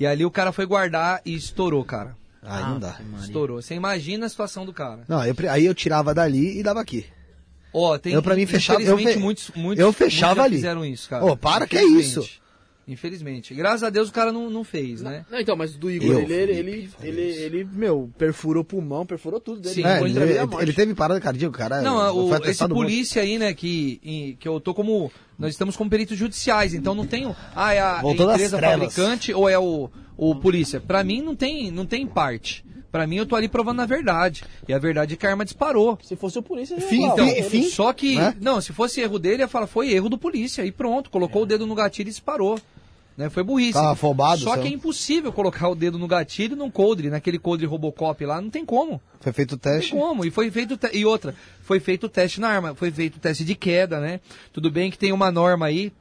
E ali o cara foi guardar e estourou, cara. Aí não dá. Estourou. Você imagina a situação do cara. Não, eu aí eu tirava dali e dava aqui. Ó, tem Eu, pra mim, fechava- eu infelizmente, fe- muitos, muitos, eu fechava ali. fizeram isso, cara. Ô, para, que é isso? Infelizmente. Graças a Deus o cara não, não fez, né? Não, então, mas do Igor, Eu, ele, ele, Felipe, ele, ele, ele, meu, perfurou o pulmão, perfurou tudo dele. Sim. É, ele, a a ele- teve parada cardíaca, cara. Não, o- esse polícia aí, né, que, em- que eu tô como. Nós estamos como peritos judiciais, então não tem. o- Ah, é a das empresa fabricante ou é o, o polícia? Pra mim não tem, não tem parte. Pra mim eu tô ali provando a verdade. E a verdade é que a arma disparou. Se fosse o polícia, já Fim, Então, falar, fim, só que. né? Não, se fosse erro dele, ia falar, foi erro do polícia. E pronto, colocou o dedo no gatilho e disparou. Né? Foi burrice. Tava afobado, Só que é impossível colocar o dedo no gatilho num coldre, naquele coldre Robocop lá, não tem como. Foi feito o Não tem teste. como. E foi feito o te- e outra, foi feito o teste na arma, foi feito o teste de queda, né? Tudo bem que tem uma norma aí,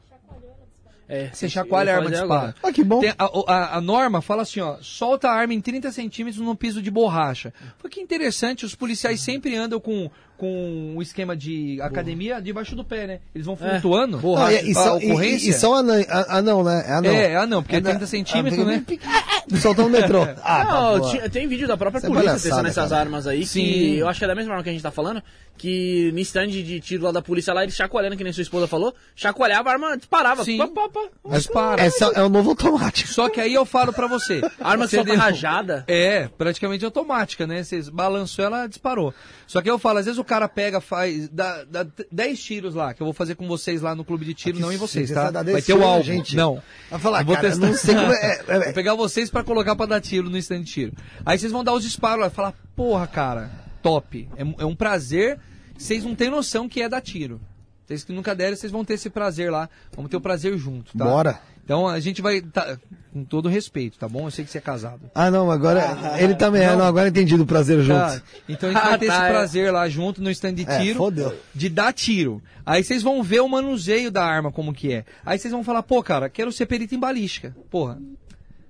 É, você chacoalha a arma dispara. Ah, que bom. Tem a, a- a norma fala assim, ó, solta a arma em 30 centímetros no piso de borracha. Foi que interessante, os policiais sempre andam com, com um esquema de academia debaixo do pé, né? Eles vão flutuando. Não, e, e a são, e, ocorrência. e, e são anão, a- anão, né? É anão. É, ah não, porque é na- 30 centímetros, ah, né? *laughs* Soltando no metrô. *laughs* Ah, tá, não, boa. tinha- tem vídeo da própria é polícia testando essas cara. armas aí, Sim. que eu acho que é da mesma arma que a gente tá falando, que no stand de tiro lá da polícia lá, eles chacoalhando, que nem sua esposa falou, chacoalhava, a arma disparava. Sim. Pá, pá, pá. Mas Dispara. essa é o novo automático. Só que aí eu falo pra você. Arma você solta deu- rajada. É, praticamente automática, né? Você balançou, ela disparou. Só que eu falo, às vezes o cara pega, faz, dá, dá 10 tiros lá, que eu vou fazer com vocês lá no clube de tiro, não em vocês, você tá? vai dar Vai 10 ter o alvo. gente. Não. Vai falar, vou cara, testar. não sei como é- *laughs* é- Vou pegar vocês pra colocar pra dar tiro no stand de tiro. Aí vocês vão dar os disparos lá e falar, porra, cara, top. É, um- é um prazer, vocês não têm noção que é dar tiro. Vocês que nunca deram, vocês vão ter esse prazer lá. Vamos ter o prazer junto, tá? Bora. Então a gente vai. tá- com todo respeito, tá bom? Eu sei que você é casado. Ah, não, agora. ele também é, Não. não, agora entendi do prazer junto. Tá, então a gente vai ter Ah, esse tá, é. prazer lá junto no stand de É, tiro. fodeu. de dar tiro. Aí vocês vão ver o manuseio da arma como que é. Aí vocês vão falar, pô, cara, quero ser perito em balística. Porra.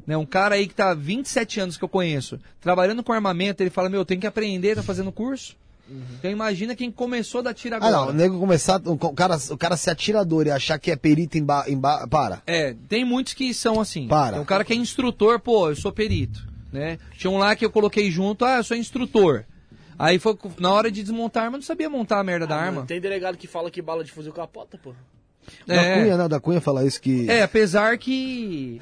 Né, um cara aí que tá há 27 anos que eu conheço, trabalhando com armamento, ele fala, meu, eu tenho que aprender, tá fazendo curso. Então imagina quem começou a dar tiro Ah, agora. não, o nego começar. O cara, o cara ser atirador e achar que é perito em, ba, em ba- Para. É, tem muitos que são assim. Para. Tem um cara que é instrutor, pô, eu sou perito, né? Tinha um lá que eu coloquei junto, ah, eu sou instrutor. Aí foi na hora de desmontar a arma, eu não sabia montar a merda da arma. Tem delegado que fala que bala de fuzil capota, pô. Da É. Cunha, né? Da Cunha falar isso que. É, apesar que.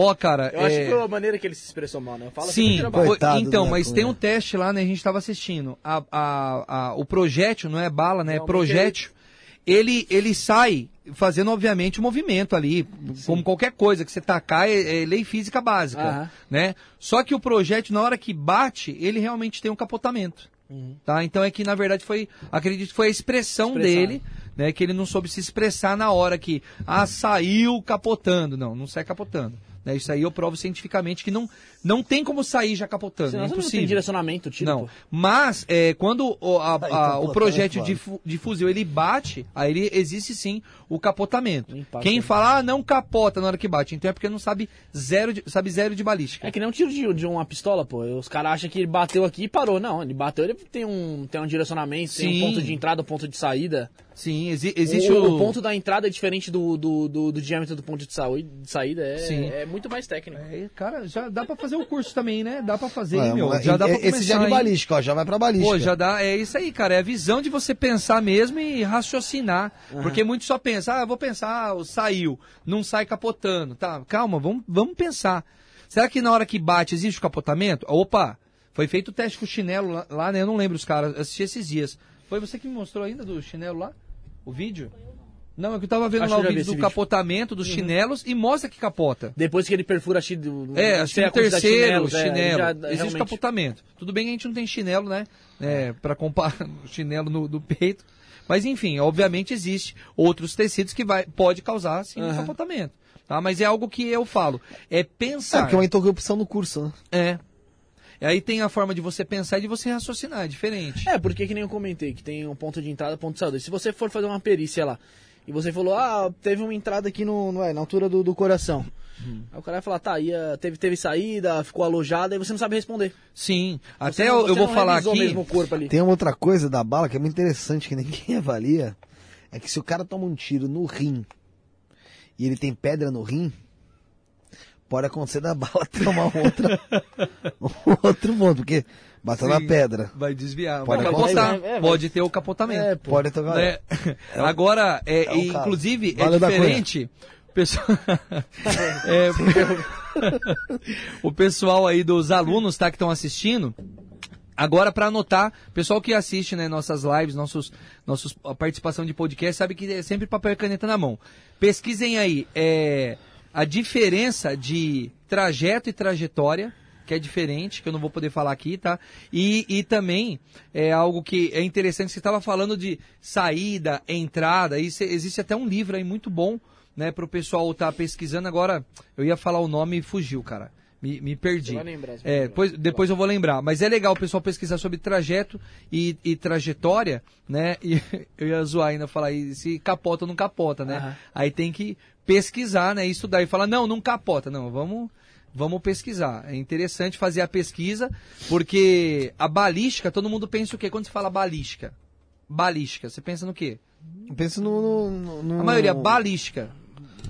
Ó, cara. Eu acho é... que foi a maneira que ele se expressou mal, né? Fala Sim, que Coitado então, mas tem um teste lá, né? A gente tava assistindo. A, a, a- o projétil, não é bala, né? É Realmente projétil. Ele, ele sai fazendo, obviamente, o movimento ali, como qualquer coisa que você tacar, é, é lei física básica, Aham. né? Só que o projétil, na hora que bate, ele realmente tem um capotamento. Tá? Então é que, na verdade, foi, acredito que foi a expressão Expressar. dele, né? Que ele não soube se expressar na hora que, ah, saiu capotando. Não, não sai capotando. Né? Isso aí eu provo cientificamente que não, não tem como sair já capotando. Senão é você não tem impossível. direcionamento, tiro, Não, mas é, quando o, a- Aí, a- capotando o é projétil de, fu- de fuzil ele bate, aí ele, existe sim o capotamento. Quem fala, ah, não capota na hora que bate, então é porque não sabe zero de, sabe zero de balística. É que nem um tiro de, de uma pistola, pô. Os caras acham que ele bateu aqui e parou. Não, ele bateu, ele tem um, tem um direcionamento, tem Sim. um ponto de entrada, um ponto de saída. Sim, exi- existe o, o, o ponto da entrada é diferente do, do, do, do diâmetro do ponto de, de saída. É, Sim. é muito mais técnico. É, cara, já dá pra fazer o curso também, né? Dá pra fazer, É, meu. Já dá pra esse já é de começar, balística, ó. Já vai pra balística. Pô, já dá, é isso aí, cara. É a visão de você pensar mesmo e raciocinar. Porque muitos só pensam, ah, eu vou pensar, ah, saiu, não sai capotando. Tá, calma, vamos, vamos pensar. Será que na hora que bate existe o capotamento? Opa, foi feito o teste com o chinelo lá, lá, né? Eu não lembro os caras, assisti esses dias. Foi você que me mostrou ainda do chinelo lá? O vídeo? Não, é que eu tava vendo Acho lá que o vídeo do vídeo. capotamento dos chinelos e mostra que capota. Depois que ele perfura. É, não acho que sei no a quantidade de terceiro chinelos, é, chinelo. ele já- existe realmente- capotamento. Tudo bem que a gente não tem chinelo, né? É, para comparar *laughs* o chinelo no, do peito. Mas enfim, obviamente existe outros tecidos que vai, pode causar sim um Aham. capotamento. Tá? Mas é algo que eu falo. É É, pensar. porque é uma interrupção no curso, né? É. E Aí tem a forma de você pensar e de você raciocinar, é diferente. É, porque que nem eu comentei, que tem um ponto de entrada, ponto de saída. Se você for fazer uma perícia lá, e você falou, ah, teve uma entrada aqui no, no- é, na altura do, do coração. Uhum. Aí o cara vai falar, tá, ia, teve, teve saída, ficou alojada, aí você não sabe responder. Sim. Você Até não- eu, vou falar aqui. mesmo o corpo ali. Tem uma outra coisa da bala que é muito interessante, que ninguém *laughs* avalia. É que se o cara toma um tiro no rim e ele tem pedra no rim, pode acontecer da *laughs* bala tomar um outra, um outro ponto, porque bateu na pedra. Vai desviar, Pode vai capotar. acontecer. É, vai- Pode ter o capotamento. É. Pode tocar. né? Agora, é, é inclusive, é diferente. O pessoal, *laughs* É, *laughs* o pessoal aí dos alunos tá, que estão assistindo, agora para anotar, pessoal que assiste né, nossas lives, nossos, nossos, a participação de podcast, sabe que é sempre papel e caneta na mão. Pesquisem aí é, a diferença de trajeto e trajetória que é diferente, que eu não vou poder falar aqui, tá? E, e também é algo que é interessante, você estava falando de saída, entrada, isso, existe até um livro aí muito bom, né, para o pessoal estar pesquisando. Agora, eu ia falar o nome e fugiu, cara. Me, me perdi. Você vai lembrar, você vai É, depois, depois eu vou lembrar. Mas é legal o pessoal pesquisar sobre trajeto e, e trajetória, né? *laughs* E eu ia zoar ainda, falar e se capota ou não capota, né? Aham. Aí tem que pesquisar, né? Estudar e falar, não, não capota. Não, vamos, vamos pesquisar. É interessante fazer a pesquisa, porque a balística, todo mundo pensa o quê? Quando se fala balística? Balística, você pensa no quê? Pensa no, no, no- A maioria, balística.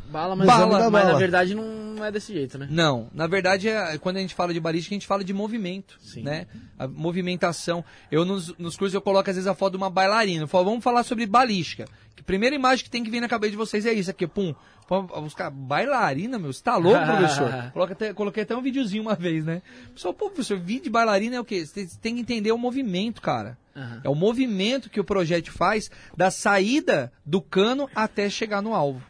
Bala, mas, Bala, mas bala. na verdade não é desse jeito, né? Não, na verdade, é, quando a gente fala de balística, a gente fala de movimento, Sim. né? A movimentação. Eu, nos, nos cursos, eu coloco às vezes a foto de uma bailarina. Eu falo, vamos falar sobre balística. A primeira imagem que tem que vir na cabeça de vocês é isso aqui, pum. Pô, Os caras, bailarina, meu, você tá louco, *laughs* professor? Coloca até, coloquei até um videozinho uma vez, né? Pessoal, pô, professor, vídeo de bailarina é o quê? Você tem que entender o movimento, cara. Aham. É o movimento que o projétil faz da saída do cano até chegar no alvo.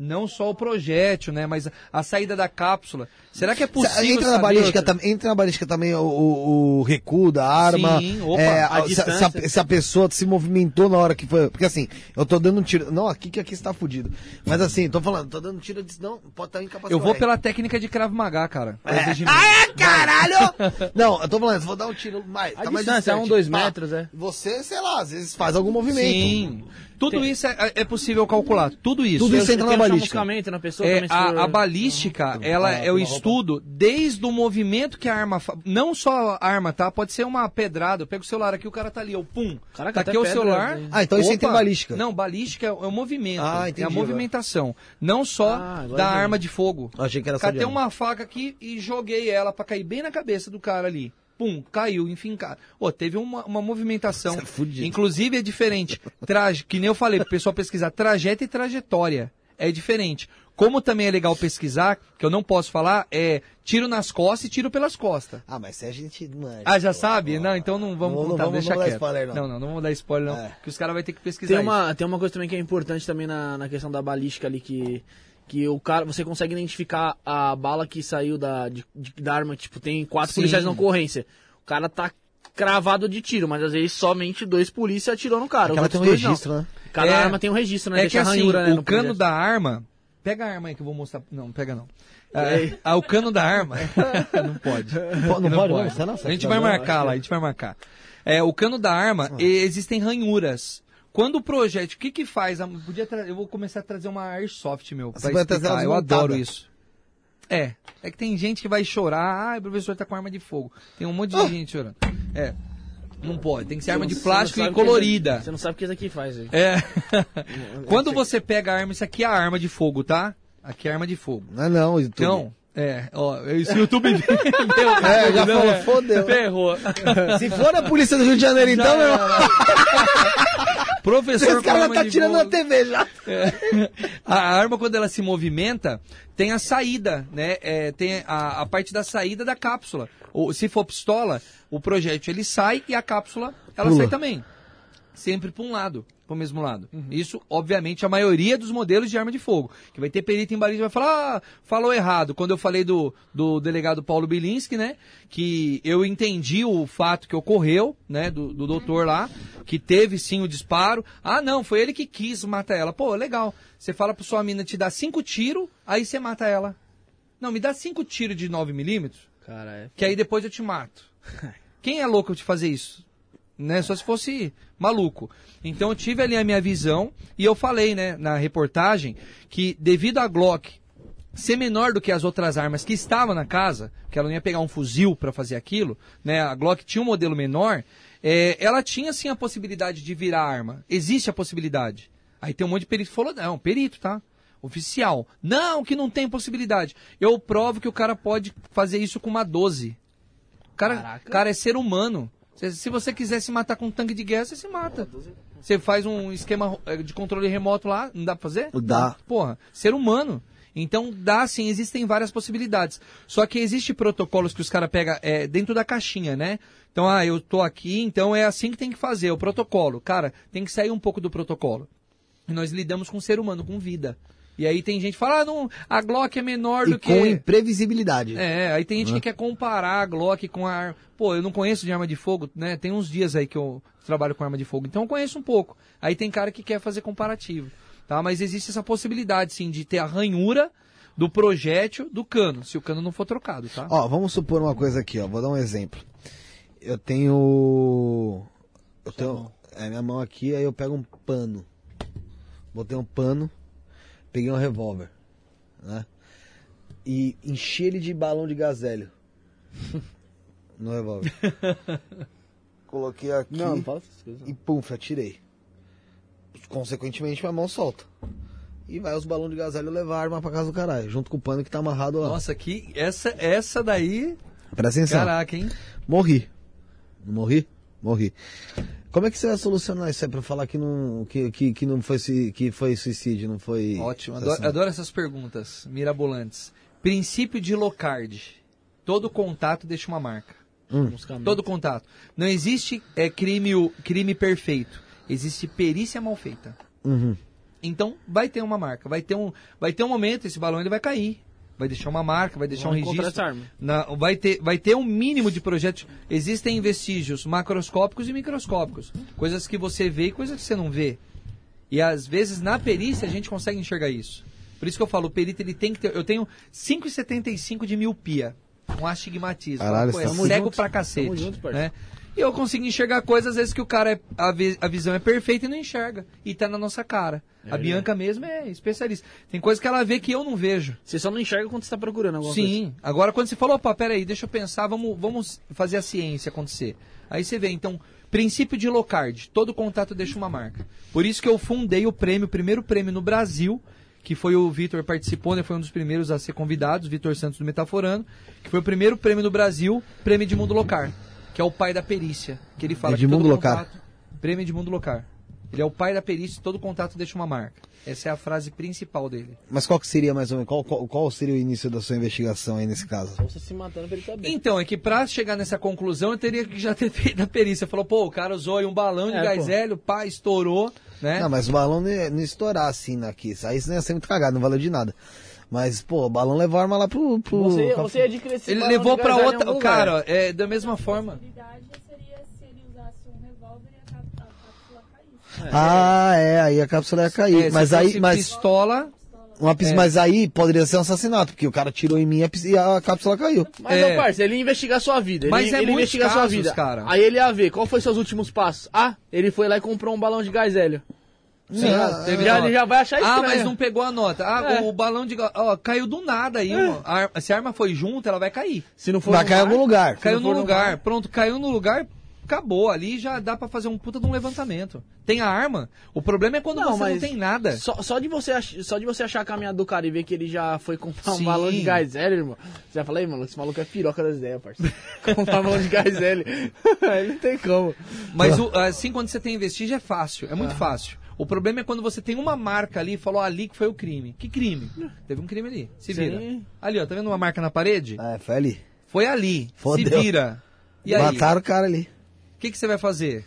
Não só o projétil, né? Mas a saída da cápsula. Será que é possível Entra na, balística, outra? tam- entra na balística também o, o- o recuo da arma. Sim, opa, é, a se, se a, se a pessoa se movimentou na hora que foi. Porque assim, eu tô dando um tiro. Não, aqui que aqui está fudido. Mas assim, tô falando, tô dando tiro de. Não, pode estar incapacitado. Eu vou pela técnica de Krav Maga, cara. É. Ah, é, caralho! *laughs* não, eu tô falando, vou dar um tiro mais. A tá mais distância é distante. um, dois metros, é. Você, sei lá, às vezes faz algum movimento. Sim. Tudo isso é, é possível calcular. Tudo isso. Tudo isso Tem- entra tem na balística. na pessoa É, a, a balística, ela Ah, é o estudo desde o movimento que a arma fa... Não só a arma, tá? Pode ser uma pedrada. Eu pego o celular aqui, o cara tá ali, eu pum. Caraca, tá aqui o celular. hein? Ah, então isso entra em balística. Não, balística é o é movimento. Ah, é entendi a agora. movimentação. Não só Ah, da arma de fogo. Achei que era só Catei uma faca aqui e joguei ela pra cair bem na cabeça do cara ali. Pum, caiu, enfim, cara. Ô, teve uma, uma movimentação. Isso é. Inclusive é diferente. Traje, que nem eu falei, pro pessoal pesquisar, trajeto e trajetória. É diferente. Como também é legal pesquisar, que eu não posso falar, é tiro nas costas e tiro pelas costas. Ah, mas se a gente. Manja, Ah, já pô, sabe? pô. Não, então não vamos Não, não contar, vamos- deixa não vou dar quieto. spoiler, não. não, não, não vamos dar spoiler, não. É. Que os caras vão ter que pesquisar Tem isso. uma, tem uma coisa também que é importante também na, na questão da balística ali, que, que o cara, você consegue identificar a bala que saiu da, de- de- da arma, tipo, tem quatro Sim. policiais na ocorrência. O cara tá cravado de tiro, mas às vezes somente dois polícias atirou no cara. outros tem um dois não. registro, né? Cada É. arma tem um registro, né? É que Deixa assim, ranhura, né, o no cano projeto. da arma. Pega a arma aí que eu vou mostrar. Não, não pega não. Ah, ah, o cano da arma. *laughs* não pode. Pô, Não, pode, não, você não, A gente vai marcar lá, a gente vai marcar. É, o cano da arma, e- existem ranhuras. Quando o projeto, o que que faz? A- Podia eu vou começar a trazer uma airsoft, meu, pra Você vai trazer Eu adoro isso. É, é que tem gente que vai chorar, ah, o professor tá com arma de fogo. Tem um monte de gente chorando. É, não pode, tem que ser arma de plástico e que colorida. Você não sabe o que isso aqui faz. aí. É. *laughs* Quando você pega a arma, isso aqui é a arma de fogo, tá? Aqui é a arma de fogo. Não, não, YouTube. Então, é, ó, esse YouTube *laughs* meu, É, já não, falou, é. fodeu. Ferrou. Se for a polícia do Rio de Janeiro, então, meu irmão, *laughs* Professor esse cara já tá tirando na TV já. É. A arma, quando ela se movimenta, tem a saída, né? É, tem a, a parte da saída da cápsula. Ou, se for pistola, o projétil ele sai e a cápsula ela Pula. sai também. Sempre para um lado, para o mesmo lado. Isso, obviamente, a maioria dos modelos de arma de fogo. Que vai ter perito em balística vai falar, ah, falou errado. Quando eu falei do, do delegado Paulo Bilinski, né? Que eu entendi o fato que ocorreu, né? Do, do doutor lá, que teve sim o disparo. Ah, não, foi ele que quis matar ela. Pô, legal. Você fala pra sua mina te dar cinco tiros, aí você mata ela. Não, me dá cinco tiros de 9 milímetros, Cara, é. que aí depois eu te mato. *laughs* Quem é louco de fazer isso? Né? Só se fosse maluco. Então eu tive ali a minha visão e eu falei, né, na reportagem, que devido a Glock ser menor do que as outras armas que estavam na casa, que ela não ia pegar um fuzil para fazer aquilo, né? A Glock tinha um modelo menor, é, ela tinha sim a possibilidade de virar arma. Existe a possibilidade. Aí tem um monte de perito que falou, não, perito, tá? Oficial. Não, que não tem possibilidade. Eu provo que o cara pode fazer isso com uma 12. O cara, Caraca. cara é ser humano. Se, se você quiser se matar com um tanque de guerra, você se mata. Você faz um esquema eh, de controle remoto lá, não dá pra fazer? Dá. Porra, ser humano. Então dá sim, existem várias possibilidades. Só que existe protocolos que os caras pegam é, dentro da caixinha, né? Então, ah, eu tô aqui, então é assim que tem que fazer, o protocolo. Cara, tem que sair um pouco do protocolo. E nós lidamos com o ser humano, com vida. E aí tem gente que fala, ah, não, a Glock é menor E do que. com imprevisibilidade. É, aí tem gente que quer comparar a Glock com a arma. Pô, eu não conheço de arma de fogo, né? Tem uns dias aí que eu trabalho com arma de fogo, então eu conheço um pouco. Aí tem cara que quer fazer comparativo, tá? Mas existe essa possibilidade, sim, de ter a ranhura do projétil do cano, se o cano não for trocado, tá? Ó, vamos supor uma coisa aqui, ó. Vou dar um exemplo. Eu tenho. Eu tenho. É minha mão aqui, aí eu pego um pano. Botei um pano, peguei um revólver, né? E enchi ele de balão de gazélio. *laughs* no revólver. *laughs* Coloquei aqui Não, não fala essas coisas. e pum, atirei. Consequentemente, minha mão solta. E vai os balões de gazélio levar a arma pra casa do caralho, junto com o pano que tá amarrado lá. Nossa, que essa, essa daí, Presta atenção. caraca, hein? Morri. Não morri? Morri. Como é que você vai solucionar isso aí pra falar que não, que, que, que não foi, que foi suicídio, não foi... Ótimo, adoro, adoro essas perguntas mirabolantes. Princípio de Locard. Todo contato deixa uma marca. Hum. Todo contato. Não existe é, crime, crime perfeito. Existe perícia mal feita. Uhum. Então vai ter uma marca, vai ter um, vai ter um momento esse balão ele vai cair, vai deixar uma marca, vai deixar Vão um registro. essa arma. Na- vai ter, vai ter um mínimo de projetos. Existem vestígios macroscópicos e microscópicos, coisas que você vê e coisas que você não vê. E às vezes na perícia a gente consegue enxergar isso. Por isso que eu falo, o perito ele tem que ter. Eu tenho 5,75 de miopia, um astigmatismo. Caralho, é cego junto. pra cacete. Junto, né? E eu consigo enxergar coisas, às vezes, que o cara, é, a, vi- a visão é perfeita e não enxerga. E tá na nossa cara. a Bianca mesmo é especialista. Tem coisas que ela vê que eu não vejo. Você só não enxerga quando você tá procurando alguma coisa. Sim. Agora, quando você falou, opa, peraí, deixa eu pensar, vamos, vamos fazer a ciência acontecer. Aí você vê, então, princípio de Locard, todo contato deixa uma marca. Por isso que eu fundei o prêmio, o primeiro prêmio no Brasil, que foi o Vitor participou, né, foi um dos primeiros a ser convidado, o Vitor Santos do Metaforando, que foi o primeiro prêmio no Brasil, prêmio Edmundo Locar, que é o pai da perícia, que ele fala Edmundo que todo Locar. contato, prêmio Edmundo Locar. Ele é o pai da perícia, todo contato deixa uma marca. Essa é a frase principal dele. Mas qual que seria mais ou menos, qual, qual, qual seria o início da sua investigação aí nesse caso? Só você se matando pra ele saber. Então, é que pra chegar nessa conclusão, eu teria que já ter *laughs* feito a perícia. Falou, pô, o cara usou aí um balão de É, gás pô. hélio, pá, estourou, né? Não, mas o balão não ia, não ia estourar assim aqui. Aí isso não ia ser muito cagado, não valeu de nada. Mas, pô, o balão levou a arma lá pro. pro Você, pra- você esse Ele levou pra outra. Cara, é da mesma forma. caísse. Ah, é, aí a cápsula ia cair. É, mas aí, fosse mas, pistola. uma pis- é. mas aí poderia ser um assassinato, porque o cara tirou em mim e a pis- e a cápsula caiu. Mas, É. meu parceiro, ele ia investigar a sua vida. Ele, Mas é ele investigar a sua casos, vida. cara. Aí ele ia ver qual foi seus últimos passos. Ah, ele foi lá e comprou um balão de gás hélio. Sim, Ah, teve já, nota. ele já vai achar estranho. Ah, mas não pegou a nota. Ah, É. o balão de. Ó, caiu do nada aí. a ar- se a arma foi junto, ela vai cair. Se não for Vai no cair em algum lugar. Caiu no lugar. mar. Pronto, caiu no lugar, acabou. Ali já dá pra fazer um puta de um levantamento. Tem a arma. O problema é quando Não, você não tem nada. Só, só, de você ach- só de você achar a caminhada do cara e ver que ele já foi comprar um Sim. balão de gás hélio, irmão. Você já falei, mano, esse maluco é piroca das ideias, parceiro. *laughs* comprar um balão de gás hélio. *laughs* Aí não tem como. Mas o- assim, quando você tem vestígio, é fácil, é muito fácil. O problema é quando você tem uma marca ali e falou ali que foi o crime. Que crime? *laughs* Teve um crime ali. Se Sim. vira. Ali, ó, tá vendo uma marca na parede? É, foi ali. Foi ali. Fodeu. Se vira. E aí? Mataram o cara ali. O que, que você vai fazer?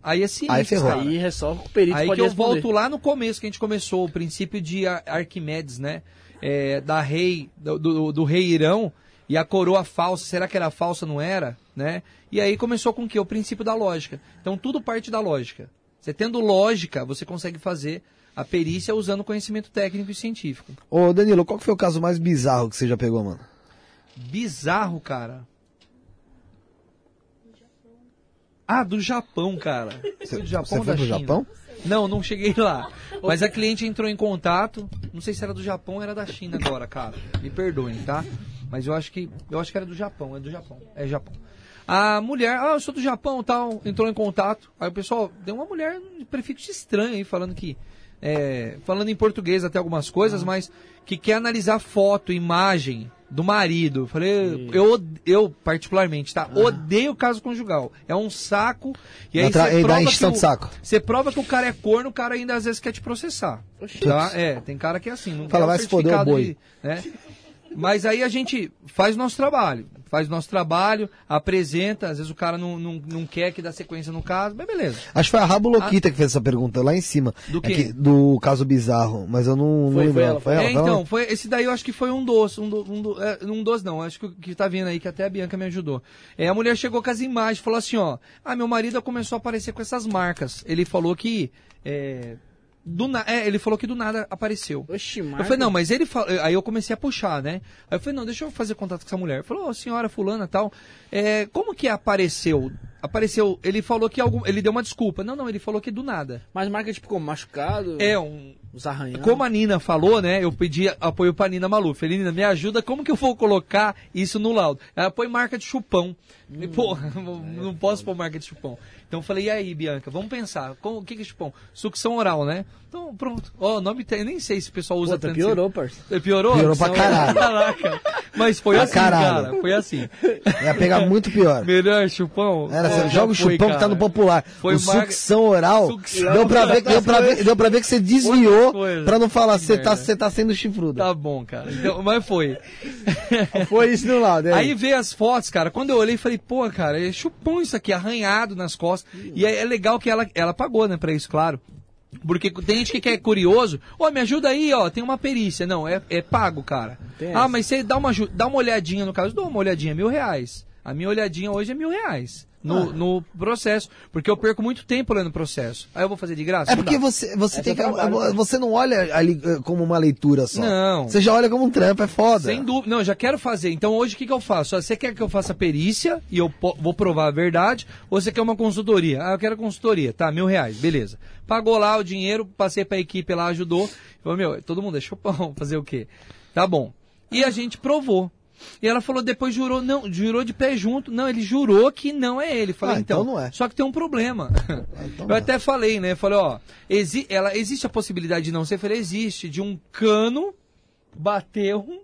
Aí é ciência, Aí ferrou. cara. Aí é só o perito Aí pode que eu responder. volto lá no começo que a gente começou, o princípio de Ar- Arquimedes, né? É, da rei, do, do, do rei Irão e a coroa falsa, será que era falsa, não era? Né? E aí começou com o quê? O princípio da lógica. Então tudo parte da lógica. Você tendo lógica, você consegue fazer a perícia usando conhecimento técnico e científico. Ô, Danilo, qual que foi o caso mais bizarro que você já pegou, mano? Bizarro, cara. Ah, do Japão, cara. Você, do Japão você foi pro China? Japão? Não, não cheguei lá. Mas a cliente entrou em contato. Não sei se era do Japão ou era da China agora, cara. Me perdoem, tá? Mas eu acho que eu acho que era do Japão, é do Japão. É Japão. A mulher, ah, eu sou do Japão, tal, entrou em contato. Aí o pessoal deu uma mulher de prefixo estranho aí falando que é, falando em português até algumas coisas, mas que quer analisar foto, imagem do marido. Falei, eu, eu particularmente, tá? Odeio caso conjugal. É um saco. E aí Dá tra- você prova que de o- saco. você prova que o cara é corno, o cara ainda às vezes quer te processar. Tá? É, tem cara que é assim. Não Fala, o vai se foder, certificado boi. de- né? *laughs* Mas aí a gente faz nosso trabalho. Faz nosso trabalho, apresenta. Às vezes o cara não, não, não quer que dá sequência no caso, mas beleza. Acho que foi a Rabo Loquita que fez essa pergunta lá em cima. Do É quê? que- do caso bizarro, mas eu não, não Foi- lembro. foi não. ela, Foi foi ela? É, ela? então, foi, esse daí eu acho que foi um doce, um, do, um, do, é, um doce não, acho que o que tá vindo aí, que até a Bianca me ajudou. É, a mulher chegou com as imagens, falou assim, ó, ah, meu marido começou a aparecer com essas marcas. Ele falou que, é, do na, é, ele falou que do nada apareceu. Oxi, Eu falei, não, mas ele falou. Aí eu comecei a puxar, né? Aí eu falei, não, deixa eu fazer contato com essa mulher. Ele falou, ô, senhora fulana tal. É, como que apareceu? Apareceu. Ele falou que algum. Ele deu uma desculpa. Não, não, ele falou que do nada. Mas marca tipo como? Machucado? É um. Os arranhões? Como a Nina falou, né? Eu pedi apoio pra Nina Maluf. Falei, Nina, me ajuda, como que eu vou colocar isso no laudo? Ela põe marca de chupão. E, pô, *laughs* não posso pôr marca de chupão. Então eu falei, e aí, Bianca, vamos pensar. como- O que que é chupão? Sucção oral, né? Então, pronto. Ó, o nome tem, eu nem sei se o pessoal usa Puta, tanto. piorou, parça. esse- Piorou? Piorou pra oral. *laughs* Caraca. Mas foi Pra assim, caralho. cara. Foi assim. Ia pegar muito pior. Melhor chupão? Era, você É, joga o chupão que tá cara. no popular. Foi o marca- sucção oral. Sucção. Deu, pra ver, deu, pra ver, deu pra ver que você desviou pra não falar, você tá, tá sendo chifrudo. Tá bom, cara. Então, mas foi. *laughs* Foi isso no lado, é. Aí veio as fotos, cara. Quando eu olhei, falei, pô, cara, é chupão isso aqui, arranhado nas costas. E é, é legal que ela, ela pagou, né, pra isso, claro. Porque tem gente que é curioso, ô, me ajuda aí, ó, tem uma perícia. Não, é, é pago, cara. Tem ah, essa. mas você dá uma, dá uma olhadinha no caso, dou uma olhadinha, mil reais. A minha olhadinha hoje é mil reais. Ah. No, no processo. Porque eu perco muito tempo lendo o processo. Aí eu vou fazer de graça? É porque dá. você, você É tem que. trabalho, Você não olha ali eh, como uma leitura só. Não. Você já olha como um trampo, é foda. Sem dúvida. Não, eu já quero fazer. Então hoje o que, que eu faço? Você quer que eu faça perícia e eu vou provar a verdade? Ou você quer uma consultoria? Ah, eu quero consultoria. Tá, mil reais. Beleza. Pagou lá o dinheiro, passei pra equipe lá, ajudou. Falou, meu, todo mundo é chupão. *laughs* Fazer o quê? Tá bom. E a gente provou. E ela falou, depois jurou, não, jurou de pé junto. Não, ele jurou que não é ele. Falei, Ah, então não é. Só que tem um problema. então *laughs* eu não é. até falei, né? Falei, ó, exi ela, existe a possibilidade de não ser? Eu falei, existe, de um cano bateu um.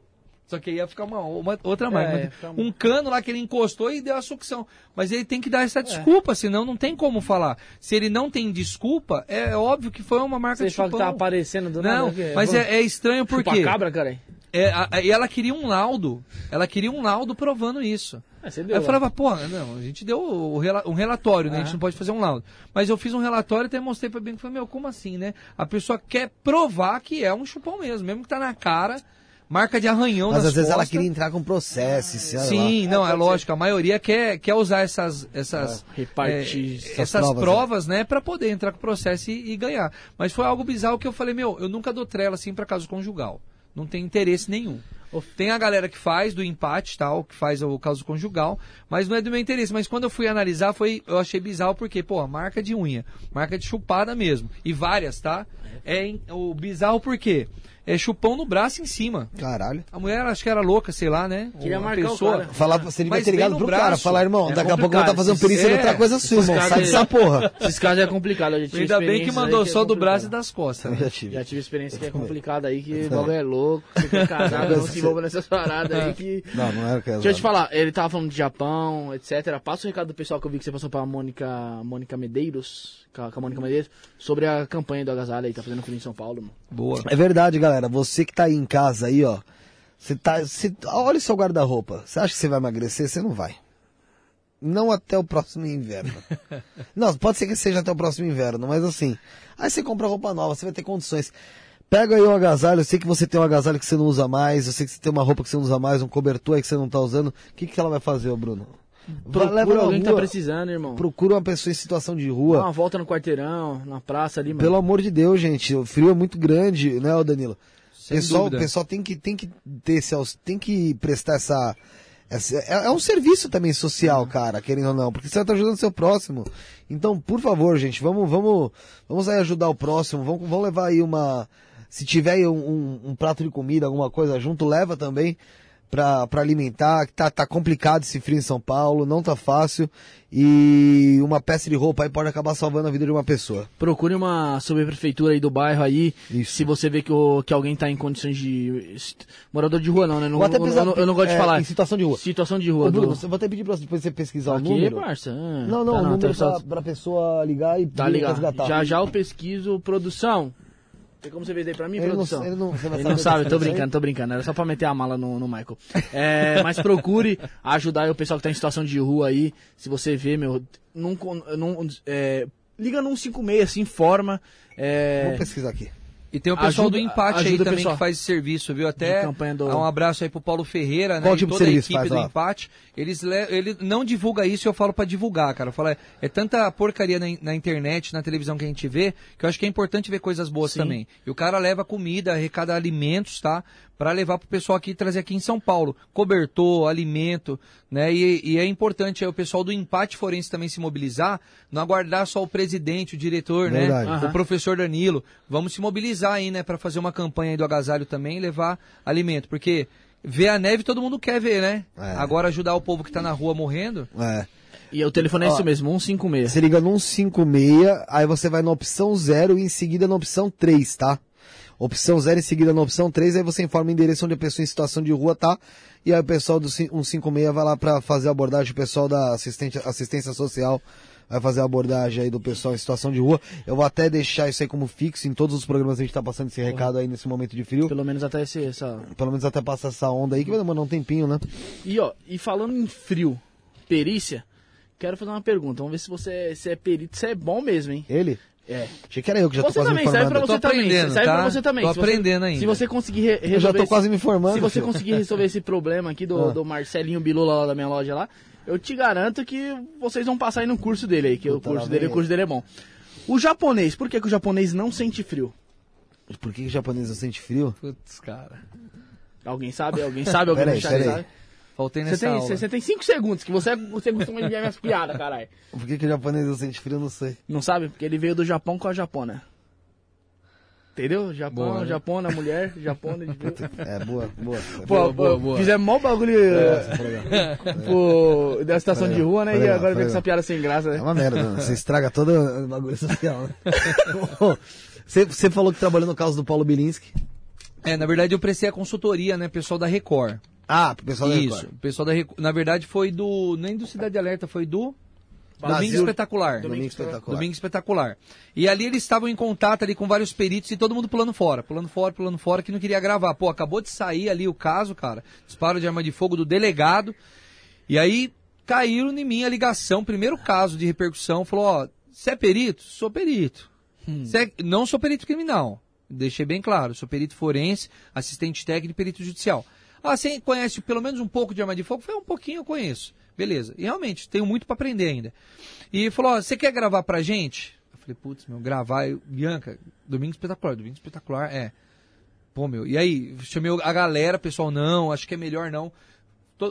Só que aí ia ficar uma, uma- outra mais. É, um- cano lá que ele encostou e deu a sucção. Mas ele tem que dar essa desculpa, senão não tem como falar. Se ele não tem desculpa, é óbvio que foi uma marca Você de fala que chupão. tá aparecendo do Não, nada. mas é, é estranho porque cabra, cara. É, a- a- e ela queria um laudo. Ela queria um laudo provando isso. Ah, você Aí deu eu falava, pô, não, a gente deu o rela- um relatório, né? A gente não pode fazer um laudo. Mas eu fiz um relatório e até mostrei pra bem, falei, meu, como assim, né? A pessoa quer provar que é um chupão mesmo, mesmo que tá na cara, marca de arranhão Mas nas às vezes ela costas. queria entrar com processo, sei lá. Sim, não, é lógico, a maioria quer, quer usar essas, essas, Repartir é, essas essas provas, provas, né, pra poder entrar com o processo e, e ganhar. Mas foi algo bizarro que eu falei, meu, eu nunca dou trela assim pra caso conjugal. Não tem interesse nenhum. Tem a galera que faz do empate tal, que faz o caso conjugal, mas não é do meu interesse. Mas quando eu fui analisar, foi, eu achei bizarro porque, pô, marca de unha, marca de chupada mesmo. E várias, tá? É em- o bizarro porque é chupão no braço em cima. Caralho. A mulher acho que era louca, sei lá, né? Queria Uma marcar o pessoa. cara. Falar, você devia ter ligado pro cara, braço. falar, irmão, É daqui a pouco eu vou estar complicado, fazendo perícia em é, outra coisa sua, irmão. Sai dessa porra. Esses casos é complicado. Eu já tive Ainda bem que mandou só é do braço e das costas. Né? *laughs* já tive. Já tive experiência que é complicada aí, que o bagulho é louco, você que é casado, não se envolva nessas paradas aí que... *laughs* Não, não era casado. Deixa eu te falar, ele tava falando de Japão, etc. Passa o recado do pessoal que eu vi que você passou pra Mônica, Mônica Medeiros, com a, Mônica Medeiros, sobre a campanha do Agasalho aí, tá fazendo frio em São Paulo, mano. Boa. É verdade, galera. Você que tá aí em casa aí, ó. Você tá. Você, olha o seu guarda-roupa. Você acha que você vai emagrecer? Você não vai. Não até o próximo inverno. *laughs* não, pode ser que seja até o próximo inverno, mas assim. Aí você compra roupa nova, você vai ter condições. Pega aí um agasalho, eu sei que você tem um agasalho que você não usa mais, eu sei que você tem uma roupa que você não usa mais, um cobertor aí que você não tá usando. O que, que ela vai fazer, Bruno? Procura Leva alguém que tá rua, precisando, irmão. Procura uma pessoa em situação de Dá rua. uma volta no quarteirão, na praça ali, mano. Pelo amor de Deus, gente, o frio é muito grande, né, Danilo? Sem pessoal, dúvida. pessoal tem que tem que ter esse, tem que prestar essa, essa- é, é um serviço também social, cara, querendo ou não, porque você vai estar ajudando o seu próximo. Então, por favor, gente, vamos vamos vamos aí ajudar o próximo, vamos, vamos levar aí uma se tiver aí um, um- um prato de comida, alguma coisa junto, leva também pra alimentar, que tá, tá complicado esse frio em São Paulo, não tá fácil, e uma peça de roupa aí pode acabar salvando a vida de uma pessoa. Procure uma subprefeitura aí do bairro aí. Isso. Se você vê que, o, que alguém tá em condições de. Morador de rua não, né? Não, eu, precisa- eu não- eu não gosto de é, falar. em situação de rua. Situação de rua. Ô, Bruno, do... eu vou até pedir pra depois você pesquisar o Aqui, número. parça. ah, Não, não, tá o número tá pra, só- pra pessoa ligar e Tá ligado. resgatar. Já já eu pesquiso produção. Tem como você ver daí pra mim, Ele não- produção? ele não- você vai Ele não sabe, tô aí? brincando, tô brincando. Era só pra meter a mala no, no Michael. É, mas procure ajudar aí o pessoal que tá em situação de rua aí. Se você vê, meu, não, não, é, liga no 156, se informa. É, Vamos pesquisar aqui. E tem o pessoal Ajuda- do empate aí também que faz esse serviço, viu? Até do- um abraço aí pro Paulo Ferreira, né? Qual e tipo de toda a equipe faz do empate. Eles le- ele não divulga isso, eu falo pra divulgar, cara. Eu falo, é, é tanta porcaria na, na internet, na televisão que a gente vê, que eu acho que é importante ver coisas boas Sim. também. E o cara leva comida, arrecada alimentos, tá? Pra levar pro pessoal aqui trazer aqui em São Paulo. Cobertor, alimento, né? E, e é importante aí o pessoal do empate forense também se mobilizar, não aguardar só o presidente, o diretor, Verdade. né? Aham. O professor Danilo. Vamos se mobilizar aí, né, para fazer uma campanha aí do agasalho também e levar alimento, porque ver a neve todo mundo quer ver, né? É. Agora ajudar o povo que tá na rua morrendo. É. E o telefone é isso mesmo, 156. Você liga no 156, aí você vai na opção 0 e em seguida na opção 3, tá? Opção 0 em seguida na opção 3, aí você informa o endereço onde a pessoa em situação de rua tá. E aí o pessoal do cin- 156 vai lá pra fazer a abordagem, o pessoal da assistente, assistência social vai fazer a abordagem aí do pessoal em situação de rua. Eu vou até deixar isso aí como fixo em todos os programas que a gente tá passando esse recado aí nesse momento de frio. Pelo menos até esse, essa. Pelo menos até passar essa onda aí, que vai demorar um tempinho, né? E ó, e falando em frio, perícia, quero fazer uma pergunta. Vamos ver se você se é perito, se é bom mesmo, hein? Ele? É. Achei que era eu que já tô Você quase me também, serve pra você Tô também. aprendendo, serve tá? pra você também. Tô Se você- aprendendo ainda. Se você conseguir re- resolver Eu já tô esse- quase me formando. Se você filho. conseguir resolver esse problema aqui do, Ah. do Marcelinho Bilula lá da minha loja lá, eu te garanto que vocês vão passar aí no curso dele aí, que o Puta, curso dele, o curso dele é bom. O japonês, por que, que o japonês não sente frio? Por que que o japonês não sente frio? Putz, cara. Alguém sabe? Alguém sabe? Alguém *laughs* Peraí, peraí. sabe? Faltei Você nessa tem, aula. você, você tem cinco segundos, que você, você costuma enviar minhas piadas, caralho. Por que, que o japonês não sente frio? Eu não sei. Não sabe? Porque ele veio do Japão com a japona. Entendeu? Japão, Boa, né? japona, mulher, *laughs* japona. de- É, boa, boa. Pô, boa, pô, boa. fizemos mó bagulho eh, *laughs* pô, da situação de rua, né? E agora vem com essa piada sem graça, É né? uma merda, né? Você estraga todo o bagulho social, né? Bom, *laughs* Você, você falou que trabalhou no caso do Paulo Bilinski. É, na verdade eu prestei a consultoria, né, pessoal da Record. Ah, pro pessoal da Isso, Record. o pessoal da Record. Na verdade foi do, nem do Cidade Alerta, foi do Brasil. Domingo Espetacular. Domingo espetacular. Domingo Espetacular. E ali eles estavam em contato ali com vários peritos e todo mundo pulando fora, pulando fora, pulando fora, que não queria gravar. Pô, acabou de sair ali o caso, cara, disparo de arma de fogo do delegado. E aí caíram em mim a ligação, primeiro caso de repercussão, falou, ó, você é perito? Sou perito. Cê é- Não sou perito criminal, deixei bem claro, sou perito forense, assistente técnico e perito judicial. Ah, você conhece pelo menos um pouco de arma de fogo? Foi um pouquinho eu conheço. Beleza. E realmente, tenho muito pra aprender ainda. E falou, ó, você quer gravar pra gente? Eu falei, putz, meu, gravar, eu, Bianca, domingo espetacular, domingo espetacular, é. Pô, meu, e aí, chamei a galera, pessoal, não, acho que é melhor não.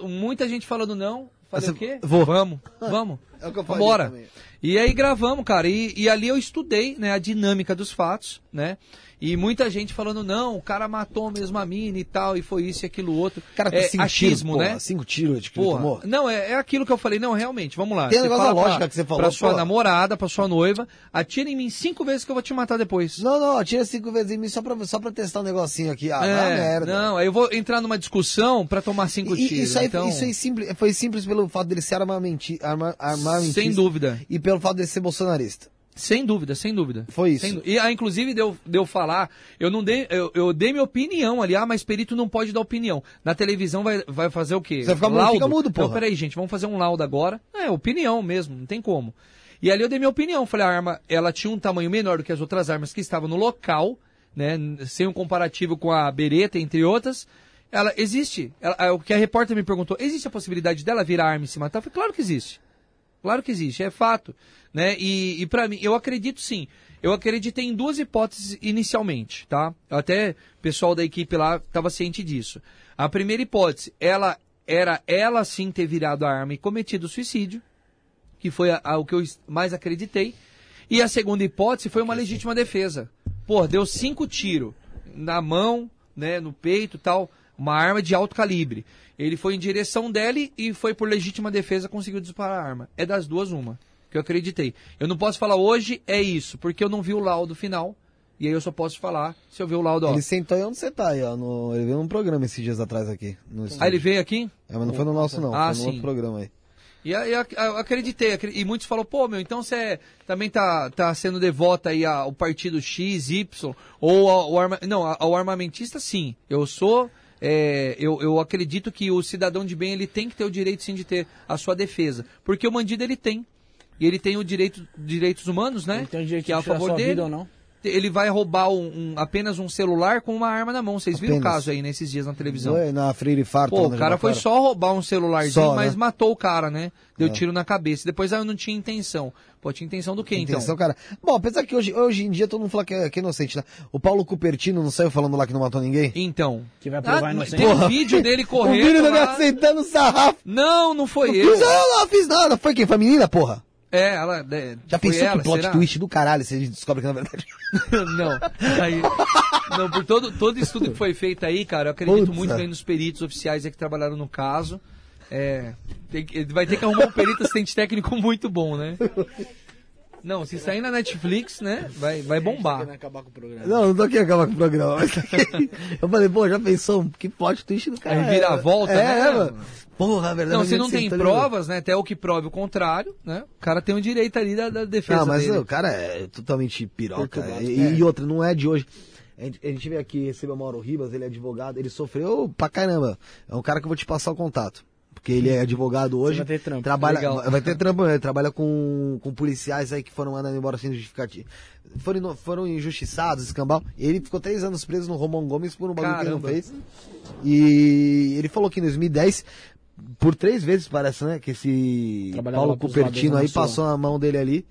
Muita gente falando não, Você- o quê? vou. Vamos, vamos. *laughs* É o que eu também. E aí gravamos, cara, e, e ali eu estudei, né, a dinâmica dos fatos, né, e muita gente falando, não, o cara matou mesmo a mina e tal, e foi isso e aquilo outro. Cara com é, cinco achismo, tiros, né? cinco tiros de que Porra, tomou. não, é, é aquilo que eu falei, não, realmente, vamos lá. Tem um negócio da lógica pra, que você falou, Pra sua pô. namorada, pra sua noiva, atira em mim cinco vezes que eu vou te matar depois. Não, não, tira cinco vezes em mim só pra, só pra testar um negocinho aqui. Ah, É, merda. Não, aí eu vou entrar numa discussão pra tomar cinco E- tiros. isso aí, então, isso aí simples, foi simples pelo fato dele ser armamenti, arma, armamentista. sem dúvida. E pelo fato dele ser bolsonarista. Sem dúvida, sem dúvida. Foi isso. E ah, inclusive deu, deu falar, eu não dei, eu, eu dei minha opinião ali, ah, mas perito não pode dar opinião. Na televisão vai, vai fazer o quê? Você vai ficar mudo, laudo? fica mudo, Então, peraí, gente, vamos fazer um laudo agora. É, opinião mesmo, não tem como. E ali eu dei minha opinião, falei, a arma, ela tinha um tamanho menor do que as outras armas que estavam no local, né, sem um comparativo com a Beretta, entre outras. Ela existe. Ela- o que a repórter me perguntou, existe a possibilidade dela virar arma e se matar? Eu falei, claro que existe. Claro que existe, é fato, né? E, e para mim, eu acredito sim. Eu acreditei em duas hipóteses inicialmente, tá? Até o pessoal da equipe lá estava ciente disso. A primeira hipótese, ela era ela sim ter virado a arma e cometido suicídio, que foi a- a- o que eu mais acreditei. E a segunda hipótese foi uma legítima defesa. Pô, deu cinco tiros na mão, né, no peito, tal, uma arma de alto calibre. Ele foi em direção dele e foi por legítima defesa conseguiu disparar a arma. É das duas uma, que eu acreditei. Eu não posso falar hoje é isso, porque eu não vi o laudo final. E aí eu só posso falar se eu ver o laudo, ó. Ele sentou aí onde você tá aí, ó. No, ele veio num programa esses dias atrás aqui. No Aí ele veio aqui? É, mas não foi no nosso, não. Ah, foi no sim. outro programa aí. E aí eu, ac- eu acreditei, acre- e muitos falaram, pô, meu, então você também tá, tá sendo devota aí ao partido X, Y, ou ao, ao arma... Não, ao armamentista, sim. Eu sou. É, eu, eu acredito que o cidadão de bem ele tem que ter o direito sim de ter a sua defesa. Porque o bandido ele tem. E ele tem o direito direitos humanos, né? Ele tem o direito que é a de tirar favor sua dele. vida ou não. Ele vai roubar um, um- apenas um celular com uma arma na mão. Vocês viram o caso aí nesses dias na televisão? Foi na Freire Farto. Pô, o cara foi só roubar um celularzinho, Só, mas né? matou o cara, né? Deu É. tiro na cabeça. Depois aí eu não tinha intenção. Pô, tinha intenção do quê, então? Intenção, cara. Bom, apesar que hoje, hoje em dia todo mundo fala que é, que é inocente, né? O Paulo Cupertino não saiu falando lá que não matou ninguém? Então. Que vai provar Ah, inocente. tem Porra. vídeo dele *laughs* o correndo vídeo dele lá. aceitando o sarrafo. Não, não foi Não eu não fiz nada. Foi quem? Foi a menina, porra? É, ela... é, Já pensou ela, que plot será? twist do caralho se a gente descobre que na verdade... *laughs* não. Aí, não, por todo, todo estudo que foi feito aí, cara, eu acredito muito bem nos peritos oficiais que trabalharam no caso. É, tem vai ter que arrumar um perito assistente técnico muito bom, né? Não, se sair na Netflix, né, vai, vai bombar. Acabar com o programa. Não, não tô aqui acabar com o programa, mas... *laughs* eu falei, pô, já pensou? Que plot twist do cara. Aí vira a volta, é, né? É, mano. Porra, a verdade Não, é se não que tem tá provas, né, até o que prove o contrário, né, o cara tem o direito ali da, da defesa Não, mas dele. o cara é totalmente piroca. E, e outra, não é de hoje. A gente, a gente veio aqui receber o Mauro Ribas, ele é advogado, ele sofreu pra caramba. É um cara que eu vou te passar o contato. Porque ele é advogado hoje. vai ter trampo. Trabalha, Legal. vai ter trampo, ele trabalha com, com policiais aí que foram mandados embora sem justificativa. Foram, foram injustiçados, escambau. Ele ficou três anos preso no Romão Gomes por um bagulho que ele não Caramba. fez. E ele falou que em 2010, por três vezes parece, né? Que esse Paulo Cupertino aí passou na mão dele ali.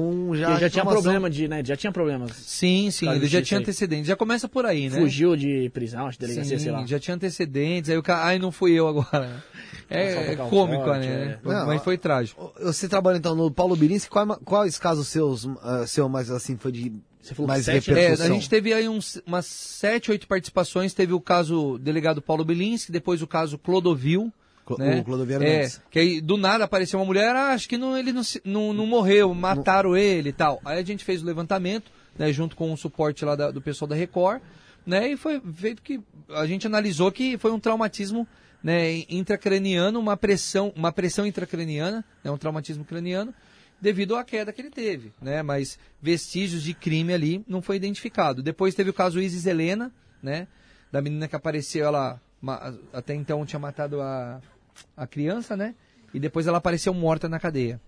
Com já, Ele já tinha problema de, né? Já tinha problemas. Sim, sim, ele já tinha aí. antecedentes. Já começa por aí, né? Fugiu de prisão, acho, de delegacia, Sim, sei lá. já tinha antecedentes, aí o cara, ai, não fui eu agora. *laughs* É, é cômico, forte, né? é. Não, Mas foi trágico. Você trabalha então no Paulo Birinski, qual- quais casos seus, ah, seu mais assim, foi de Você falou mais sete, É, repercussão? a gente teve aí uns, umas sete, oito participações. Teve o caso delegado Paulo Bilinski, depois o caso Clodovil. Né? o Clodovil é, que aí do nada apareceu uma mulher, ah, acho que não, ele não, não, não morreu, mataram ele e tal. Aí a gente fez o levantamento, né, junto com o suporte lá da- do pessoal da Record, né, e foi feito que a gente analisou que foi um traumatismo né, intracraniano, uma pressão, uma pressão intracraniana, né, um traumatismo craniano, devido à queda que ele teve, né? Mas vestígios de crime ali não foi identificado. Depois teve o caso Isis Helena, né? Da menina que apareceu, ela até então tinha matado a, a criança, né? E depois ela apareceu morta na cadeia.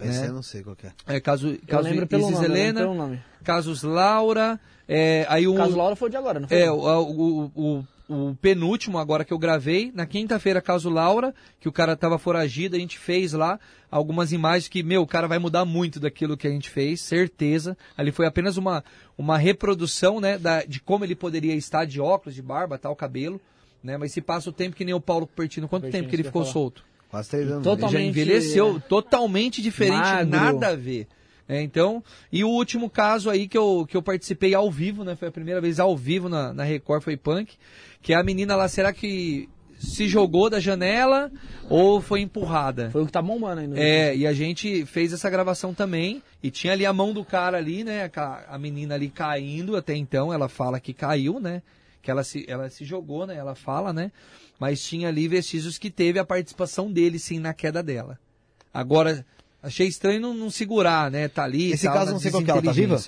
Esse né? eu não sei qual que é. É, caso Eu caso lembro pelo nome, eu Helena, pelo nome. casos Laura, é, aí o O caso Laura foi de agora, não foi? é, o, o, o, o penúltimo agora que eu gravei, na quinta-feira, caso Laura, que o cara tava foragido, a gente fez lá algumas imagens que, meu, o cara vai mudar muito daquilo que a gente fez, certeza. Ali foi apenas uma, uma reprodução, né, da, de como ele poderia estar de óculos, de barba, tal, cabelo, né, mas se passa o tempo que nem o Paulo Pertino, quanto Pertino, tempo que ele ficou falar. solto? Quase três anos. Totalmente- Ele já envelheceu totalmente diferente, Magro. nada a ver. É, então, e o último caso aí que eu, que eu participei ao vivo, né? Foi a primeira vez ao vivo na, na Record, foi punk. Que é a menina lá, será que se jogou da janela ou foi empurrada? Foi o que tá bombando aí. no- É, e a gente fez essa gravação também. E tinha ali a mão do cara ali, né? A, a menina ali caindo até então. Ela fala que caiu, né? Que ela se, ela se jogou, né? Ela fala, né? Mas tinha ali vestígios que teve a participação dele, sim, na queda dela. Agora, achei estranho não, não segurar, né? Tá ali. e Esse tal, caso não sei qual que é, ela tá viva?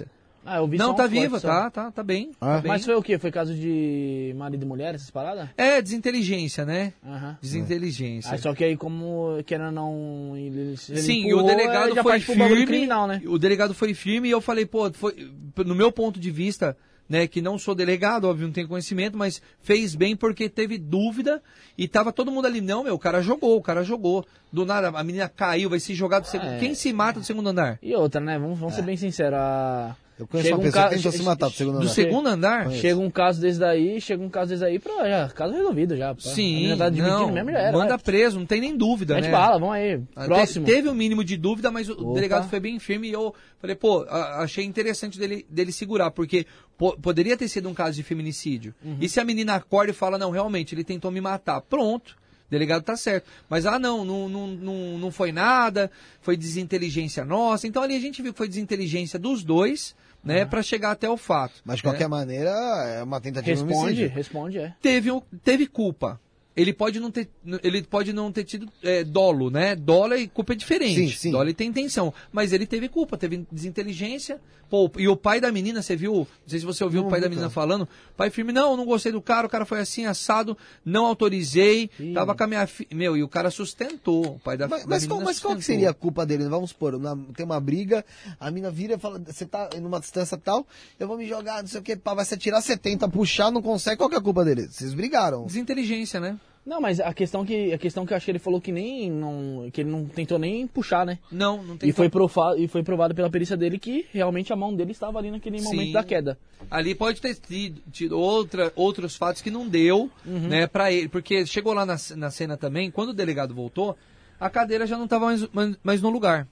Ah, eu vi Não, tá viva, só. tá, tá, tá bem. Ah. tá bem. Mas foi o quê? Foi caso de marido e mulher, essas paradas? É, desinteligência, né? Aham. Desinteligência. Aí só que aí, como querendo ou não. Ele, ele Sim, e empurrou, o delegado foi firme. criminal, né? O delegado foi firme e eu falei, pô, foi, no meu ponto de vista, né, que não sou delegado, óbvio, não tenho conhecimento, mas fez bem porque teve dúvida e tava todo mundo ali, não, meu, o cara jogou, o cara jogou. Do nada, a menina caiu, vai se jogar do segundo. É. Quem se mata do segundo andar? E outra, né? Vamos, vamos ser bem sinceros. a- Eu conheço Chega uma um pessoa que tentou se matar do segundo Do andar. segundo andar? Chega um caso desse daí, chega um caso desse daí pra já, caso resolvido já. pá. a Sim, tá não, mesmo, já era. manda preso, não tem nem dúvida, Mete né? bala, vamos aí. Ah, Próximo. te- Teve um mínimo de dúvida, mas o Opa. delegado foi bem firme e eu falei, pô, a- achei interessante dele, dele segurar, porque po- poderia ter sido um caso de feminicídio. Uhum. E se a menina acorda e fala, não, realmente, ele tentou me matar, pronto. O delegado tá certo. Mas, ah, não, não, não, não, não foi nada, foi desinteligência nossa. Então ali a gente viu que foi desinteligência dos dois, né, pra chegar até o fato. Mas de né? qualquer maneira, é uma tentativa de Responde, homicídio. responde, é. teve, teve culpa. Ele pode não ter, ele pode não ter tido é, dolo, né? Dolo e culpa é diferente. Sim, sim. Dolo ele tem intenção. Mas ele teve culpa, teve desinteligência. Pô, e o pai da menina, você viu? Não sei se você ouviu Não o pai da menina cara. falando. Pai firme, não, não gostei do cara, o cara foi assim, assado, não autorizei, Ih. tava com a minha filha. Meu, e o cara sustentou. O pai da, Mas, da mas qual, menina mas qual que seria a culpa dele? Vamos supor, na- tem uma briga, a mina vira e fala, você tá numa distância tal, eu vou me jogar, não sei o que, pá, vai se atirar, você tenta puxar, não consegue, qual que é a culpa dele? Vocês brigaram. Desinteligência, né? Não, mas a questão que a questão que eu acho que ele falou que nem não, que ele não tentou nem puxar, né? Não, não tem E foi, como. prova, e foi provado pela perícia dele que realmente a mão dele estava ali naquele Sim. momento da queda. Ali pode ter tido, tido outra, outros fatos que não deu, Uhum. né, para ele. Porque chegou lá na, na cena também, quando o delegado voltou, a cadeira já não estava mais, mais, mais no lugar.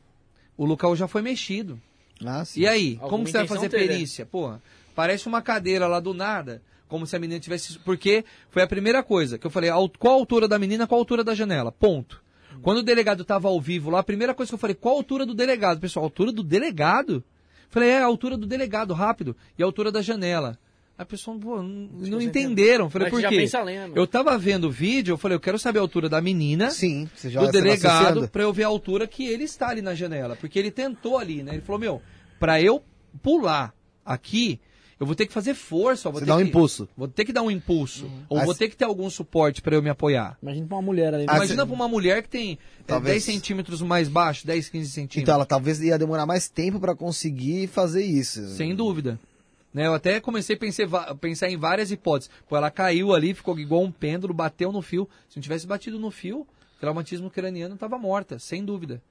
O local já foi mexido. Ah, sim. E aí, Alguma como que você vai fazer teve, perícia? Porra, parece uma cadeira lá do nada, como se a menina tivesse. Porque foi a primeira coisa que eu falei: al- qual a altura da menina, qual a altura da janela? Ponto. Quando o delegado estava ao vivo lá, a primeira coisa que eu falei: qual a altura do delegado? Pessoal, a altura do delegado? Falei: é, a altura do delegado, rápido. E a altura da janela. A pessoa, pô, não, não entenderam. Falei, Mas por quê? Eu tava vendo o vídeo, eu falei, eu quero saber a altura da menina Sim, você já do vai delegado pra eu ver a altura que ele está ali na janela. Porque ele tentou ali, né? Ele falou, meu, pra eu pular aqui, Eu vou ter que fazer força. Vou Você ter dá um que- impulso. Vou ter que dar um impulso. Ou Aí vou ter que ter algum suporte pra eu me apoiar. Imagina pra uma mulher ali. Ah, Imagina pra uma mulher que tem é, Talvez- 10 centímetros mais baixo, 10, 15 centímetros. Então ela talvez ia demorar mais tempo pra conseguir fazer isso. Sem dúvida. Né, eu até comecei a pensar, pensar em várias hipóteses. Pô, ela caiu ali, ficou igual um pêndulo, bateu no fio. Se não tivesse batido no fio, traumatismo craniano estava morta, sem dúvida.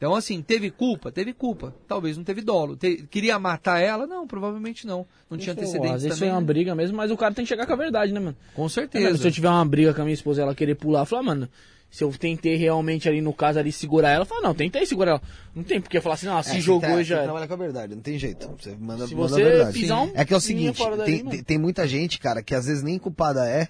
Então, assim, teve culpa? Teve culpa. Talvez não teve dolo. Te- queria matar ela? Não, provavelmente não. Não tinha Pô, antecedentes Às vezes também. foi uma né? briga mesmo, mas o cara tem que chegar com a verdade, né, mano? Com É, certeza. se eu tiver uma briga com a minha esposa e ela querer pular, eu falo, ah, mano, se eu tentei realmente ali no caso ali segurar ela, eu falo, não, tentei segurar ela. Não tem porque falar assim, não, ela É, se você jogou tá- e já. Você trabalha com a verdade, não tem jeito. Você manda, Se manda você a verdade. pisar um É que é o seguinte, tem, tem muita gente, cara, que às vezes nem culpada é,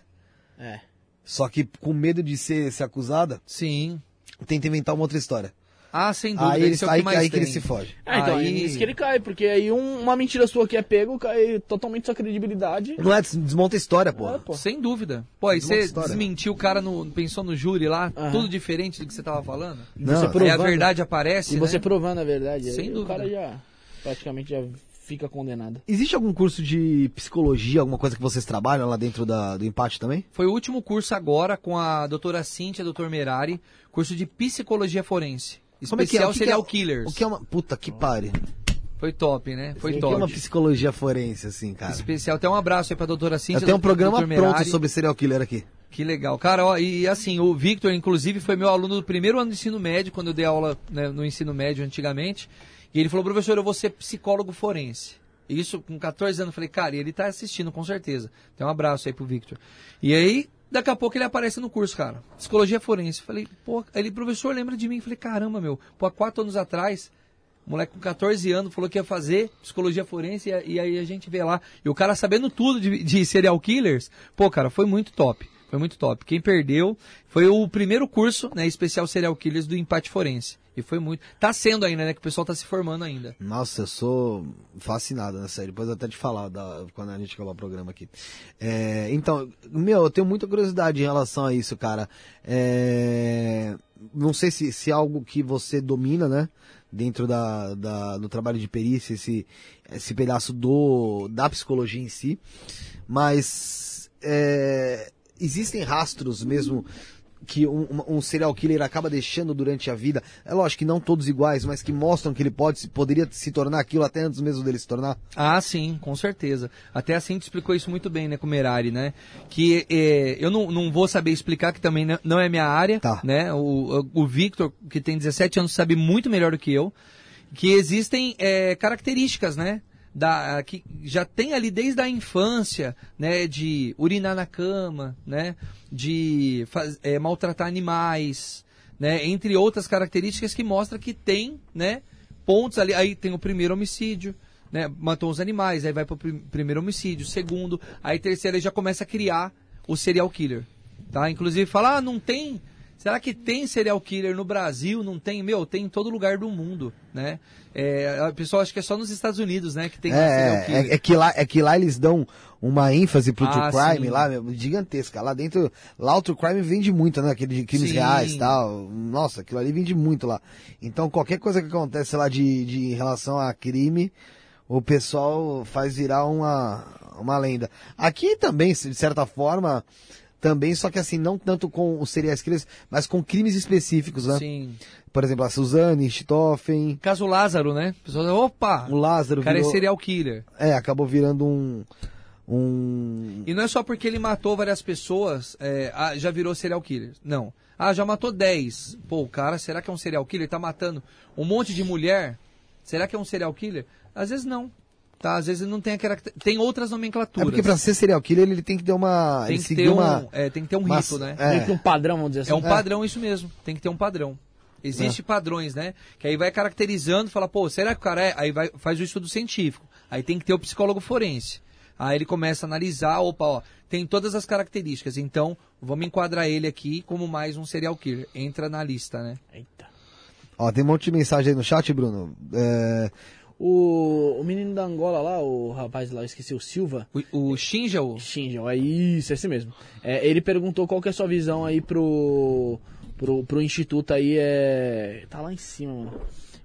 É. só que com medo de ser, ser acusada, Sim. tenta inventar uma outra história. Ah, sem dúvida. Aí, ele, é o aí, que mais aí que ele se foge. É, então, Aí- é nisso que ele cai, porque aí um- uma mentira sua que é pego, cai totalmente sua credibilidade. Não é, desmonta a história, pô. É, pô. Sem dúvida. Pô, aí você desmentiu o cara, no, pensou no júri lá, Aham. tudo diferente do que você tava falando. Não, você aí Aí a provando, verdade aparece, E você né? provando a verdade. Sem aí dúvida. O cara já praticamente já fica condenado. Existe algum curso de psicologia, alguma coisa que vocês trabalham lá dentro da, do empate também? Foi o último curso agora com a doutora Cíntia, doutor Merari, curso de psicologia forense. Como é que é? Especial serial é- killers. O que é uma. Puta que pare. Foi top, né? Foi O que é uma top. psicologia forense, assim, cara? Especial. Até um abraço aí pra doutora Cíntia. Eu tenho um programa pronto Merari. sobre serial killer aqui. Que legal. Cara, ó, e assim, o Victor, inclusive, foi meu aluno do primeiro ano do ensino médio, quando eu dei aula né, no ensino médio antigamente. E ele falou, professor, eu vou ser psicólogo forense. Isso com 14 anos, eu falei, cara, e ele tá assistindo com certeza. Então um abraço aí pro Victor. E aí, daqui a pouco ele aparece no curso, cara. Psicologia forense. Falei, pô, ele, professor, lembra de mim? Falei, caramba, meu, pô, há quatro anos atrás, moleque com 14 anos falou que ia fazer psicologia forense e, e aí a gente vê lá. E o cara sabendo tudo de, de serial killers, pô, cara, foi muito top. Foi muito top. Quem perdeu foi o primeiro curso, né, especial serial killers do empate forense. E foi muito. Tá sendo ainda, né, que o pessoal tá se formando ainda. Nossa, eu sou fascinado nessa série. Depois até te falar da- quando a gente acabar o programa aqui. É, então, meu, eu tenho muita curiosidade em relação a isso, cara. É, não sei se, se é algo que você domina, né? Dentro da, da- do trabalho de perícia, esse, esse pedaço do, da psicologia em si. Mas é, existem rastros mesmo que um, um- serial killer acaba deixando durante a vida. É lógico que não todos iguais, mas que mostram que ele pode, poderia se tornar aquilo até antes mesmo dele se tornar. Ah, sim, com certeza. Até a Cintia explicou isso muito bem, né, com o Merari, né? Que é, eu não, não vou saber explicar, que também não- não é minha área, Tá. né? O, o Victor, que tem 17 anos, sabe muito melhor do que eu, que existem é, características, né? Da, que já tem ali desde a infância, né, de urinar na cama, né, de faz- é, maltratar animais, né, entre outras características que mostra que tem, né, pontos ali. Aí tem o primeiro homicídio, né? Matou os animais, aí vai pro prim- primeiro homicídio, segundo, aí terceiro aí já começa a criar o serial killer, tá? Inclusive fala, ah, não tem. Será que tem serial killer no Brasil? Não tem? Meu, tem em todo lugar do mundo, né? É, a pessoa acha que é só nos Estados Unidos, né, que tem serial É, killer. é, é que lá, é que lá eles dão uma ênfase pro Ah, true crime sim. lá, meu, gigantesca. Lá dentro, lá o true crime vende muito, né? Aquele de crimes Sim. reais e tal. Nossa, aquilo ali vende muito lá. Então qualquer coisa que acontece lá de, de em relação a crime, o pessoal faz virar uma, uma lenda. Aqui também, de certa forma, também, só que assim, não tanto com os serial killers, mas com crimes específicos, né? Sim. Por exemplo, a Suzane, Stoffen, Caso Lázaro, né? Pessoal, opa, o Lázaro o cara virou- é serial killer. É, acabou virando um. Um. E não é só porque ele matou várias pessoas, é, ah, já virou serial killer. Não. Ah, já matou 10. Pô, o cara, será que é um serial killer? Tá matando um monte de mulher? Será que é um serial killer? Às vezes não. Tá? Às vezes não tem aquela. Tem outras É nomenclaturas. porque pra ser serial killer ele tem que ter uma. tem ele que, ter um, uma. é, tem que ter um uma- rito, né? é. Meio que um padrão, vamos dizer assim. É um padrão isso mesmo. Tem que ter um padrão. Existe padrões, né? Que aí vai caracterizando, fala, pô, será que o cara é? Aí vai, faz o estudo científico. Aí tem que ter o psicólogo forense. Aí ele começa a analisar, opa, ó, tem todas as características. Então, vamos enquadrar ele aqui como mais um serial killer. Entra na lista, né? Eita. Ó, tem um monte de mensagem aí no chat, Bruno. É, O, o menino da Angola lá, o rapaz lá, eu esqueci, o Silva. O, o Shinja, é isso, é esse mesmo. É, ele perguntou qual que é a sua visão aí pro, pro, pro instituto aí, é... Tá lá em cima, mano.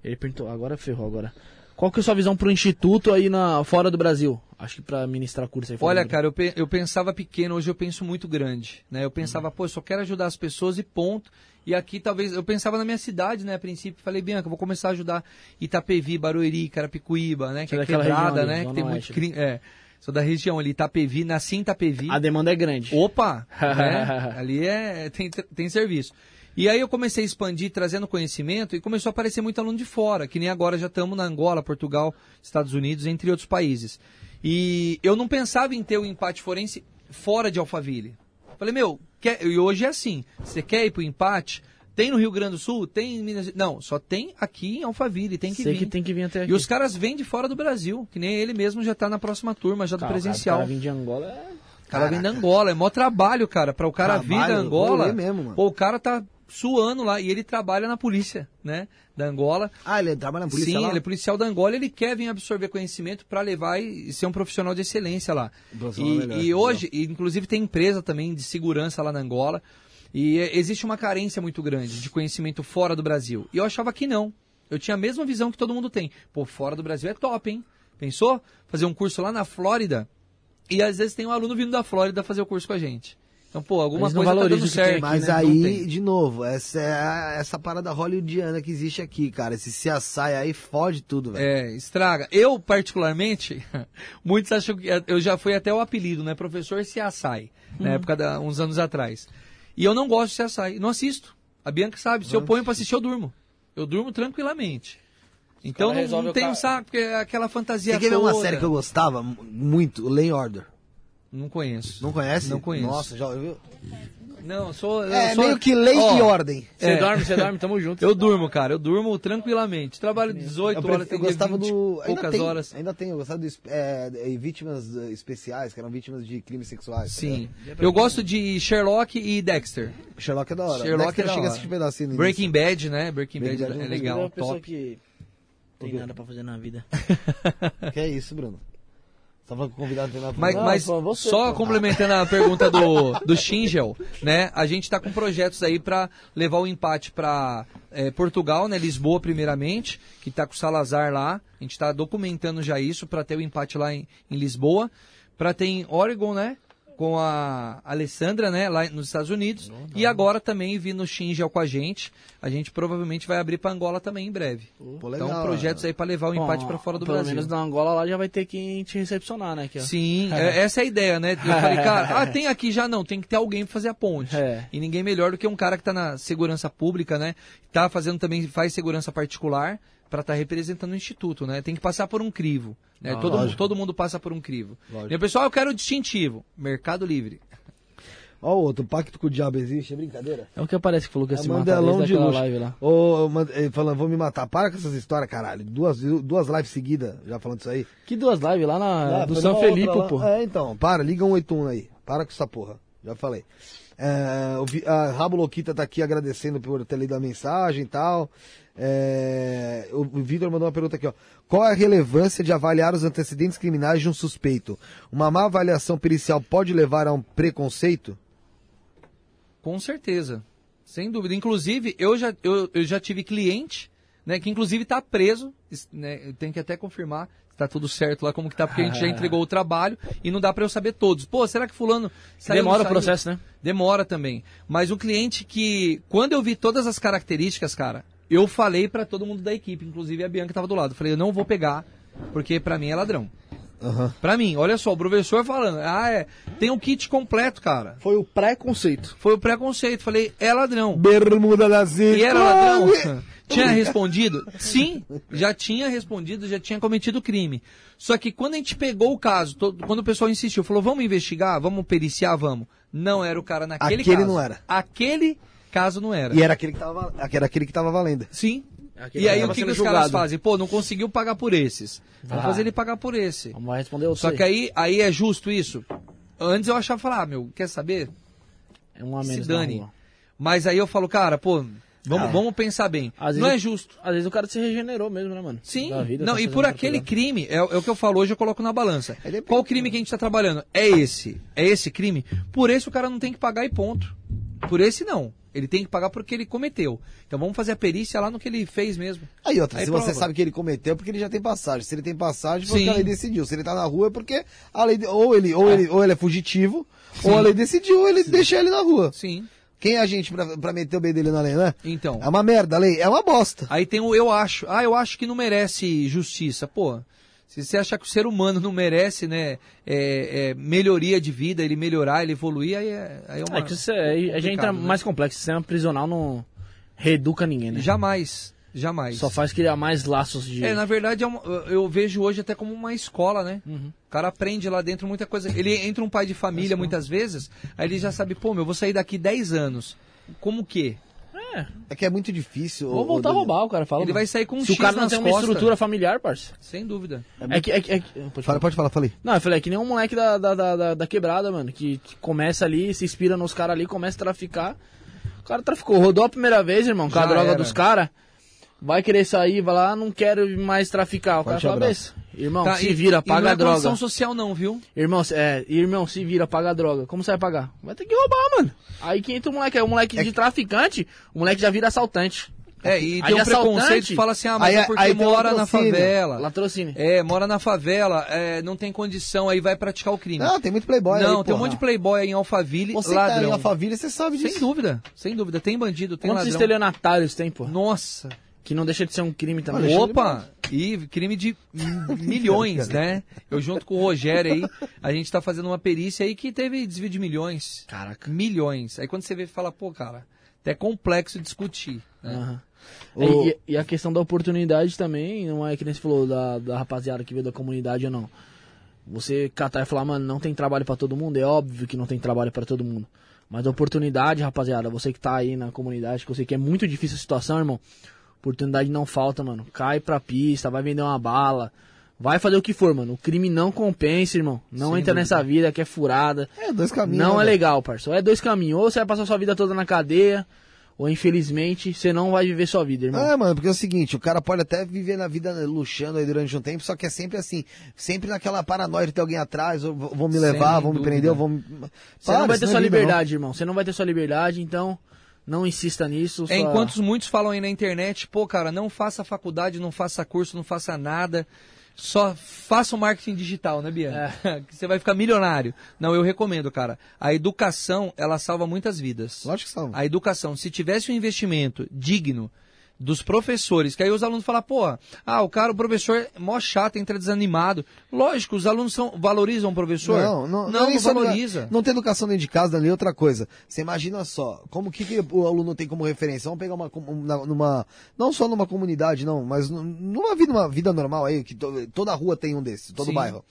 Ele perguntou, agora ferrou, agora. Qual que é a sua visão pro instituto aí na, fora do Brasil? Acho que pra ministrar curso aí fora Olha, cara, eu, pe- eu pensava pequeno, hoje eu penso muito grande, né? Eu pensava, pô, eu só quero ajudar as pessoas e ponto. E aqui talvez, eu pensava na minha cidade, né, a princípio, falei, Bianca, vou começar a ajudar Itapevi, Barueri, Carapicuíba, né, que é é quebrada, região né, que tem muito crime, é, sou da região ali, Itapevi, nasci em Itapevi. A demanda é grande. Opa! *laughs* né? Ali é, tem, tem serviço. E aí eu comecei a expandir, trazendo conhecimento, e começou a aparecer muito aluno de fora, que nem agora já estamos na Angola, Portugal, Estados Unidos, entre outros países. E eu não pensava em ter o empate forense fora de Alphaville. Falei, meu, quer... e hoje é assim, você quer ir pro empate? Tem no Rio Grande do Sul? Tem em Minas... Não, só tem aqui em Alphaville, tem que Sei vir. que tem que vir até aqui. E os caras vêm de fora do Brasil, que nem ele mesmo já tá na próxima turma, já do presencial. O cara, o cara vir de Angola é... O cara vem da Angola, é mó trabalho, cara. Pra o cara vir da Trabalho, Angola. mesmo, mano. Pô, o cara tá suando lá e ele trabalha na polícia, né? Da Angola. Ah, ele trabalha na polícia Sim, lá? ele é policial da Angola, ele quer vir absorver conhecimento pra levar e ser um profissional de excelência lá. Profissional E, melhor, e hoje, e, inclusive tem empresa também de segurança lá na Angola. E é, existe uma carência muito grande de conhecimento fora do Brasil. E eu achava que não. Eu tinha a mesma visão que todo mundo tem. Pô, fora do Brasil é top, hein? Pensou? Fazer um curso lá na Flórida. E às vezes tem um aluno vindo da Flórida fazer o curso com a gente. Então, pô, alguma Eles não coisa tá valorizam dando tem certo. aqui, Mas né? Aí, de novo, essa é a- essa parada hollywoodiana que existe aqui, cara. Esse se assai aí fode tudo, velho. É, estraga. Eu, particularmente, *laughs* muitos acham que. Eu já fui até o apelido, né? Professor Siaçai, na época, da, uns anos atrás. E eu não gosto de Siaçai, não assisto. A Bianca sabe, se eu ponho pra assistir, eu durmo. Eu durmo tranquilamente. Então não, não tem um saco, porque é aquela fantasia Você quer ver uma série que eu gostava mu- muito? Lay Order. Não conheço. Não conhece? Não conheço. Nossa, já ouviu? Não, eu sou. eu É sou- meio que lei Ó, e ordem. Você É. dorme, você dorme, tamo junto. Eu durmo, cara. Eu durmo tranquilamente. Trabalho 18 Eu, horas, pref- tem eu gostava 20 do. Ainda poucas tem, horas. Ainda tem, eu gostava de é, é, vítimas eh, especiais, que eram vítimas de crimes sexuais. tá Sim. ligado? Eu gosto de Sherlock e Dexter. Sherlock é da hora. Sherlock Dexter é da chega a hora. assistir um pedacinho no Breaking Bad, né? Breaking, Breaking Bad, Bad é eu legal, é uma pessoa top. que tem nada pra fazer na vida. *laughs* Que é isso, Bruno? Tá falando que o convidado tem nada pra Mas, mas pô, você, só pô. complementando a pergunta do, do Shingel, né? A gente está com projetos aí para levar o empate para Portugal, né? Lisboa primeiramente, que está com o Salazar lá. A gente está documentando já isso para ter o empate lá em, em Lisboa. Para ter em Oregon, né? Com a Alessandra, né? Lá nos Estados Unidos. E agora também vindo o Shingel com a gente. A gente provavelmente vai abrir para Angola também em breve. Pô, legal, então, projetos aí para levar o empate para fora do pelo Brasil. menos na Angola lá já vai ter quem te recepcionar, né? Ó. Sim, *laughs* é- essa é a ideia, né? Eu falei, cara, *laughs* ah, tem aqui já não, tem que ter alguém pra fazer a ponte. É. E ninguém melhor do que um cara que tá na segurança pública, né? Tá fazendo também, faz segurança particular pra estar representando o instituto, né? Tem que passar por um crivo. Né? Ah, todo, lógico. todo mundo passa por um crivo. Lógico. E o pessoal, eu quero distintivo. Mercado Livre. Ó, o outro, pacto com o diabo existe, é brincadeira? É o que aparece que falou que ia É se Mandelão de luxo. live lá. Ô, falando, vou me matar. Para com essas histórias, caralho. Duas, duas lives seguidas, já falando isso aí. Que duas lives lá na, Ah, do São Felipe, pô. É, então, para, liga 181 aí. Para com essa porra. Já falei. É, a Rabo Loquita tá aqui agradecendo por ter lido a mensagem e tal. É, o Vitor mandou uma pergunta aqui, ó. Qual a relevância de avaliar os antecedentes criminais de um suspeito? Uma má avaliação pericial pode levar a um preconceito? Com certeza. Sem dúvida. Inclusive, eu já, eu, eu já tive cliente, né, que inclusive está preso, es- né, tenho que até confirmar tá tudo certo lá, como que tá, porque a gente já entregou o trabalho e não dá para eu saber todos. Pô, será que fulano saiu, Demora o processo, né? Demora também. Mas um cliente que, quando eu vi todas as características, cara, eu falei para todo mundo da equipe, inclusive a Bianca tava do lado. Eu falei, eu não vou pegar, porque para mim é ladrão. Aham. Pra mim, olha só, o professor falando, ah, é, tem um kit completo, cara. Foi o preconceito. Foi o preconceito. Falei, é ladrão. Bermuda da Zica. E era ladrão? *laughs* Tinha respondido? Sim, já tinha respondido, já tinha cometido crime. Só que quando a gente pegou o caso, todo- quando o pessoal insistiu, falou, vamos investigar, vamos periciar, vamos. Não era o cara naquele Aquele caso. não era. Aquele caso não era. E era aquele que tava, era aquele que tava valendo. Sim. Aquele E aí o que, que os caras fazem? Pô, não conseguiu pagar por esses. Vamos Ah. fazer ele pagar por esse. Vamos responder você. Só que aí, aí é justo isso? Antes eu achava, falar, ah, meu, quer saber? É um a Se menos dane. Mas aí eu falo, cara, pô, vamos, Ah. vamos pensar bem. Às não é justo. Às vezes o cara se regenerou mesmo, né, mano? Sim, Da vida, não, tá e por outra aquele crime, é, é o que eu falo hoje, eu coloco na balança. Depende. Qual crime que a gente está trabalhando? É esse. É esse crime? Por esse o cara não tem que pagar e ponto. Por esse não. Ele tem que pagar porque ele cometeu. Então vamos fazer a perícia lá no que ele fez mesmo. Aí outra, Aí se prova. você sabe que ele cometeu, é porque ele já tem passagem. Se ele tem passagem, foi Sim. porque a lei decidiu. Se ele tá na rua, é porque a lei. Ou ele, ou ele, ou ele é fugitivo, ou a lei decidiu, ou ele deixa ele na rua. Sim. Quem é a gente pra, pra meter o bem dele na lei, né? Então. É uma merda a lei, é uma bosta. Aí tem o eu acho. Ah, eu acho que não merece justiça. Pô, se você achar que o ser humano não merece, né, é, é, melhoria de vida, ele melhorar, ele evoluir, aí é, aí é uma. É que isso é, aí a gente entra né? mais complexo. O sistema prisional não reeduca ninguém, né? Jamais. Jamais. Só faz criar mais laços de. É, na verdade, é uma- eu vejo hoje até como uma escola, né? Uhum. O cara aprende lá dentro muita coisa. Ele entra um pai de família muitas vezes, aí ele já sabe, pô, meu, eu vou sair daqui 10 anos. Como que? É que é muito difícil. Vou voltar a roubar, o cara fala. Ele vai sair com um Se o X cara não tem uma costas. estrutura familiar, parça. Sem dúvida. É que, é que, é que- pode Fala, falar. pode falar, falei. Não, eu falei, é que nem um moleque da, da, da, da- da quebrada, mano, que, que começa ali, se inspira nos caras ali, começa a traficar. O cara traficou, rodou a primeira vez, irmão, com a droga era. dos caras. Vai querer sair, vai lá, não quero mais traficar. O cara Forte fala, abraço. "Beleza, irmão, Tá, se vira, e paga não é a droga. condição social não, viu? Irmão, se- é, irmão, se vira, paga a droga. Como você vai pagar? Vai ter que roubar, mano. Aí que entra o moleque, é o moleque de traficante, o moleque já vira assaltante. É, e Aí tem um preconceito fala assim, ah, mas Aí é é- porque aí mora na favela. Latrocínio. É, mora na favela, é, não tem condição, aí vai praticar o crime. Não, tem muito playboy Não, aí, tem um porra. monte de playboy aí em Alphaville, Você tá ladrão. em Alphaville, você sabe Sem disso. dúvida, sem dúvida. Tem bandido, tem Quantos ladrão. estelionatários tem, pô? Nossa. Que não deixa de ser um crime também. Olha, Opa! E crime de milhões, *laughs* né? Eu junto com o Rogério aí, a gente tá fazendo uma perícia aí que teve desvio de milhões. Caraca. Milhões. Aí quando você vê, fala, pô, cara, até é complexo discutir. Né? Aham. O- É, E, e a questão da oportunidade também, não é que nem você falou da, da rapaziada que veio da comunidade ou não. Você catar e falar, mano, não tem trabalho pra todo mundo, é óbvio que não tem trabalho pra todo mundo. Mas a oportunidade, rapaziada, você que tá aí na comunidade, que eu sei que é muito difícil a situação, irmão. Oportunidade não falta, mano. Cai pra pista, vai vender uma bala. Vai fazer o que for, mano. O crime não compensa, irmão. Não Sem entra dúvida. nessa vida que é furada. É, dois caminhos. Não né, é legal. Ou é dois caminhos. Ou você vai passar sua vida toda na cadeia, ou infelizmente você não vai viver sua vida, irmão. É, mano, porque é o seguinte, o cara pode até viver na vida luxando aí durante um tempo, só que é sempre assim, sempre naquela paranoia de ter alguém atrás, vão me Sem levar, vão me prender, ou vão me... Você não vai ter sua é liberdade, irmão. Você não vai ter sua liberdade, então não insista nisso. É, enquanto muitos falam aí na internet, pô, cara, não faça faculdade, não faça curso, não faça nada. Só faça o marketing digital, né, Bianca? *laughs* que você vai ficar milionário. Não, eu recomendo, cara. A educação, ela salva muitas vidas. Lógico que são. A educação, se tivesse um investimento digno dos professores, que aí os alunos falam, pô, ah, o cara, o professor é mó chato, entra desanimado. Lógico, os alunos são, valorizam o professor? Não, não, não, não, é não valoriza. Não tem educação dentro de casa, ali outra coisa. Você imagina só, como que, que o aluno tem como referência? Vamos pegar uma, numa, não só numa comunidade, não, mas nu- numa vida, numa vida normal aí, que to- toda rua tem um desses, todo Sim. bairro.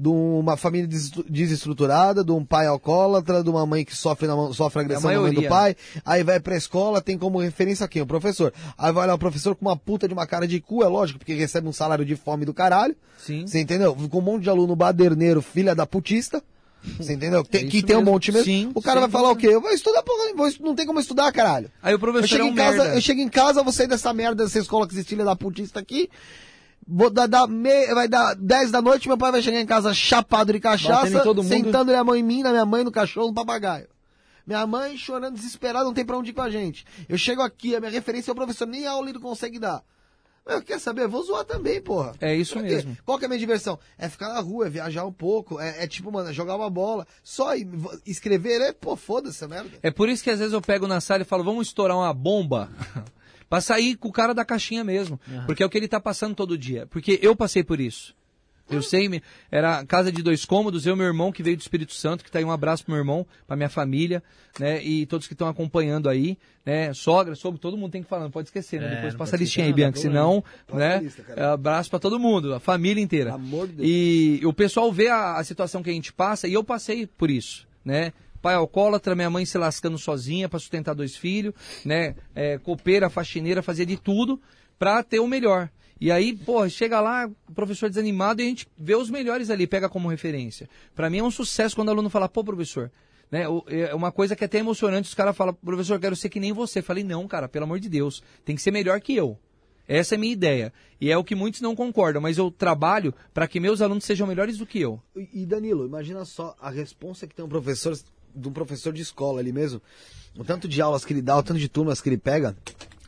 De uma família des- desestruturada, de um pai alcoólatra, de uma mãe que sofre, na sofre agressão na mãe do maioria. pai, aí vai pra escola, tem como referência quem? O professor. Aí vai lá o professor com uma puta de uma cara de cu, é lógico, porque recebe um salário de fome do caralho. Sim. Você entendeu? Com um monte de aluno baderneiro, filha da putista. Você entendeu? Tem, É que tem um monte mesmo. Sim, o cara sem vai falar o quê? Eu vou estudar porra, vou, não tem como estudar, caralho. Aí o Eu professor chego, é um em casa, merda. eu chego em casa, vou sair dessa merda, dessa escola que existe filha da putista aqui. Vou dar, dar me- vai dar 10 da noite, meu pai vai chegar em casa chapado de cachaça, mundo. sentando a mão em mim, na minha mãe, no cachorro, no papagaio. Minha mãe chorando desesperada, não tem pra onde ir com a gente. Eu chego aqui, a minha referência é o professor, nem aula ele consegue dar. Eu quer saber? Eu vou zoar também, porra. É isso mesmo. Qual que é a minha diversão? É ficar na rua, é viajar um pouco, é, é tipo, mano, é jogar uma bola. Só escrever, é, pô, foda-se essa merda. É por isso que às vezes eu pego na sala e falo, vamos estourar uma bomba. *laughs* pra sair com o cara da caixinha mesmo. Porque é o que ele tá passando todo dia. Porque eu passei por isso. Eu sei, era casa de dois cômodos, eu e meu irmão que veio do Espírito Santo, que tá aí um abraço pro meu irmão, pra minha família, né? E todos que estão acompanhando aí, né? Sogra, sobre todo mundo tem que falar, não pode esquecer, né? É, Depois não passa a listinha aí, Bianca, senão, né? lista, abraço pra todo mundo, a família inteira. Amor de Deus. E o pessoal vê a, a situação que a gente passa, e eu passei por isso, né? Pai alcoólatra, minha mãe se lascando sozinha para sustentar dois filhos, né? É, copeira, faxineira, fazia de tudo pra ter o melhor. E aí, pô, chega lá, o professor desanimado e a gente vê os melhores ali, pega como referência. Pra mim é um sucesso quando o aluno fala, pô, professor, né? o- É uma coisa que é até emocionante, os caras falam, professor, quero ser que nem você. Eu falei, não, cara, pelo amor de Deus, tem que ser melhor que eu. Essa é a minha ideia. E é o que muitos não concordam, mas eu trabalho para que meus alunos sejam melhores do que eu. E Danilo, imagina só a responsa que tem um professor de um professor de escola ali mesmo, o tanto de aulas que ele dá, o tanto de turmas que ele pega,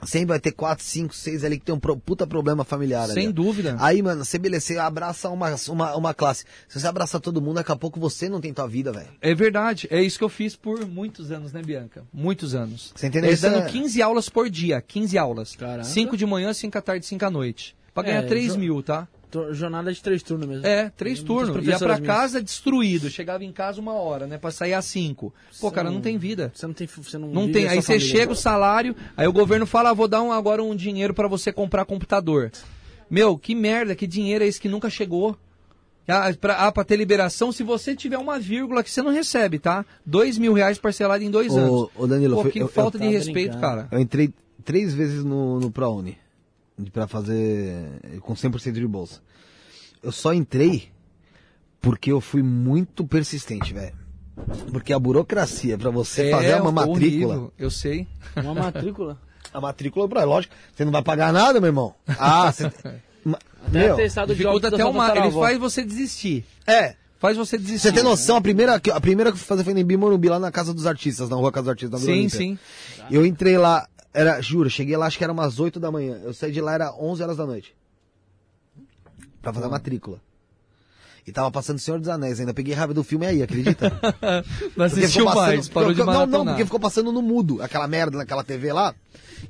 sempre vai ter quatro, cinco, seis ali que tem um pro- puta problema familiar ali. Sem ó. dúvida. Aí, mano, você beleza, você abraça uma, uma, uma classe. Se você abraçar todo mundo, daqui a pouco você não tem tua vida, velho. É verdade, é isso que eu fiz por muitos anos, né, Bianca? Muitos anos. Você entendeu? É, Isso dando é- 15 aulas por dia, 15 aulas. Caraca. 5 de manhã, 5 à tarde, 5 à noite. Pra ganhar É, 3 jo- mil, tá? Jornada de três turnos mesmo. É, três turnos. Ia pra professoras minhas. casa destruído. Chegava em casa uma hora, né? Pra sair às 5. Pô, cara, não tem vida. Você não tem. Você não, Não tem. Aí você família. chega o salário, aí o governo fala, ah, vou dar um, agora um dinheiro pra você comprar computador. Meu, que merda, que dinheiro é esse que nunca chegou? Ah, pra, ah, pra ter liberação, se você tiver uma vírgula que você não recebe, tá? Dois mil reais parcelado em dois anos. Ô, ô Danilo, Pô, que eu- eu falta de tava respeito, brincando. cara. Eu entrei três vezes no, no ProUni pra fazer com 100% de bolsa. Eu só entrei porque eu fui muito persistente, velho. Porque a burocracia pra você fazer uma matrícula, horrível, eu sei. Uma matrícula. *laughs* a matrícula, bro, é lógico, você não vai pagar nada, meu irmão. Ah, você *laughs* meu, atestado de Dificulta óbito até o mar. Ele faz você desistir. é, Faz você desistir. você tem noção, a primeira, que- a primeira que eu fui fazer foi em Morumbi, lá na Casa dos Artistas, na Rua Casa dos Artistas, na Vila Sim, Olímpia. sim. Eu entrei lá, era, juro, cheguei lá, acho que era umas 8 da manhã. Eu saí de lá, era 11 horas da noite. Pra fazer a matrícula. E tava passando Senhor dos Anéis ainda. Peguei raiva do filme aí, acredita? *laughs* Não assistiu ficou mais, passando- parou de não, não, maratonar. porque ficou passando no mudo, aquela merda naquela TV lá.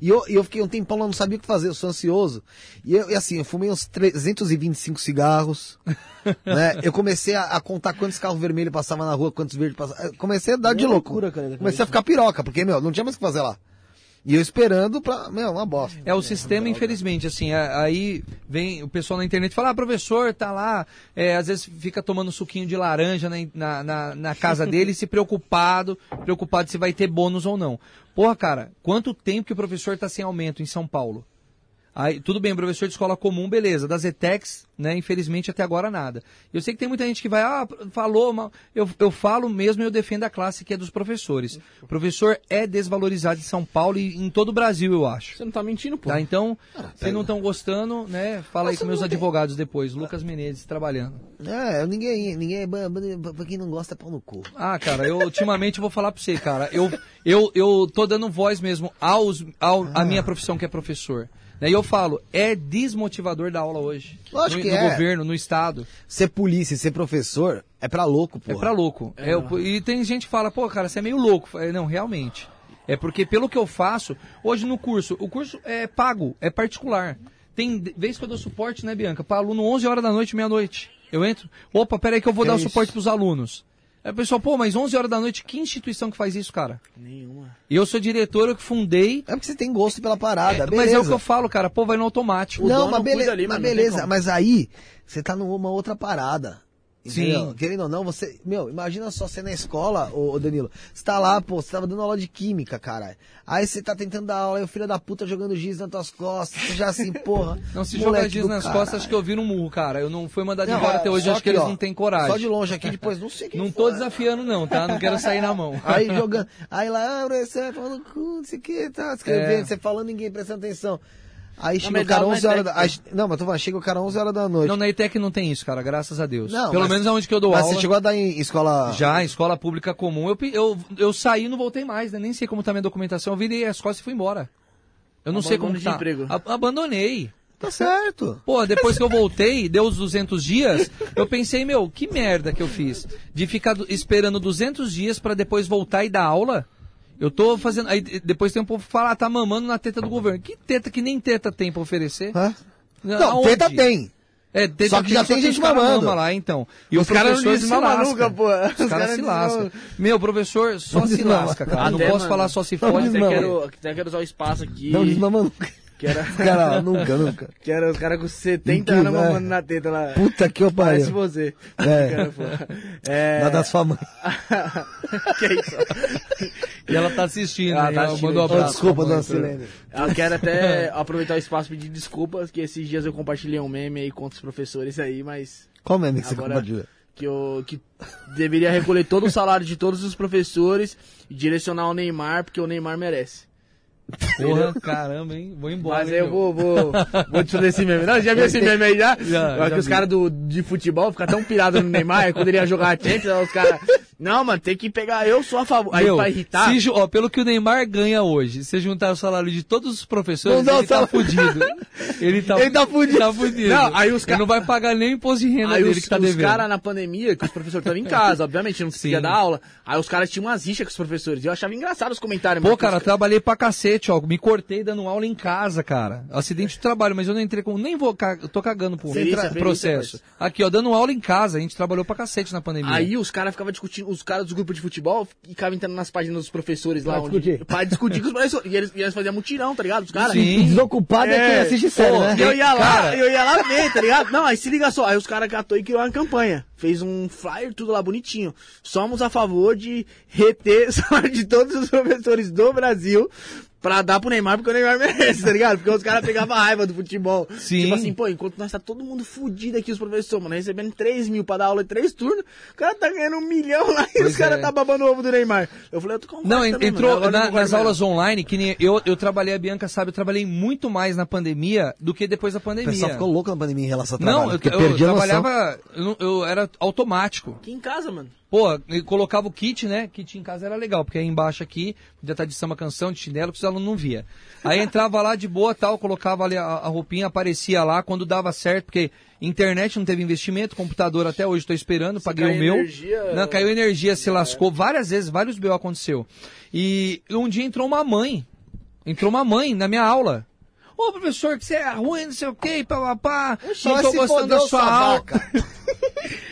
E eu, eu fiquei um tempão lá, não sabia o que fazer, eu sou ansioso. E, eu, e assim, eu fumei uns 325 cigarros, *laughs* né? Eu comecei a, a contar quantos carros vermelhos passavam na rua, quantos verdes passavam. Comecei a dar de louco. loucura, cara, comecei a ficar piroca, porque, meu, não tinha mais o que fazer lá. E eu esperando pra, meu, uma bosta. É o sistema, infelizmente, assim, a- aí vem o pessoal na internet e fala, ah, professor, tá lá, é, às vezes fica tomando suquinho de laranja na, na, na- na casa *laughs* dele, se preocupado, preocupado se vai ter bônus ou não. Porra, cara, quanto tempo que o professor tá sem aumento em São Paulo? Aí, tudo bem, professor de escola comum, beleza. Das ETECs, né, infelizmente até agora nada. Eu sei que tem muita gente que vai, ah, falou, mal. Eu, eu falo mesmo e eu defendo a classe que é dos professores. O professor é desvalorizado em São Paulo e em todo o Brasil, eu acho. Você não tá mentindo, pô. Tá, então, se não estão gostando, né? Fala aí com meus advogados depois. Lucas Menezes trabalhando. É, ninguém, ninguém, pra quem não gosta é pau no cu. Ah, cara, eu ultimamente vou falar pra você, cara. Eu, eu, eu tô dando voz mesmo aos, ao, à minha profissão que é professor. E eu falo, é desmotivador da aula hoje. Lógico no, que no é. governo, no estado. Ser polícia e ser professor é pra louco, pô. É pra louco. É, eu- e tem gente que fala, pô, cara, você é meio louco. Não, realmente. É porque pelo que eu faço, hoje no curso, o curso é pago, é particular. Tem vez que eu dou suporte, né, Bianca? Para aluno 11 horas da noite, meia-noite. Eu entro, opa, peraí que eu vou Que dar o isso? suporte pros alunos. Aí o pessoal, pô, mas 11 horas da noite, que instituição que faz isso, cara? Nenhuma. E eu sou diretor, eu que fundei. É porque você tem gosto pela parada, mas beleza. é o que eu falo, cara, pô, vai no automático. Não, mas, cuida bele... ali, mas mas beleza, mas aí você tá numa outra parada. Sim. Entendeu? Querendo ou não, você. Meu, imagina só você na escola, ô, ô Danilo. Você tá lá, pô, você tava dando aula de química, cara. Aí você tá tentando dar aula e o filho da puta jogando giz nas tuas costas. Você já assim, *laughs* porra. Não se moleque joga giz nas caralho. costas, acho que eu viro um murro, cara. Eu não fui mandado embora até hoje, acho que aqui, eles ó, não têm coragem. Só de longe aqui, depois não sei Não tô desafiando, não, tá? Não quero sair na mão. Aí *laughs* jogando. Aí lá, ah, você falando no cu, não sei o que, tá escrevendo, É. você falando, ninguém prestando atenção. Aí chega mas o cara dá 11 uma horas da. Não, mas falando, chega o cara 11 horas da noite. Não, na ITEC não tem isso, cara, graças a Deus. Não, Pelo mas- menos aonde que eu dou Mas aula. você chegou a dar em escola. Já, em escola pública comum, eu, eu, eu saí e não voltei mais, né? Nem sei como tá minha documentação. Eu virei as costas e fui embora. Eu não sei como Abandono de tá. emprego. A- abandonei. Tá certo. Pô, depois que eu voltei, deu os 200 dias, eu pensei, meu, que merda que eu fiz. De ficar do- esperando 200 dias pra depois voltar e dar aula. Eu tô fazendo. Aí depois tem um povo que fala, ah, tá mamando na teta do governo. Que teta que nem teta tem pra oferecer? Hã? Não, Aonde? teta tem. É, teta Só que já tem os gente mamando. mamam lá, então. E Os os caras não se lascam. nunca, pô. Os Os caras se lascam. Meu, professor só Não se lasca, cara. Até, não posso mano, falar só se não for. desmama. Até quero, até quero usar o espaço aqui. Não desmama nunca. Que era, Cara, nunca, nunca. que era os caras *laughs* com 70 Incrível, anos é. mamando na teta lá. Puta que eu Parece pariu. você. *laughs* É. *laughs* É... Nada da sua mãe. que isso? E ela tá assistindo, Ela tá Ela assistindo. mandou um Oh, abraço. desculpa, dona Silene. Eu quero até aproveitar o espaço e pedir desculpas, que esses dias eu compartilhei um meme aí contra os professores aí, mas Qual meme que você Agora- compartilha? que eu que deveria recolher todo o salário de todos os professores e direcionar ao Neymar, porque o Neymar merece. Porra, caramba, hein? Vou embora. Mas hein, eu meu? vou, vou, vou te fazer esse meme. Não, já viu esse meme aí já? *laughs* Já, já que os vi. caras de futebol ficam tão pirados no Neymar, quando ele ia jogar a Champions, os caras Não, mano, tem que pegar. Eu sou a favor. Aí Meu, pra irritar. se ó, pelo que o Neymar ganha hoje, se juntar o salário de todos os professores, Não ele tá fudido. *laughs* Ele tá, Ele tá fudido. Tá fudido. Não, aí os Ele ca- não vai pagar nem o imposto de renda Aí dele os, que tá os devendo. caras na pandemia, que os professores estavam em *laughs* casa, obviamente, não conseguia dar aula. Aí os caras tinham umas rixas com os professores. E eu achava engraçado os comentários. Pô, cara, os trabalhei pra cacete, ó. Me cortei dando aula em casa, cara. Acidente de trabalho, mas eu não entrei com. Nem vou. Eu tô cagando pro Perícia, tra- perícia, processo. Aqui, ó, dando aula em casa. A gente trabalhou pra cacete na pandemia. Aí os caras ficavam discutindo, os caras dos grupos de futebol ficavam entrando nas páginas dos professores lá. Pra onde, discutir. Pra discutir com os *laughs* professores. E eles, e eles faziam mutirão, tá ligado? Os caras. Sim. Desocupado é, quem assiste série, pô, né? E eu ia lá, Cara. eu ia lá ver, tá ligado? Não, aí se liga só, aí os caras catou e criou uma campanha. Fez um flyer, tudo lá bonitinho. Somos a favor de reter *laughs* salário de todos os professores do Brasil pra dar pro Neymar, porque o Neymar *laughs* merece, tá ligado? Porque os caras pegavam raiva do futebol. Sim. Tipo assim, pô, enquanto nós tá todo mundo fudido aqui, os professores, mano, recebendo 3 mil pra dar aula em 3 turnos, o cara tá ganhando um milhão lá e Pois os caras é. tá babando o ovo do Neymar. Eu falei, eu tô com Não, também, entrou mano. Eu na- nas mais, aulas online, que nem eu, eu trabalhei, a Bianca sabe, eu trabalhei muito mais na pandemia do que depois da O pandemia. pessoal ficou louco na pandemia em relação ao trabalho. Não, eu, eu perdi a noção. trabalhava, eu, eu era automático. Aqui em casa, mano. Pô, eu colocava o kit, né? Kit em casa era legal, porque aí embaixo aqui, podia estar de samba canção, de chinelo, que os alunos não via. Aí entrava lá de boa tal, colocava ali a, a roupinha, aparecia lá, quando dava certo, porque internet não teve investimento, computador até hoje estou esperando, paguei o caiu meu. energia, não, caiu energia, É. se lascou várias vezes, vários BO aconteceu. E um dia entrou uma mãe, entrou uma mãe na minha aula. Ô, professor, que você é ruim, não sei o quê, papapá, não tô se gostando da sua aula.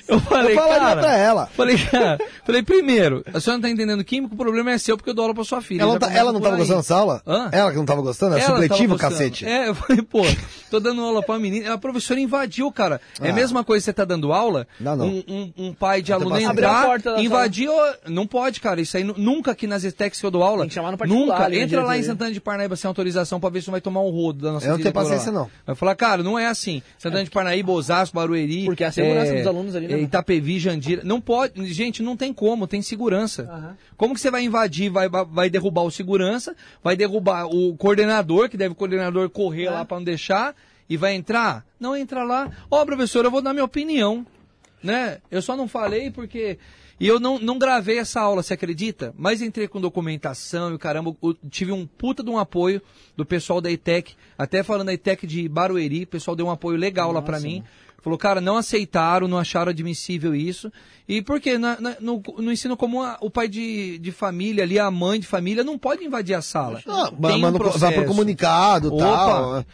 Eu falei, Eu falaria cara, pra ela. Falei, cara, falei, primeiro, a senhora não tá entendendo químico, o problema é seu porque eu dou aula pra sua filha. Ela, tá- ela não tava aí. gostando dessa aula? Hã? Ela que não tava gostando? Era Ela supletivo, cacete. É, eu falei, pô, tô dando aula pra menina. A professora invadiu, cara. É a Ah. mesma coisa que você tá dando aula, Não, não. Um, um- um pai de aluno entrar, invadir, não pode, cara. Isso aí nu- nunca aqui nas ETECs que eu dou aula. Tem que chamar no particular, Nunca. Entra lá em. Santana de Parnaíba sem autorização pra ver se não vai tomar um rodo da nossa Eu não tenho paciência, lá. não. Vai falar, cara, não é assim. Santana de Parnaíba, Osasco, Barueri. Porque a segurança dos alunos ali, né, é, mano? Itapevi, Jandira. Não pode. Gente, não tem como, tem segurança. Como que você vai invadir, vai, vai derrubar o segurança, vai derrubar o coordenador, que deve o coordenador correr É. lá pra não deixar, e vai entrar? Não entra lá. Ó, professor, eu vou dar minha opinião. Né? Eu só não falei porque. E eu não, não gravei essa aula, você acredita? Mas entrei com documentação e caramba, tive um puta de um apoio do pessoal da ETEC, até falando da ETEC de Barueri, o pessoal deu um apoio legal lá pra mim. Falou, cara, não aceitaram, não acharam admissível isso. E por quê? Na- na- no, no ensino comum, a- o pai de, de família ali, a mãe de família, não pode invadir a sala. Não, Tem mas um vai pro comunicado e tal.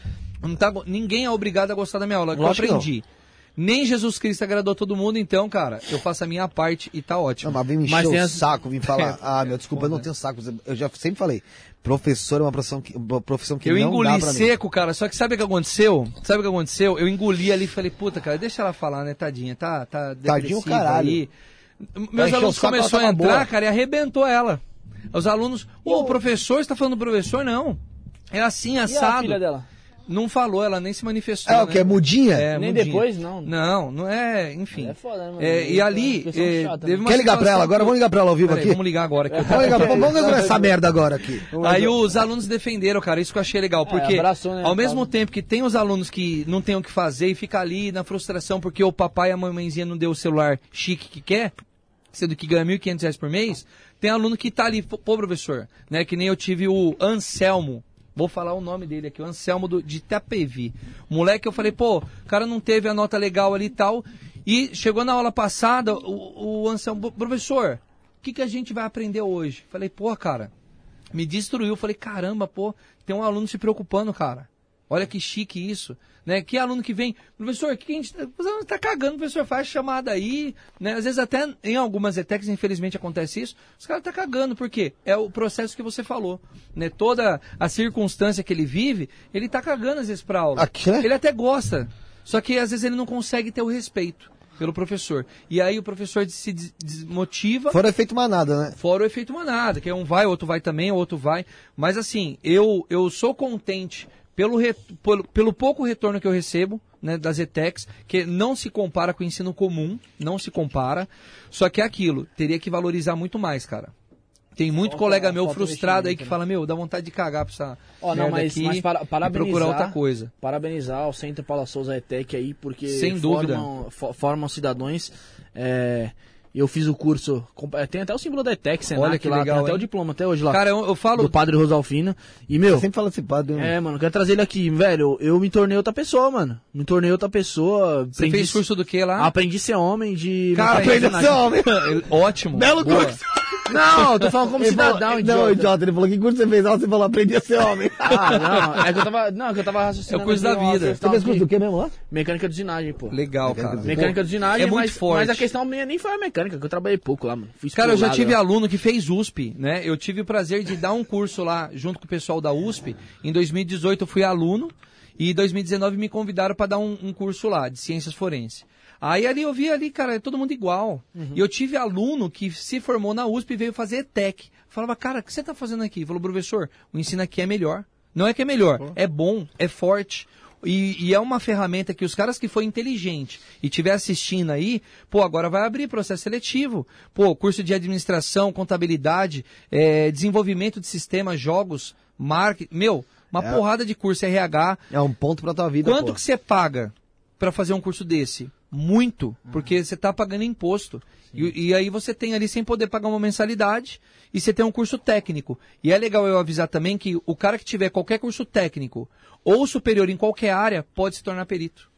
Não tá, ninguém é obrigado a gostar da minha aula. que Eu que aprendi. Nem Jesus Cristo agradou todo mundo, então, cara, eu faço a minha parte e tá ótimo. Não, mas vem me encher o as- saco, vim *laughs* falar, ah, meu, desculpa, eu não tenho saco. Eu já sempre falei, professor é uma profissão que, uma profissão que eu não engoli dá pra mim. seco, cara. Só que sabe o que aconteceu? Sabe o que aconteceu? Eu engoli ali e falei, puta, cara, deixa ela falar, né, tadinha, tá, tá Tadinho, caralho. aí. Meus alunos começaram a entrar, boa. cara, e arrebentou ela. Os alunos, ô, o professor, você tá falando do professor? Não. É assim, E a assado. filha dela? Não falou, ela nem se manifestou. É o né? que? É mudinha? É, Nem mudinha. depois, não. Não, não é, enfim. É foda, né? É, e ali, Pessoa é, chata, né? Quer ligar pra ela agora? Vamos ligar pra ela ao vivo aqui? Vamos ligar agora. Eu Vamos ligar, vamos resolver essa merda agora aqui. Aí os alunos defenderam, cara, isso que eu achei legal, porque abraçou, né, ao mesmo Paulo? tempo que tem os alunos que não tem o que fazer e fica ali na frustração porque o papai e a mamãezinha não deu o celular chique que quer, sendo que ganha 1.500 reais por mês, tem aluno que tá ali, pô, professor, né, que nem eu tive o Anselmo, vou falar o nome dele aqui, o Anselmo do, de Itapevi. Moleque, eu falei, pô, o cara não teve a nota legal ali e tal, e chegou na aula passada, o, o Anselmo, professor, o que, que a gente vai aprender hoje? Falei, pô, cara, me destruiu. Falei, caramba, pô, tem um aluno se preocupando, cara. Olha que chique isso, né? Que aluno que vem, professor, o que, a gente tá, o aluno tá cagando, professor, faz chamada aí, né? Às vezes até em algumas ETECs, infelizmente, acontece isso, os caras tá cagando, por quê? É o processo que você falou, né? Toda a circunstância que ele vive, ele tá cagando às vezes pra aula. Aqui, né? Ele até gosta, só que às vezes ele não consegue ter o respeito pelo professor. E aí o professor se des- desmotiva, Fora efeito manada, né? Fora o efeito manada, que é um vai, outro vai também, o outro vai. Mas assim, eu, eu sou contente pelo, re- pelo, pelo pouco retorno que eu recebo né, das ETECs, que não se compara com o ensino comum, não se compara. Só que é aquilo, teria que valorizar muito mais, cara. Tem muito Falta- colega meu frustrado aí que né? fala, meu, dá vontade de cagar pra essa Ó, não, merda mas, aqui mas para, parabenizar, procurar outra coisa. Parabenizar o Centro Paula Souza ETEC aí, porque Sem dúvida. formam, fo- formam cidadãos é, Eu fiz o curso. Tem até o símbolo da ETEC, Senac Olha que lá, legal, até hein? o diploma até hoje lá. Cara, eu, eu falo. do padre Rosalfino. E, meu, Você sempre fala esse padre. né? é, mano, eu quero trazer ele aqui. Velho, eu me tornei outra pessoa, mano. Me tornei outra pessoa. Você fez curso do que lá? Aprendi a ser homem de. Cara, Aprende a ser homem. *laughs* Ótimo. Belo curso. Não, eu tô falando como Ele falou- cidadão, Não, idiota. idiota. Ele falou, que curso você fez? Ah, Você falou, aprendi a ser homem. Ah, não, é que eu tava. Não, é que eu tava raciocinando. É o curso da vida. Você fez curso do que mesmo lá? Mecânica de usinagem, pô. Legal, cara. Mecânica de usinagem, é muito mas, forte. mas a questão minha nem foi a mecânica, que eu trabalhei pouco lá, mano. Fui Cara, eu já tive lá. aluno que fez USP, né? Eu tive o prazer de dar um curso lá junto com o pessoal da USP. Em 2018 eu fui aluno e em 2019 me convidaram para dar um, um curso lá de ciências forenses. Aí ali eu vi ali, cara, é todo mundo igual. E eu tive aluno que se formou na USP e veio fazer ETEC. Falava, cara, o que você tá fazendo aqui? Falou, professor, o ensino aqui é melhor. Não é que é melhor, é bom, é forte. E, e é uma ferramenta que os caras que foi inteligente e estiver assistindo aí, pô, agora vai abrir processo seletivo. Pô, curso de administração, contabilidade, eh, desenvolvimento de sistemas, jogos, marketing. Meu, uma É. porrada de curso RH. É um ponto pra tua vida, Quanto pô. que você paga para fazer um curso desse? Muito, porque você tá pagando imposto. E, e aí você tem ali sem poder pagar uma mensalidade e você tem um curso técnico. E é legal eu avisar também que o cara que tiver qualquer curso técnico ou superior em qualquer área pode se tornar perito.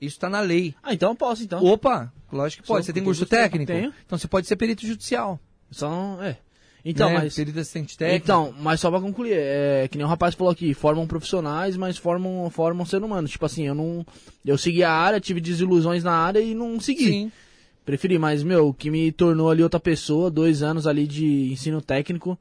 Isso está na lei. Ah, então eu posso, então. Opa, lógico que pode. Só- Você tem curso curso técnico? Tenho. Então você pode ser perito judicial. Só, é. Então, né? mas... Perito assistente técnico. Então, mas só pra concluir, é que nem o rapaz falou aqui, formam profissionais, mas formam, formam ser humano. Tipo assim, eu não. Eu segui a área, tive desilusões na área e não segui. Sim. Preferi, mas, meu, o que me tornou ali outra pessoa, dois anos ali de ensino técnico,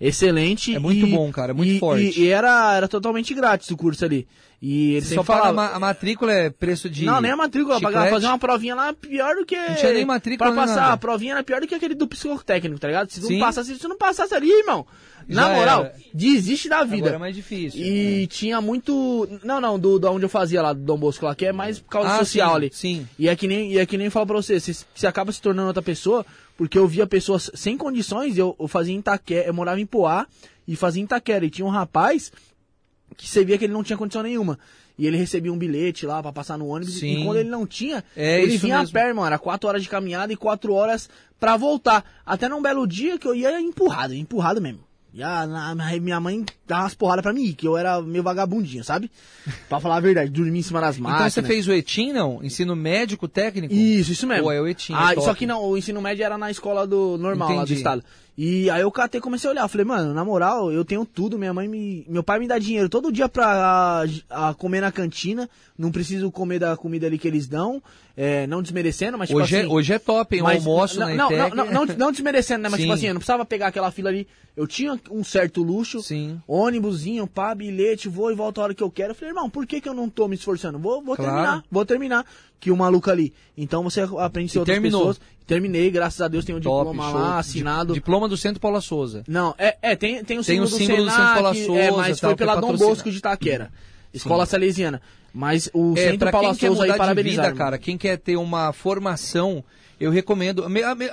excelente. É muito e- bom, cara, é muito e- forte. E, e era, era totalmente grátis o curso ali. E ele só paga a, falava... ma- a matrícula é preço de. Não, nem a matrícula, pagava, fazer uma provinha lá pior do que. Não tinha nem matrícula, Pra nem passar, nada. a provinha era pior do que aquele do psicotécnico, tá ligado? Se não passasse, se não passasse ali, irmão. Na Já moral, era. desiste da vida. Agora é mais difícil. E tinha muito. Não, não, do, do onde eu fazia lá, do Dom Bosco lá, que é mais por causa Ah, social sim, ali. sim. E é que nem, e é que nem falo pra você, você, você acaba se tornando outra pessoa, porque eu via pessoas sem condições, eu, eu fazia em Itaquera, eu morava em Poá e fazia em Itaquera. E tinha um rapaz que você via que ele não tinha condição nenhuma. E ele recebia um bilhete lá pra passar no ônibus. Sim. E quando ele não tinha, É ele vinha mesmo. a pé, irmão. Era quatro horas de caminhada e quatro horas pra voltar. Até num belo dia que eu ia empurrado, empurrado mesmo. E a, na- minha mãe dava umas porradas pra mim que eu era meio vagabundinho, sabe? Pra falar a verdade, dormia em cima das Então máquinas. você fez o ETIM, não? Ensino médico técnico? Isso, isso mesmo. Pô, é o ETIM, é Ah, top. só que não, o ensino médio era na escola do normal lá do Entendi. estado. E aí eu catei e comecei a olhar. Falei, mano, na moral, eu tenho tudo. Minha mãe me. Meu pai me dá dinheiro todo dia pra a, comer na cantina. Não preciso comer da comida ali que eles dão. É, não desmerecendo, mas tipo Hoje, assim. é, hoje é top, hein? Mas- almoço não, na não, não, não, não, não desmerecendo, né? Mas tipo Sim. assim, eu não precisava pegar aquela fila ali. Eu tinha um certo luxo. Sim. Ônibusinho, pá, bilhete, vou e volto a hora que eu quero. Eu falei, irmão, por que, que eu não tô me esforçando? Vou, vou Claro. terminar, vou terminar. Que o maluco ali. Então você aprende E outras terminou. pessoas. Terminei, graças a Deus tenho um Top, diploma show. lá, assinado. Di- Diploma do Centro Paula Souza. Não, é, é tem, tem o Tem o símbolo, símbolo do do Centro Paula Senac, é, Souza, mas tal, foi é pela Dom Bosco de Itaquera. Escola Salesiana. Mas o É, Centro Paula Souza aí parabenizar. vida, cara, quem quer ter uma formação, eu recomendo.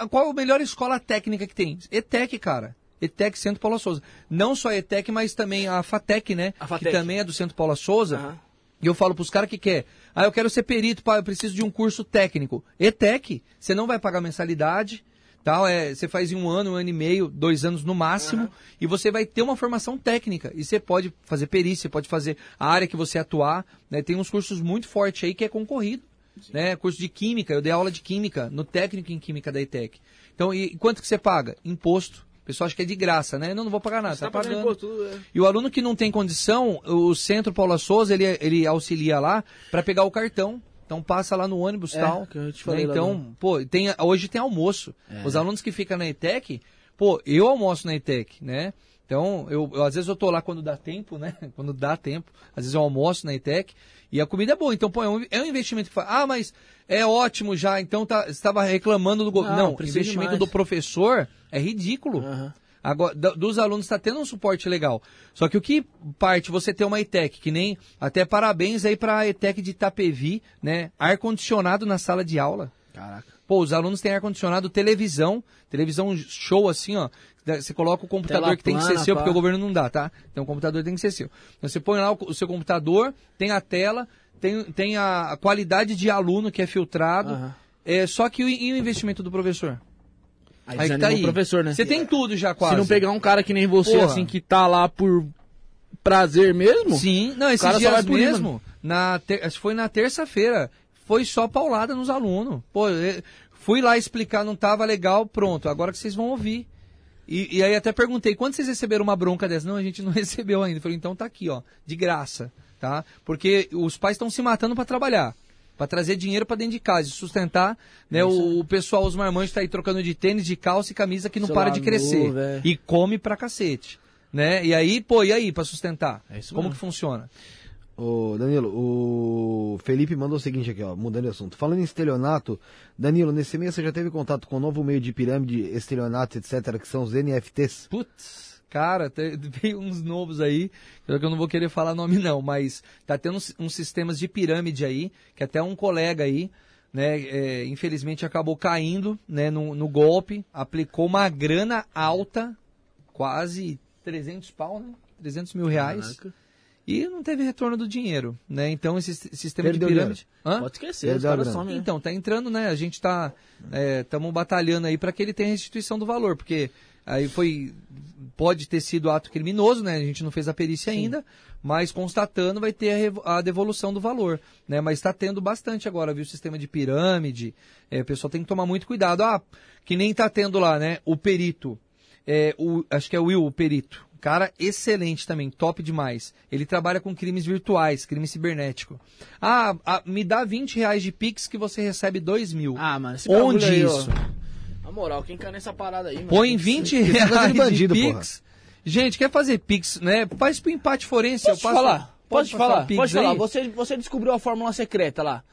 Qual a melhor escola técnica que tem? ETEC, cara. ETEC Centro Paula Souza. Não só a ETEC, mas também a FATEC, né? A FATEC. Que também é do Centro Paula Souza. Aham. E eu falo pros caras que quer. Ah, eu quero ser perito, pá, eu preciso de um curso técnico. ETEC, você não vai pagar mensalidade, tal, é, você faz em um ano, um ano e meio, dois anos no máximo, e você vai ter uma formação técnica. E você pode fazer perícia, pode fazer a área que você atuar, né? Tem uns cursos muito fortes aí que é concorrido. Né? Curso de química, eu dei aula de química no técnico em química da ETEC. Então, e quanto que você paga? Imposto. O pessoal acha que é de graça, né? Não, não vou pagar nada, tá, pagando. é. E o aluno que não tem condição, o Centro Paula Souza, ele, ele auxilia lá para pegar o cartão. Então passa lá no ônibus e É, tal. que eu te né? falei lá Então, pô, tem, hoje tem almoço. É. Os alunos que ficam na ETEC, pô, eu almoço na ETEC, né? Então, eu, eu- às vezes eu tô lá quando dá tempo, né? *laughs* Quando dá tempo. Às vezes eu almoço na ETEC e a comida é boa. Então, pô, é um, é um investimento que faz. Ah, mas é ótimo já. Então, tá, você estava reclamando do governo. Não, Não, investimento demais. do professor é ridículo. Aham. Agora, dos alunos está tendo um suporte legal. Só que o que parte você ter uma ETEC, que nem. Até parabéns aí para a ETEC de Itapevi, né? Ar-condicionado na sala de aula. Caraca. Pô, os alunos têm ar-condicionado, televisão, televisão show assim, ó. Você coloca o computador Tela que tem que ser plana, seu, pá. porque o governo não dá, tá? Então o computador tem que ser seu. Então você põe lá o, o seu computador, tem a tela, tem, tem a, a qualidade de aluno que é filtrado. Aham. É, só que o, e o investimento do professor? Aí, Aí tá aí. professor, né? Você tem tudo já quase. Se não pegar um cara que nem você, Porra. assim, que tá lá por prazer mesmo, Sim, não, esses dias ir, mesmo, na ter- foi na terça-feira, foi só paulada nos alunos. Pô, eu- fui lá explicar, não tava legal, pronto, agora que vocês vão ouvir. E, e aí até perguntei, quando vocês receberam uma bronca dessa? Não, a gente não *laughs* recebeu ainda. Eu falei, então tá aqui, ó, de graça, tá? Porque os pais estão se matando para trabalhar. Pra trazer dinheiro pra dentro de casa e sustentar, né? O, o pessoal, os marmanjos, tá aí trocando de tênis, de calça e camisa que não Celular para de crescer. é. E come pra cacete. Né? E aí, pô, e aí, pra sustentar? É Como mesmo. que funciona? Ô, Danilo, o Felipe mandou o seguinte aqui, ó, mudando de assunto. Falando em estelionato, Danilo, nesse mês você já teve contato com o novo meio de pirâmide, estelionato, etc., que são os NFTs? Putz, cara, te- *laughs* veio uns novos aí, que eu não vou querer falar nome não, mas tá tendo uns, uns sistemas de pirâmide aí, que até um colega aí, né, é, infelizmente acabou caindo, né, no, no golpe, aplicou uma grana alta, quase 300 pau, né, 300 mil reais, Caraca. e não teve retorno do dinheiro, né, então esse si- sistema Perdeu de pirâmide... Hã? pode esquecer, né? Então, tá entrando, né? A gente tá. Estamos batalhando aí para que ele tenha restituição do valor, porque aí foi. Pode ter sido ato criminoso, né? A gente não fez a perícia ainda, mas constatando vai ter a, a devolução do valor, né? Mas está tendo bastante agora, viu? O sistema de pirâmide, é, o pessoal tem que tomar muito cuidado. Ah, que nem tá tendo lá, né? O perito, é, o, acho que é o Will, o perito. Cara excelente também, top demais. Ele trabalha com crimes virtuais, crime cibernético. Ah, ah, me dá 20 reais de Pix que você recebe 2 mil. Ah, mano, esse Onde bagulho aí, isso? Na moral, quem cai nessa parada aí, mano? Põe 20 esse negócio reais de bandido, de porra. Pix. Gente, quer fazer Pix, né? Faz pro empate forense. Posso te passo- falar? pode Pode falar? Pix Pode falar. aí? Você, você descobriu a fórmula secreta lá.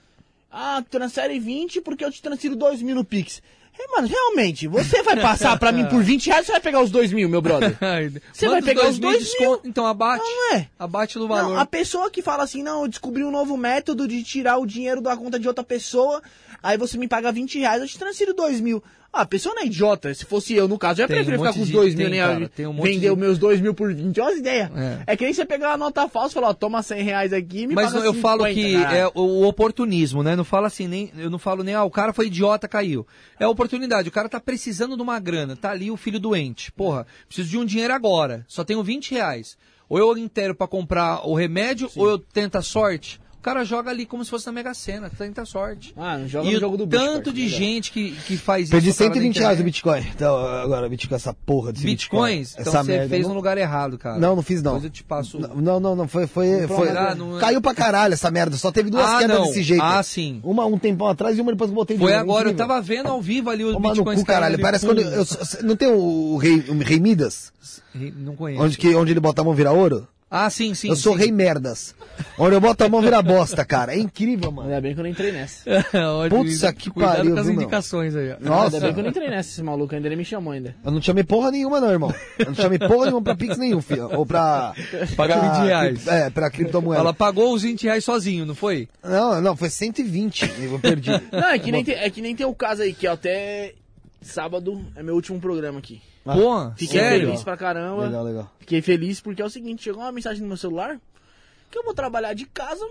Ah, transfere 20 porque eu te transfiro 2 mil no Pix. É, mano, realmente, você vai passar pra mim por 20 reais, você vai pegar os 2 mil, meu brother? *laughs* Você vai pegar dois os mil dois de desconto. Então abate. Não é? Abate no valor. Não, a pessoa que fala assim, não, eu descobri um novo método de tirar o dinheiro da conta de outra pessoa, aí você me paga 20 reais, eu te transfiro 2 mil. Ah, a pessoa não é idiota. Se fosse eu, no caso, eu ia Tem preferir um ficar com os de- 2 mil, tem, cara, tem um vender de- os meus 2 mil por 20. Olha as ideias. É. É. que nem você pegar uma nota falsa e falar, ó, toma 100 reais aqui e me Mas paga eu falo 50, que é o, oportunismo, né? Não fala assim, nem, eu não falo nem, ah, o cara foi idiota, caiu. É oportunidade, o cara tá precisando de uma grana, tá ali o filho doente. Porra, preciso de um dinheiro agora, só tenho 20 reais. Ou eu inteiro pra comprar o remédio, ou eu tento a sorte. O cara joga ali como se fosse na Mega Sena, tenta sorte. Ah, não joga e no o jogo do bicho, tanto de melhor. gente que, que faz Perdi isso. na 120 reais o internet. Bitcoin. Então, agora, Bitcoin, essa porra desse Bitcoins? Bitcoin. Então essa você merda. fez não... no lugar errado, cara. Não, não fiz não. Depois eu te passo. Não, não, não, foi, foi, foi, Ah, não é- caiu pra caralho essa merda, só teve duas Ah, quedas não. desse jeito. Ah, sim. Uma um tempão atrás e uma depois que eu botei de Foi agora, eu incrível. tava vendo ao vivo ali o Bitcoin cu, caralho, parece quando, eu, não tem o, rei, o rei Midas? Não conheço. Onde, que, onde ele bota a mão vira ouro? Ah, sim, sim. eu sou sim. rei merdas. Onde eu boto a mão vira bosta, cara. É incrível, mano. Ainda bem que eu não entrei nessa. *laughs* Olha, Putz, que Cuidado pariu, com as viu, indicações aí. ó. Nossa. Ainda bem que eu não entrei nessa, esse maluco ainda, ele me chamou ainda. Eu não te chamei porra nenhuma, não, irmão. Eu não te chamei porra nenhuma pra Pix nenhum, filho. Ou pra. Pagar pra 20 reais. É, pra criptomoeda. Ela pagou os 20 reais sozinho, não foi? Não, não, foi 120. Eu perdi. Não, é que, nem tem, é que nem tem o caso aí, que até sábado é meu último programa aqui. Ah, Pô, Fiquei sério? feliz pra caramba. Legal, legal. Fiquei feliz porque é o seguinte, chegou uma mensagem no meu celular que eu vou trabalhar de casa,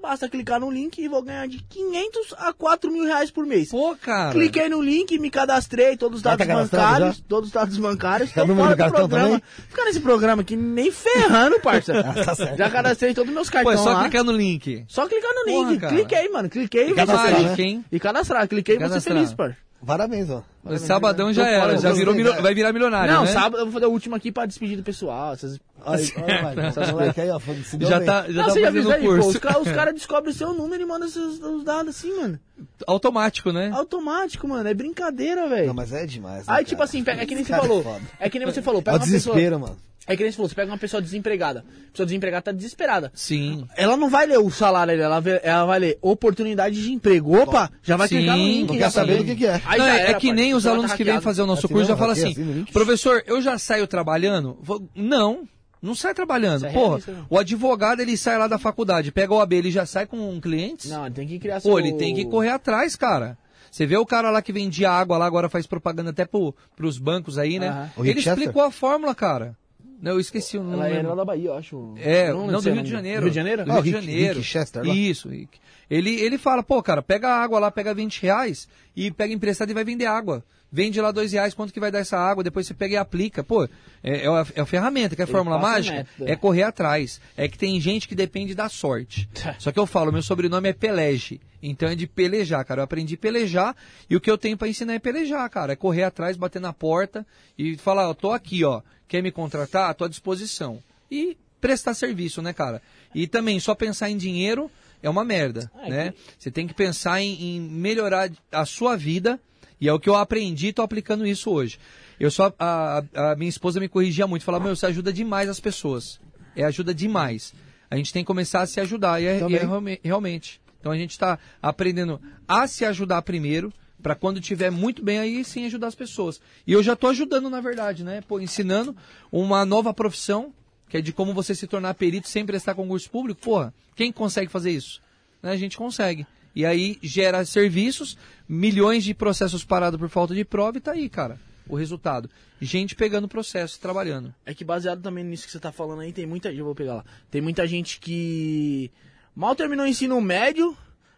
basta clicar no link e vou ganhar de 500 a 4 mil reais por mês. Pô, cara. Cliquei no link, me cadastrei, todos os dados tá bancários, já? todos os dados bancários, Tá *laughs* tô fora do programa. também? Fica nesse programa aqui nem ferrando, parça. *laughs* tá certo. Já cadastrei todos os meus Pô, é cartões só lá. clicar no link. Só clicar no Porra, link. cara. Cliquei, mano. Cliquei e vou ser cadastrar, feliz. né? E cadastrar. Cliquei e vou ser Cadastrar. feliz, par. Parabéns, ó. Sabadão já Tô era, fora, já virou, milio- né? vai virar milionário, Não, né? sábado eu vou fazer o último aqui pra despedir do pessoal. Essas... Aí, olha, vai, essa moleque aí, ó, se deu Já bem. tá, já não, tá você já fazendo viu o aí, pô, curso. os caras cara descobrem o seu número e mandam seus, os dados assim, mano. Automático, né? Automático, mano. É brincadeira, velho. Não, mas é demais. né, Aí, tipo cara? assim, pega- é que nem você Cara, falou. foda. É que nem você falou. É Pega o uma pessoa. desespero, mano. É que nem você falou, você pega uma pessoa desempregada. A pessoa desempregada tá desesperada. Sim. Ela não vai ler o salário ela, vê- ela vai ler oportunidade de emprego. Opa, já vai Sim, clicar no link. Não quer saber sabe. do que, que é. Aí Não, é, era, é que nem os o celular alunos tá que vêm fazer o nosso Assim curso já falam assim, assim, professor, eu já saio trabalhando? Vou- Não, não sai trabalhando. Isso é Porra, realista, né? o advogado ele sai lá da faculdade, pega o AB, ele já sai com clientes? Não, tem que criar Pô, seu- ele tem que correr atrás, cara. Você vê o cara lá que vendia água lá, agora faz propaganda até pro, pros bancos aí, né? O Ele explicou a fórmula, cara. Não, eu esqueci o nome. Ela é lá da Bahia, eu acho. É, Eu não, lembro do é Rio de. Janeiro. Rio de Janeiro? Do Ah, Rio de Rick- Janeiro. Rick Chester lá? Isso, Rick. Ele, ele fala, pô, cara, pega a água lá, pega 20 reais e pega emprestado e vai vender água. Vende lá dois reais, quanto que vai dar essa água? Depois você pega e aplica. Pô, é, é, a, é a ferramenta, que é a fórmula mágica? É correr atrás. É que tem gente que depende da sorte. Só que eu falo, meu sobrenome é Pelege. Então é de pelejar, cara. Eu aprendi a pelejar e o que eu tenho pra ensinar é pelejar, cara. É correr atrás, bater na porta e falar, ó, tô aqui, ó. Quer me contratar? À disposição. E prestar serviço, né, cara? E também só pensar em dinheiro é uma merda, É, né? Você tem que pensar em, em melhorar a sua vida e é o que eu aprendi e tô aplicando isso hoje. Eu só a, a- minha esposa me corrigia muito, falava: "Meu, você ajuda demais as pessoas". É ajuda demais. A gente tem que começar a se ajudar e é, e é realme- realmente. Então a gente está aprendendo a se ajudar primeiro para quando tiver muito bem aí sim ajudar as pessoas. E eu já tô ajudando na verdade, né? Pô, ensinando uma nova profissão que é de como você se tornar perito sem prestar concurso público. Porra, quem consegue fazer isso? Né? A gente consegue. E aí gera serviços, milhões de processos parados por falta de prova e tá aí, cara. O resultado. Gente pegando processo, trabalhando. É que baseado também nisso que você tá falando aí, tem muita gente, eu vou pegar lá. Tem muita gente que mal terminou o ensino médio,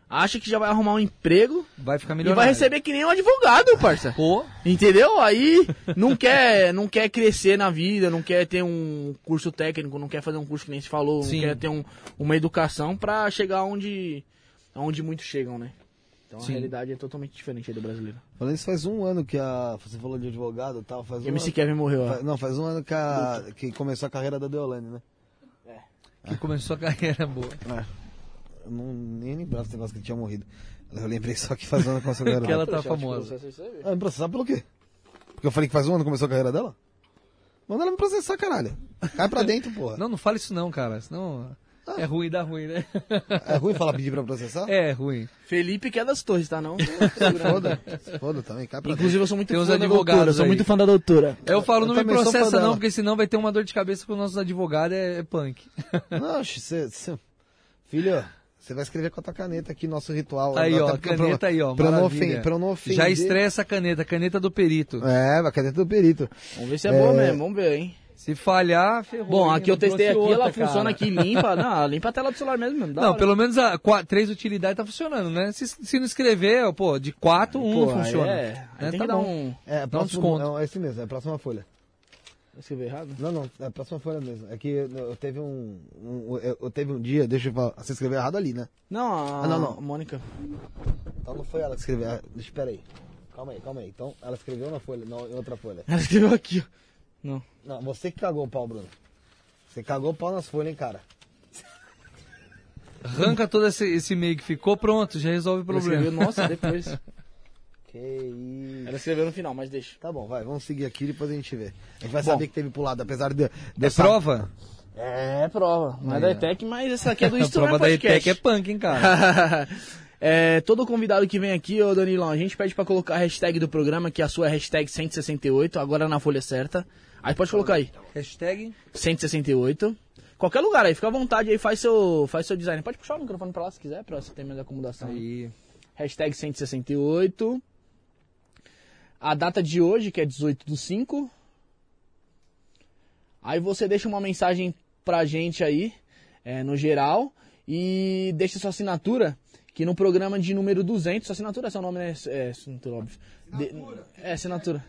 acha que já vai arrumar um emprego Vai ficar e melhor. vai receber que nem um advogado, parça. Pô, Entendeu? Aí não quer, não quer crescer na vida, não quer ter um curso técnico, não quer fazer um curso que nem se falou, Sim. não quer ter um- uma educação pra chegar onde, onde muitos chegam, né? Então Sim. a realidade é totalmente diferente aí do brasileiro. Falando isso, faz um ano que a. Você falou de advogado e tal. Faz um MC ano, Kevin morreu, ó. fa- Não, faz um ano que, a, que começou a carreira da Deolane, né? que começou a carreira boa. Eu não, nem lembrava desse negócio que ele tinha morrido. Eu lembrei só que faz um ano começou a *laughs* carreira Que ela tá famosa. Ah, me processar pelo quê? Porque eu falei que faz um ano que começou a carreira dela? Manda ela me processar, caralho. Cai pra dentro, porra. *laughs* Não, não fala isso não, cara. Senão é ruim, dá ruim, né? É ruim falar pedir pra processar? É ruim. Felipe que é das torres, tá não? *laughs* Foda. Foda também, cai pra Inclusive eu sou muito Tem fã da advogados doutora, eu sou aí. muito fã da doutora. Eu falo, Eu não me processa não, porque senão vai ter uma dor de cabeça com os nossos advogados, é, é punk. Não, você... Filho, você vai escrever com a tua caneta aqui, nosso ritual. Aí, ó, Até pra- caneta aí, ó, Pra não, ofender, pra não ofender. Já estressa a caneta, caneta do perito. É, a caneta do perito. Vamos ver se é, boa mesmo, vamos ver, hein? Se falhar, ferrou. Bom, aqui eu Não testei aqui, trouxe ela outra, funciona cara. aqui limpa. *laughs* Não, limpa a tela do celular mesmo, Não, hora. pelo menos a qua- três utilidades tá funcionando, né? Se, se não escrever, pô, de quatro, um Pô, funciona. É, aí Né? tem Tá que dar bom. um... É, Dá um próximo, desconto. é, é esse mesmo, é a próxima folha. Escrevi errado? Não, não, é a próxima folha mesmo. É que eu, eu teve um, um- eu, eu teve um dia, deixa eu falar, você escreveu errado ali, né? Não, a, Ah, não, não. Mônica. Então não foi ela que escreveu. ah, Deixa, espera aí. Calma aí, calma aí. Então ela escreveu na folha, não, em outra folha. Ela escreveu aqui, ó. Não. Não, você que cagou o pau, Bruno. Você cagou o pau nas folhas, hein, cara. Arranca todo esse, esse meio que ficou, pronto, já resolve o Ela escreveu, problema. nossa, *laughs* depois. Que isso. Ela escreveu no final, mas deixa. Tá bom, vai, vamos seguir aqui e depois a gente vê. A gente vai Bom. saber que teve pulado, apesar de. É dessa- prova? É, prova. Não é da ETEC, mas essa aqui é do *laughs* A Instrumento prova da. ETEC é punk, hein, cara? *laughs* É, todo convidado que vem aqui, ô Danilão, a gente pede pra colocar a hashtag do programa, que a sua é hashtag 168, agora na folha certa. Aí pode colocar aí, Hashtag 168. Qualquer lugar aí, fica à vontade aí, faz seu, faz seu design. Pode puxar o microfone pra lá se quiser, pra você ter mais acomodação. aí. Hashtag 168. A data de hoje, que é 18 do 5. Aí você deixa uma mensagem pra gente aí, é, no geral, e deixa sua assinatura, que no programa de número 200, sua assinatura é seu nome, né? É, assinatura, óbvio. De- é, assinatura.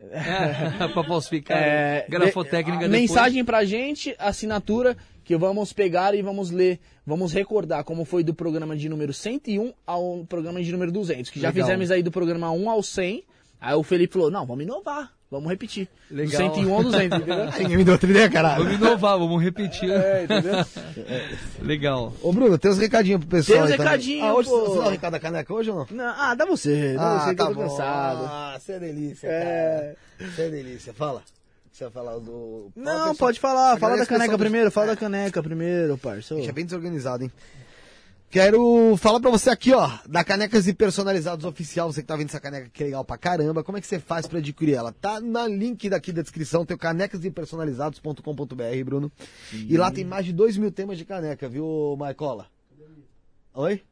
*laughs* pra falsificar. É, grafotécnica de- depois. Mensagem pra gente, assinatura, que vamos pegar e vamos ler, vamos recordar como foi do programa de número 101 ao programa de número 200, que já Legal. fizemos aí do programa 1 ao 100. Aí o Felipe falou: "Não, vamos inovar, vamos repetir". Legal. Do 101 ao 200, *laughs* entendeu? Ninguém me deu outra ideia, caralho. Vamos inovar, vamos repetir. É, entendeu? *laughs* Legal. Ô, Bruno, tem uns recadinhos pro pessoal. Tem uns recadinhos, Ah, hoje pô. você dá o recado da caneca hoje ou não? Não, ah, dá você, dá você que eu tô bom. cansado. Ah, você é delícia, É. cara. Você é delícia. Fala. Você vai falar do... Não, pessoal. pode falar, fala da caneca primeiro, fala da caneca primeiro, parça. A gente é bem desorganizado, hein? Quero falar pra você aqui, ó, da Canecas e Personalizados Oficial, você que tá vendo essa caneca que é legal pra caramba, como é que você faz pra adquirir ela? Tá na link daqui da descrição, tem o canecasepersonalizados.com.br, Bruno. E lá tem mais de dois mil temas de caneca, viu, Maicola? Oi?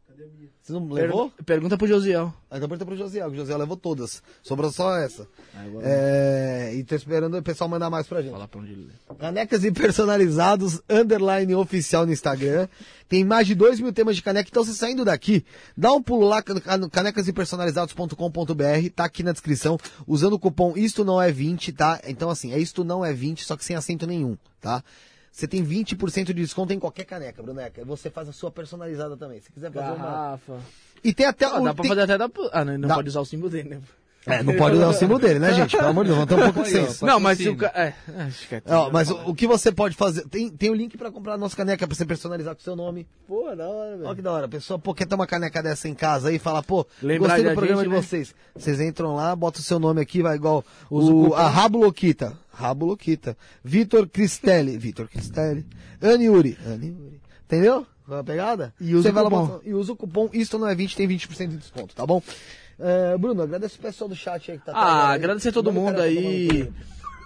Você não levou? Per- Pergunta pro Josiel. Ah, Então pergunta pro Josiel, que o Josiel levou todas. Sobrou só essa. É, e tô esperando o pessoal mandar mais pra gente. Falar pra onde ele lê. Canecas e personalizados, underline oficial no Instagram. Tem mais de 2 mil temas de caneca. Então, você saindo daqui, dá um pulo lá no canecasepersonalizados.com.br, tá aqui na descrição, usando o cupom Isto Não É 20, tá? Então, assim, é Isto Não É 20, só que sem acento nenhum, tá? Você tem 20% de desconto em qualquer caneca, Bruneca. Você faz a sua personalizada também. Se quiser fazer uma. Garrafa. E tem até Ah, o. dá pra tem- fazer até da. Ah, não, não Dá. pode usar o símbolo dele, né? É, não pode usar o símbolo dele, né, gente? Pelo amor de Deus, vamos ter um pouco de senso. Não, mas o cara. É, é, acho que é Ó, mas o, o que você pode fazer? Tem, tem o link pra comprar a nossa caneca pra você personalizar com o seu nome. Pô, da hora, Olha velho. que da hora. A pessoa, pô, quer ter uma caneca dessa em casa aí e fala, pô, Lembrar gostei da do programa gente, de né? vocês. Vocês entram lá, bota o seu nome aqui, vai igual o o, a Rabo Loquita. Rabo Loquita. Vitor Cristelli. Vitor Cristelli. Anne Yuri. Entendeu? Qual é a pegada? E usa Você o vai lá, cupom. bota- e usa o cupom Isto Não É 20, tem 20% de desconto, tá bom? É, Bruno, agradece o pessoal do chat aí que tá Ah, agradecer a todo o mundo cara aí.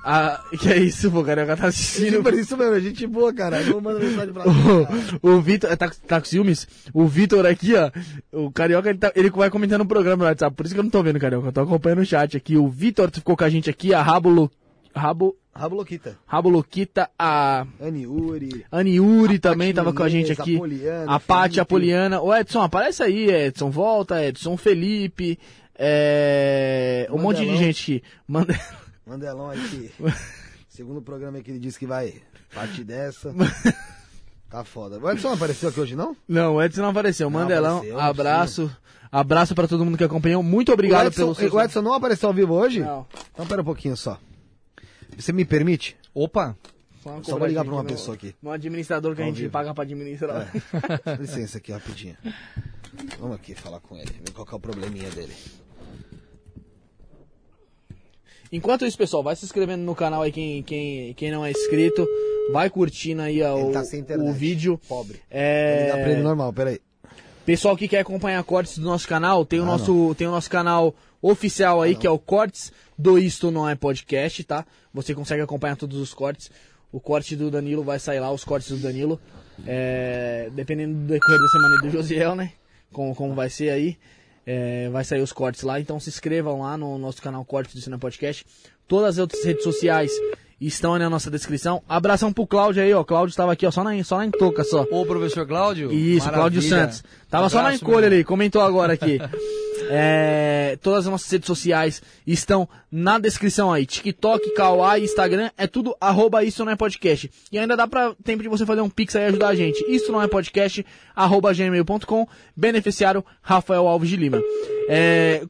Ah, *laughs* que é isso, pô, carioca tá assistindo. Tipo, isso mesmo, é gente boa, cara. Eu vou mandar mensagem pra lá. *laughs* O, o Vitor, tá, tá com ciúmes? O Vitor aqui, ó, o Carioca, ele, tá- ele vai comentando no programa no WhatsApp, por isso que eu não tô vendo, Carioca, eu tô acompanhando o chat aqui. O Vitor ficou com a gente aqui, a Rabo, Lo- Rabo, Rabo Loquita. Rabo Loquita, a. Aniuri A também Paty tava com a gente aqui. a Poliana, A Paty, a Poliana. Ô Edson, aparece aí, Edson, volta, Edson, Felipe, é... um monte de gente aqui. Manda... Mandelão aí que. *laughs* Segundo o programa aí que ele disse que vai partir dessa. *laughs* Tá foda. O Edson não apareceu aqui hoje, não? Não, o Edson não apareceu. Não Mandelão, apareceu, abraço. Abraço pra todo mundo que acompanhou. Muito obrigado o, Edson, pelo seu... o Edson não apareceu ao vivo hoje? Não. Então pera um pouquinho só. Você me permite? Opa, uma Só vou ligar pra uma pessoa no- aqui. No administrador que a Ao gente vivo. paga pra administrar. *laughs* Dá licença aqui rapidinho. Vamos aqui falar com ele, ver qual que é o probleminha dele. Enquanto isso, pessoal, vai se inscrevendo no canal aí quem, quem, quem não é inscrito. Vai curtindo aí ó, Ele o, tá sem internet. o vídeo. Pobre. É... pra ele normal, peraí. Pessoal que quer acompanhar cortes do nosso canal, tem o, Ah, nosso, tem o nosso canal oficial aí, não. que é o Cortes do Isto Não É Podcast, tá? Você consegue acompanhar todos os cortes. O corte do Danilo vai sair lá, os cortes do Danilo. É, dependendo do decorrer da semana do Josiel, né? Como, como vai ser aí. É, vai sair os cortes lá. Então se inscrevam lá no nosso canal Cortes do Cinema Podcast. Todas as outras redes sociais estão aí na nossa descrição. Abração pro Cláudio aí, ó. Cláudio estava aqui, ó, só na, só na toca só. ô professor Cláudio. Isso, Cláudio Maravilha. Santos. Tava só na Abraço, encolha meu ali, comentou agora aqui. *laughs* É, todas as nossas redes sociais estão na descrição aí. TikTok, Kawaii, Instagram, é tudo arroba isso não é podcast. E ainda dá pra tempo de você fazer um pix aí e ajudar a gente. Isso não é podcast, arroba gmail.com, beneficiário Rafael Alves de Lima. É,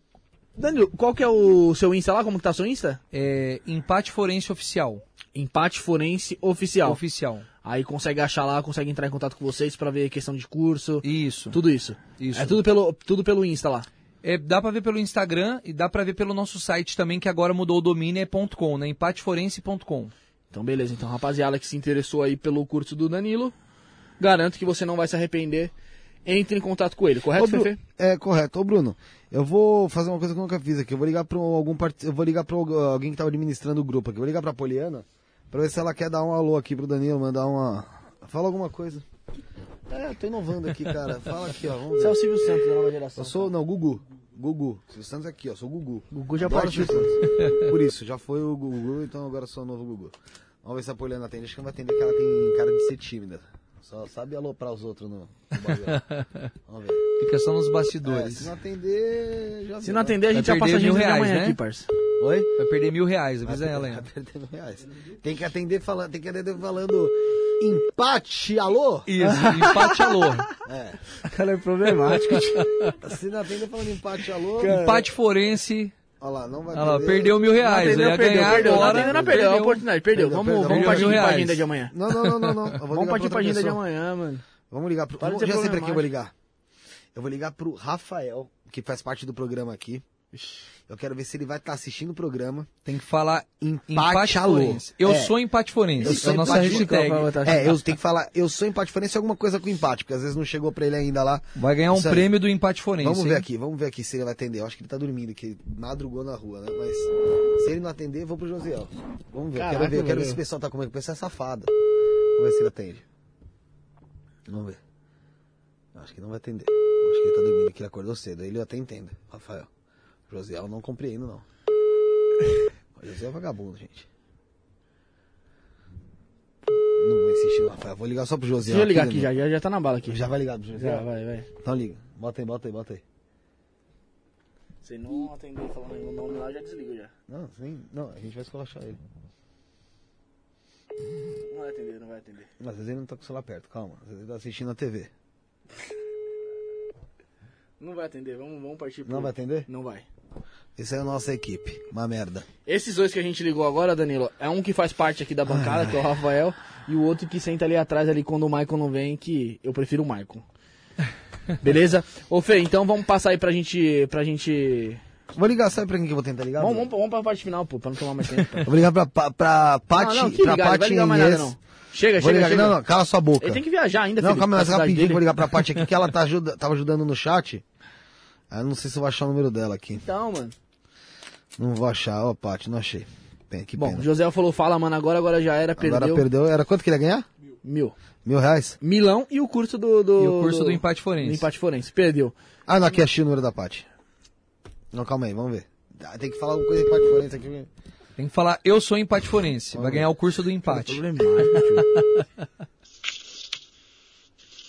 Danilo, qual que é o seu Insta lá? Como que tá o seu Insta? É, empate forense oficial. Empate Forense Oficial. Oficial. Aí consegue achar lá, consegue entrar em contato com vocês pra ver questão de curso. Isso. Tudo isso. Isso. É tudo pelo, tudo pelo Insta lá. É, dá pra ver pelo Instagram e dá pra ver pelo nosso site também, que agora mudou o domínio, é .com, né? empateforense.com. Então, beleza. Então, rapaziada que se interessou aí pelo curso do Danilo, garanto que você não vai se arrepender. Entre em contato com ele, correto, Ô, Bru- Fefe? É, correto. Ô, Bruno, eu vou fazer uma coisa que eu nunca fiz aqui. Eu vou ligar para algum part... eu vou ligar para alguém que tava administrando o grupo aqui. Eu vou ligar pra Poliana pra ver se ela quer dar um alô aqui pro Danilo, mandar uma. Fala alguma coisa. É, tô inovando aqui, cara. Fala aqui, ó. Vamos Você é o Silvio Santos da nova geração. Eu sou, não, Gugu. Gugu. Silvio Santos aqui, ó. Sou Gugu. Gugu já Adoro partiu. Por isso, já foi o Gugu, então agora sou o novo Gugu. Vamos ver se a Poliana atende. Acho que não vai atender, porque ela tem cara de ser tímida. Só sabe aloprar os outros no, no bagulho. *laughs* Vamos ver. Fica só nos É, bastidores. se não atender, já Se viu, não né? atender, a gente Vai já passa a perder gente mil reais, amanhã né? aqui, parça. Oi? Vai perder mil reais, avisa Vai ela, hein? *laughs* vai perder mil reais. Tem que atender falando, tem que atender falando empate, alô? Isso, empate alô. *laughs* É. Cara, é problemático. Se não atender falando empate, alô, Empate forense. Olha lá, não vai Olha lá, perder. perdeu mil reais. Eu ia perdeu, ganhar perdeu. agora. Não atendeu, não perdeu. É a oportunidade, perdeu. Perdeu, Vamos, perdeu. vamos partir mil pra reais. agenda de amanhã. Não, não, não, não, não. Eu vou Vamos ligar partir pra pra outra agenda de pessoa. amanhã, mano. Vamos ligar pro. Para de Vamos, ser já sei pra quem eu vou ligar. Eu vou ligar pro Rafael, que faz parte do programa aqui. Eu quero ver se ele vai estar assistindo o programa. Tem que falar Empate, forense. Eu É. sou empate forense. Eu é sou a nossa hashtag. É, eu tenho que falar, eu sou empate forense alguma coisa com empate, porque às vezes não chegou pra ele ainda lá. Vai ganhar um Isso aí. prêmio do empate forense. Vamos ver hein? aqui, vamos ver aqui se ele vai atender. Eu acho que ele tá dormindo, que ele madrugou na rua, né? Mas se ele não atender, eu vou pro Josiel. Vamos ver, eu Caraca, quero ver, eu quero ver se o pessoal tá comigo. O pessoal é safado. Vamos ver se ele atende. Vamos ver. Acho que não vai atender. Acho que ele tá dormindo, que ele acordou cedo. Ele eu até entendo, Rafael. Josiel eu não compreendo, não. O Josiel é vagabundo, gente. Não vou insistir Rafael. Vou ligar só pro Josiel. Deixa eu ligar aqui já, já, já tá na bala aqui. Já vai ligar pro Josiel? Já, vai, vai. Então liga. Bota aí, bota aí, bota aí. Se não atender falando o nome lá, já desligo já. Não, sim, não, a gente vai escolachar ele. Não vai atender, não vai atender. Mas às vezes ele não tá com o celular perto, calma. Às vezes ele tá assistindo a TV. Não vai atender, vamos, vamos partir pro... Não vai atender? Não vai. Essa é a nossa equipe. Uma merda. Esses dois que a gente ligou agora, Danilo, é um que faz parte aqui da bancada, que é o Rafael, e o outro que senta ali atrás ali quando o Michael não vem, que eu prefiro o Michael. *laughs* Beleza? Ô Fê, então vamos passar aí pra gente. Pra gente. Vou ligar, sabe pra quem que eu vou tentar ligar? Vamos, vamos, vamos pra parte final, pô, pra não tomar mais tempo. *laughs* Vou ligar pra, pra, pra Pati, não, não, pra ligar, nada, Inês. não. Chega, Vou chega, ligar, chega. não, não, cala sua boca. Ele tem que viajar ainda, Não, Felipe, calma, mas rapidinho, vou ligar pra Paty aqui, que ela tá ajuda, tava ajudando no chat. Ah, eu não sei se eu vou achar o número dela aqui. Então, mano. Não vou achar, ó, Paty, não achei. Tem, que Bom, pena. o José falou, fala, mano, agora, agora já era, perdeu. Agora perdeu, era quanto que ele ia ganhar? Mil. Mil reais? Milão e o curso do... do E o curso do empate forense. do empate forense. Perdeu. Ah, não, aqui achei o número da Paty. Não, calma aí, vamos ver. Ah, Tem que falar alguma coisa em empate forense aqui. Tem que falar, eu sou empate forense. Vai ganhar o curso do empate. Tio.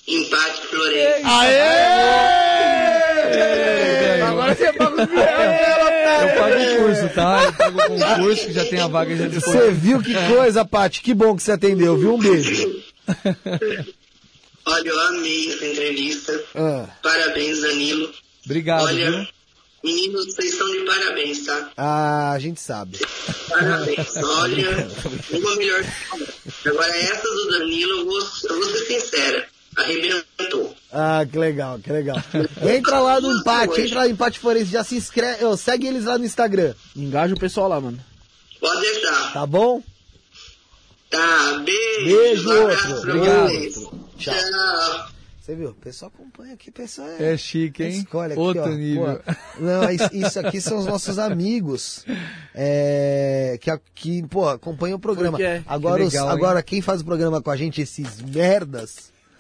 Empate *laughs* Florença. Agora você paga os mil Eu pago o curso, tá? Eu pago o *laughs* concurso, que já tem a vaga já Você viu que coisa, Paty? Que bom que você atendeu, viu? Um beijo. *laughs* Olha, eu amei essa entrevista. Ah, Parabéns, Danilo. Obrigado, Olha, viu? meninos, vocês estão de parabéns, tá? ah, a gente sabe. Parabéns. *laughs* Olha, uma melhor. Agora, essa do Danilo, eu vou, eu vou ser sincera. Arrebentou. Ah, que legal, que legal. Entra lá no empate, entra lá no empate forense, já se inscreve, ô, segue eles lá no Instagram, Engaja o pessoal lá, mano. Pode deixar. tá bom? Tá, beijo. Beijo, um abraço outro. Obrigado. Tchau. Tchau. Você viu? O pessoal acompanha aqui, o pessoal é... É chique, hein? Escolhe aqui, Outro ó. nível. Pô, não, isso- isso aqui são os nossos amigos é, que, que, pô, acompanham o programa. Porque é. Agora, Que os- legal, hein? agora quem faz o programa com a gente, esses merdas,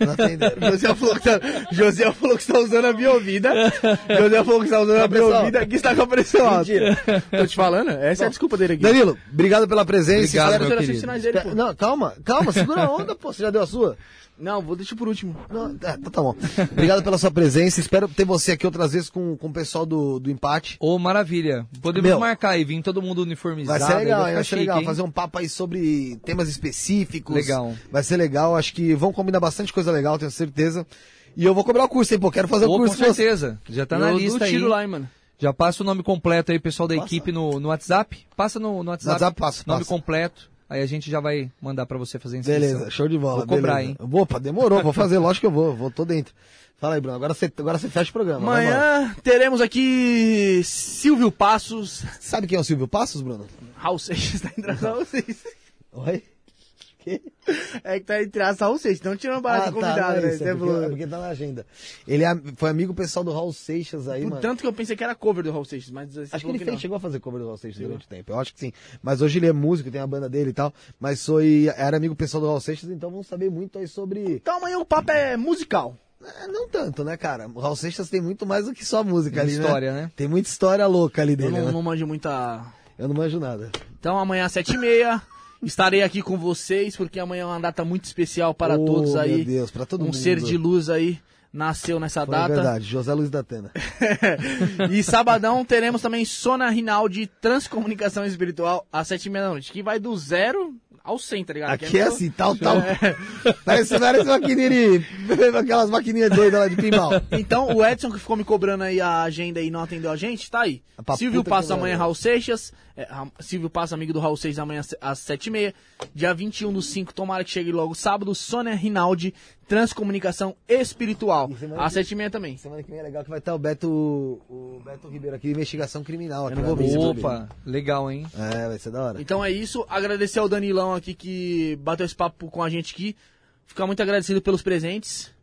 não atenderam. José falou que tá, José falou que está usando a biovida. José falou que está usando a biovida que está com a pressão alta. Tô te falando, essa é a desculpa dele aqui. Danilo, obrigado pela presença. Obrigado, meu querido. dele, pô. Não, calma, calma, segura a onda, pô. Você já deu a sua? Não, vou deixar por último. Não, é, então tá bom. Obrigado pela sua presença. Espero ter você aqui outras vezes com, com o pessoal do, do empate. Ô, maravilha. Podemos Meu. marcar aí, vir todo mundo uniformizado. Vai ser legal, vai, ficar ser legal. hein? Fazer um papo aí sobre temas específicos. Legal. Vai ser legal. Acho que vão combinar bastante coisa legal, tenho certeza. E eu vou cobrar o curso, hein, pô. Quero fazer o curso com você. certeza. Já tá na Eu lista dou aí. tiro lá, hein, mano. Já passa o nome completo aí, pessoal da Passa. equipe no, no WhatsApp. Passa no, no WhatsApp. WhatsApp, passa, Nome passa. completo. Aí a gente já vai mandar pra você fazer a inscrição. Beleza, show de bola. Vou cobrar, beleza. hein? Opa, demorou, vou fazer, *laughs* lógico que eu vou, vou, tô dentro. Fala aí, Bruno, agora você, agora você fecha o programa. Amanhã teremos aqui Silvio Passos. Sabe quem é o Silvio Passos, Bruno? Raul Seixas tá entrando Raul Seixas. Oi? É que tá entre as Raul Seixas, não tirando barato de convidado, não é né? isso, é porque, é porque tá na agenda. Ele é- foi amigo pessoal do Raul Seixas aí, Por mano. tanto que eu pensei que era cover do Raul Seixas, mas Acho que ele que fez, chegou a fazer cover do Raul Seixas durante o tempo. Eu acho que sim. Mas hoje ele é músico, tem a banda dele e tal. Mas foi, era amigo pessoal do Raul Seixas, então vamos saber muito aí sobre. Então amanhã o papo é musical. É, não tanto, né, cara? O Raul Seixas tem muito mais do que só música Tem ali, história, né? Tem muita história louca ali Eu dele, não, né? não manjo muita... Eu não manjo nada. Então amanhã às sete e meia estarei aqui com vocês, porque amanhã é uma data muito especial para Oh, todos aí. Meu Deus, pra todo um mundo. ser de luz aí nasceu nessa Foi data. verdade, José Luiz da Atena. *laughs* e sabadão teremos também Sona Rinaldi Transcomunicação Espiritual às sete e meia da noite, que vai do zero ao 100, tá ligado? Aqui é meio- assim, tal, tal. *laughs* É. Parece, parece maquininha de... *laughs* Aquelas maquininhas doidas lá de pinball. Então, o Edson que ficou me cobrando aí a agenda e não atendeu a gente, tá aí. Silvio passa amanhã. Raul Seixas. É, Silvio passa amigo do Raul Seixas amanhã às 7h30. Dia 21 do 5, tomara que chegue logo sábado. Sônia Rinaldi, Transcomunicação Espiritual. Semana Às que- 7h30 também. Semana que vem é legal que vai estar o Beto, o Beto Ribeiro aqui, investigação criminal. Aqui. Opa, legal, hein? É, vai ser da hora. Então é isso. Agradecer ao Danilão aqui que bateu esse papo com a gente aqui. Ficar muito agradecido pelos presentes.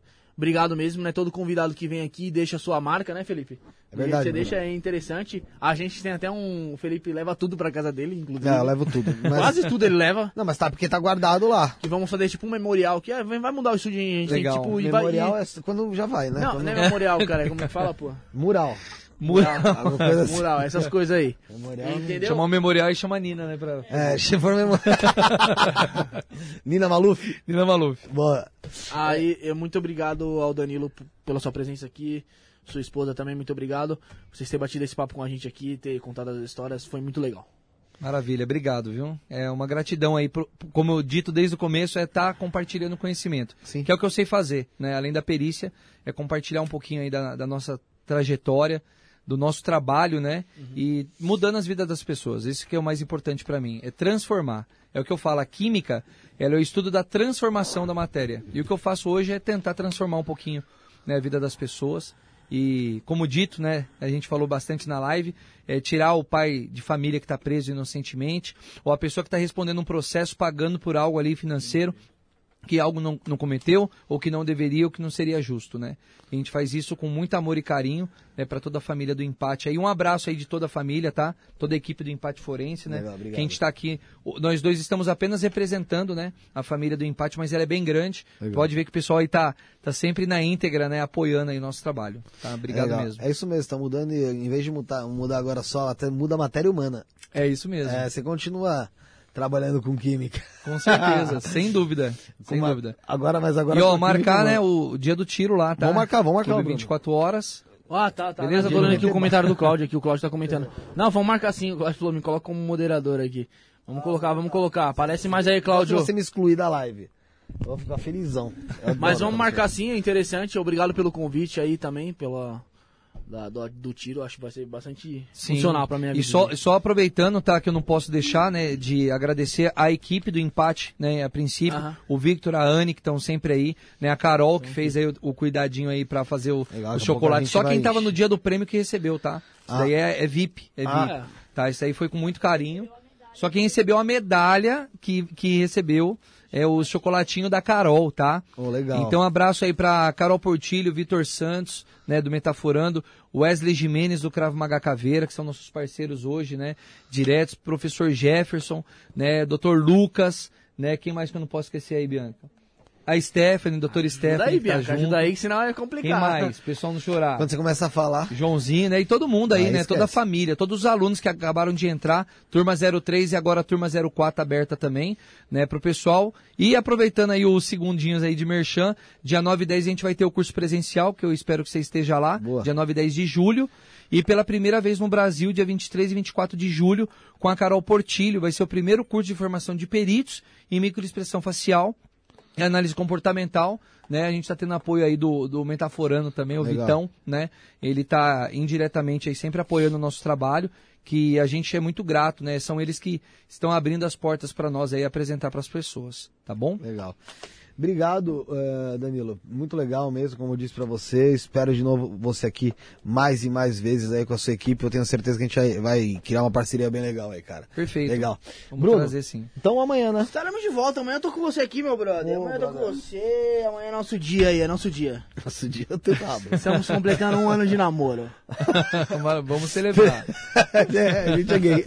Obrigado mesmo, né? Todo convidado que vem aqui deixa a sua marca, né, Felipe? É verdade, Você deixa é interessante. A gente tem até um. O Felipe leva tudo pra casa dele, inclusive. É, eu levo tudo. *laughs* Mas... Quase tudo ele leva. Não, mas tá porque tá guardado lá. E vamos fazer tipo um memorial que ah, vai vai mudar o estúdio, a gente Legal. tem tipo. vai- Memorial e- é quando já vai, né? Não, Quando- não é memorial, *laughs* cara. Como é que fala, pô? Mural. Mural. Coisa assim. Mural, essas coisas aí. Memorial. Entendeu? Chamar o memorial e chama a Nina, né? Pra... É, se for memorial. *laughs* Nina Maluf. Nina Maluf. Boa. Aí, eu muito obrigado ao Danilo pela sua presença aqui. Sua esposa também, muito obrigado. Vocês terem batido esse papo com a gente aqui, ter contado as histórias, foi muito legal. Maravilha, obrigado, viu? É uma gratidão aí, pro- como eu dito desde o começo, é estar compartilhando conhecimento. Sim. Que é o que eu sei fazer, né? Além da perícia, é compartilhar um pouquinho aí da, da nossa trajetória, do nosso trabalho, né? E mudando as vidas das pessoas. Isso que é o mais importante para mim, é transformar. É o que eu falo, a química, ela é o estudo da transformação da matéria. E o que eu faço hoje é tentar transformar um pouquinho né, a vida das pessoas. E, como dito, né, a gente falou bastante na live, é tirar o pai de família que está preso inocentemente, ou a pessoa que está respondendo um processo pagando por algo ali financeiro que algo não, não cometeu, ou que não deveria, ou que não seria justo, né? A gente faz isso com muito amor e carinho, né, para toda a família do Empate. Aí um abraço aí de toda a família, tá? Toda a equipe do Empate Forense, né? Legal, obrigado. que a gente está aqui, nós dois estamos apenas representando, né, a família do Empate, mas ela é bem grande. Legal. Pode ver que o pessoal aí tá, tá sempre na íntegra, né, apoiando aí o nosso trabalho. Tá? Obrigado Legal. mesmo. É isso mesmo, tá mudando em vez de mudar, mudar agora só, até muda a matéria humana. É isso mesmo. É, você continua trabalhando com química. Com certeza, *laughs* sem dúvida. Sem uma- dúvida. Agora, mas agora. E ó, marcar, né, o, o dia do tiro lá, tá? Vamos marcar, vamos marcar, Clube Bruno. 24 horas. Ah, tá, tá. Beleza, tô lendo aqui o comentário do Cláudio aqui, o Cláudio tá comentando. Não, vamos marcar sim, o Cláudio falou, me coloca como moderador aqui. Vamos colocar, vamos colocar. Aparece mais aí, Se Cláudio. você me excluir da live, eu vou ficar felizão. Mas vamos marcar sim, é interessante. Obrigado pelo convite aí também, pela da- do, do tiro. Acho que vai ser bastante Sim. funcional pra minha E vida. só, só aproveitando, tá, que eu não posso deixar, né, de agradecer a equipe do empate, né, a princípio, Aham. o Victor, a Anne, que estão sempre aí, né, a Carol, que fez aí o, o cuidadinho aí pra fazer o, Legal, o chocolate. Só quem vai- tava no dia do prêmio que recebeu, tá? Isso Ah. daí é, é VIP, é Ah. VIP. Tá, isso aí foi com muito carinho. Só quem recebeu a medalha que, que recebeu é o chocolatinho da Carol, tá? Oh, legal. Então, um abraço aí pra Carol Portilho, Vitor Santos, né, do Metaforando, Wesley Jimenez do Cravo Maga Caveira, que são nossos parceiros hoje, né, diretos, professor Jefferson, né, Dr. Lucas, né, quem mais que eu não posso esquecer aí, Bianca? A Stephanie, doutora Ajuda Stephanie, aí, que tá Bianca, junto. ajuda aí, que senão é Quem complicado. mais? Pessoal não chorar. Quando você começa a falar, Joãozinho, né? E todo mundo aí, Aí né? esquece. Toda a família, todos os alunos que acabaram de entrar, turma 03 e agora a turma 04 aberta também, né, pro pessoal. E aproveitando aí os segundinhos aí de merchan, dia 9 e 10 a gente vai ter o curso presencial, que eu espero que você esteja lá, Boa. dia 9 e 10 de julho. E pela primeira vez no Brasil, dia 23 e 24 de julho, com a Carol Portilho, vai ser o primeiro curso de formação de peritos em microexpressão facial e análise comportamental, né? A gente está tendo apoio aí do, do Metaforano também, o Legal. Vitão, né? Ele está indiretamente aí sempre apoiando o nosso trabalho, que a gente é muito grato, né? São eles que estão abrindo as portas para nós aí apresentar para as pessoas, tá bom? legal. Obrigado, eh, Danilo. Muito legal mesmo, como eu disse pra você. Espero de novo você aqui mais e mais vezes aí com a sua equipe. Eu tenho certeza que a gente vai- criar uma parceria bem legal aí, cara. Perfeito. Legal. Vamos Bruno, trazer sim. então amanhã, né? Estaremos de volta. Amanhã eu tô com você aqui, meu brother. Ô, amanhã eu tô com brother. você. Amanhã é nosso dia aí, é nosso dia. *laughs* Nosso dia eu tenho rabo. Estamos completando um ano de namoro. *laughs* Vamos celebrar. *laughs* é, a gente é gay.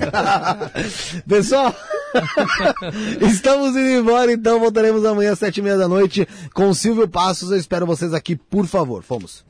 Pessoal, *laughs* estamos indo embora, então voltaremos amanhã às sete e meia da noite com Silvio Passos. Eu espero vocês aqui, por favor. Fomos.